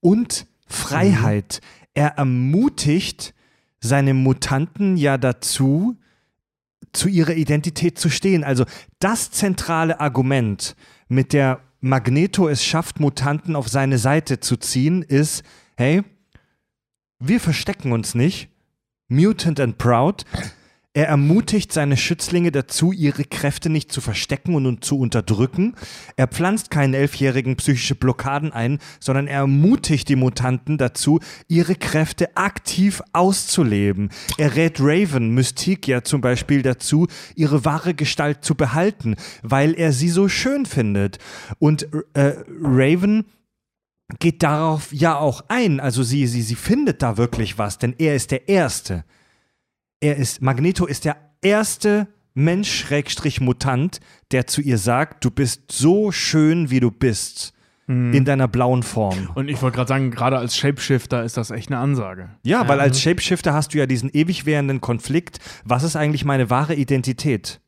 und Freiheit. Er ermutigt seine Mutanten ja dazu, zu ihrer Identität zu stehen. Also das zentrale Argument, mit der Magneto es schafft, Mutanten auf seine Seite zu ziehen, ist, hey, wir verstecken uns nicht. Mutant and Proud. Er ermutigt seine Schützlinge dazu, ihre Kräfte nicht zu verstecken und, zu unterdrücken. Er pflanzt keinen Elfjährigen psychische Blockaden ein, sondern er ermutigt die Mutanten dazu, ihre Kräfte aktiv auszuleben. Er rät Raven, Mystique ja zum Beispiel dazu, ihre wahre Gestalt zu behalten, weil er sie so schön findet. Und äh, Raven geht darauf ja auch ein. Also sie, sie, sie findet da wirklich was, denn er ist der Erste. Er ist, Magneto ist der erste Mensch-Mutant, der zu ihr sagt, du bist so schön, wie du bist. In deiner blauen Form. Und ich wollte gerade sagen, gerade als Shapeshifter ist das echt eine Ansage. Ja, weil als Shapeshifter hast du ja diesen ewig währenden Konflikt. Was ist eigentlich meine wahre Identität?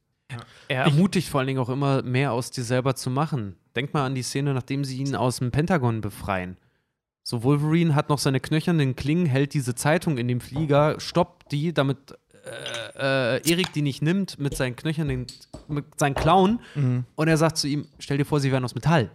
Er ermutigt vor allen Dingen auch immer mehr aus dir selber zu machen. Denk mal an die Szene, nachdem sie ihn aus dem Pentagon befreien. So, Wolverine hat noch seine knöchernen Klingen, hält diese Zeitung in dem Flieger, stoppt die, damit äh, äh, Erik die nicht nimmt mit seinen knöchernen, mit seinen Klauen. Und er sagt zu ihm: Stell dir vor, sie wären aus Metall.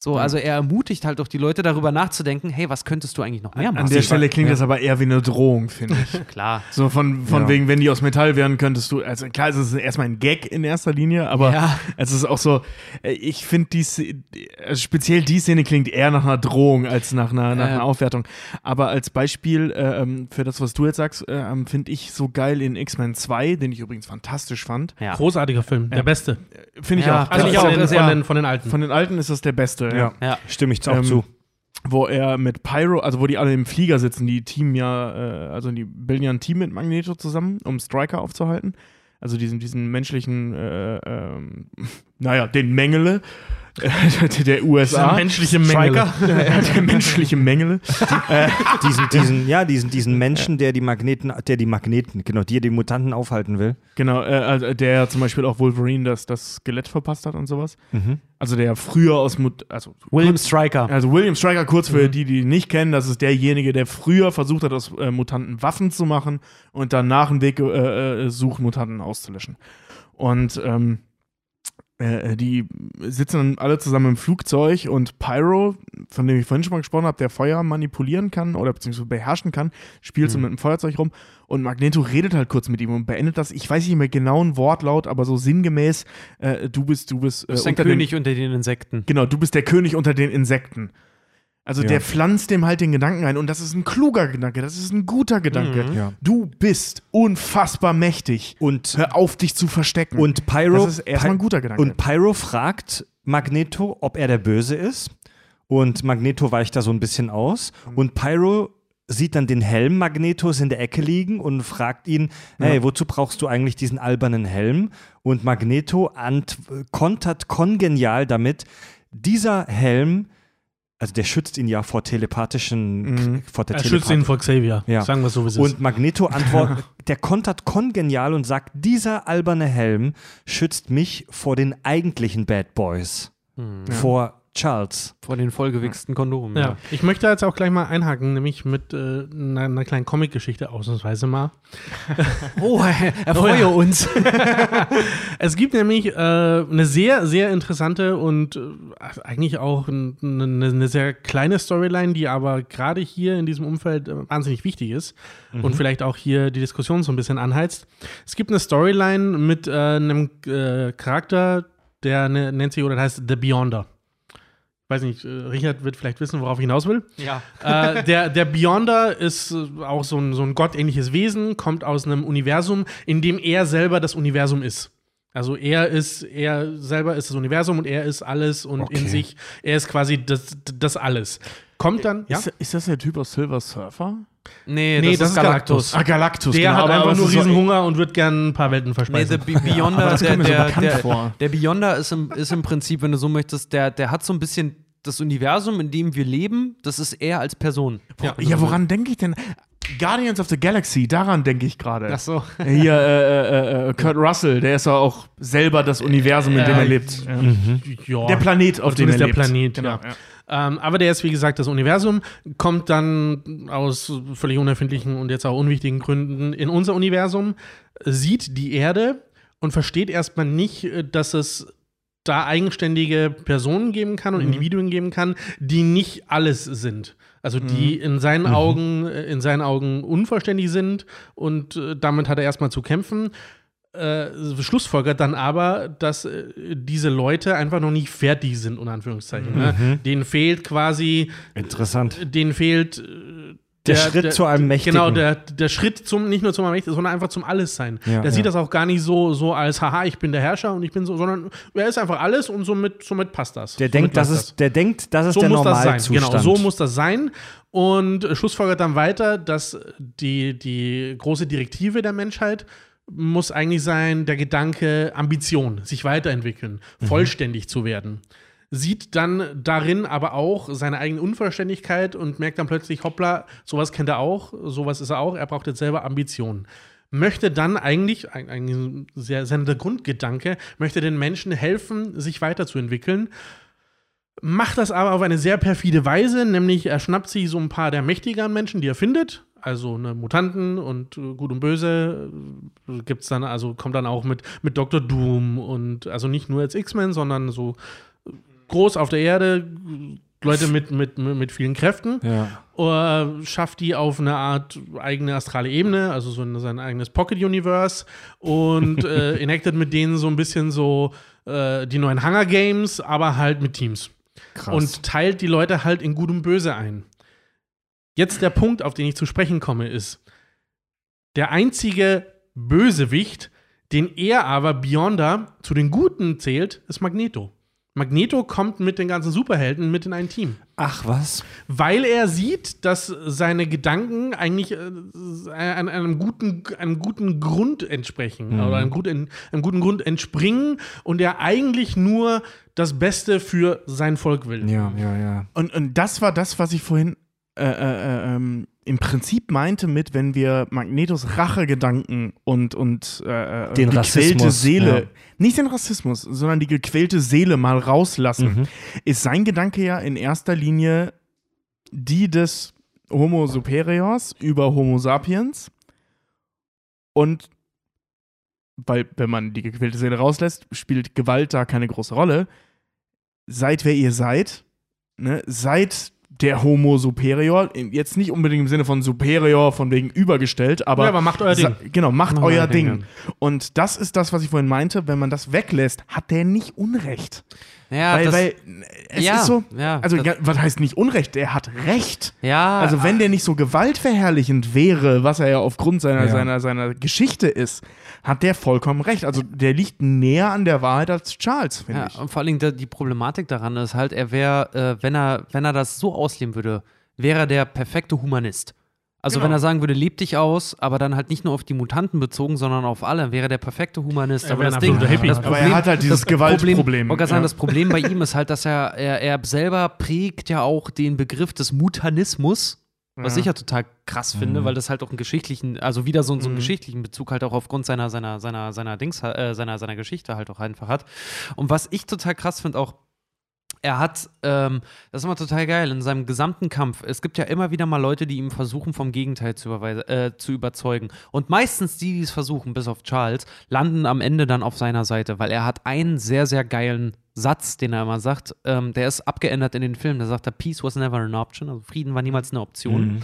So, also er ermutigt halt auch die Leute darüber nachzudenken: Hey, was könntest du eigentlich noch mehr machen? An der Stelle klingt das aber eher wie eine Drohung, finde ich. Klar. So von, von Ja. wegen, wenn die aus Metall wären, könntest du, also klar, es ist erstmal ein Gag in erster Linie, aber Ja. es ist auch so, äh, ich finde die, also speziell die Szene klingt eher nach einer Drohung als nach einer, nach Ja. einer Aufwertung. Aber als Beispiel äh, ähm, für das, was du jetzt sagst, äh, ähm, finde ich so geil in X-Men 2, den ich übrigens fantastisch fand. Ja. Großartiger Film, der beste. Finde ich Ja, auch. Also Also ich von, auch, den, ist von, ja- den, von den alten. Von den alten ist das der beste. Ja. Ja. Stimme ich auch Ähm, zu. wo er mit Pyro, also wo die alle im Flieger sitzen, die Team ja, äh, also die bilden ja ein Team mit Magneto zusammen, um Striker aufzuhalten. Also diesen, diesen menschlichen, äh, ähm, naja, den Mengele äh, der USA. Menschliche. Striker. der menschliche Mengele. diesen, diesen, ja, diesen, diesen Menschen, der die Magneten, der die Magneten, genau, die die Mutanten aufhalten will. Genau, äh, also der zum Beispiel auch Wolverine das, das Skelett verpasst hat und sowas. Mhm. Also der früher aus, Mut also William Stryker. Also William Stryker, kurz für die, die ihn nicht kennen, das ist derjenige, der früher versucht hat, aus äh, Mutanten Waffen zu machen und danach einen Weg äh, äh, sucht, Mutanten auszulöschen. Und ähm, äh, die sitzen dann alle zusammen im Flugzeug und Pyro, von dem ich vorhin schon mal gesprochen habe, der Feuer manipulieren kann oder beziehungsweise beherrschen kann, spielt so mit dem Feuerzeug rum und Magneto redet halt kurz mit ihm und beendet das, ich weiß nicht mehr genau einen Wortlaut, aber so sinngemäß, äh, du bist, du bist, äh, Du bist ein unter den- König unter den Insekten. Genau, du bist der König unter den Insekten. Also Ja. der pflanzt dem halt den Gedanken ein und das ist ein kluger Gedanke, das ist ein guter Gedanke. Ja. Du bist unfassbar mächtig. Und, Hör auf, dich zu verstecken. und Pyro. das ist erstmal ein guter Gedanke. Und Pyro fragt Magneto, ob er der Böse ist. Und Magneto weicht da so ein bisschen aus. Und Pyro sieht dann den Helm Magnetos in der Ecke liegen und fragt ihn, hey, wozu brauchst du eigentlich diesen albernen Helm? Und Magneto kontert kongenial damit, dieser Helm, also der schützt ihn ja vor telepathischen, vor der er schützt ihn vor Xavier. Ja. Sagen wir so, wie es ist. und Magneto antwortet, der kontert kongenial und sagt, dieser alberne Helm schützt mich vor den eigentlichen Bad Boys. Vor Charles. Vor den vollgewichsten Kondomen. Ja. Ich möchte jetzt auch gleich mal einhaken, nämlich mit äh, einer, einer kleinen Comic-Geschichte ausnahmsweise mal. Oh, erfreue uns. Es gibt nämlich äh, eine sehr, sehr interessante und äh, eigentlich auch n- eine, sehr kleine Storyline, die aber gerade hier in diesem Umfeld äh, wahnsinnig wichtig ist und vielleicht auch hier die Diskussion so ein bisschen anheizt. Es gibt eine Storyline mit äh, einem äh, Charakter, der ne, nennt sich oder heißt The Beyonder. Ich weiß nicht, äh, Richard wird vielleicht wissen, worauf ich hinaus will. ja. äh, der, der Beyonder ist äh, auch so ein, so ein gottähnliches Wesen, kommt aus einem Universum, in dem er selber das Universum ist. Also er ist, er selber ist das Universum und er ist alles und in Okay. sich, er ist quasi das, das alles. Kommt dann, ja? Ist, ist das der Typ aus Silver Surfer? Nee, Nee, das, ist Galactus. Ah, Galactus. Der hat aber- einfach nur es ist so- Riesenhunger und wird gern ein paar Welten Nee, verspeisen. der Be- Beyonder, das der, kommt mir so der, der, vor. der Beyonder ist im, ist im Prinzip, wenn du so möchtest, der, der hat so ein bisschen das Universum, in dem wir leben, das ist er als Person. Ja. Ja, woran denke ich denn? Guardians of the Galaxy, daran denke ich gerade. Ach so. Hier, äh, äh, äh, Kurt Russell, der ist ja auch selber das Universum, in dem Äh, er lebt. Ja. ja. Der Planet, auf dem er Zumindest der lebt. Planet, genau. ja. Ähm, aber der ist, wie gesagt, das Universum, kommt dann aus völlig unerfindlichen und jetzt auch unwichtigen Gründen in unser Universum, sieht die Erde und versteht erstmal nicht, äh, dass es da eigenständige Personen geben kann und Individuen geben kann, die nicht alles sind. Also die in seinen Augen, äh, in seinen Augen unvollständig sind und äh, damit hat er erstmal zu kämpfen äh, schlussfolgert dann aber, dass äh, diese Leute einfach noch nicht fertig sind, unter Anführungszeichen. Ne? Denen fehlt quasi, Interessant. denen fehlt äh, Der Schritt zu einem Mächtigen. Genau, der, der Schritt zum, nicht nur zum Mächtigen, sondern einfach zum Allessein. Ja, der sieht ja. das auch gar nicht so, so als, haha, ich bin der Herrscher und ich bin so, sondern er ist einfach alles und somit, somit passt das. Der somit denkt, das ist, der denkt, das ist so der sein. Normalzustand. Genau, so muss das sein. Und äh, schlussfolgert dann weiter, dass die, die große Direktive der Menschheit muss eigentlich sein, der Gedanke Ambition, sich weiterentwickeln, vollständig zu werden. Sieht dann darin aber auch seine eigene Unvollständigkeit und merkt dann plötzlich, hoppla, sowas kennt er auch, sowas ist er auch, er braucht jetzt selber Ambitionen. Möchte dann eigentlich, eigentlich ein sehr, sein Grundgedanke, möchte den Menschen helfen, sich weiterzuentwickeln macht das aber auf eine sehr perfide Weise, nämlich er schnappt sich so ein paar der mächtigeren Menschen, die er findet, also ne, Mutanten und äh, Gut und Böse äh, gibt's dann, also kommt dann auch mit, mit Dr. Doom und also nicht nur als X-Men, sondern so äh, groß auf der Erde, Leute mit, mit, mit vielen Kräften Ja. äh, schafft die auf eine Art eigene astrale Ebene, also so ein, sein eigenes Pocket-Universe und äh, enactet mit denen so ein bisschen so äh, die neuen Hunger Games, aber halt mit Teams. Krass. Und teilt die Leute halt in Gut und Böse ein. Jetzt der Punkt, auf den ich zu sprechen komme, ist, der einzige Bösewicht, den er aber Beyonder zu den Guten zählt, ist Magneto. Magneto kommt mit den ganzen Superhelden mit in ein Team Ach was? weil er sieht, dass seine Gedanken eigentlich äh, einem, einem, guten, einem guten Grund entsprechen oder einem, gut, einem guten Grund entspringen und er eigentlich nur das Beste für sein Volk will. Ja, ja, ja. Und, und das war das, was ich vorhin äh, äh, ähm, im Prinzip meinte mit, wenn wir Magnetos Rachegedanken und, und äh, äh, Den gequälte Rassismus, Seele, ja. nicht den Rassismus, sondern die gequälte Seele mal rauslassen, Mhm. ist sein Gedanke ja in erster Linie die des Homo superiors über Homo sapiens. Und weil, wenn man die gequälte Seele rauslässt, spielt Gewalt da keine große Rolle. Seid wer ihr seid, ne? seid der Homo superior, jetzt nicht unbedingt im Sinne von superior, von wegen übergestellt, aber, Ja, aber macht euer Ding. Genau, macht Macht euer euer Ding, Ding. Und das ist das, was ich vorhin meinte, wenn man das weglässt, hat der nicht Unrecht. Ja, weil, das, weil es ja, ist so, ja, also das- ja, was heißt nicht Unrecht, er hat Recht. ja, Also wenn der nicht so gewaltverherrlichend wäre, was er ja aufgrund seiner, Ja. seiner, seiner Geschichte ist, hat der vollkommen recht. Also der liegt näher an der Wahrheit als Charles, finde Ja, ich. und vor allem die Problematik daran ist halt, er wäre, äh, wenn er, wenn er das so ausleben würde, wäre er der perfekte Humanist. Also Genau. wenn er sagen würde, leb dich aus, aber dann halt nicht nur auf die Mutanten bezogen, sondern auf alle, wäre der perfekte Humanist. Er aber wäre das Ding, das Aber er hat halt dieses das Gewaltproblem. gerade sagen, Ja. das Problem bei ihm ist halt, dass er, er, er selber prägt ja auch den Begriff des Mutanismus, was Ja. ich ja total krass finde, weil das halt auch einen geschichtlichen, also wieder so, so einen Mhm. geschichtlichen Bezug halt auch aufgrund seiner, seiner, seiner, seiner Dings, äh, seiner, seiner Geschichte halt auch einfach hat. Und was ich total krass finde, auch er hat, ähm, das ist immer total geil, in seinem gesamten Kampf, es gibt ja immer wieder mal Leute, die ihm versuchen, vom Gegenteil zu, äh, zu überzeugen. Und meistens die, die es versuchen, bis auf Charles, landen am Ende dann auf seiner Seite, weil er hat einen sehr, sehr geilen Satz, den er immer sagt, ähm, der ist abgeändert in den Filmen. Da sagt er, Peace was never an option, also Frieden war niemals eine Option.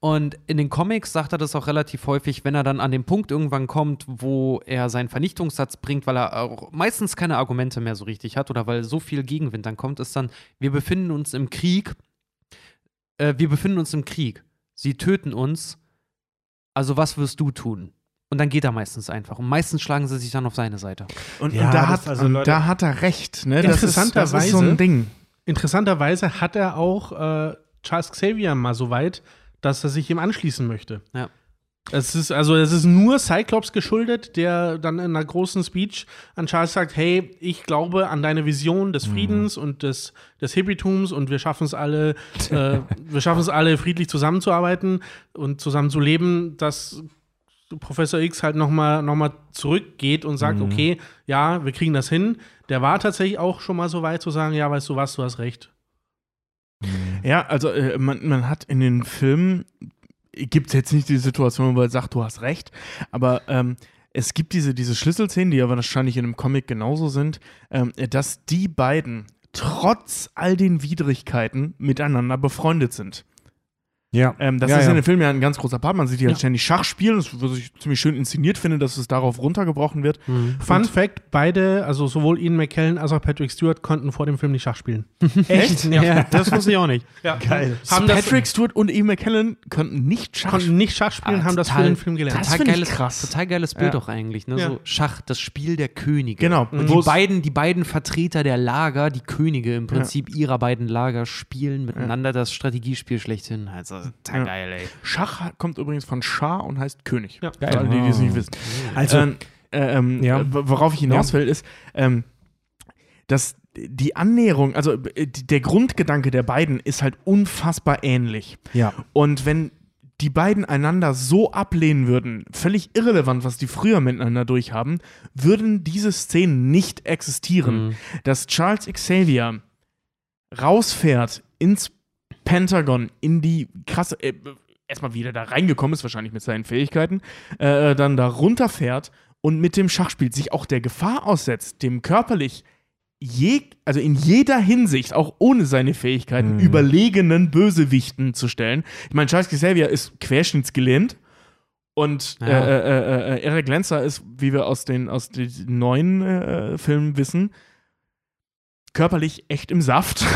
Und in den Comics sagt er das auch relativ häufig, wenn er dann an den Punkt irgendwann kommt, wo er seinen Vernichtungssatz bringt, weil er auch meistens keine Argumente mehr so richtig hat oder weil so viel Gegenwind dann kommt, ist dann, wir befinden uns im Krieg, äh, wir befinden uns im Krieg. Sie töten uns, also was wirst du tun? Und dann geht er meistens einfach. Und meistens schlagen sie sich dann auf seine Seite. Und, Ja, und da, das- hat, also und Leute- da hat er recht. Ne? Das ist, das ist so Interessanterweise- ein Ding. Interessanterweise hat er auch äh, Charles Xavier mal so weit, dass er sich ihm anschließen möchte. Ja. Es ist also es ist nur Cyclops geschuldet, der dann in einer großen Speech an Charles sagt, hey, ich glaube an deine Vision des Friedens und des, des Hippietums und wir schaffen es alle, äh, wir schaffen es alle friedlich zusammenzuarbeiten und zusammen zu leben, dass Professor X halt nochmal noch mal zurückgeht und sagt, okay, ja, wir kriegen das hin. Der war tatsächlich auch schon mal so weit zu sagen, ja, weißt du was, du hast recht. Ja, also äh, man, man hat in den Filmen, gibt es jetzt nicht die Situation, wo er sagt, du hast recht, aber ähm, es gibt diese, diese Schlüsselszenen, die aber wahrscheinlich in einem Comic genauso sind, ähm, dass die beiden trotz all den Widrigkeiten miteinander befreundet sind. Ja. Ähm, das Ja, ist ja. in den Filmen ja ein ganz großer Part. Man sieht die halt Ja. ständig Schach spielen, was ich ziemlich schön inszeniert finde, dass es darauf runtergebrochen wird. Fun Fact: Beide, also sowohl Ian McKellen als auch Patrick Stewart, konnten vor dem Film nicht Schach spielen. Echt? Ja, das wusste ich auch nicht. Ja. Geil. Haben Patrick Stewart und Ian McKellen konnten nicht Schach konnten nicht Schach spielen, Ah, haben das für den Film gelernt. Das Total geiles, krass. total geiles Bild Ja. auch eigentlich. Ne? Ja. So Schach, das Spiel der Könige. Genau. Und Wo die beiden, die beiden Vertreter der Lager, die Könige im Prinzip ihrer beiden Lager, spielen miteinander das Strategiespiel schlechthin. Also total Ja. geil, ey. Schach kommt übrigens von Schah und heißt König. Ja. Für alle, die die es nicht wissen. Also, Ähm, äh, ähm, Ja. äh, worauf ich hinaus will, ist, ähm, dass die Annäherung, also äh, der Grundgedanke der beiden ist halt unfassbar ähnlich. ja. Und wenn die beiden einander so ablehnen würden, völlig irrelevant, was die früher miteinander durchhaben, würden diese Szenen nicht existieren. Mhm. Dass Charles Xavier rausfährt ins Pentagon, in die krasse, äh, erstmal wieder da reingekommen ist, wahrscheinlich mit seinen Fähigkeiten, äh, dann da runterfährt und mit dem Schach spielt, sich auch der Gefahr aussetzt, dem körperlich je, also in jeder Hinsicht, auch ohne seine Fähigkeiten, Mhm. überlegenen Bösewichten zu stellen. Ich meine, Charles Xavier ist querschnittsgelähmt und Ja. äh, äh, äh, Eric Lenzer ist, wie wir aus den, aus den neuen äh, Filmen wissen, körperlich echt im Saft.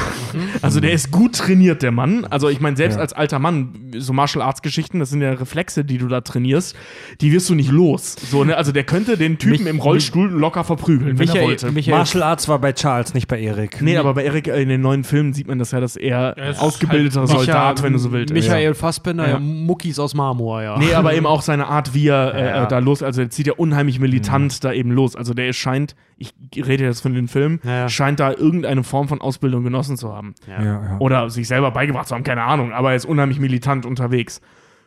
Also der ist gut trainiert, der Mann. Also ich meine, selbst Ja. als alter Mann, so Martial Arts Geschichten, das sind ja Reflexe, die du da trainierst, die wirst du nicht los. So, ne? Also der könnte den Typen Mich- im Rollstuhl locker verprügeln, wenn er Michael, wollte. Michael, Martial Arts war bei Charles, nicht bei Erik. Nee, aber bei Eric äh, in den neuen Filmen sieht man das ja, dass er Er ist ausgebildeter halt- Soldat, Micha- wenn du so willst. Michael Fassbender, Ja. ja. Muckis aus Marmor, ja. Nee, aber eben auch seine Art, wie er äh, Ja. da los, also er zieht ja unheimlich militant da eben los. Also der scheint, ich rede jetzt von den Filmen, Ja, ja. scheint da irgendeine Form von Ausbildung genossen zu haben. Ja, ja. Oder sich selber beigebracht zu haben, keine Ahnung, aber er ist unheimlich militant unterwegs.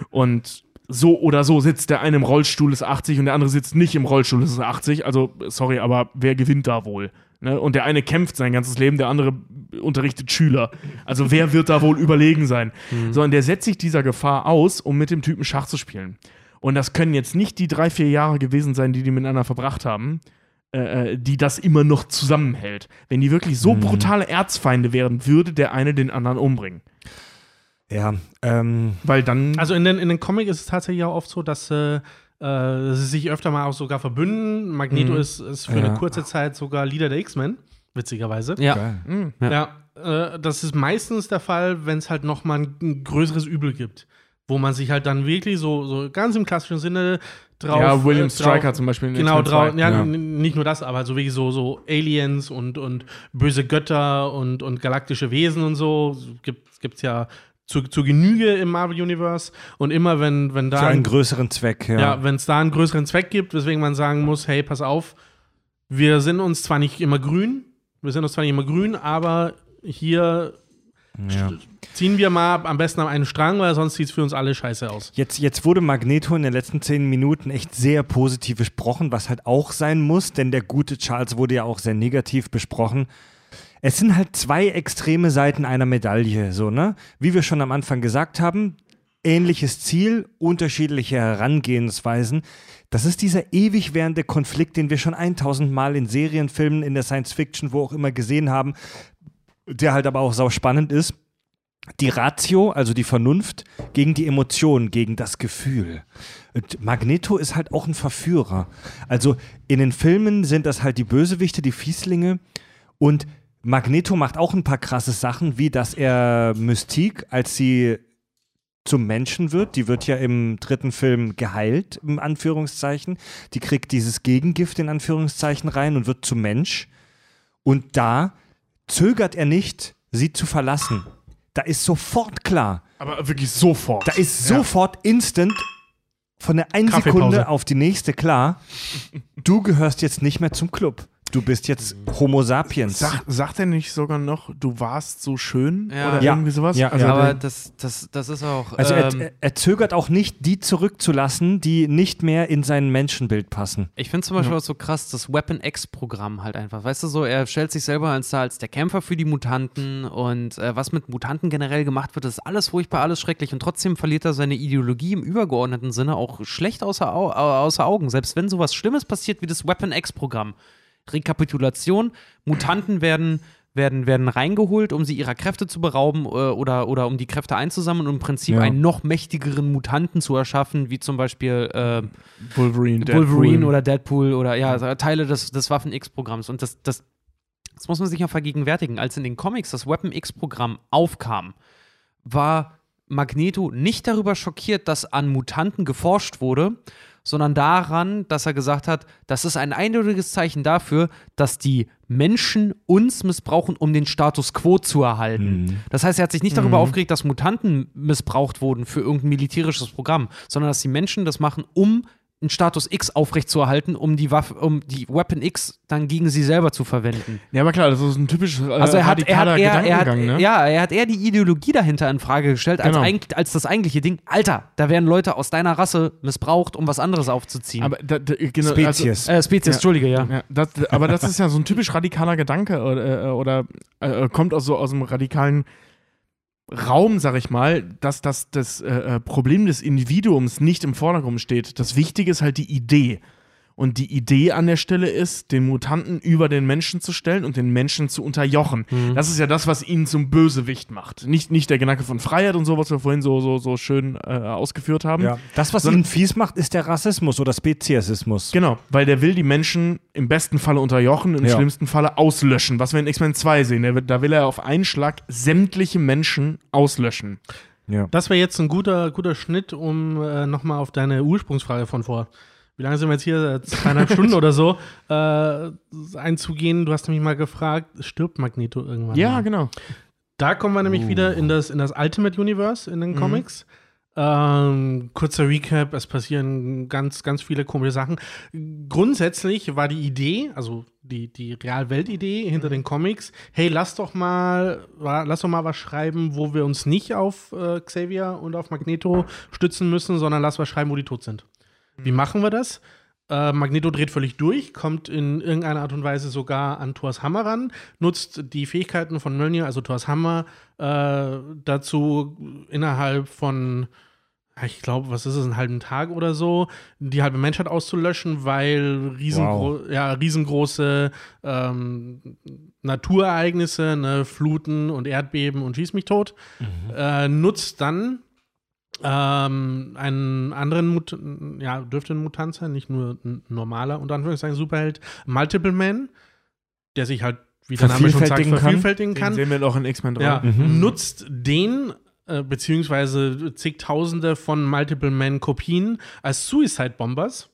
Und so oder so sitzt der eine im Rollstuhl, ist 80 und der andere sitzt nicht im Rollstuhl, ist 80. Also, sorry, aber wer gewinnt da wohl? Ne? Und der eine kämpft sein ganzes Leben, der andere unterrichtet Schüler. Also, wer wird da wohl überlegen sein? So, und der setzt sich dieser Gefahr aus, um mit dem Typen Schach zu spielen. Und das können jetzt nicht die drei, vier Jahre gewesen sein, die die miteinander verbracht haben, äh, äh, die das immer noch zusammenhält. Wenn die wirklich so brutale Erzfeinde wären, würde der eine den anderen umbringen. Ja, ähm, Weil dann. Also in den, in den Comic ist es tatsächlich auch oft so, dass, äh, äh, dass sie sich öfter mal auch sogar verbünden. Magneto Mhm. ist, ist für Ja. eine kurze Zeit sogar Leader der X-Men, witzigerweise. Ja. geil. Mhm. Ja, äh, das ist meistens der Fall, wenn es halt noch mal ein, ein größeres Übel gibt. Wo man sich halt dann wirklich so, so ganz im klassischen Sinne drauf. ja, William äh, Striker zum Beispiel. Genau, drauf, 2. ja, Ja. nicht nur das, aber so wirklich so, so Aliens und, und böse Götter und, und galaktische Wesen und so. Gibt es ja zu, zu Genüge im Marvel Universe. Und immer wenn, wenn da. Für einen größeren Zweck, ja. Ja, wenn es da einen größeren Zweck gibt, weswegen man sagen muss, hey, pass auf, wir sind uns zwar nicht immer grün, wir sind uns zwar nicht immer grün, aber hier Ja. ziehen wir mal am besten an einen Strang, weil sonst sieht es für uns alle scheiße aus. Jetzt, jetzt wurde Magneto in den letzten zehn Minuten echt sehr positiv besprochen, was halt auch sein muss, denn der gute Charles wurde ja auch sehr negativ besprochen. es sind halt zwei extreme Seiten einer Medaille, so, ne? Wie wir schon am Anfang gesagt haben, ähnliches Ziel, unterschiedliche Herangehensweisen. Das ist dieser ewig währende Konflikt, den wir schon 1000 Mal in Serien, Filmen, in der Science Fiction, wo auch immer gesehen haben, der halt aber auch sau spannend ist. Die Ratio, also die Vernunft, gegen die Emotion, gegen das Gefühl. Und Magneto ist halt auch ein Verführer. Also in den Filmen sind das halt die Bösewichte, die Fieslinge. Und Magneto macht auch ein paar krasse Sachen, wie dass er Mystique, als sie zum Menschen wird, die wird ja im dritten Film geheilt, im Anführungszeichen. Die kriegt dieses Gegengift in Anführungszeichen rein und wird zum Mensch. Und da zögert er nicht, sie zu verlassen. Da ist sofort klar, Aber wirklich sofort. da ist sofort instant von der einen. Sekunde auf die nächste klar, du gehörst jetzt nicht mehr zum Club. Du bist jetzt Homo sapiens. Sag, sagt er nicht sogar noch, du warst so schön? Ja. Oder Ja. irgendwie sowas? Ja, also ja. aber das, das, das ist auch. also er, ähm, er, er zögert auch nicht, die zurückzulassen, die nicht mehr in sein Menschenbild passen. Ich finde zum Beispiel auch so krass das Weapon X-Programm halt einfach. Weißt du so, er stellt sich selber als, als der Kämpfer für die Mutanten und äh, was mit Mutanten generell gemacht wird, ist alles furchtbar, alles schrecklich und trotzdem verliert er seine Ideologie im übergeordneten Sinne auch schlecht außer, Au au- außer Augen. Selbst wenn sowas Schlimmes passiert wie das Weapon X-Programm. Rekapitulation: Mutanten werden. Werden, werden reingeholt, um sie ihrer Kräfte zu berauben äh, oder, oder um die Kräfte einzusammeln und im Prinzip Ja. einen noch mächtigeren Mutanten zu erschaffen, wie zum Beispiel äh, Wolverine, Wolverine Deadpool. oder Deadpool oder ja, also Teile des, des Waffen-X-Programms. Und das, das, das muss man sich ja vergegenwärtigen. Als in den Comics das Weapon-X-Programm aufkam, war Magneto nicht darüber schockiert, dass an Mutanten geforscht wurde, sondern daran, dass er gesagt hat, das ist ein eindeutiges Zeichen dafür, dass die Menschen uns missbrauchen, um den Status quo zu erhalten. Das heißt, er hat sich nicht darüber aufgeregt, dass Mutanten missbraucht wurden für irgendein militärisches Programm, sondern dass die Menschen das machen, um einen Status X aufrechtzuerhalten, um die Waffe, um die Weapon X dann gegen sie selber zu verwenden. Ja, aber klar, das ist ein typisch äh, Also er hat, er hat, radikaler eher, er hat, Gedankengang, ne? ja, er hat eher die Ideologie dahinter in Frage gestellt, als, Genau. eigentlich, als das eigentliche Ding. Alter, da werden Leute aus deiner Rasse missbraucht, um was anderes aufzuziehen. Aber da, da, genau, Spezies. äh, Spezies, Ja. Entschuldige, ja. Also, ja, das, aber das ist ja so ein typisch radikaler Gedanke oder, äh, oder äh, kommt aus so aus einem radikalen Raum, sag ich mal, dass, dass das äh, äh, Problem des Individuums nicht im Vordergrund steht. Das Wichtige ist halt die Idee. Und die Idee an der Stelle ist, den Mutanten über den Menschen zu stellen und den Menschen zu unterjochen. Mhm. Das ist ja das, was ihn zum Bösewicht macht. Nicht, nicht der Gedanke von Freiheit und so, was wir vorhin so, so, so schön äh, ausgeführt haben. Ja. Das, was Sondern- ihn fies macht, ist der Rassismus oder Speziesismus. Genau, weil der will die Menschen im besten Falle unterjochen, im Ja. schlimmsten Falle auslöschen. Was wir in X-Men 2 sehen. Der, will- da will er auf einen Schlag sämtliche Menschen auslöschen. Ja. Das wäre jetzt ein guter, guter Schnitt, um äh, nochmal auf deine Ursprungsfrage von vor. Wie lange sind wir jetzt hier? Äh, Zweieinhalb Stunden oder so äh, einzugehen. Du hast nämlich mal gefragt, stirbt Magneto irgendwann? Ja, mal? genau. Da kommen wir nämlich wieder in das, in das Ultimate Universe in den Comics. Ähm, kurzer Recap, es passieren ganz, ganz viele komische Sachen. Grundsätzlich war die Idee, also die, die Realwelt-Idee hinter den Comics, hey, lass doch mal, lass doch mal was schreiben, wo wir uns nicht auf äh, Xavier und auf Magneto stützen müssen, sondern lass was schreiben, wo die tot sind. Wie machen wir das? Äh, Magneto dreht völlig durch, kommt in irgendeiner Art und Weise sogar an Thors Hammer ran, nutzt die Fähigkeiten von Mjolnir, also Thors Hammer, äh, dazu innerhalb von, ich glaube, was ist es, einen halben Tag oder so, die halbe Menschheit auszulöschen, weil riesengro ja, riesengroße ähm, Naturereignisse, ne, Fluten und Erdbeben und schieß mich tot, äh, nutzt dann ähm, einen anderen Mut ja, dürfte ein Mutant sein, nicht nur ein normaler, unter Anführungszeichen, Superheld, Multiple Man, der sich halt, wie der Name schon sagt, Vervielfältigen kann. vervielfältigen Den kann. sehen wir auch in X-Men 3. Ja, Mhm. nutzt den äh, beziehungsweise zigtausende von Multiple Man Kopien als Suicide Bombers.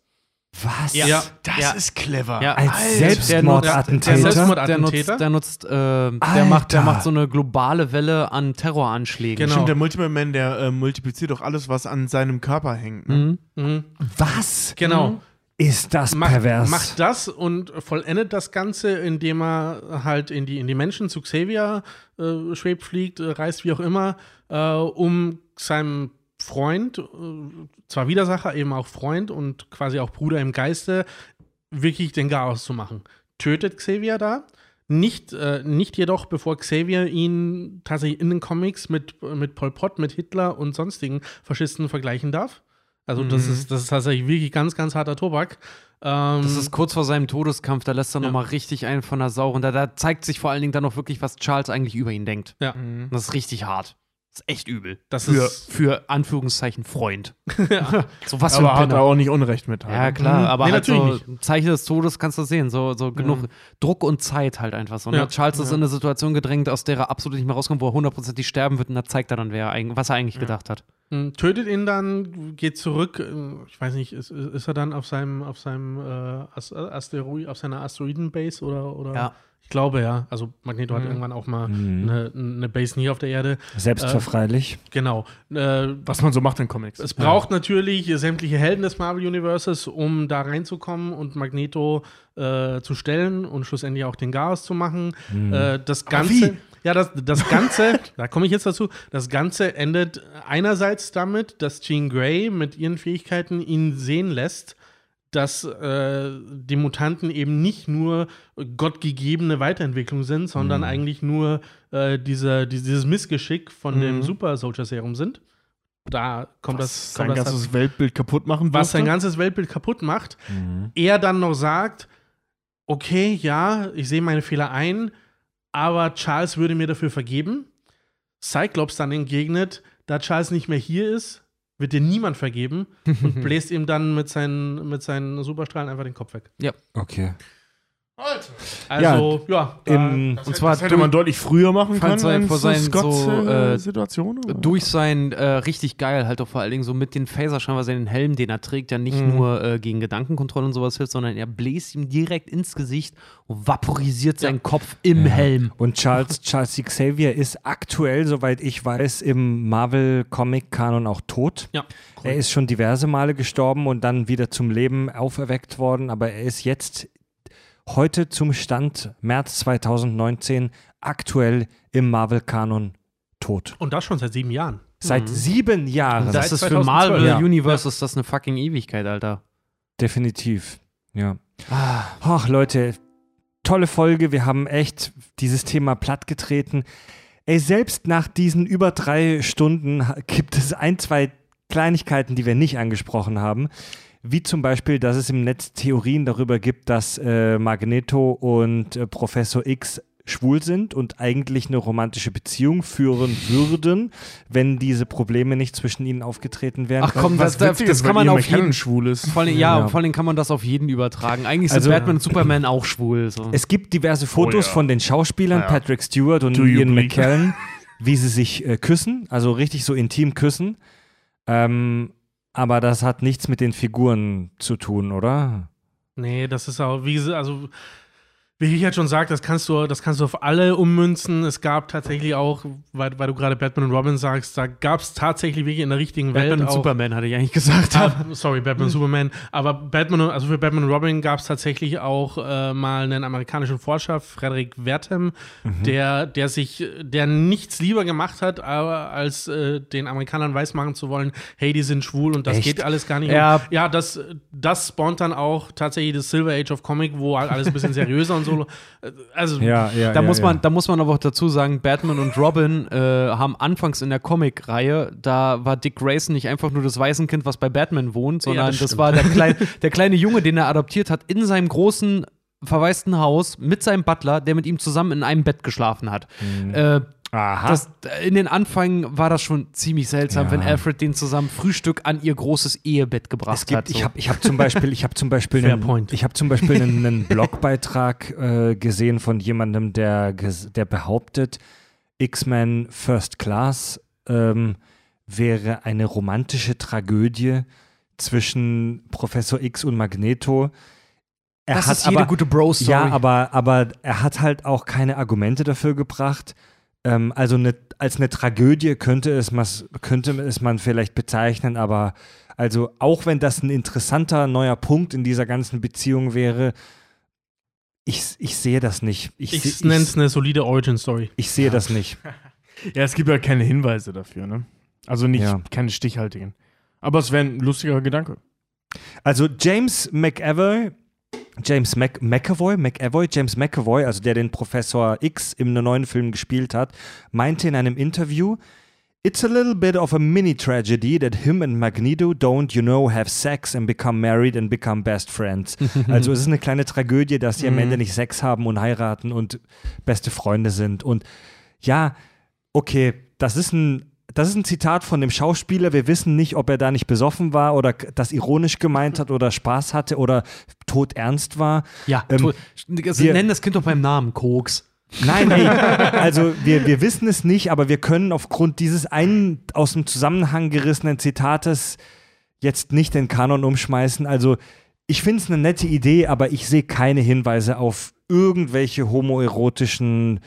Was? Ja. Das Ja. ist clever. Ja. Als Der Selbstmordattentäter? der Selbstmordattentäter? nutzt, der nutzt, äh, der macht, der macht so eine globale Welle an Terroranschlägen. Genau. Stimmt, der Multiple Man, der äh, multipliziert doch alles, was an seinem Körper hängt. Ne? Mhm. Mhm. Was Genau. ist das macht, pervers? macht das und vollendet das Ganze, indem er halt in die, in die Menschen zu Xavier äh, schwebt, fliegt, äh, reist, wie auch immer, äh, um seinem Freund, äh, zwar Widersacher, eben auch Freund und quasi auch Bruder im Geiste, wirklich den Chaos zu machen. Tötet Xavier da, Nicht, äh, nicht jedoch, bevor Xavier ihn tatsächlich in den Comics mit, mit Pol Pot, mit Hitler und sonstigen Faschisten vergleichen darf. Also, das, Mhm. ist, das ist tatsächlich wirklich ganz, ganz harter Tobak. Ähm, Das ist kurz vor seinem Todeskampf, da lässt er Ja. nochmal richtig einen von der Sau. Und da, da zeigt sich vor allen Dingen dann noch wirklich, was Charles eigentlich über ihn denkt. ja, Und das ist richtig hart. Ist echt übel. das Für, ist. für Anführungszeichen Freund. so was für Aber ein hat er auch nicht Unrecht mit. halt. Ja, klar, Mhm. aber Nee, halt so natürlich Zeichen des Todes kannst du sehen. So, so genug Druck und Zeit halt einfach so. Ne? Ja. Charles ist in eine Situation gedrängt, aus der er absolut nicht mehr rauskommt, wo er hundertprozentig sterben wird und da zeigt er dann, wer er eigentlich, was er eigentlich gedacht hat. Hm, Tötet ihn dann, geht zurück. äh, Ich weiß nicht, ist, ist er dann auf seinem, auf seinem äh, As- Asteroid, auf seiner Asteroidenbase oder, oder? Ja. Ich glaube ja. Also Magneto hat Mhm. irgendwann auch mal Mhm. eine, eine Base nie auf der Erde. Selbstverfreilich. Genau. Äh, Was man so macht in Comics. es braucht natürlich sämtliche Helden des Marvel Universes, um da reinzukommen und Magneto äh, zu stellen und schlussendlich auch den Chaos zu machen. Äh, das Ganze. Ja, das, das Ganze, da komme ich jetzt dazu, das Ganze endet einerseits damit, dass Jean Grey mit ihren Fähigkeiten ihn sehen lässt, dass äh, die Mutanten eben nicht nur gottgegebene Weiterentwicklung sind, sondern eigentlich nur äh, dieser, dieses Missgeschick von dem Super Soldier Serum sind. Da kommt das, sein kommt das ganzes Weltbild kaputt machen was sein durfte. ganzes Weltbild kaputt macht, er dann noch sagt, okay, ja, ich sehe meine Fehler ein, aber Charles würde mir dafür vergeben. Cyclops dann entgegnet, da Charles nicht mehr hier ist, wird dir niemand vergeben und bläst ihm dann mit seinen, mit seinen Superstrahlen einfach den Kopf weg. Okay. Also, ja, da, Im, Und zwar Das hätte man deutlich früher machen können. sein- in vor seinen Scotts, so, äh, Situation. oder? durch sein äh, richtig geil, halt auch vor allen Dingen so mit den Phaserschein, was er den Helm, den er trägt, ja nicht Mhm. nur äh, gegen Gedankenkontrolle und sowas hilft, sondern er bläst ihm direkt ins Gesicht und vaporisiert seinen Kopf im Helm. Und Charles, Charles Xavier ist aktuell, soweit ich weiß, im Marvel-Comic-Kanon auch tot. ja. Er ist schon diverse Male gestorben und dann wieder zum Leben auferweckt worden, aber er ist jetzt heute zum Stand März 2019 aktuell im Marvel-Kanon tot. Und das schon seit sieben Jahren. Seit sieben Jahren. Seit Das ist für 2012. Marvel Ja. Universe ist das eine fucking Ewigkeit, Alter. Definitiv. Ja. Ach, Leute, tolle Folge. Wir haben echt dieses Thema plattgetreten. Ey, selbst nach diesen über drei Stunden gibt es ein, zwei Kleinigkeiten, die wir nicht angesprochen haben. Wie zum Beispiel, dass es im Netz Theorien darüber gibt, dass äh, Magneto und äh, Professor X schwul sind und eigentlich eine romantische Beziehung führen würden, wenn diese Probleme nicht zwischen ihnen aufgetreten wären. Ach komm, Was das, das, das kann man auf jeden schwul ist. vor allem, ja, Ja. vor allem kann man das auf jeden übertragen. Eigentlich sind Also- Batman und Superman auch schwul. So. Es gibt diverse Fotos ja. von den Schauspielern, Ja. Patrick Stewart und Do Ian? McKellen, wie sie sich äh, küssen, also richtig so intim küssen. Ähm, aber das hat nichts mit den Figuren zu tun, oder? Nee, das ist auch, wie also wie ich jetzt schon sagte, das kannst du, das kannst du auf alle ummünzen. Es gab tatsächlich auch, weil, weil du gerade Batman und Robin sagst, da gab es tatsächlich wirklich in der richtigen Batman Welt und auch, Superman hatte ich eigentlich gesagt. Ah, sorry, Batman und Superman. Aber Batman, und- also für Batman und Robin gab es tatsächlich auch äh, mal einen amerikanischen Forscher, Frederick Wertham, der, der sich, der nichts lieber gemacht hat, aber als äh, den Amerikanern weismachen zu wollen, hey, die sind schwul und das Echt? geht alles gar nicht. Ja. Und ja, das, das spawnt dann auch tatsächlich das Silver Age of Comic, wo alles ein bisschen seriöser und so. Äh, Also, Ja, ja. Da, muss Man, da muss man aber auch dazu sagen, Batman und Robin äh, haben anfangs in der Comic-Reihe, da war Dick Grayson nicht einfach nur das Waisenkind, was bei Batman wohnt, sondern das das, war der, klein, der kleine Junge, den er adoptiert hat, in seinem großen, verwaisten Haus mit seinem Butler, der mit ihm zusammen in einem Bett geschlafen hat. Äh, Aha. das, in den Anfängen war das schon ziemlich seltsam, Ja. wenn Alfred den zusammen Frühstück an ihr großes Ehebett gebracht gibt, hat. so. ich habe ich hab zum Beispiel, ich habe zum Beispiel, einen, ich habe zum Beispiel einen, einen Blogbeitrag äh, gesehen von jemandem, der, der behauptet, X-Men First Class ähm, wäre eine romantische Tragödie zwischen Professor X und Magneto. Er das hat ist jede aber, gute Bro-Story. Ja, aber, aber er hat halt auch keine Argumente dafür gebracht. Ähm, also eine, als eine Tragödie könnte es, könnte es man vielleicht bezeichnen, aber also auch wenn das ein interessanter neuer Punkt in dieser ganzen Beziehung wäre, ich, ich sehe das nicht. Ich, ich nenne es eine solide Origin-Story. ich sehe das nicht. Ja, es gibt ja keine Hinweise dafür, ne? Also nicht, Ja. keine stichhaltigen. Aber es wäre ein lustiger Gedanke. Also James McAvoy James Mc McAvoy, McAvoy, James McAvoy, also der den Professor X im neuen Film gespielt hat, meinte in einem Interview, It's a little bit of a mini tragedy that him and Magneto don't, you know, have sex and become married and become best friends. also es ist eine kleine Tragödie, dass sie am Ende nicht Sex haben und heiraten und beste Freunde sind. Und ja, okay, das ist ein das ist ein Zitat von dem Schauspieler. Wir wissen nicht, ob er da nicht besoffen war oder das ironisch gemeint hat oder Spaß hatte oder todernst war. Ja, Ähm, also wir- nennen das Kind doch beim Namen Koks. Nein, ey, also wir, wir wissen es nicht, aber wir können aufgrund dieses einen aus dem Zusammenhang gerissenen Zitates jetzt nicht den Kanon umschmeißen. Also ich finde es eine nette Idee, aber ich sehe keine Hinweise auf irgendwelche homoerotischen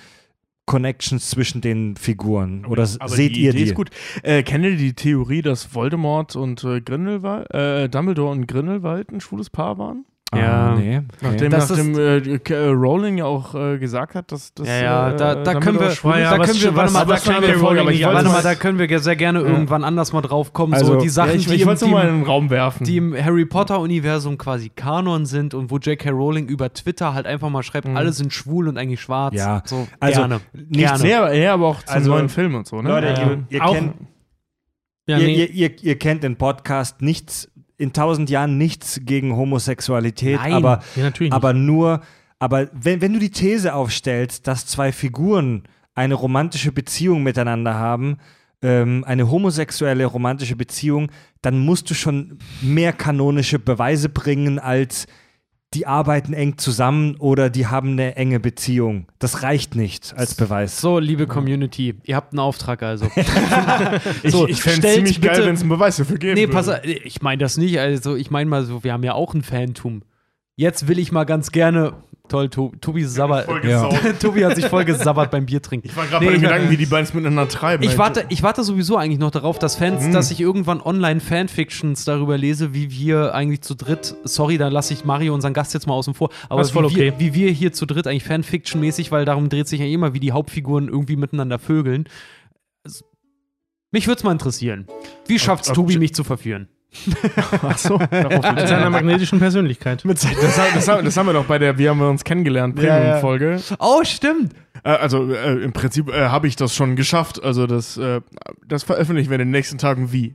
Connections zwischen den Figuren. Oder Aber seht die ihr Idee die? ist gut. Äh, kennt ihr die Theorie, dass Voldemort und äh, Grindelwald, äh, Dumbledore und Grindelwald ein schwules Paar waren? Ja. Ah, nee. Nachdem, Das nachdem äh, K- äh, Rowling ja auch äh, gesagt hat, dass das Ja, ja, äh, da, da können wir, schwul ja, da können wir, warte was- mal, da, kann der der Folge, nicht warte mal, da können wir sehr gerne irgendwann anders mal drauf kommen. Also, so die Sachen, ja, ich, die, ich im, die, mal in den Raum werfen. die im Harry Potter-Universum quasi Kanon sind und wo J.K. Rowling über Twitter halt einfach mal schreibt, alle sind schwul und eigentlich schwarz. Ja, so, also gerne. nicht gerne. aber, ja, aber auch zum Also, neuen Film und so, ne? Leute, ihr, kennt, Ja, ihr, nee. ihr, ihr, ihr kennt den Podcast nichts, in tausend Jahren nichts gegen Homosexualität, Nein. aber ja. Aber nur, aber wenn, wenn du die These aufstellst, dass zwei Figuren eine romantische Beziehung miteinander haben, ähm, eine homosexuelle romantische Beziehung, dann musst du schon mehr kanonische Beweise bringen als die arbeiten eng zusammen oder die haben eine enge Beziehung. Das reicht nicht als Beweis. So, liebe Community, ihr habt einen Auftrag also. ich So, ich fände es ziemlich geil, bitte- wenn es einen Beweis dafür geben Nee, würde. pass auf, ich meine das nicht. Also, ich meine mal so, wir haben ja auch ein Fantum. Jetzt will ich mal ganz gerne. Toll, Tobi, voll Ja. Tobi hat sich voll gesabbert beim Bier trinken. Ich war gerade Nee, bei dem Gedanken, wie die beiden es miteinander treiben. Ich warte, ich warte sowieso eigentlich noch darauf, dass Fans, Mhm. dass ich irgendwann online Fanfictions darüber lese, wie wir eigentlich zu dritt, sorry, da lasse ich Mario, unseren Gast jetzt mal außen vor, aber wie, wir, okay. wie wir hier zu dritt eigentlich Fanfiction-mäßig, weil darum dreht sich ja immer, wie die Hauptfiguren irgendwie miteinander vögeln. Es- Mich würde es mal interessieren. Wie schafft's ob- Tobi, mich zu verführen? Ach so, Mit seiner magnetischen Persönlichkeit. Das, haben- das, das haben wir doch bei der Wir haben uns kennengelernt Ja, ja. Premium-Folge. Oh, stimmt. Äh, also äh, im Prinzip äh, habe ich das schon geschafft. Also das, äh, das veröffentlichen wir in den nächsten Tagen wie.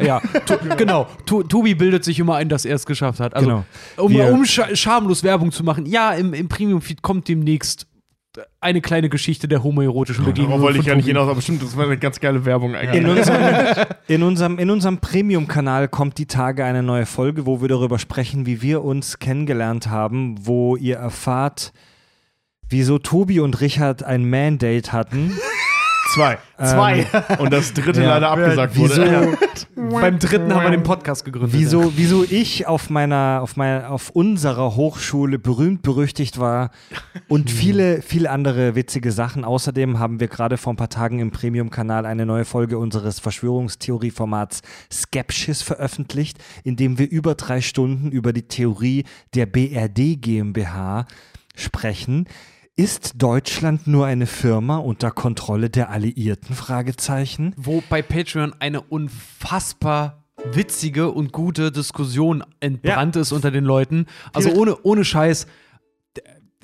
Ja, to, genau. To, Tobi bildet sich immer ein, dass er es geschafft hat. Also, Genau. um, um scha schamlos Werbung zu machen. Ja, im, im Premium-Feed kommt demnächst eine kleine Geschichte der homoerotischen Begegnung. Darauf wollte ich ja nicht hinaus, aber stimmt, das war eine ganz geile Werbung eigentlich. In unserem, in unserem, in unserem Premium-Kanal kommt die Tage eine neue Folge, wo wir darüber sprechen, wie wir uns kennengelernt haben, wo ihr erfahrt, wieso Tobi und Richard ein Man-Date hatten. Zwei. Zwei. Und das dritte Ja. leider abgesagt Wieso, wurde. Beim dritten haben wir den Podcast gegründet. wieso, wieso ich auf meiner, auf meiner, auf unserer Hochschule berühmt berüchtigt war und viele, viele andere witzige Sachen. Außerdem haben wir gerade vor ein paar Tagen im Premium-Kanal eine neue Folge unseres Verschwörungstheorie-Formats Skepsis veröffentlicht, in dem wir über drei Stunden über die Theorie der BRD GmbH sprechen. Ist Deutschland nur eine Firma unter Kontrolle der Alliierten? Fragezeichen. Wo bei Patreon eine unfassbar witzige und gute Diskussion entbrannt ist unter den Leuten. Also ohne, ohne Scheiß.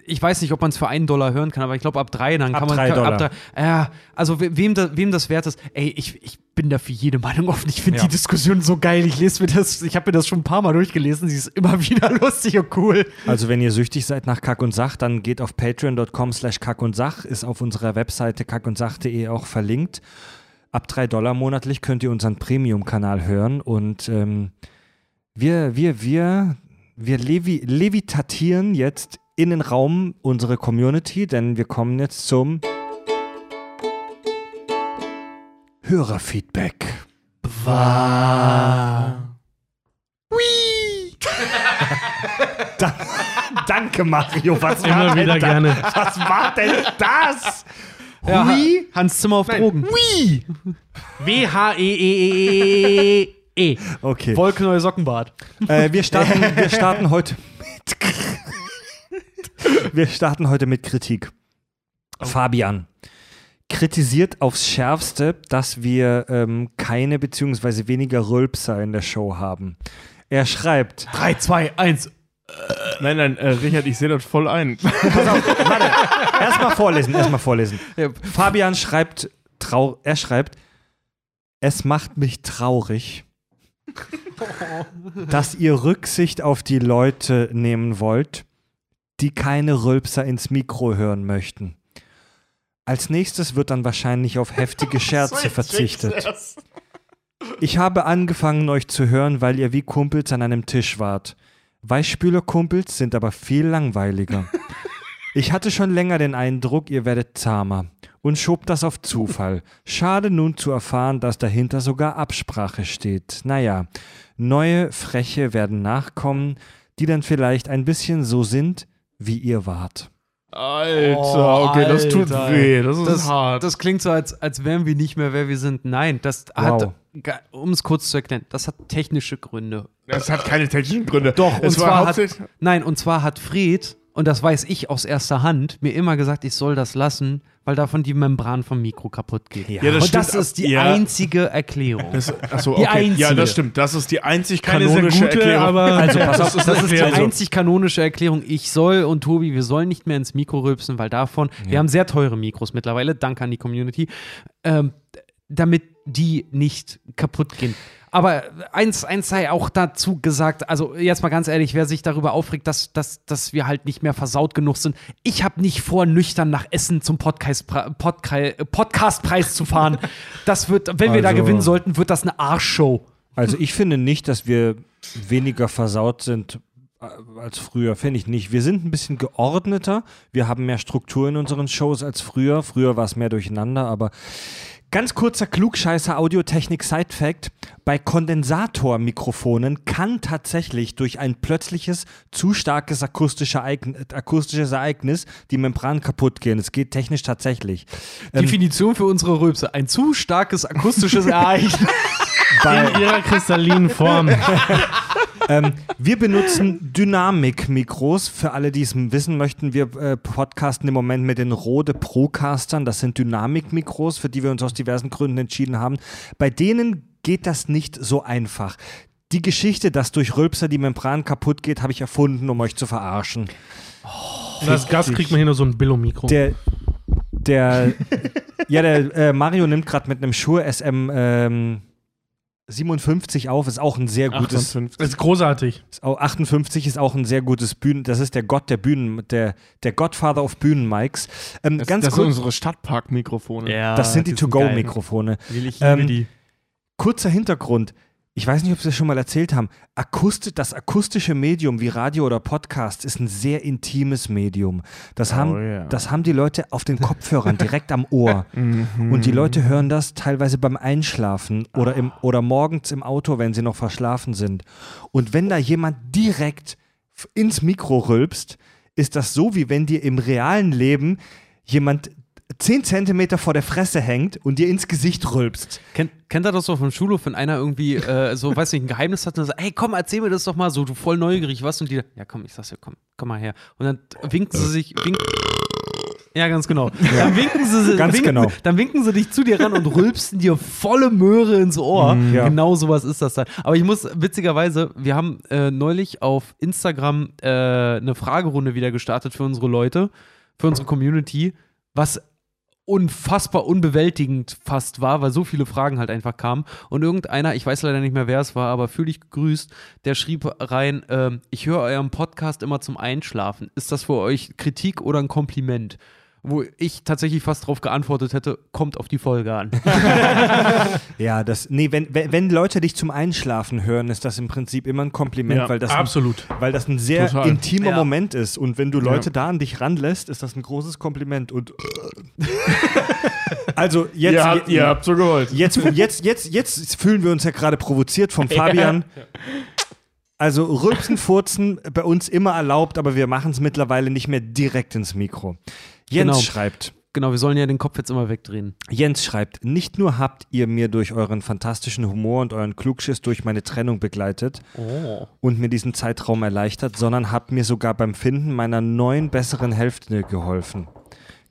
Ich weiß nicht, ob man es für einen Dollar hören kann, aber ich glaube ab drei, dann Ab kann man. drei Dollar. drei, ja, also we- wem, da, wem das wert ist, ey, ich, ich bin da für jede Meinung offen. Ich finde Ja. die Diskussion so geil. Ich lese mir das, ich habe mir das schon ein paar Mal durchgelesen. Sie ist immer wieder lustig und cool. Also wenn ihr süchtig seid nach Kack und Sach, dann geht auf patreon.com slash kack und Sach, ist auf unserer Webseite kackundsach.de auch verlinkt. Ab drei Dollar monatlich könnt ihr unseren Premium-Kanal hören und ähm, wir, wir, wir, wir levi levitatieren jetzt in den Raum unsere Community, denn wir kommen jetzt zum Hörerfeedback. Da, danke, Mario. Was war Immer denn wieder da? gerne. Was war denn das? Ja, Hui? Hans Zimmer auf Drogen. Hui! W-H-E-E-E-E-E. Okay. Wolke neue Sockenbart. Äh, wir, starten, wir starten heute mit. Wir starten heute mit Kritik. Fabian kritisiert aufs Schärfste, dass wir ähm, keine beziehungsweise weniger Rülpser in der Show haben. Er schreibt, 3, 2, 1. Nein, nein, äh, Richard, ich sehe das voll ein. Pass auf, warte. Erstmal vorlesen, erstmal vorlesen. Ja. Fabian schreibt, trau er schreibt, es macht mich traurig, dass ihr Rücksicht auf die Leute nehmen wollt, die keine Rülpser ins Mikro hören möchten. Als nächstes wird dann wahrscheinlich auf heftige Scherze verzichtet. Ich habe angefangen, euch zu hören, weil ihr wie Kumpels an einem Tisch wart. Weichspülerkumpels sind aber viel langweiliger. Ich hatte schon länger den Eindruck, ihr werdet zahmer und schob das auf Zufall. Schade nun zu erfahren, dass dahinter sogar Absprache steht. Naja, neue Freche werden nachkommen, die dann vielleicht ein bisschen so sind, wie ihr wart. Alter, okay, das tut Alter. weh. Das ist Das, hart. das klingt so, als, als wären wir nicht mehr, wer wir sind. Nein, das Wow. hat, um es kurz zu erklären, das hat technische Gründe. Das hat keine technischen Gründe. Doch, es und war zwar hat, hauptsächlich. nein, und zwar hat Fred, und das weiß ich aus erster Hand, mir immer gesagt, ich soll das lassen, weil davon die Membran vom Mikro kaputt geht. Ja, Ja, das und das stimmt, ist die ja. einzige Erklärung. Das, achso, Die okay. Ja, einzige. das stimmt. Das ist die einzig kanonische gute, Erklärung. aber Also, pass auf, Das ist die einzig kanonische Erklärung. Ich soll und Tobi, wir sollen nicht mehr ins Mikro rülpsen, weil davon, wir haben sehr teure Mikros mittlerweile, danke an die Community, ähm, damit die nicht kaputt gehen. Aber eins, eins sei auch dazu gesagt, also jetzt mal ganz ehrlich, wer sich darüber aufregt, dass, dass, dass wir halt nicht mehr versaut genug sind. Ich habe nicht vor, nüchtern nach Essen zum Podcast, Podcast, Podcastpreis zu fahren. Das wird, wenn wir da Also- gewinnen sollten, wird das eine Arschshow. Also ich finde nicht, dass wir weniger versaut sind äh, als früher, finde ich nicht. Wir sind ein bisschen geordneter, wir haben mehr Struktur in unseren Shows als früher. Früher war es mehr durcheinander, aber ganz kurzer Klugscheißer Audiotechnik Side Fact, bei Kondensatormikrofonen kann tatsächlich durch ein plötzliches zu starkes akustisches Ereignis, akustisches Ereignis die Membran kaputt gehen. Es geht technisch tatsächlich. Ähm, Definition für unsere Rülpse. Ein zu starkes akustisches Ereignis. in ihrer kristallinen Form. ähm, wir benutzen Dynamik-Mikros. Für alle, die es wissen möchten, wir äh, podcasten im Moment mit den Rode Procastern. Das sind Dynamik-Mikros, für die wir uns aus diversen Gründen entschieden haben. Bei denen geht das nicht so einfach. Die Geschichte, dass durch Rülpser die Membran kaputt geht, habe ich erfunden, um euch zu verarschen. Und als Gast kriegt man hier nur so ein Billo-Mikro. Der, der, ja, der äh, Mario nimmt gerade mit einem Shure SM ähm, 57 auf. Ist auch ein sehr gutes, 58. Das ist großartig. Ist auch 58 ist auch ein sehr gutes Bühnen. Das ist der Gott der Bühnen, der, der Godfather of Bühnenmics. Ähm, Das, ganz das sind kurz, unsere Stadtpark-Mikrofone. Ja, das sind die. To-Go-Mikrofone. Will ich Ähm, die. Kurzer Hintergrund. Ich weiß nicht, ob Sie das schon mal erzählt haben. Akusti das akustische Medium wie Radio oder Podcast ist ein sehr intimes Medium. Das, Oh haben, ja. das haben die Leute auf den Kopfhörern direkt am Ohr. Mhm. Und die Leute hören das teilweise beim Einschlafen oder, im, oder morgens im Auto, wenn sie noch verschlafen sind. Und wenn da jemand direkt ins Mikro rülpst, ist das so, wie wenn dir im realen Leben jemand 10 Zentimeter vor der Fresse hängt und dir ins Gesicht rülpst. Kennt, kennt ihr das doch vom Schulhof, wenn einer irgendwie äh, so, weiß nicht, ein Geheimnis hat und sagt, hey, komm, erzähl mir das doch mal so, du voll neugierig warst und die, ja komm, ich sag's dir, komm, komm mal her. Und dann winken sie sich, wink, ja, ganz genau. Dann winken sie, Ganz winken, genau. Dann winken sie dich zu dir ran und rülpsen dir volle Möhre ins Ohr. Ja. Genau sowas ist das dann. Aber ich muss, witzigerweise, wir haben äh, neulich auf Instagram äh, eine Fragerunde wieder gestartet für unsere Leute, für unsere Community, was unfassbar unbewältigend fast war, weil so viele Fragen halt einfach kamen. Und irgendeiner, ich weiß leider nicht mehr, wer es war, aber fühle ich gegrüßt, der schrieb rein, ähm, ich höre euren Podcast immer zum Einschlafen. Ist das für euch Kritik oder ein Kompliment? Wo ich tatsächlich fast drauf geantwortet hätte, kommt auf die Folge an. Ja, das, nee, wenn, wenn, wenn Leute dich zum Einschlafen hören, ist das im Prinzip immer ein Kompliment, Ja, weil, das Absolut. ein, weil das ein sehr Total. intimer Ja. Moment ist. Und wenn du Leute Ja. da an dich ranlässt, ist das ein großes Kompliment. Und also jetzt, ihr, habt, ihr habt so gewollt. Jetzt, jetzt, jetzt, jetzt fühlen wir uns ja gerade provoziert vom Fabian. Also Rülpsen, Furzen bei uns immer erlaubt, aber wir machen es mittlerweile nicht mehr direkt ins Mikro. Jens Genau. schreibt, genau, wir sollen ja den Kopf jetzt immer wegdrehen. Jens schreibt, nicht nur habt ihr mir durch euren fantastischen Humor und euren Klugschiss durch meine Trennung begleitet Oh. und mir diesen Zeitraum erleichtert, sondern habt mir sogar beim Finden meiner neuen besseren Hälfte geholfen.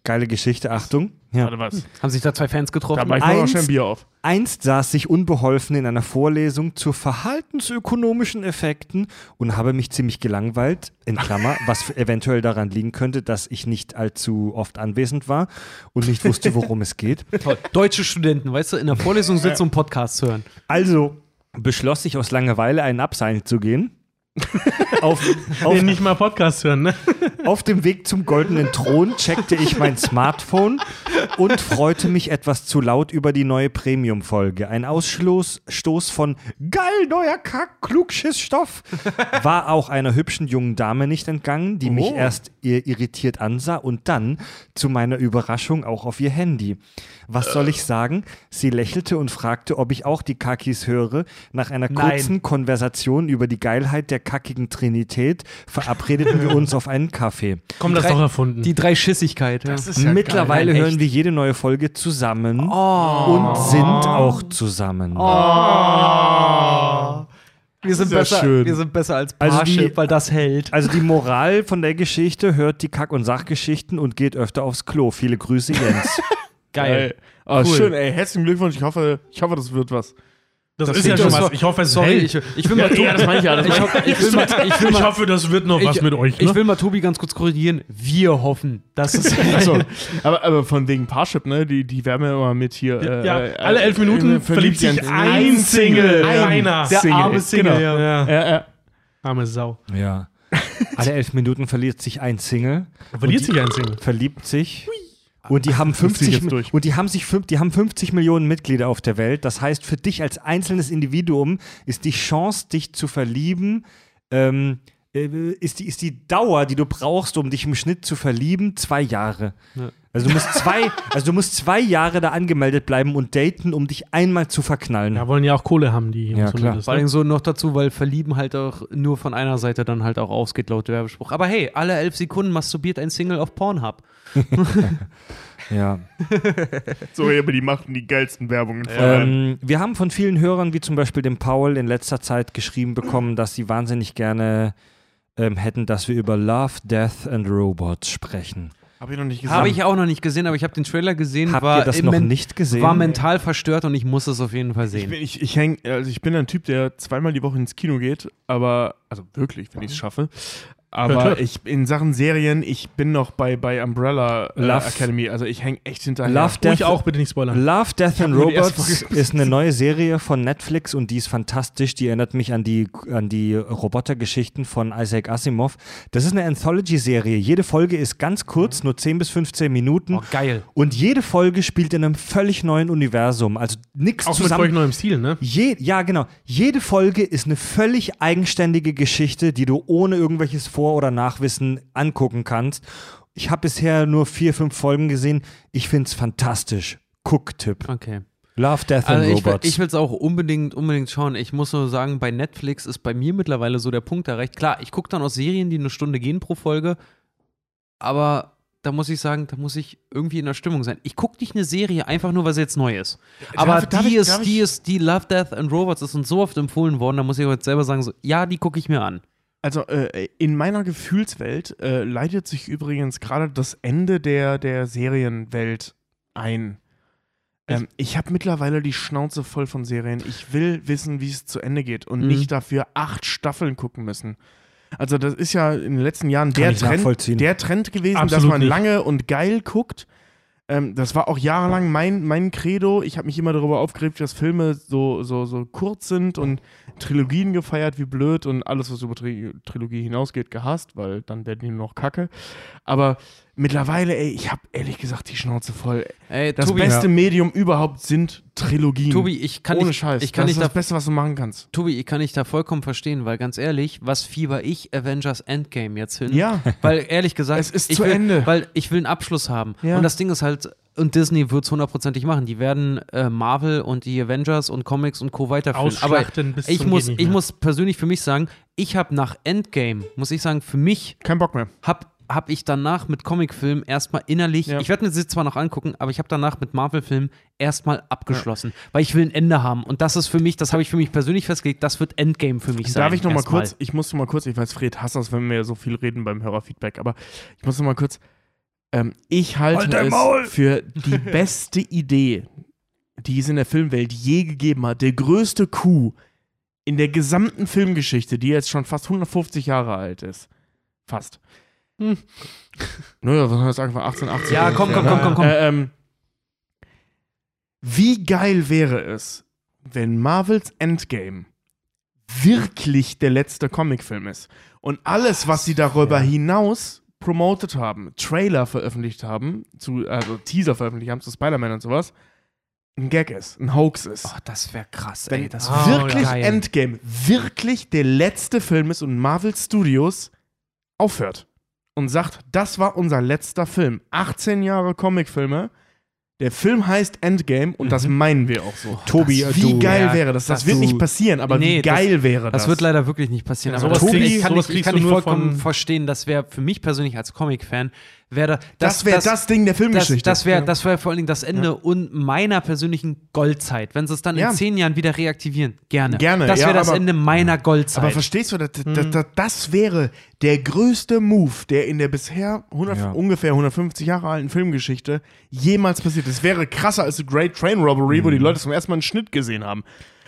Geile Geschichte, Achtung. Ja. Warte was. Haben sich da zwei Fans getroffen? Da mache ich mir noch ein Bier auf. Einst saß ich unbeholfen in einer Vorlesung zu verhaltensökonomischen Effekten und habe mich ziemlich gelangweilt, in Klammer, was eventuell daran liegen könnte, dass ich nicht allzu oft anwesend war und nicht wusste, worum es geht. Toll. Deutsche Studenten, weißt du, in der Vorlesung sitzen, um Podcasts zu hören. Also beschloss ich aus Langeweile einen Abseilen zu gehen. auf, auf, Nee, nicht mal Podcast hören, ne? Auf dem Weg zum goldenen Thron checkte ich mein Smartphone und freute mich etwas zu laut über die neue Premium-Folge. Ein Ausstoß Stoß von geil neuer Kack, Klugschissstoff war auch einer hübschen jungen Dame nicht entgangen, die mich Oh. erst ir- irritiert ansah und dann zu meiner Überraschung auch auf ihr Handy. Was soll ich sagen? Sie lächelte und fragte, ob ich auch die Kakis höre. Nach einer Nein. kurzen Konversation über die Geilheit der kackigen Trinität verabredeten wir uns auf einen Kaffee. Komm, das drei- doch erfunden. Die Dreischissigkeit. Ja. ist Mittlerweile Nein, hören wir jede neue Folge zusammen Oh. und sind auch zusammen. Wir sind, besser, schön. wir sind besser als Also Parship, die- weil das hält. Also die Moral von der Geschichte hört die Kack- und Sachgeschichten und geht öfter aufs Klo. Viele Grüße, Jens. Geil. Oh, Cool. Schön, ey. Herzlichen Glückwunsch. Ich hoffe, ich hoffe, das wird was. Das, das ist ja schon so- was. Ich hoffe, es Sorry, hält. ich, ich will mal Ja, ja, das meine ich ja, das ich, hoffe, ich, will mal, ich, will Ich mal, hoffe, das wird noch was mit euch, ne? ich will mal Tobi ganz kurz korrigieren. Wir hoffen, dass es Achso, aber, aber von wegen Parship, ne? Die, die werben ja immer mit hier. äh, ja, äh, alle elf Minuten äh, verliebt sich in ein Single. Einer. Der Single, arme Single, genau. ja. Ja. Arme Sau. ja. Alle elf Minuten verliert sich ein Single. Verliert sich ein Single. verliebt sich. Und die haben zieh ich 50 jetzt durch. und die haben sich fünf- die haben 50 Millionen Mitglieder auf der Welt. Das heißt, für dich als einzelnes Individuum ist die Chance, dich zu verlieben, ähm, äh, ist die, ist die Dauer, die du brauchst, um dich im Schnitt zu verlieben, zwei Jahre. Ja. Also du musst zwei, also du musst zwei Jahre da angemeldet bleiben und daten, um dich einmal zu verknallen. Ja, wollen ja auch Kohle haben, die Ja, klar. zumindest, Vor ne? allem so noch dazu, weil Verlieben halt auch nur von einer Seite dann halt auch ausgeht, laut Werbespruch. Aber hey, alle elf Sekunden masturbiert ein Single auf Pornhub. Ja. So, aber die machen die geilsten Werbungen. Ähm, wir haben von vielen Hörern, wie zum Beispiel dem Paul, in letzter Zeit geschrieben bekommen, dass sie wahnsinnig gerne ähm, hätten, dass wir über Love, Death and Robots sprechen. Hab ich noch nicht gesehen. Habe ich auch noch nicht gesehen, aber ich habe den Trailer gesehen. Habt war ihr das noch nicht gesehen? War mental verstört und ich muss es auf jeden Fall Ich, sehen. bin- ich, ich, häng, also ich bin ein Typ, der zweimal die Woche ins Kino geht, aber, also wirklich, wenn ich es schaffe. Aber ich in Sachen Serien, ich bin noch bei, bei Umbrella äh, Love- Academy, also ich hänge echt hinterher. Love, Death, auch, bitte nicht spoilern. Love, Death and Robots ist eine neue Serie von Netflix und die ist fantastisch. Die erinnert mich an die, an die Robotergeschichten von Isaac Asimov. Das ist eine Anthology-Serie. Jede Folge ist ganz kurz, nur 10 bis 15 Minuten. Oh, geil. Und jede Folge spielt in einem völlig neuen Universum. Also nichts Auch mit zusammen. völlig neuem Stil, ne? Je, ja, genau. Jede Folge ist eine völlig eigenständige Geschichte, die du ohne irgendwelches Vor- oder Nachwissen angucken kannst. Ich habe bisher nur vier, fünf Folgen gesehen. Ich finde es fantastisch. Guck-Tipp. Okay. Love, Death and Also ich, will- Robots. ich will es auch unbedingt, unbedingt schauen. Ich muss nur sagen, bei Netflix ist bei mir mittlerweile so der Punkt erreicht. Klar, ich gucke dann auch Serien, die eine Stunde gehen pro Folge, aber da muss ich sagen, da muss ich irgendwie in der Stimmung sein. Ich gucke nicht eine Serie einfach nur, weil sie jetzt neu ist. Aber Darf- darf die ich- ist, die ist, die Love, Death and Robots ist uns so oft empfohlen worden, da muss ich jetzt selber sagen, so, ja, die gucke ich mir an. Also äh, in meiner Gefühlswelt äh, leitet sich übrigens gerade das Ende der, der Serienwelt ein. Ähm, ich habe mittlerweile die Schnauze voll von Serien. Ich will wissen, wie es zu Ende geht und Mhm. nicht dafür acht Staffeln gucken müssen. Also das ist ja in den letzten Jahren der Trend, der Trend gewesen, dass Absolut man nicht. lange und geil guckt. Ähm, das war auch jahrelang mein, mein Credo. Ich habe mich immer darüber aufgeregt, dass Filme so, so, so kurz sind und Trilogien gefeiert wie blöd und alles, was über Tri Trilogie hinausgeht, gehasst, weil dann werden die nur noch kacke. Aber mittlerweile, ey, ich habe ehrlich gesagt die Schnauze voll. Ey, Das Tobi, beste Medium überhaupt sind Trilogien. Tobi, ich kann Ohne nicht, Scheiß. ich kann das nicht ist da, das Beste, was du machen kannst. Tobi, ich kann nicht da vollkommen verstehen, weil ganz ehrlich, was fieber ich Avengers Endgame jetzt hin? Ja. Weil ehrlich gesagt, Es ist zu will, Ende. Weil ich will einen Abschluss haben. Ja. Und das Ding ist halt, und Disney wird es hundertprozentig machen. Die werden äh, Marvel und die Avengers und Comics und Co. weiterführen. Aber ich muss, ich muss persönlich für mich sagen, ich habe nach Endgame, muss ich sagen, für mich Kein Bock mehr. Habe hab ich danach mit Comicfilmen erstmal innerlich, Ja. ich werde mir das jetzt zwar noch angucken, aber ich habe danach mit Marvel-Filmen erstmal abgeschlossen, weil ich will ein Ende haben. Und das ist für mich, das habe ich für mich persönlich festgelegt, das wird Endgame für mich sein. Darf ich noch mal kurz, ich muss noch mal kurz, ich weiß, Fred hasst das, wenn wir so viel reden beim Hörerfeedback, aber ich muss noch mal kurz, Ähm, ich halte Halt es Maul! für die beste Idee, die es in der Filmwelt je gegeben hat. Der größte Coup in der gesamten Filmgeschichte, die jetzt schon fast 150 Jahre alt ist. Fast. Hm. Naja, was soll ich sagen, von 1880. Ja, komm, komm, komm, komm, komm. Äh, ähm, wie geil wäre es, wenn Marvels Endgame wirklich der letzte Comicfilm ist und alles, was sie darüber hinaus promotet haben, Trailer veröffentlicht haben, zu, also Teaser veröffentlicht haben zu Spider-Man und sowas, ein Gag ist, ein Hoax ist. Oh, das wäre krass, Wenn ey. Das wär wirklich geil. Endgame wirklich der letzte Film ist und Marvel Studios aufhört und sagt, das war unser letzter Film. 18 Jahre Comicfilme. Der Film heißt Endgame und das meinen wir auch so. Tobi, Das, wie du- geil ja, wäre das? Das, das wird du- nicht passieren, aber Nee, wie das- geil wäre das? Das wird leider wirklich nicht passieren. Ja, aber sowas das kriegst- ich kann, sowas ich, ich kann nur vollkommen verstehen. Das wäre für mich persönlich als Comic-Fan, wäre das wäre das, Ding der das, Filmgeschichte. das wäre das wär vor allen Dingen das Ende und meiner persönlichen Goldzeit. Wenn sie es dann Ja. in zehn Jahren wieder reaktivieren, gerne. Gerne, Das ja, wäre das aber- Ende meiner Goldzeit. Aber verstehst du, das, das, das, das wäre der größte Move, der in der bisher 100, Ja. ungefähr 150 Jahre alten Filmgeschichte jemals passiert. Das wäre krasser als The Great Train Robbery, wo die Leute zum ersten Mal einen Schnitt gesehen haben.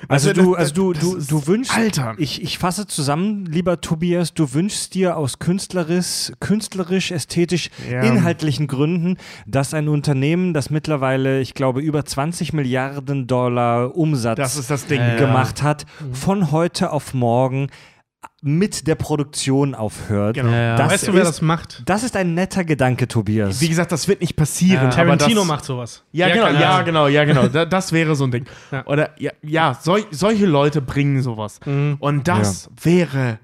Also, das- du, also du, du, du wünschst, Alter. Ich, ich fasse zusammen, lieber Tobias, du wünschst dir aus künstlerisch, künstlerisch, ästhetisch, Ja. inhaltlichen Gründen, dass ein Unternehmen, das mittlerweile, ich glaube, über 20 Milliarden Dollar Umsatz Das ist das Ding. Äh, gemacht hat, von heute auf morgen mit der Produktion aufhört. Genau. Ja, ja. Das weißt du, wer ist- das macht? Das ist ein netter Gedanke, Tobias. Wie gesagt, das wird nicht passieren. Ja. Tarantino das, macht sowas. Ja, genau, ja, das. genau, ja, genau. Da, das wäre so ein Ding. Ja. Oder ja, ja sol solche Leute bringen sowas. Mhm. Und das wäre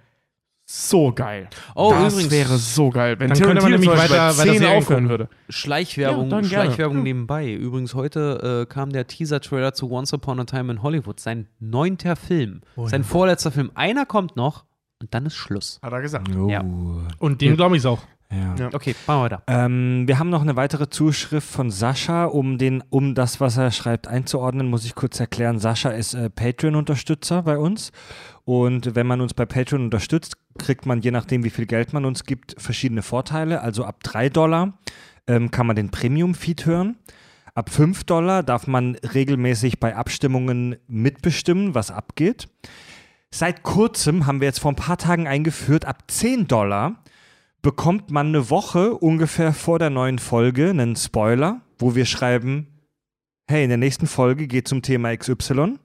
so geil. Oh, das übrigens. wäre so geil. Wenn Dann könnte man Tarantino nämlich weiter- weiter 10 Serien aufhören würde. Schleichwerbung, Ja. Schleichwerbung nebenbei. Übrigens, heute äh, kam der Teaser-Trailer zu Once Upon a Time in Hollywood. Sein neunter Film. Oh Sein vorletzter Film. Einer kommt noch und dann ist Schluss. Hat er gesagt. Oh, Ja. Und dem glaube ich es auch. ja. Ja. Okay, machen wir weiter. Ähm, wir haben noch eine weitere Zuschrift von Sascha. Um, den, um das, was er schreibt, einzuordnen, muss ich kurz erklären. Sascha ist äh, Patreon-Unterstützer bei uns. Und wenn man uns bei Patreon unterstützt, kriegt man, je nachdem, wie viel Geld man uns gibt, verschiedene Vorteile. Also ab 3 Dollar ähm, kann man den Premium-Feed hören. Ab 5 Dollar darf man regelmäßig bei Abstimmungen mitbestimmen, was abgeht. Seit kurzem haben wir jetzt vor ein paar Tagen eingeführt, ab 10 Dollar bekommt man eine Woche ungefähr vor der neuen Folge einen Spoiler, wo wir schreiben, hey, in der nächsten Folge geht zum Thema XY.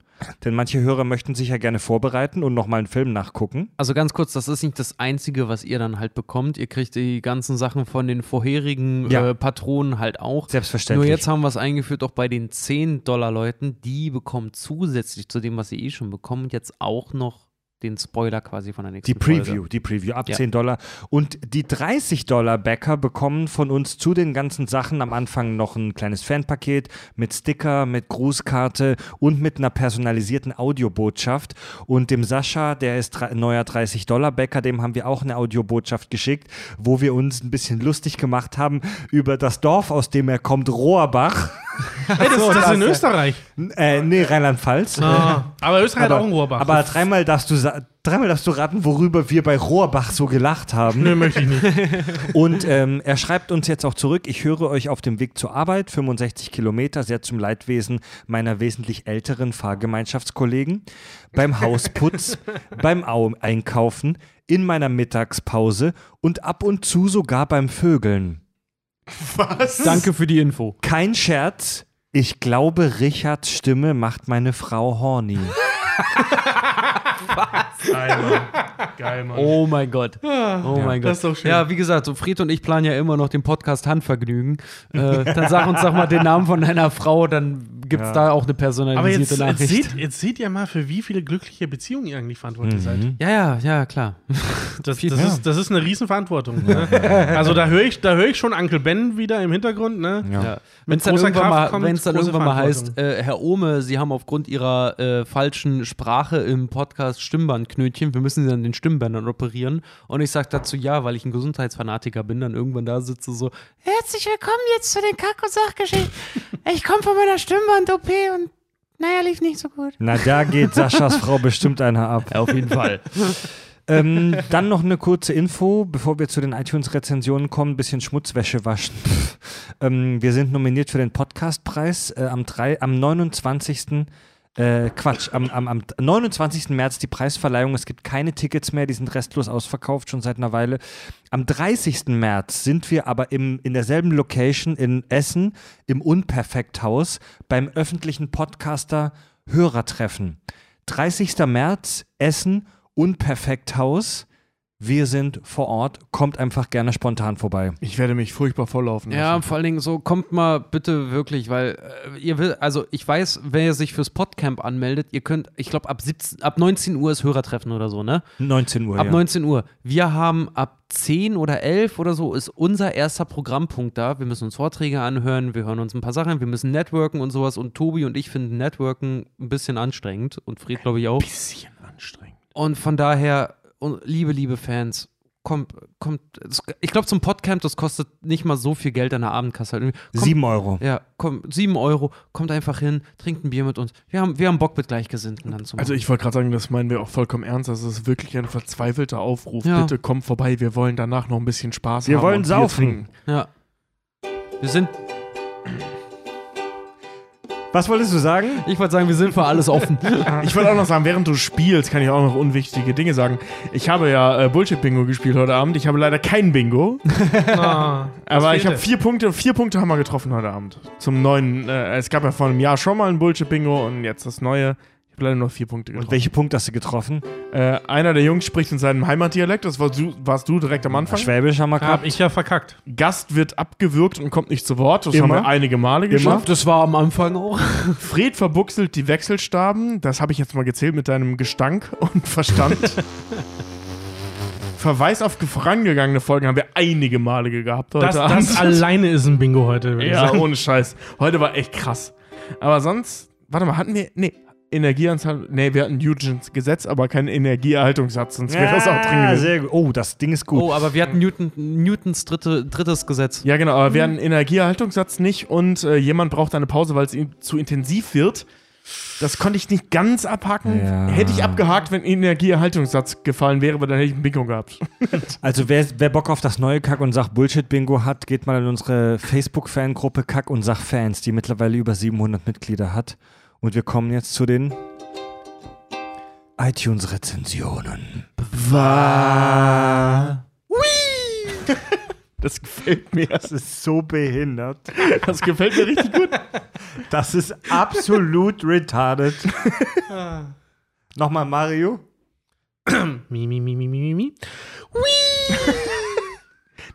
Denn manche Hörer möchten sich ja gerne vorbereiten und nochmal einen Film nachgucken. Also ganz kurz, das ist nicht das Einzige, was ihr dann halt bekommt. Ihr kriegt die ganzen Sachen von den vorherigen Ja. äh, Patronen halt auch. Selbstverständlich. Nur jetzt haben wir es eingeführt, auch bei den 10-Dollar-Leuten. Die bekommen zusätzlich zu dem, was sie eh schon bekommen, jetzt auch noch den Spoiler quasi von der nächsten Die Preview, Folge. die Preview ab Ja. 10 Dollar. Und die 30 Dollar Bäcker bekommen von uns zu den ganzen Sachen am Anfang noch ein kleines Fanpaket mit Sticker, mit Grußkarte und mit einer personalisierten Audiobotschaft. Und dem Sascha, der ist neuer 30 Dollar Bäcker, dem haben wir auch eine Audiobotschaft geschickt, wo wir uns ein bisschen lustig gemacht haben über das Dorf, aus dem er kommt, Rohrbach. Hey, das, das ist in Österreich. äh, nee, Rheinland-Pfalz. Ah, aber Österreich hat auch einen Rohrbach. Aber dreimal darfst du dreimal darfst du raten, worüber wir bei Rohrbach so gelacht haben. Nö, möchte ich nicht. Und ähm, er schreibt uns jetzt auch zurück, ich höre euch auf dem Weg zur Arbeit, 65 Kilometer, sehr zum Leidwesen meiner wesentlich älteren Fahrgemeinschaftskollegen, beim Hausputz, beim Au Einkaufen, in meiner Mittagspause und ab und zu sogar beim Vögeln. Was? Danke für die Info. Kein Scherz, ich glaube, Richards Stimme macht meine Frau horny. Geil, Mann. Geil, Mann. Oh mein Gott. Oh mein Gott. das ist doch schön. Ja, wie gesagt, so Fred und ich planen ja immer noch den Podcast Handvergnügen. Äh, dann sag uns doch mal den Namen von deiner Frau, dann gibt es Ja. da auch eine personalisierte jetzt, jetzt, Nachricht. seht, jetzt seht ihr mal, für wie viele glückliche Beziehungen ihr eigentlich verantwortlich seid. ja, ja, ja, klar. Das, das, ist, das ist eine Riesenverantwortung. Ne? Also da höre ich, da hör ich schon Onkel Ben wieder im Hintergrund. Ne? Ja. Wenn es dann irgendwann, mal, kommt dann irgendwann mal heißt, äh, Herr Ohme, Sie haben aufgrund Ihrer äh, falschen Sprache im Podcast Stimmbandknötchen, wir müssen Sie an den Stimmbändern operieren. Und ich sage dazu ja, weil ich ein Gesundheitsfanatiker bin, dann irgendwann da sitze so, herzlich willkommen jetzt zu den Kack- und Sachgeschichten. Ich komme von meiner Stimmband-OP und naja, lief nicht so gut. Na, da geht Saschas Frau bestimmt einer ab. Ja, auf jeden Fall. ähm, dann noch eine kurze Info, bevor wir zu den iTunes-Rezensionen kommen, ein bisschen Schmutzwäsche waschen. ähm, wir sind nominiert für den Podcastpreis äh, am, drei, am 29. Äh, Quatsch, am, am, am 29. März die Preisverleihung. Es gibt keine Tickets mehr, die sind restlos ausverkauft, schon seit einer Weile. Am 30. März sind wir aber im, in derselben Location in Essen, im Unperfekthaus, beim öffentlichen Podcaster Hörertreffen. 30. März, Essen, Unperfekthaus. Wir sind vor Ort. Kommt einfach gerne spontan vorbei. Ich werde mich furchtbar volllaufen. Ja, lassen. vor allen Dingen so, kommt mal bitte wirklich, weil äh, ihr will, also ich weiß, wer ihr sich fürs Podcamp anmeldet, ihr könnt, ich glaube, ab, 17 ab 19 Uhr ist Hörertreffen oder so, ne? 19 Uhr. Ab ja. 19 Uhr. Wir haben ab 10 oder 11 oder so ist unser erster Programmpunkt da. Wir müssen uns Vorträge anhören, wir hören uns ein paar Sachen an, wir müssen networken und sowas. Und Tobi und ich finden Networken ein bisschen anstrengend und Fred, glaube ich, auch. bisschen anstrengend. Und von daher, liebe, liebe Fans, kommt, kommt, ich glaube, zum Podcamp, das kostet nicht mal so viel Geld an der Abendkasse. Kommt, 7 Euro. Ja, komm, sieben Euro, kommt einfach hin, trinkt ein Bier mit uns. Wir haben, wir haben Bock mit Gleichgesinnten dann zu machen. Also ich wollte gerade sagen, das meinen wir auch vollkommen ernst. Das ist wirklich ein verzweifelter Aufruf. Ja. Bitte kommt vorbei. Wir wollen danach noch ein bisschen Spaß Wir haben. wollen und Bier saufen. ja. Wir sind, Was wolltest du sagen? ich wollte sagen, wir sind für alles offen. Ich wollte auch noch sagen, während du spielst, kann ich auch noch unwichtige Dinge sagen. Ich habe ja äh, Bullshit-Bingo gespielt heute Abend. Ich habe leider kein Bingo. Ah, Aber ich habe vier Punkte, vier Punkte haben wir getroffen heute Abend. Zum neuen, äh, es gab ja vor einem Jahr schon mal ein Bullshit-Bingo und jetzt das neue. Ich habe leider nur vier Punkte getroffen. Und welche Punkte hast du getroffen? Äh, einer der Jungs spricht in seinem Heimatdialekt, das warst du, warst du direkt am Anfang. Schwäbisch haben wir Hab gehabt. ich ja verkackt. Gast wird abgewürgt und kommt nicht zu Wort. Das Immer. haben wir einige Male geschafft. Das war am Anfang auch. Fred verbuchselt die Wechselstaben. Das habe ich jetzt mal gezählt mit deinem Gestank und Verstand. Verweis auf vorangegangene Folgen haben wir einige Male gehabt heute Das, Abend. das alleine ist ein Bingo heute. ja, sagen. ohne Scheiß. Heute war echt krass. Aber sonst, warte mal, hatten wir, nee, Energieanzahl, nee, wir hatten Newtons Gesetz, aber keinen Energieerhaltungssatz, sonst wäre das auch drin gewesen. sehr gut. Oh, das Ding ist gut. Oh, aber wir hatten Newton, Newtons dritte, drittes Gesetz. Ja, genau, aber wir hatten Energieerhaltungssatz nicht und äh, jemand braucht eine Pause, weil es ihm zu intensiv wird. Das konnte ich nicht ganz abhaken. Ja. Hätte ich abgehakt, wenn Energieerhaltungssatz gefallen wäre, aber dann hätte ich ein Bingo gehabt. Also wer, wer Bock auf das neue Kack- und Sach-Bullshit-Bingo hat, geht mal in unsere Facebook-Fangruppe Kack- und Sach-Fans, die mittlerweile über 700 Mitglieder hat. Und wir kommen jetzt zu den iTunes-Rezensionen. Das gefällt mir. Das ist so behindert. Das gefällt mir richtig gut. Das ist absolut retarded. Nochmal Mario. Mi, mi, mi, mi, mi, mi, mi.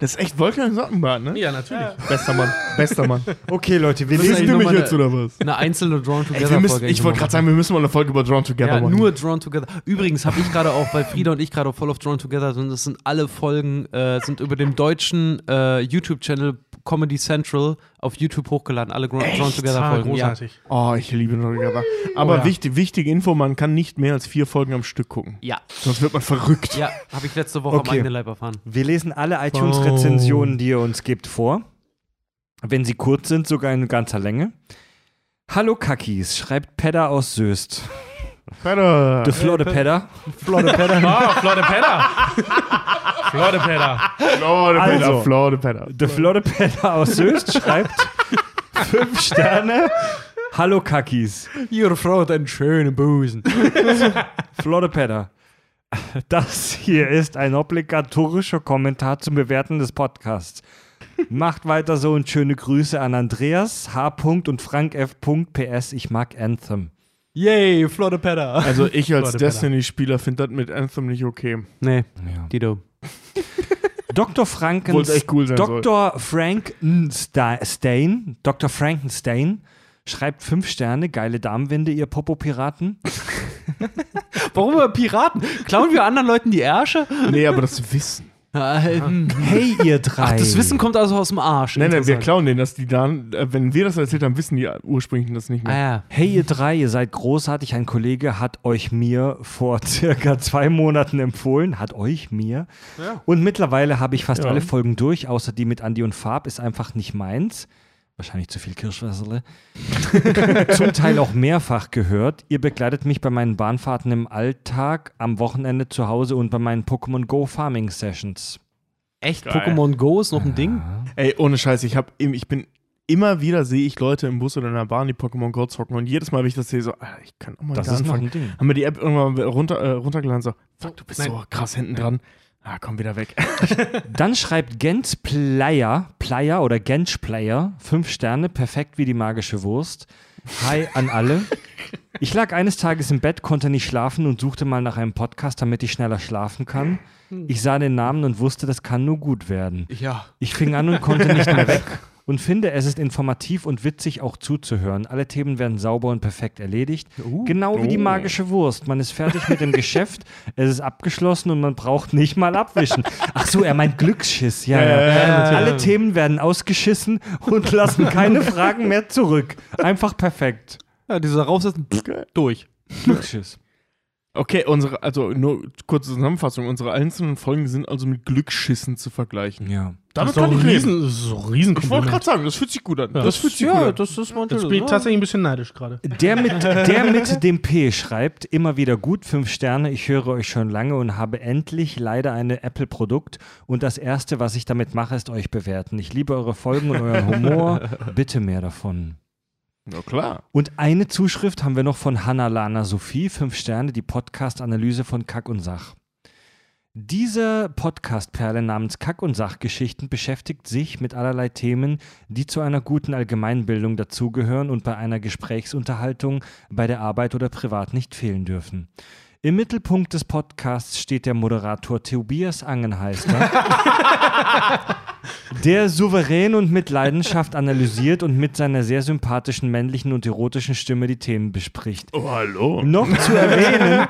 Das ist echt Wolfgang Sockenbart, ne? Ja, natürlich. Bester Mann. Bester Mann. Okay, Leute, wir lesen mich nochmal jetzt oder was? Eine einzelne Drawn Ey, Together wir müssen, Folge. ich wollte gerade sagen, wir müssen mal eine Folge über Drawn Together ja, machen. nur Drawn Together. Übrigens habe ich gerade auch, weil Frieda und ich gerade voll auf Drawn Together sind, das sind alle Folgen, äh, sind über dem deutschen äh, YouTube-Channel Comedy Central auf YouTube hochgeladen. Alle Drawn, Drawn Together Ah, Folgen. Ja. großartig. Oh, ich liebe Drawn Together. Aber Oh ja. wichtig, wichtige Info, man kann nicht mehr als vier Folgen am Stück gucken. Ja, Sonst wird man verrückt. ja habe ich letzte Woche Okay. am eigenen Leib erfahren. Wir lesen alle iTunes-Rezensionen, die ihr uns gebt, vor. Wenn sie kurz sind, sogar in ganzer Länge. Hallo Kackis, schreibt Pedder aus Söst. Peter. De Flodde Pedder. Flodde Pedder. Ah, Florde Pedder. Florde Pedder. Florde Also. Peter. Florde Peter. De Flodde Pedder aus Söst schreibt fünf Sterne. Hallo Kackis. Ihre Frau hat einen schönen Busen. Flodde Pedder. Das hier ist ein obligatorischer Kommentar zum Bewerten des Podcasts. Macht weiter so und schöne Grüße an Andreas H. und Frank F. PS. Ich mag Anthem. Yay, Florida Pedder. Also ich als. Destiny-Spieler finde das mit Anthem nicht okay. Nee, Ja. Dido. Dr. Franken Obwohl es echt cool sein. Dr. Frankenstein, Dr. Frankenstein schreibt fünf Sterne, geile Darmwinde, ihr Popo-Piraten. Warum über Piraten? Klauen wir anderen Leuten die Ärsche? Nee, aber das Wissen. Hey, ihr drei. Ach, das Wissen kommt also aus dem Arsch. Nein, nein, wir klauen denen, dass die dann, äh, wenn wir das erzählt haben, wissen die ursprünglich das nicht Ah mehr. ja. Hey, ihr drei, ihr seid großartig. Ein Kollege hat euch mir vor circa zwei Monaten empfohlen. Hat euch mir. Und mittlerweile habe ich fast Ja. alle Folgen durch, außer die mit Andy und Farb, ist einfach nicht meins. Wahrscheinlich zu viel Kirschwasserle, zum Teil auch mehrfach gehört. Ihr begleitet mich bei meinen Bahnfahrten im Alltag, am Wochenende zu Hause und bei meinen Pokémon Go Farming Sessions. Echt? Geil. Pokémon Go ist noch ein Ding? Ey, ohne Scheiß, ich, hab, im- ich bin immer wieder sehe ich Leute im Bus oder in der Bahn, die Pokémon Go zocken und jedes Mal, wenn ich das sehe, so, Alter, ich kann auch mal Das ist noch anfangen. ein Ding. Haben wir die App irgendwann runter, äh, runtergeladen, so, fuck, du bist Nein. so krass hinten dran. Ah, komm wieder weg. Dann schreibt Gens Player, Player oder Gensch Player, fünf Sterne, perfekt wie die magische Wurst. Hi an alle. Ich lag eines Tages im Bett, konnte nicht schlafen und suchte mal nach einem Podcast, damit ich schneller schlafen kann. Ich sah den Namen und wusste, das kann nur gut werden. Ja. Ich fing an und konnte nicht mehr weg und finde, es ist informativ und witzig auch zuzuhören. Alle Themen werden sauber und perfekt erledigt. Genau wie die Oh. magische Wurst. Man ist fertig mit dem Geschäft, es ist abgeschlossen und man braucht nicht mal abwischen. Ach so, er meint Glücksschiss. Ja, ja. Ja, Alle Themen werden ausgeschissen und lassen keine Fragen mehr zurück. Einfach perfekt. Ja, dieser Raufsetzen, durch. Glücksschiss. Okay, unsere, also nur kurze Zusammenfassung, unsere einzelnen Folgen sind also mit Glücksschissen zu vergleichen. Ja. Das ist Damit doch kann ein ich leben. Riesen, das ist ein Ich wollte gerade sagen, das fühlt sich gut an. Ja. Das fühlt sich gut an. das ist Jetzt bin ich tatsächlich ein bisschen neidisch gerade. Der mit, der mit dem P schreibt immer wieder gut, fünf Sterne. Ich höre euch schon lange und habe endlich leider ein Apple-Produkt. Und das Erste, was ich damit mache, ist euch bewerten. Ich liebe eure Folgen und euren Humor. Bitte mehr davon. Na klar. Und eine Zuschrift haben wir noch von Hanna Lana Sophie, fünf Sterne, die Podcast-Analyse von Kack und Sach. Diese Podcast-Perle namens Kack- und Sachgeschichten beschäftigt sich mit allerlei Themen, die zu einer guten Allgemeinbildung dazugehören und bei einer Gesprächsunterhaltung bei der Arbeit oder privat nicht fehlen dürfen. Im Mittelpunkt des Podcasts steht der Moderator Tobias Angenheister, der souverän und mit Leidenschaft analysiert und mit seiner sehr sympathischen männlichen und erotischen Stimme die Themen bespricht. Oh, hallo. Noch zu erwähnen,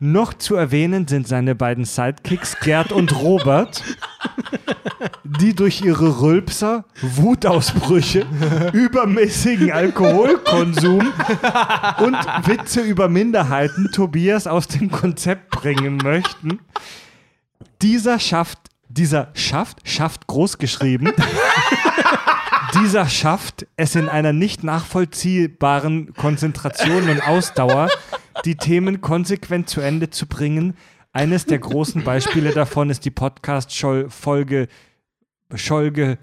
noch zu erwähnen sind seine beiden Sidekicks Gerd und Robert, die durch ihre Rülpser, Wutausbrüche, übermäßigen Alkoholkonsum und Witze über Minderheiten Tobias aus dem Konzept bringen möchten. Dieser schafft, dieser schafft, schafft groß geschrieben, dieser schafft es in einer nicht nachvollziehbaren Konzentration und Ausdauer, die Themen konsequent zu Ende zu bringen. Eines der großen Beispiele davon ist die Podcast-Folge, Scholge,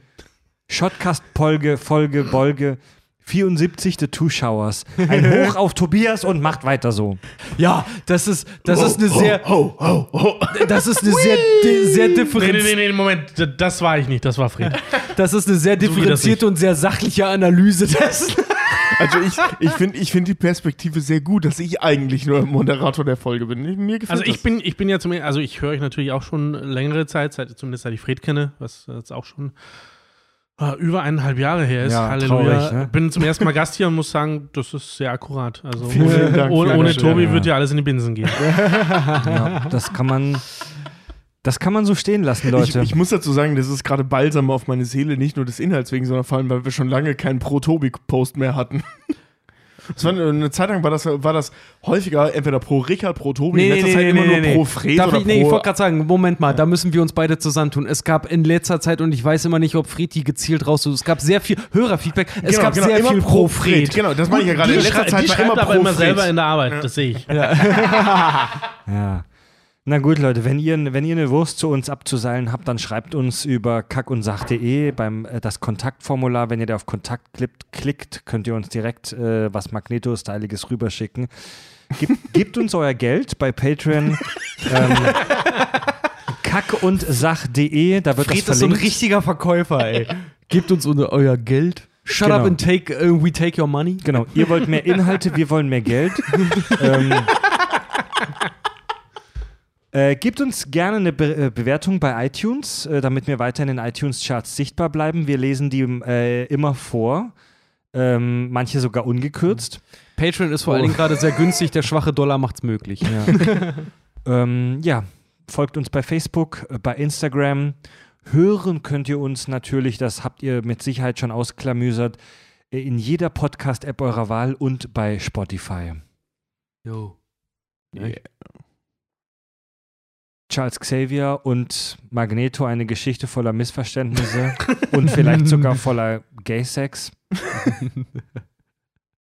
Shotcast-Polge, Folge, Bolge 74 The Two Showers. Ein Hoch auf Tobias und macht weiter so. Ja, das ist, das ist eine sehr, Ho, ho, ho. das ist eine sehr, di- sehr Nee, nee, differenzierte, nee, nee, Moment, das war ich nicht, das war Fred. das ist eine sehr differenzierte und sehr sachliche Analyse dessen. Also ich, ich finde ich find die Perspektive sehr gut, dass ich eigentlich nur Moderator der Folge bin. Mir gefällt Also ich das. bin, ich bin ja zum also ich höre euch natürlich auch schon längere Zeit, seit, zumindest seit ich Fred kenne, was jetzt auch schon äh, über eineinhalb Jahre her ist. Ja, Halleluja. traurig, ne? Bin zum ersten Mal Gast hier und muss sagen, das ist sehr akkurat. Also Vielen, ohne, vielen Dank. ohne, ohne. Tobi Ja. wird ja alles in die Binsen gehen. Ja, das kann man, das kann man so stehen lassen, Ich, Leute. ich muss dazu sagen, das ist gerade balsam auf meine Seele, nicht nur des Inhalts wegen, sondern vor allem, weil wir schon lange keinen Pro-Tobi-Post mehr hatten. Das war eine, eine Zeit lang war das, war das häufiger entweder pro Richard, pro Tobi, in letzter Zeit immer nur pro Fred Darf oder ich, nee, ich pro wollte gerade sagen, Moment mal, da müssen wir uns beide zusammentun. Es gab in letzter Zeit, und ich weiß immer nicht, ob Fred die gezielt raus, es gab sehr viel Hörerfeedback, es Genau, gab genau, sehr immer viel pro pro Fred. Fred. Genau, das meine ich ja gerade. In letzter Zeit war immer aber pro immer Fred. selber in der Arbeit, das sehe ich. Ja. Na gut, Leute, wenn ihr, wenn ihr eine Wurst zu uns abzuseilen habt, dann schreibt uns über kackundsach.de beim äh, das Kontaktformular. Wenn ihr da auf Kontakt klickt, klickt könnt ihr uns direkt äh, was Magneto-Styliges rüberschicken. Gebt, gebt uns euer Geld bei Patreon. ähm, kackundsach.de, da wird Fred das ist so ein verlinkt. richtiger Verkäufer, ey. Gebt uns euer Geld. Shut Genau. up and take, uh, we take your money. Genau, ihr wollt mehr Inhalte, wir wollen mehr Geld. ähm, äh, gebt uns gerne eine Be äh, Bewertung bei iTunes, äh, damit wir weiter in den iTunes-Charts sichtbar bleiben. Wir lesen die äh, immer vor, ähm, manche sogar ungekürzt. Patreon ist vor allen Dingen gerade sehr günstig, der schwache Dollar macht's möglich. Ja. ähm, ja, folgt uns bei Facebook, äh, bei Instagram. Hören könnt ihr uns natürlich, das habt ihr mit Sicherheit schon ausklamüsert, äh, in jeder Podcast-App eurer Wahl und bei Spotify. Jo. Yeah. Charles Xavier und Magneto eine Geschichte voller Missverständnisse und vielleicht sogar voller Gay-Sex.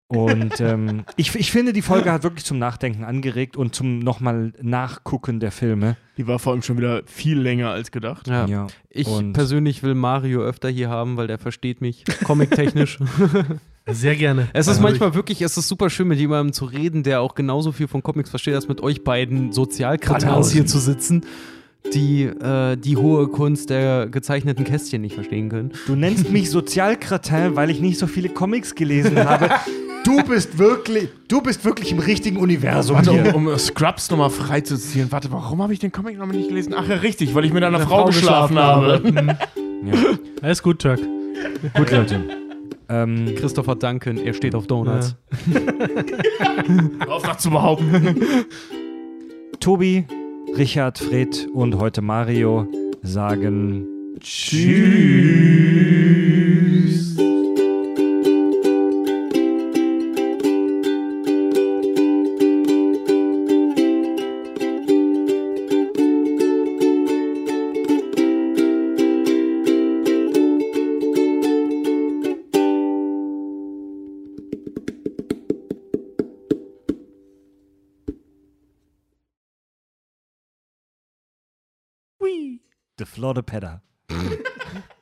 Und ähm, ich, ich finde, die Folge hat wirklich zum Nachdenken angeregt und zum nochmal Nachgucken der Filme. Die war vor allem schon wieder viel länger als gedacht. Ja. Ich und- persönlich will Mario öfter hier haben, weil der versteht mich comic-technisch. Sehr gerne. Es ist Also manchmal wirklich, es ist super schön, mit jemandem zu reden, der auch genauso viel von Comics versteht, als mit euch beiden Sozialkraters hier zu sitzen, die äh, die hohe Kunst der gezeichneten Kästchen nicht verstehen können. Du nennst mich Sozialkratin, weil ich nicht so viele Comics gelesen habe. Du bist wirklich, du bist wirklich im richtigen Universum Warte, hier. um, um Scrubs nochmal freizuziehen. Warte, warum habe ich den Comic noch nicht gelesen? Ach ja, richtig, weil ich mit einer Eine Frau, Frau geschlafen, geschlafen habe. Ja. Alles gut, Turk. Gut, Leute. Ähm, Christopher Duncan, er steht auf Donuts. Auf das zu behaupten. Tobi, Richard, Fred und heute Mario sagen Tschüss. lot of Lordepetter.